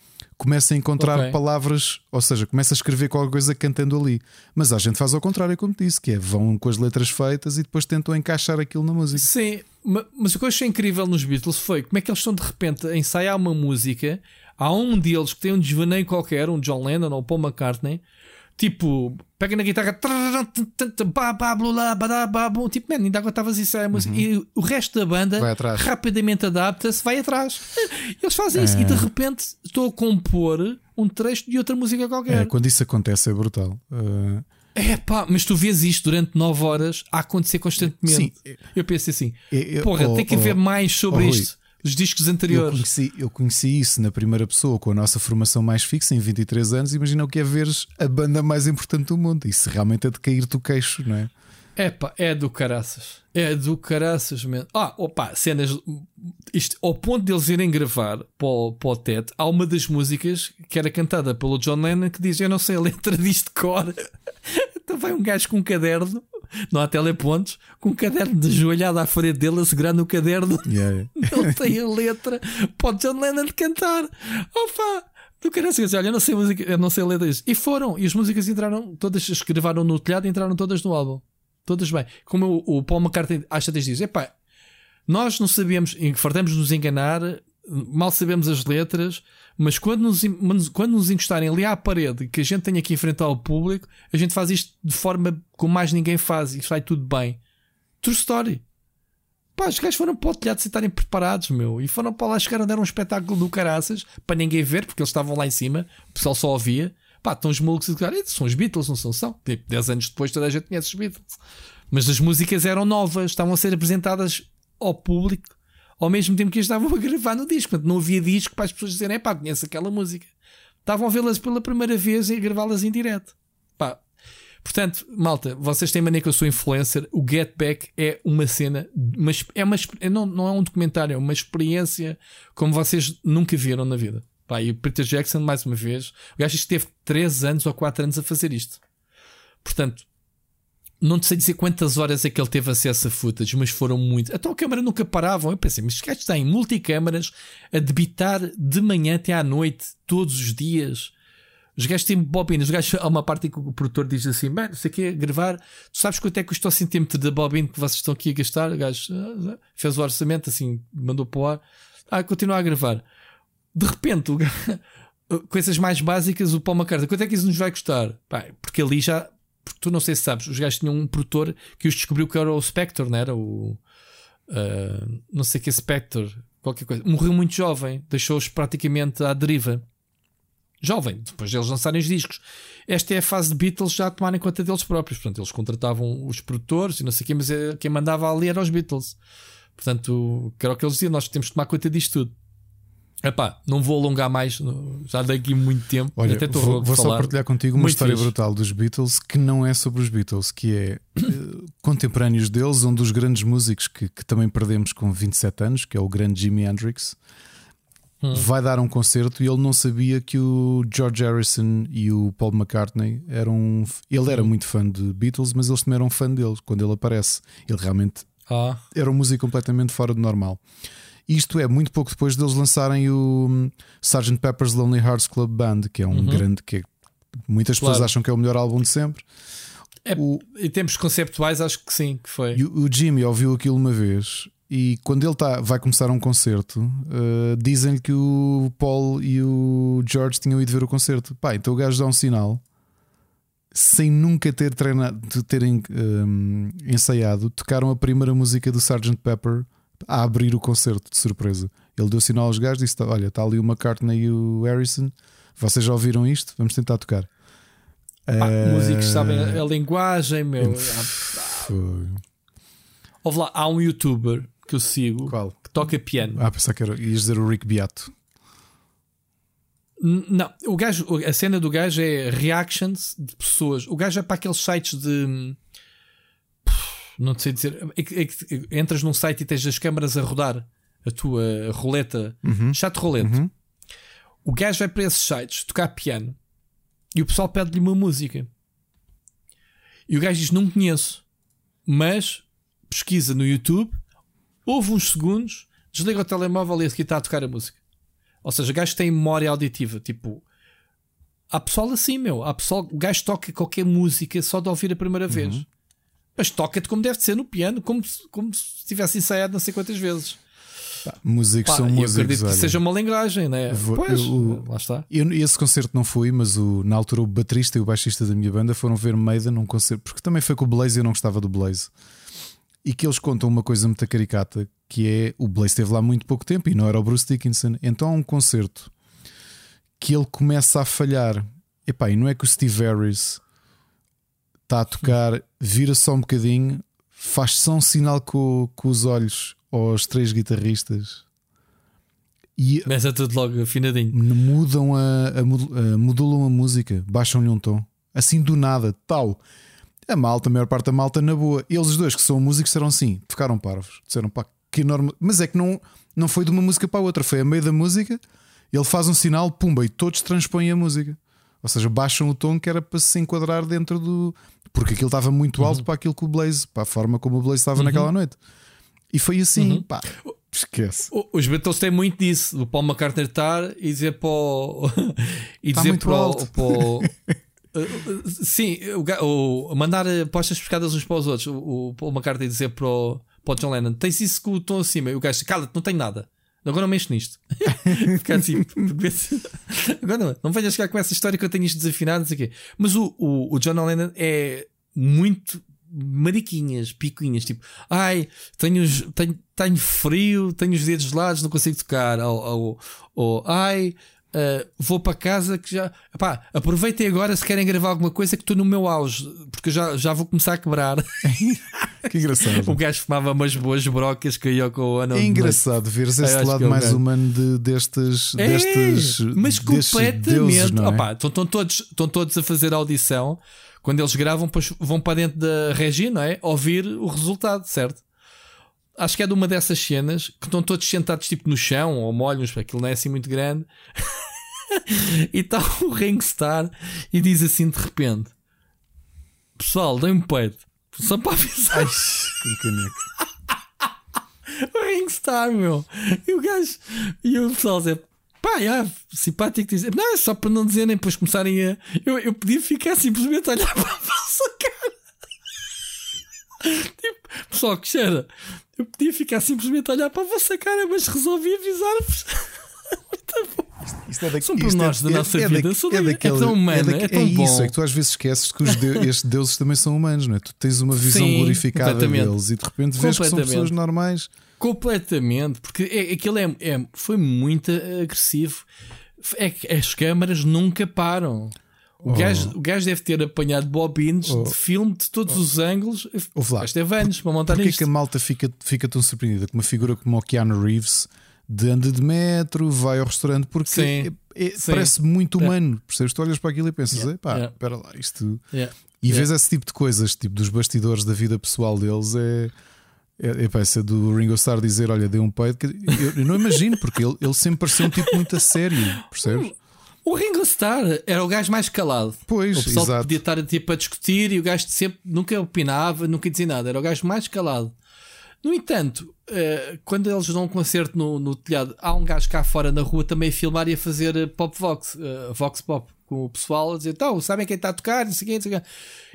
começo a encontrar Ok. palavras, ou seja, começo a escrever qualquer coisa cantando ali. Mas a gente faz ao contrário, como disse, que é vão com as letras feitas e depois tentam encaixar aquilo na música. Sim, ma- mas o que eu achei incrível nos Beatles foi como é que eles estão de repente a ensaiar uma música. Há um deles que tem um desvaneio qualquer, um John Lennon ou Paul McCartney, tipo, pega na guitarra, tipo, man, ainda aguentavas isso a música. E o resto da banda Uhum. Rapidamente adapta-se, vai atrás. Eles fazem isso e É. de repente estou a compor um trecho de outra música É, qualquer. quando isso acontece é brutal. Uh, É pá, mas tu vês isto durante 9 horas a acontecer constantemente. Sim. Eu penso assim, É, é, porra, oh, tem que haver oh, mais sobre oh, isto. Os discos Eu anteriores. conheci, eu conheci isso na primeira pessoa com a nossa formação mais fixa em 23 anos. Imagina o que é veres a banda mais importante do mundo. Isso realmente é de cair-te o queixo, não é? É pá, é do caraças. É do caraças mesmo. Ah, opa, cenas. Isto, ao ponto de eles irem gravar para o, para o há uma das músicas que era cantada pelo John Lennon que diz: Eu não sei a letra disto de cor. então vai um gajo com um caderno, não há telepontos, com um caderno de joelhado à frente dele, a segurar no caderno. Yeah. Ele tem a letra para o John Lennon cantar. Opa! Do cara assim, olha, eu não sei música, eu não sei disso. E foram, e as músicas entraram, todas se gravaram no telhado e entraram todas no álbum. Todas bem. Como o, o Paul McCartney às tantas diz: epá, nós não sabíamos, fartamos nos enganar, mal sabemos as letras, mas quando nos, quando nos encostarem ali à parede que a gente tem que enfrentar o público, a gente faz isto de forma como mais ninguém faz e sai tudo bem. True story. Pá, os gajos foram para o telhado sem estarem preparados, meu. E foram para lá, chegaram a dar um espetáculo do caraças para ninguém ver, porque eles estavam lá em cima, o pessoal só ouvia. Pá, estão os malucos a dizer, "Ah, são os Beatles, não são? São. Tipo, 10 anos depois toda a gente conhece os Beatles. Mas as músicas eram novas, estavam a ser apresentadas ao público ao mesmo tempo que eles estavam a gravar no disco. Portanto, não havia disco para as pessoas dizerem, pá, conheço aquela música. Estavam a vê-las pela primeira vez e a gravá-las em direto. Pá. Portanto, malta, vocês têm maneira que eu sou influencer. O Get Back é uma cena, mas é uma, é não, não é um documentário, é uma experiência como vocês nunca viram na vida. Pá, e o Peter Jackson, mais uma vez, o gajo esteve 3 anos ou 4 anos a fazer isto. Portanto, não sei dizer quantas horas é que ele teve acesso a footage, mas foram muito. Até a câmera nunca paravam. Eu pensei, mas os gajos têm multicâmaras a debitar de manhã até à noite, todos os dias. Os gajos têm bobinas. Os gajos, há uma parte em que o produtor diz assim: Bem, você quer gravar, tu sabes quanto é que custa o centímetro da bobina que vocês estão aqui a gastar? O gajo ah, fez o orçamento, assim, mandou para o ar. Ah, continua a gravar. De repente, coisas mais básicas, o Paul McCartney, quanto é que isso nos vai custar? Pá, porque ali já, tu não sei se sabes, os gajos tinham um produtor que os descobriu que era o Spectre, não era? O uh, não sei que é Spectre, qualquer coisa. Morreu muito jovem, deixou-os praticamente à deriva. Jovem, depois deles lançarem os discos. Esta é a fase de Beatles já tomarem conta deles próprios. Portanto, eles contratavam os produtores e não sei quê, mas é, quem mandava ali era os Beatles. Portanto, que era o que eles diziam, nós temos de tomar conta disto tudo. Epá, não vou alongar mais, já dei aqui muito tempo. Olha, Até vou, vou só partilhar contigo uma muito história fixe. brutal dos Beatles que não é sobre os Beatles, que é uh, contemporâneos deles, um dos grandes músicos que, que, também perdemos com 27 anos, que é o grande Jimi Hendrix. Hum. Vai dar um concerto e ele não sabia que o George Harrison e o Paul McCartney eram. Ele era muito fã de Beatles, mas eles também eram fã dele quando ele aparece. Ele realmente ah. era um músico completamente fora do normal. Isto é muito pouco depois deles lançarem o hum, Sgt. Pepper's Lonely Hearts Club Band, que é um uhum. grande que é, muitas pessoas claro. acham que é o melhor álbum de sempre. É, o, em termos conceptuais, acho que sim, que foi. O, o Jimmy ouviu aquilo uma vez e quando ele tá, vai começar um concerto, uh, dizem-lhe que o Paul e o George tinham ido ver o concerto. Pá, então o gajo dá um sinal sem nunca ter treinado, terem um, ensaiado, tocaram a primeira música do Sgt. Pepper a abrir o concerto de surpresa. Ele deu sinal aos gajos e disse: Olha, está ali o McCartney e o Harrison. Vocês já ouviram isto? Vamos tentar tocar. Pá, uh... Músicos sabem a, a linguagem, meu. Houve lá, há um youtuber que eu sigo Qual? que toca piano. Ah, pensar que era, ias dizer o Rick Beato. Não, o gajo, a cena do gajo é reactions de pessoas. O gajo é para aqueles sites de não sei dizer. É que, é que entras num site e tens as câmaras a rodar a tua roleta, uhum. chat rolete. Uhum. O gajo vai para esses sites tocar piano e o pessoal pede-lhe uma música. E o gajo diz: Não conheço, mas pesquisa no YouTube, ouve uns segundos, desliga o telemóvel e a seguir está a tocar a música. Ou seja, o gajo tem memória auditiva. Tipo, há pessoal assim, meu. Há pessoal, o gajo toca qualquer música só de ouvir a primeira uhum. Mas toca-te como deve ser no piano, como se, como se tivesse ensaiado não sei quantas vezes. Pá, músicos Pá, são músicos. Eu acredito que seja uma linguagem, né? Vou, pois, eu, lá está. Eu, esse concerto não fui, mas o, na altura o baterista e o baixista da minha banda foram ver Maiden num concerto, porque também foi com o Blaze e eu não gostava do Blaze. E que eles contam uma coisa muito caricata, que é o Blaze esteve lá muito pouco tempo e não era o Bruce Dickinson. Então há um concerto que ele começa a falhar. Epá, e não é que o Steve Harris está a tocar, vira só um bocadinho, faz só um sinal com, com os olhos aos três guitarristas e começa tudo logo afinadinho. Mudam a, a, a modulam a música, baixam-lhe um tom, assim do nada, tal. A malta, a maior parte da malta, na boa. Eles os dois que são músicos disseram assim, ficaram parvos, disseram pá, que enorme. Mas é que não, não foi de uma música para a outra, foi a meio da música. Ele faz um sinal, pumba, e todos transpõem a música. Ou seja, baixam o tom que era para se enquadrar dentro do, porque aquilo estava muito alto uhum. para aquilo que o Blaze, para a forma como o Blaze estava uhum. naquela noite. E foi assim, uhum. pá, esquece. Os Beatles têm muito disso, o Paul McCartney estar e dizer para o. e dizer para, o, para o, Uh, sim, o, o, mandar postas pescadas uns para os outros. O, o McCartney dizer para o, para o John Lennon: tens isso com o tom acima. E o gajo, cala-te, não tenho nada. Agora não mexo nisto. Ficar assim, agora não, não venhas chegar com essa história que eu tenho isto desafinado, não sei o quê. Mas o, o, o John Lennon é muito mariquinhas, picuinhas, tipo, ai, tenho, tenho, tenho frio, tenho os dedos gelados, não consigo tocar, ou, ou, ou ai, Uh, vou para casa que já. Pá, aproveitem agora se querem gravar alguma coisa que estou no meu auge, porque eu já, já vou começar a quebrar. que engraçado. o gajo fumava umas boas brocas que eu com o ano. É engraçado ver esse lado mais humano de, destes, é, destes. Mas completamente. Deuses, é? Opa, estão, todos, estão todos a fazer audição. Quando eles gravam, depois vão para dentro da regi, não é? Ouvir o resultado, certo? acho que é de uma dessas cenas que estão todos sentados tipo no chão ou molhos, aquilo não é assim muito grande. e está o Ringstar e diz assim de repente: Pessoal, dê um peito. Só para avisar. Ai, que caneco. o Ringstar, meu. E o gajo. E o pessoal dizer. Pá, já, simpático dizer. Não, é só para não dizerem, depois começarem a. Eu, eu podia ficar simplesmente a olhar para a vossa cara. tipo, pessoal que cheira. Eu podia ficar simplesmente a olhar para a vossa cara, mas resolvi avisar-vos. Isto é da, São pormenores da nossa vida. Da, Sou é, daquele, é tão humano, é, é tão é bom. isso, é que tu às vezes esqueces que os de, estes deuses também são humanos, não é? Tu tens uma visão Sim, glorificada deles e de repente vês que são pessoas normais. Completamente, porque é, aquilo é, é, foi muito agressivo. É que as câmaras nunca param. O, oh. gajo, o gajo deve ter apanhado bobines oh. de filme de todos oh. os ângulos. Esteve anos para montar Porquê isto. que a malta fica, fica tão surpreendida com uma figura como o Keanu Reeves de anda de metro, vai ao restaurante, porque sim, é, é, parece muito humano. É. Percebes? Tu olhas para aquilo e pensas, yeah. pá, yeah. espera lá, isto. Yeah. E vês esse tipo de coisas, tipo dos bastidores da vida pessoal deles, é. É, é peça do Ringo Starr dizer: Olha, deu um peito. Eu, eu, não imagino, porque ele, ele sempre pareceu um tipo muito a sério, percebes? O Ringo Starr era o gajo mais calado. Pois, o pessoal exato. podia estar tipo, a discutir e o gajo sempre nunca opinava, nunca dizia nada. Era o gajo mais calado. No entanto, uh, quando eles dão um concerto no, no, telhado, há um gajo cá fora na rua também a filmar e a fazer eh, pop vox, uh, vox pop, com o pessoal a dizer: então, sabem quem está a tocar? Não sei quem, não sei quem.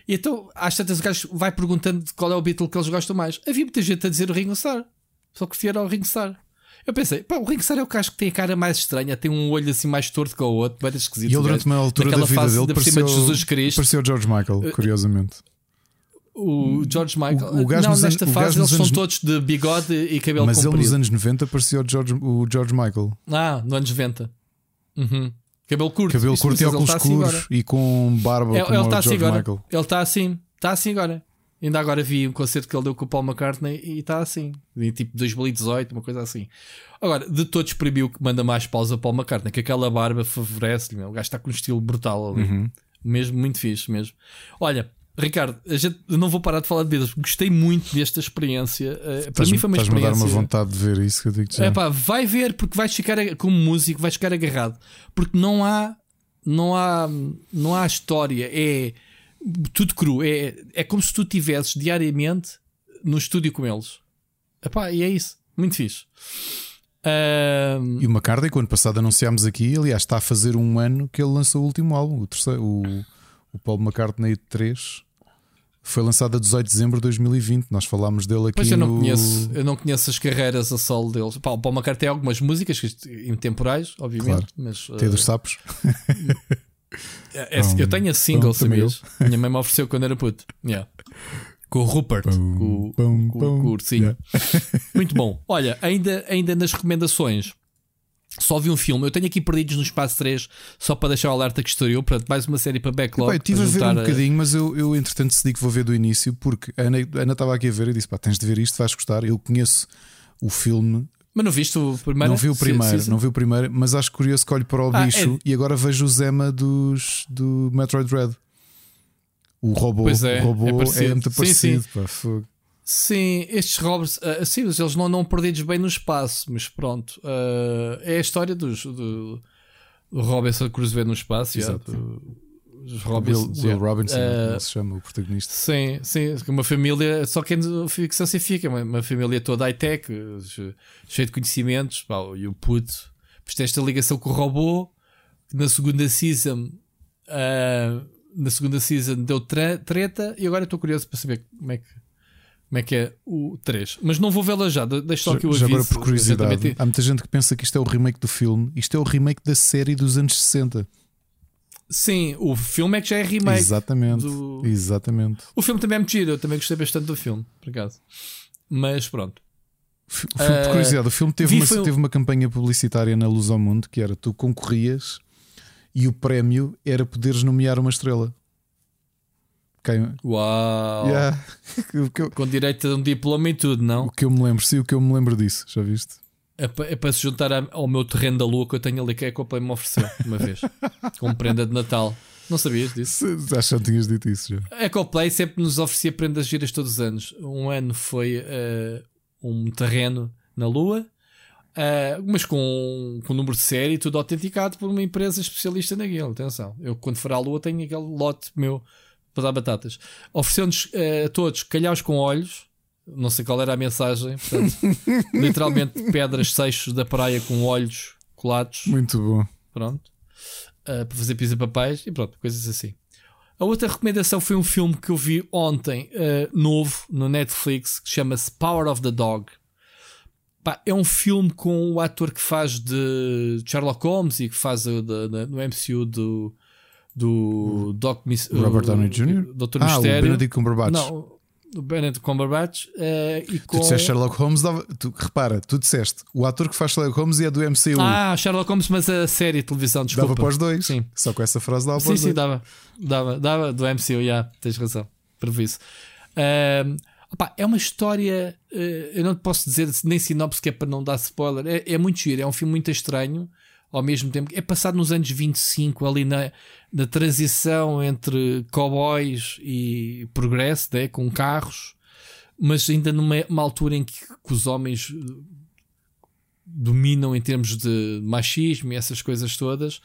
E então, às tantas, o gajo vai perguntando qual é o Beatle que eles gostam mais. Havia muita gente a dizer o Ringo Starr, só que era o Ringo Starr. Eu pensei, pá, o Ringo Starr é o gajo que tem a cara mais estranha, tem um olho assim mais torto que o outro, bem esquisito. E ele, durante uma altura da vida dele, pareceu, de Jesus Cristo. pareceu o George Michael, curiosamente. O George Michael. O, o não, nesta anos, fase eles anos, são todos de bigode e cabelo mas comprido. Mas ele nos anos 90 parecia o George, o George Michael. Ah, nos anos 90. Uhum. Cabelo curto. Cabelo curto e óculos tá escuros assim e com barba ele, como ele o tá George assim Michael. Ele está assim. Está assim agora. Ainda agora vi um concerto que ele deu com o Paul McCartney e está assim. Em tipo 2018, uma coisa assim. Agora, de todos o que manda mais pausa Paul McCartney, que aquela barba favorece-lhe. O gajo está com um estilo brutal ali. Uhum. Mesmo, muito fixe mesmo. Olha, Ricardo, gente, eu não vou parar de falar de Beatles, gostei muito desta experiência. Uh, para mim foi uma experiência. a dar uma vontade de ver isso que eu digo é pá, vai ver, porque vais ficar como músico, vais ficar agarrado. Porque não há, não há, não há história, é tudo cru. É, é como se tu estivesses diariamente no estúdio com eles. Epá, e é isso, muito fixe. Uh... E o McCartney, quando passado anunciámos aqui, aliás, está a fazer um ano que ele lançou o último álbum, o terceiro, o, o Paul McCartney 3 foi lançado a 18 de dezembro de 2020. Nós falámos dele aqui. Pois eu não, no... conheço, eu não conheço as carreiras a solo deles. Pá, o Paul McCartney tem algumas músicas intemporais, obviamente. Claro. Mas, tem uh... dos sapos. é, é, eu tenho a single, sabias? Minha mãe me ofereceu quando era puto. Yeah. Com o Rupert, pum, com, pum, com, pum. com o ursinho. Yeah. Muito bom. Olha, ainda, ainda nas recomendações. Só vi um filme, eu tenho aqui Perdidos no Espaço 3, só para deixar o alerta que estoureou. Portanto, mais uma série para backlog. Epá, eu estive a ver um a... bocadinho, mas eu, eu entretanto decidi que vou ver do início, porque a Ana, a Ana estava aqui a ver e disse: pá, tens de ver isto, vais gostar. Eu conheço o filme. Mas não viste o primeiro? Não vi o primeiro, sim, sim. não vi o primeiro, mas acho curioso que olho para o Ah, bicho é- e agora vejo o Zema dos, do Metroid Dread. O robô, Pois é, o robô é é, muito Sim, parecido. sim. pá. Sim, estes robbers, ah, sim, mas eles não andam perdidos bem no espaço, mas pronto. ah, é a história dos, do, do Robinson Crusoe no espaço, Exato. do- dos Will. Will. Robinson, Ah, como se chama, o protagonista. Sim, sim, uma família, só que é ficção científica, uma, uma família toda high-tech, che- cheia de conhecimentos, pá, e o puto. Depois tem esta ligação com o robô, que na segunda season, na segunda season deu tre- treta, e agora estou curioso para saber como é que, como é, que é o 3. Mas não vou vê-la já, de- deixa só que eu Já aviso. agora, por curiosidade, exatamente. há muita gente que pensa que isto é o remake do filme. Isto é o remake da série dos anos 60. Sim, o filme é que já é remake. Exatamente. do- Exatamente. O filme também é muito giro, eu também gostei bastante do filme, por acaso. Mas pronto. F- por curiosidade, o filme teve uma, foi teve uma campanha publicitária na Luz ao Mundo que era tu concorrias e o prémio era poderes nomear uma estrela. Quem- Uau! Yeah. eu, Com direito a um diploma e tudo, não? o que eu me lembro, sim, o que eu me lembro disso, já viste? É para, é para se juntar ao meu terreno da lua que eu tenho ali que a Coldplay me ofereceu uma vez. como prenda de Natal. Não sabias disso? Acho que já tinhas dito isso já. A Coldplay sempre nos oferecia prendas giras todos os anos. Um ano foi eh, um terreno na lua. Uh, mas com, com número de série, tudo autenticado por uma empresa especialista naquilo. Atenção, eu quando for à lua tenho aquele lote meu para dar batatas. Ofereceu-nos uh, a todos calhaus com olhos. Não sei qual era a mensagem. Portanto, literalmente pedras seixos da praia com olhos colados. Muito bom. Pronto. Uh, para fazer pizza papéis e pronto, coisas assim. A outra recomendação foi um filme que eu vi ontem, novo, no Netflix, que chama-se Power of the Dog. Pá, é um filme com o ator que faz de Sherlock Holmes e que faz o de, de, no MCU do, do Doc Mis, Robert Downey Jr. Dr. Ah, Mistério. o Benedict Cumberbatch. Não, o Benedict Cumberbatch. Uh, e com... Tu disseste Sherlock Holmes, tu, repara, tu disseste o ator que faz Sherlock Holmes é do MCU. Ah, Sherlock Holmes, mas a série de televisão, desculpa. Dava para os dois. Sim. Só com essa frase dava sim, para os sim, dois. dava. Dava, dava do MCU, já, yeah, tens razão. Previsto. Uh, Opa, é uma história. Uh, eu não te posso dizer nem sinopse que é para não dar spoiler. É, é, muito giro, é um filme muito estranho. Ao mesmo tempo, é passado nos anos 25, ali na, na transição entre cowboys e progresso, né, com carros, mas ainda numa altura em que, que os homens dominam em termos de machismo e essas coisas todas.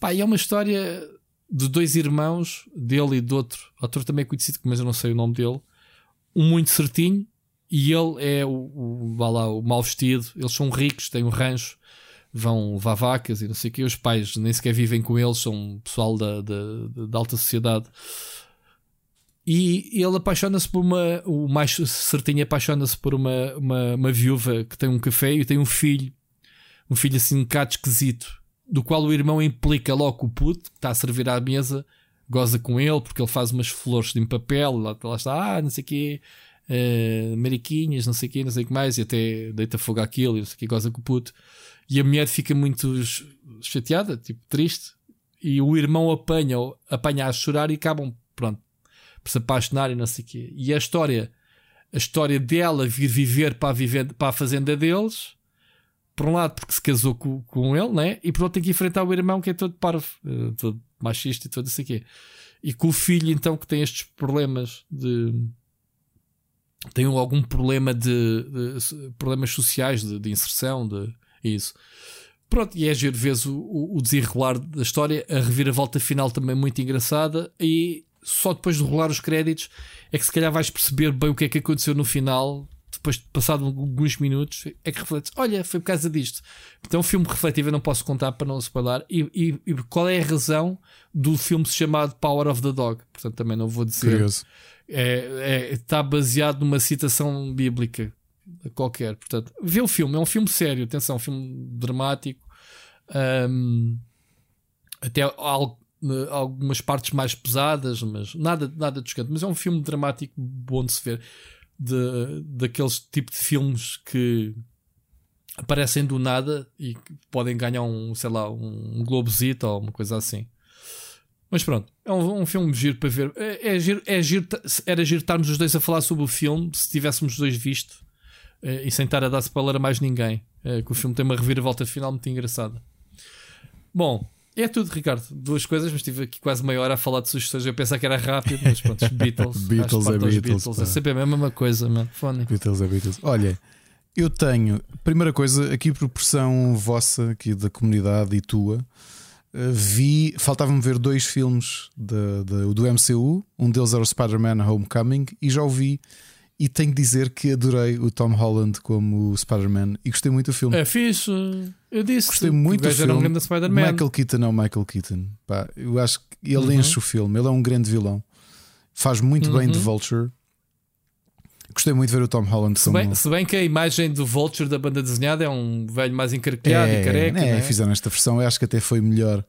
Pá, é uma história de dois irmãos, dele e do outro, ator também conhecido, mas eu não sei o nome dele um muito certinho e ele é o, o, lá, o mal vestido. Eles são ricos, têm um rancho, vão levar vacas e não sei o que. Os pais nem sequer vivem com eles, são pessoal da, da, da alta sociedade. E ele apaixona-se por uma. O mais certinho apaixona-se por uma, uma, uma viúva que tem um café e tem um filho, um filho assim um bocado esquisito, do qual o irmão implica logo o puto, que está a servir à mesa, goza com ele porque ele faz umas flores de papel, lá, lá está, ah, não sei o quê, uh, mariquinhas, não sei o quê, não sei o que mais, e até deita fogo àquilo, e não sei o que, goza com o puto. E a mulher fica muito chateada, tipo, triste, e o irmão apanha, apanha a chorar e acabam, pronto, por se apaixonar e não sei o quê. E a história, a história dela vir viver para a, viver, para a fazenda deles, por um lado porque se casou com, com ele, né? e por outro tem que enfrentar o irmão que é todo parvo, eh, todo machista e tudo isso aqui. E com o filho, então, que tem estes problemas de. tem algum problema de. de problemas sociais, de, de, inserção, de isso. Pronto, e é giro, vês o, o, o desenrolar da história, a reviravolta final também muito engraçada, e só depois de rolar os créditos é que se calhar vais perceber bem o que é que aconteceu no final, depois de passado alguns minutos, é que refletes: olha, foi por causa disto. Então, um filme refletivo eu não posso contar para não spoiler. E, e, e, qual é a razão do filme se chamado Power of the Dog? Portanto, também não vou dizer. Curioso. É, é, está baseado numa citação bíblica qualquer. Portanto, vê o filme, é um filme sério, atenção, um filme dramático. Um, até algo, algumas partes mais pesadas, mas nada, nada descanto. Mas é um filme dramático bom de se ver de, daqueles tipos de filmes que aparecem do nada e podem ganhar um, sei lá, um Globozito ou uma coisa assim. Mas pronto, é um, um filme giro para ver. É, é, giro, é giro, era giro estarmos os dois a falar sobre o filme se tivéssemos os dois visto e sem estar a dar spoiler a mais ninguém. É, que o filme tem uma reviravolta final muito engraçada. Bom, é tudo, Ricardo. Duas coisas, mas estive aqui quase meia hora a falar de sugestões. Eu pensava que era rápido, mas pronto, Beatles. Beatles é Beatles. Beatles. É sempre a mesma coisa, mano. Beatles é Beatles. Olha, eu tenho, primeira coisa, aqui por pressão vossa, aqui da comunidade e tua, vi, faltava-me ver dois filmes de, de, do MCU. Um deles era o Spider-Man Homecoming e já o vi. E tenho que dizer que adorei o Tom Holland como Spider-Man e gostei muito do filme. É fixe. Eu disse Gostei muito do filme. Um Michael Keaton é o Michael Keaton. Pá, eu acho que ele uhum. enche o filme. Ele é um grande vilão. Faz muito uhum. bem de Vulture. Gostei muito de ver o Tom Holland se bem, se bem que a imagem do Vulture da banda desenhada é um velho mais encarqueado é, e careca. É, é? Fizeram esta versão, eu acho que até foi melhor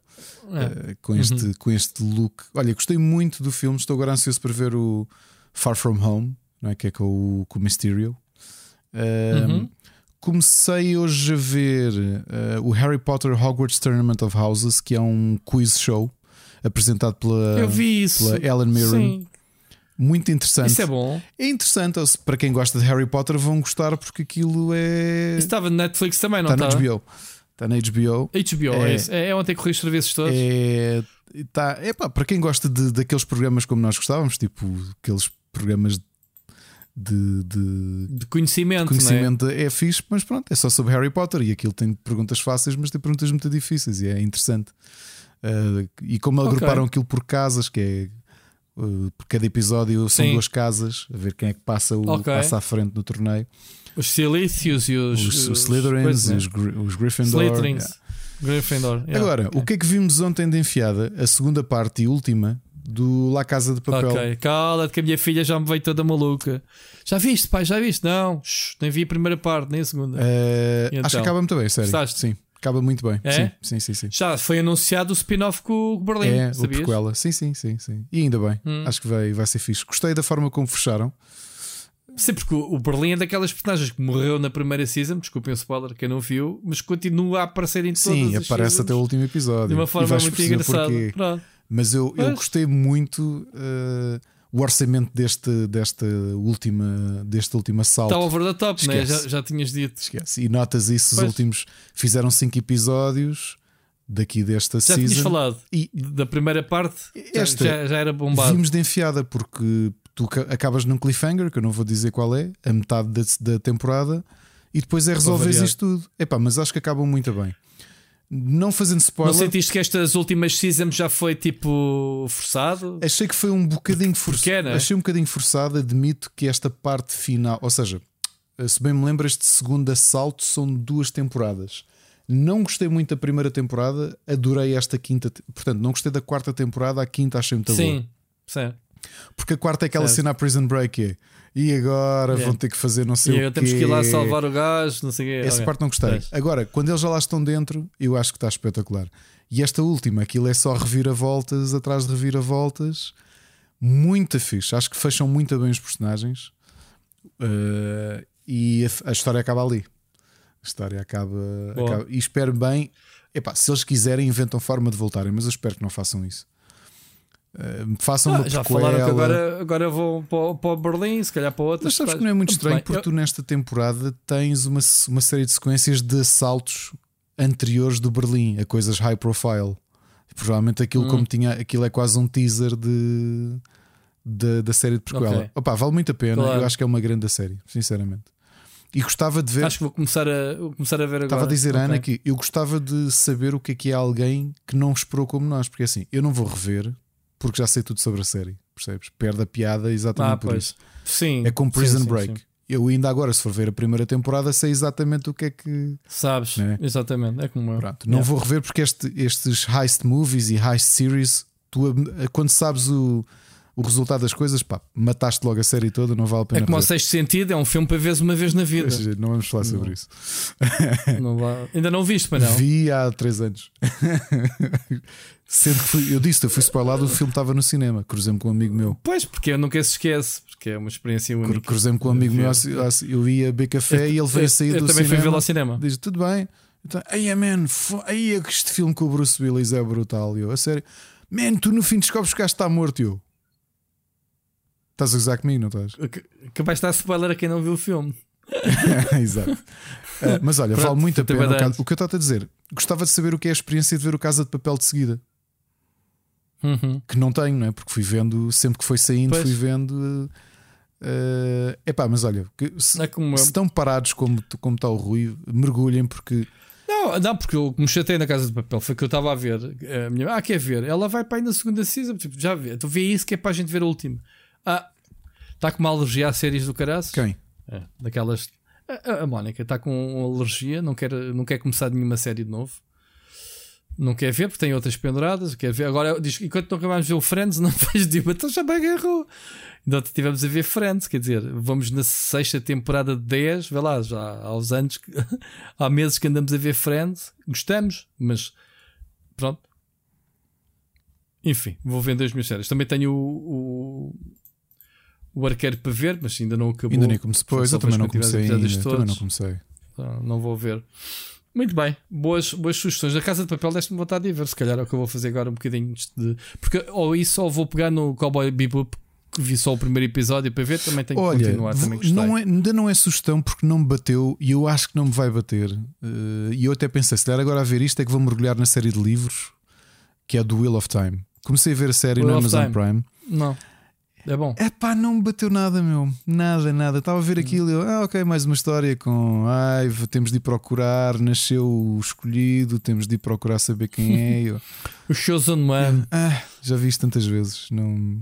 é. uh, com, este, uhum. com este look. Olha, gostei muito do filme. Estou agora ansioso para ver o Far From Home não é? que é com o, com o Mysterio. Uh, uhum. Comecei hoje a ver uh, o Harry Potter Hogwarts Tournament of Houses, que é um quiz show apresentado pela, pela Ellen Mirren. Sim. Muito interessante. Isso é bom. É interessante. Para quem gosta de Harry Potter, vão gostar porque aquilo é. Isso estava na Netflix também, não está? Está na HBO. Está na HBO. HBO, é, é, é ontem corri os serviços todos. É, tá, é pá, para quem gosta de, daqueles programas como nós gostávamos, tipo aqueles programas de, de, de conhecimento. conhecimento é? é? fixe, mas pronto, é só sobre Harry Potter e aquilo tem perguntas fáceis, mas tem perguntas muito difíceis e é interessante. Uh, e como agruparam aquilo por casas, que é uh, por cada episódio são Sim. duas casas, a ver quem é que passa, o, Ok. passa à frente no torneio. Os Silícios e os, Os, os Slytherins e né? os, Gry- os Gryffindor. Yeah. Gryffindor. yeah. Agora, o que é que vimos ontem de enfiada? A segunda parte e última do La Casa de Papel. Ok, cala-te que a minha filha já me veio toda maluca. Já viste, pai? Já viste? Não, Shhh, nem vi a primeira parte, nem a segunda. Eh, E Acho que então? acaba muito bem, sério. Gostaste? Sim, acaba muito bem. É? Sim, sim, sim. sim. Já foi anunciado o spin-off com o Berlim, É, o sabias? prequela. Sim, sim, sim, sim. E ainda bem. Hum. Acho que vai, vai ser fixe. Gostei da forma como fecharam. Sim, porque o o Berlim é daquelas personagens que morreu na primeira season, desculpem o spoiler, quem não viu, mas continua a aparecer em todas Sim, aparece até o último episódio. de uma forma muito engraçada. porquê. Pronto. Mas eu, eu gostei muito eh, o orçamento deste, desta, última, deste último assalto. Está over the top, né? Já, já tinhas dito. Esquece. E notas isso, os Pois. últimos fizeram cinco episódios daqui desta Já season. tinhas falado E da primeira parte, já- Esta já, já era bombado. vimos de enfiada porque tu ca- acabas num cliffhanger, que eu não vou dizer qual é, a metade da, da temporada, e depois é resolver variar. isto tudo. Epá, mas acho que acabam muito bem. Não fazendo Não spoiler, sentiste que estas últimas seasons já foi tipo forçado? achei que foi um bocadinho é, forçado. né? Achei um bocadinho forçado, admito que esta parte final, ou seja, se bem me lembro, este segundo assalto são duas temporadas. Não gostei muito da primeira temporada, adorei esta quinta. Portanto, não gostei da quarta temporada, a quinta achei muito boa. Sim, sim. Porque a quarta é aquela Certo. cena a Prison Break é. E agora É. vão ter que fazer não sei E o agora quê. temos que ir lá salvar o gajo, não sei o quê. Essa Ok. parte não gostei. Agora, quando eles já lá estão dentro, eu acho que está espetacular. E esta última, aquilo é só reviravoltas atrás de reviravoltas. Muito fixe. Acho que fecham muito bem os personagens. Uh, e a, a história acaba ali. A história acaba. Acaba- e espero bem. Epá, se eles quiserem, inventam forma de voltarem, mas eu espero que não façam isso. Uh, façam Ah, uma já falaram que agora, agora vou para, o- para Berlim, se calhar para outras. Mas sabes que não é muito estranho porque tu nesta temporada tens uma, uma série de sequências de assaltos anteriores do Berlim a coisas high profile. E provavelmente aquilo Hum. como tinha aquilo é quase um teaser de, de- da série de prequela. Ok. Opa, vale muito a pena. Claro. Eu acho que é uma grande série, sinceramente. E gostava de ver. Acho que vou começar a, vou começar a ver agora. Estava a dizer, Ok. Ana, que eu gostava de saber o que é que é alguém que não esperou como nós, porque assim, eu não vou rever porque já sei tudo sobre a série, percebes? Perde a piada exatamente Ah, por pois. isso. Sim. É como sim, Prison sim, Break. sim. Eu ainda agora, se for ver a primeira temporada, sei exatamente o que é que. Sabes, Né? exatamente. É como eu. Pronto, não Yeah. vou rever porque este- estes heist movies e heist series, tu, a- quando sabes o, o resultado das coisas, pá, mataste logo a série toda, não vale a É pena. como o rever. sexto sentido, é um filme para veres uma vez na vida. Não vamos falar sobre Não. isso. Não vá- Ainda não viste, mas não. Vi há três anos. Sendo que fui, eu disse, eu fui spoilado, o filme estava no cinema. Cruzei-me com um amigo meu. Pois, porque eu nunca se esquece, porque é uma experiência única. Cruzei-me com um amigo meu, eu ia beber café e ele veio eu, sair eu do também fui cinema. vê-lo ao cinema. Diz tudo bem. Então, aí man, fo- aí é que este filme com o Bruce Willis é brutal. Eu, a sério, man, tu no fim descobres que o gajo está morto. Eu, estás a gozar comigo, não estás? Capaz de dar spoiler a quem não viu o filme. Exato. Ah, mas olha, Pronto, vale muito a pena. O, caso- o que eu estou a dizer, gostava de saber o que é a experiência de ver o Casa de Papel de seguida. Uhum. Que não tenho, não é? Porque fui vendo, sempre que foi saindo, Pois. fui vendo. É epá, mas olha, se, é como se estão parados como, como está o Rui, mergulhem, porque Não, não, porque eu me chatei na casa de papel. Foi que eu estava a ver. A minha, ah, quer ver? Ela vai para aí na segunda season. Tipo, já vê. Tu vê isso que é para a gente ver a última. Ah, está com uma alergia a séries do caraças? quem? É, daquelas. A, a- a Mónica está com alergia, não quer, não quer começar nenhuma série de novo. Não quer ver porque tem outras penduradas. Quer ver. Agora diz que enquanto não acabamos de ver o Friends, não faz de então já me agarrou. Então estivemos a ver Friends, quer dizer, vamos na sexta temporada de 10, vê lá, já há uns anos, que- há meses que andamos a ver Friends, gostamos, mas pronto. Enfim, vou vendo as minhas séries. Também tenho o, o, o Arqueiro para ver, mas ainda não acabou. Ainda nem comecei. Pois, eu também não comecei ainda. Também não comecei. Ah, não vou ver. Muito bem, boas, boas sugestões. A Casa de Papel deste-me vontade de ver. Se calhar é o que eu vou fazer agora um bocadinho de. Porque ou isso ou vou pegar no Cowboy Bebop que vi só o primeiro episódio para ver. Também tenho que Olha, continuar. Também gostei. não é, ainda não é sugestão porque não me bateu e eu acho que não me vai bater. Eh, E eu até pensei, se der agora a ver isto, é que vou mergulhar na série de livros que é do Wheel of Time. Comecei a ver a série Wheel no Amazon Time. Prime. Não. É bom. É pá, não me bateu nada, meu. Nada, nada. Estava a ver aquilo e eu, ah, ok, mais uma história com. Ai, temos de ir procurar, nasceu o escolhido, temos de ir procurar saber quem é. Eu, O Chosen Man. ah, já vi isto tantas vezes. Não.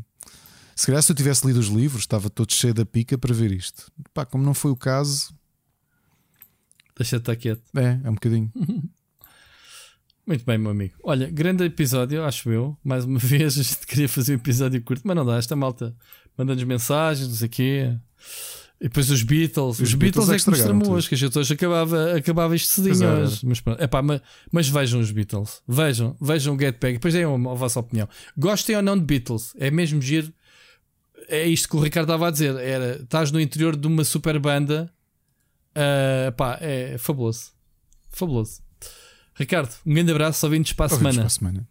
Se calhar se eu tivesse lido os livros, estava todo cheio da pica para ver isto. Pá, como não foi o caso, Deixa estar quieto. é, é um bocadinho. Muito bem, meu amigo. Olha, grande episódio, acho eu. Mais uma vez, a gente queria fazer um episódio curto, mas não dá. Esta malta manda-nos mensagens, não sei o quê. E depois os Beatles. Os, Os Beatles, Beatles é é que estragaram tramou hoje, que a gente hoje acabava, acabava isto cedinho é, hoje. Mas, pronto. Epá, mas, mas vejam os Beatles. Vejam, vejam o Get Back. Depois deem a, a vossa opinião. Gostem ou não de Beatles. É mesmo giro. É isto que o Ricardo estava a dizer. Era, estás no interior de uma super banda. ah, pá, é fabuloso. Fabuloso. Ricardo, um grande abraço. Só vindos para a semana. para a semana.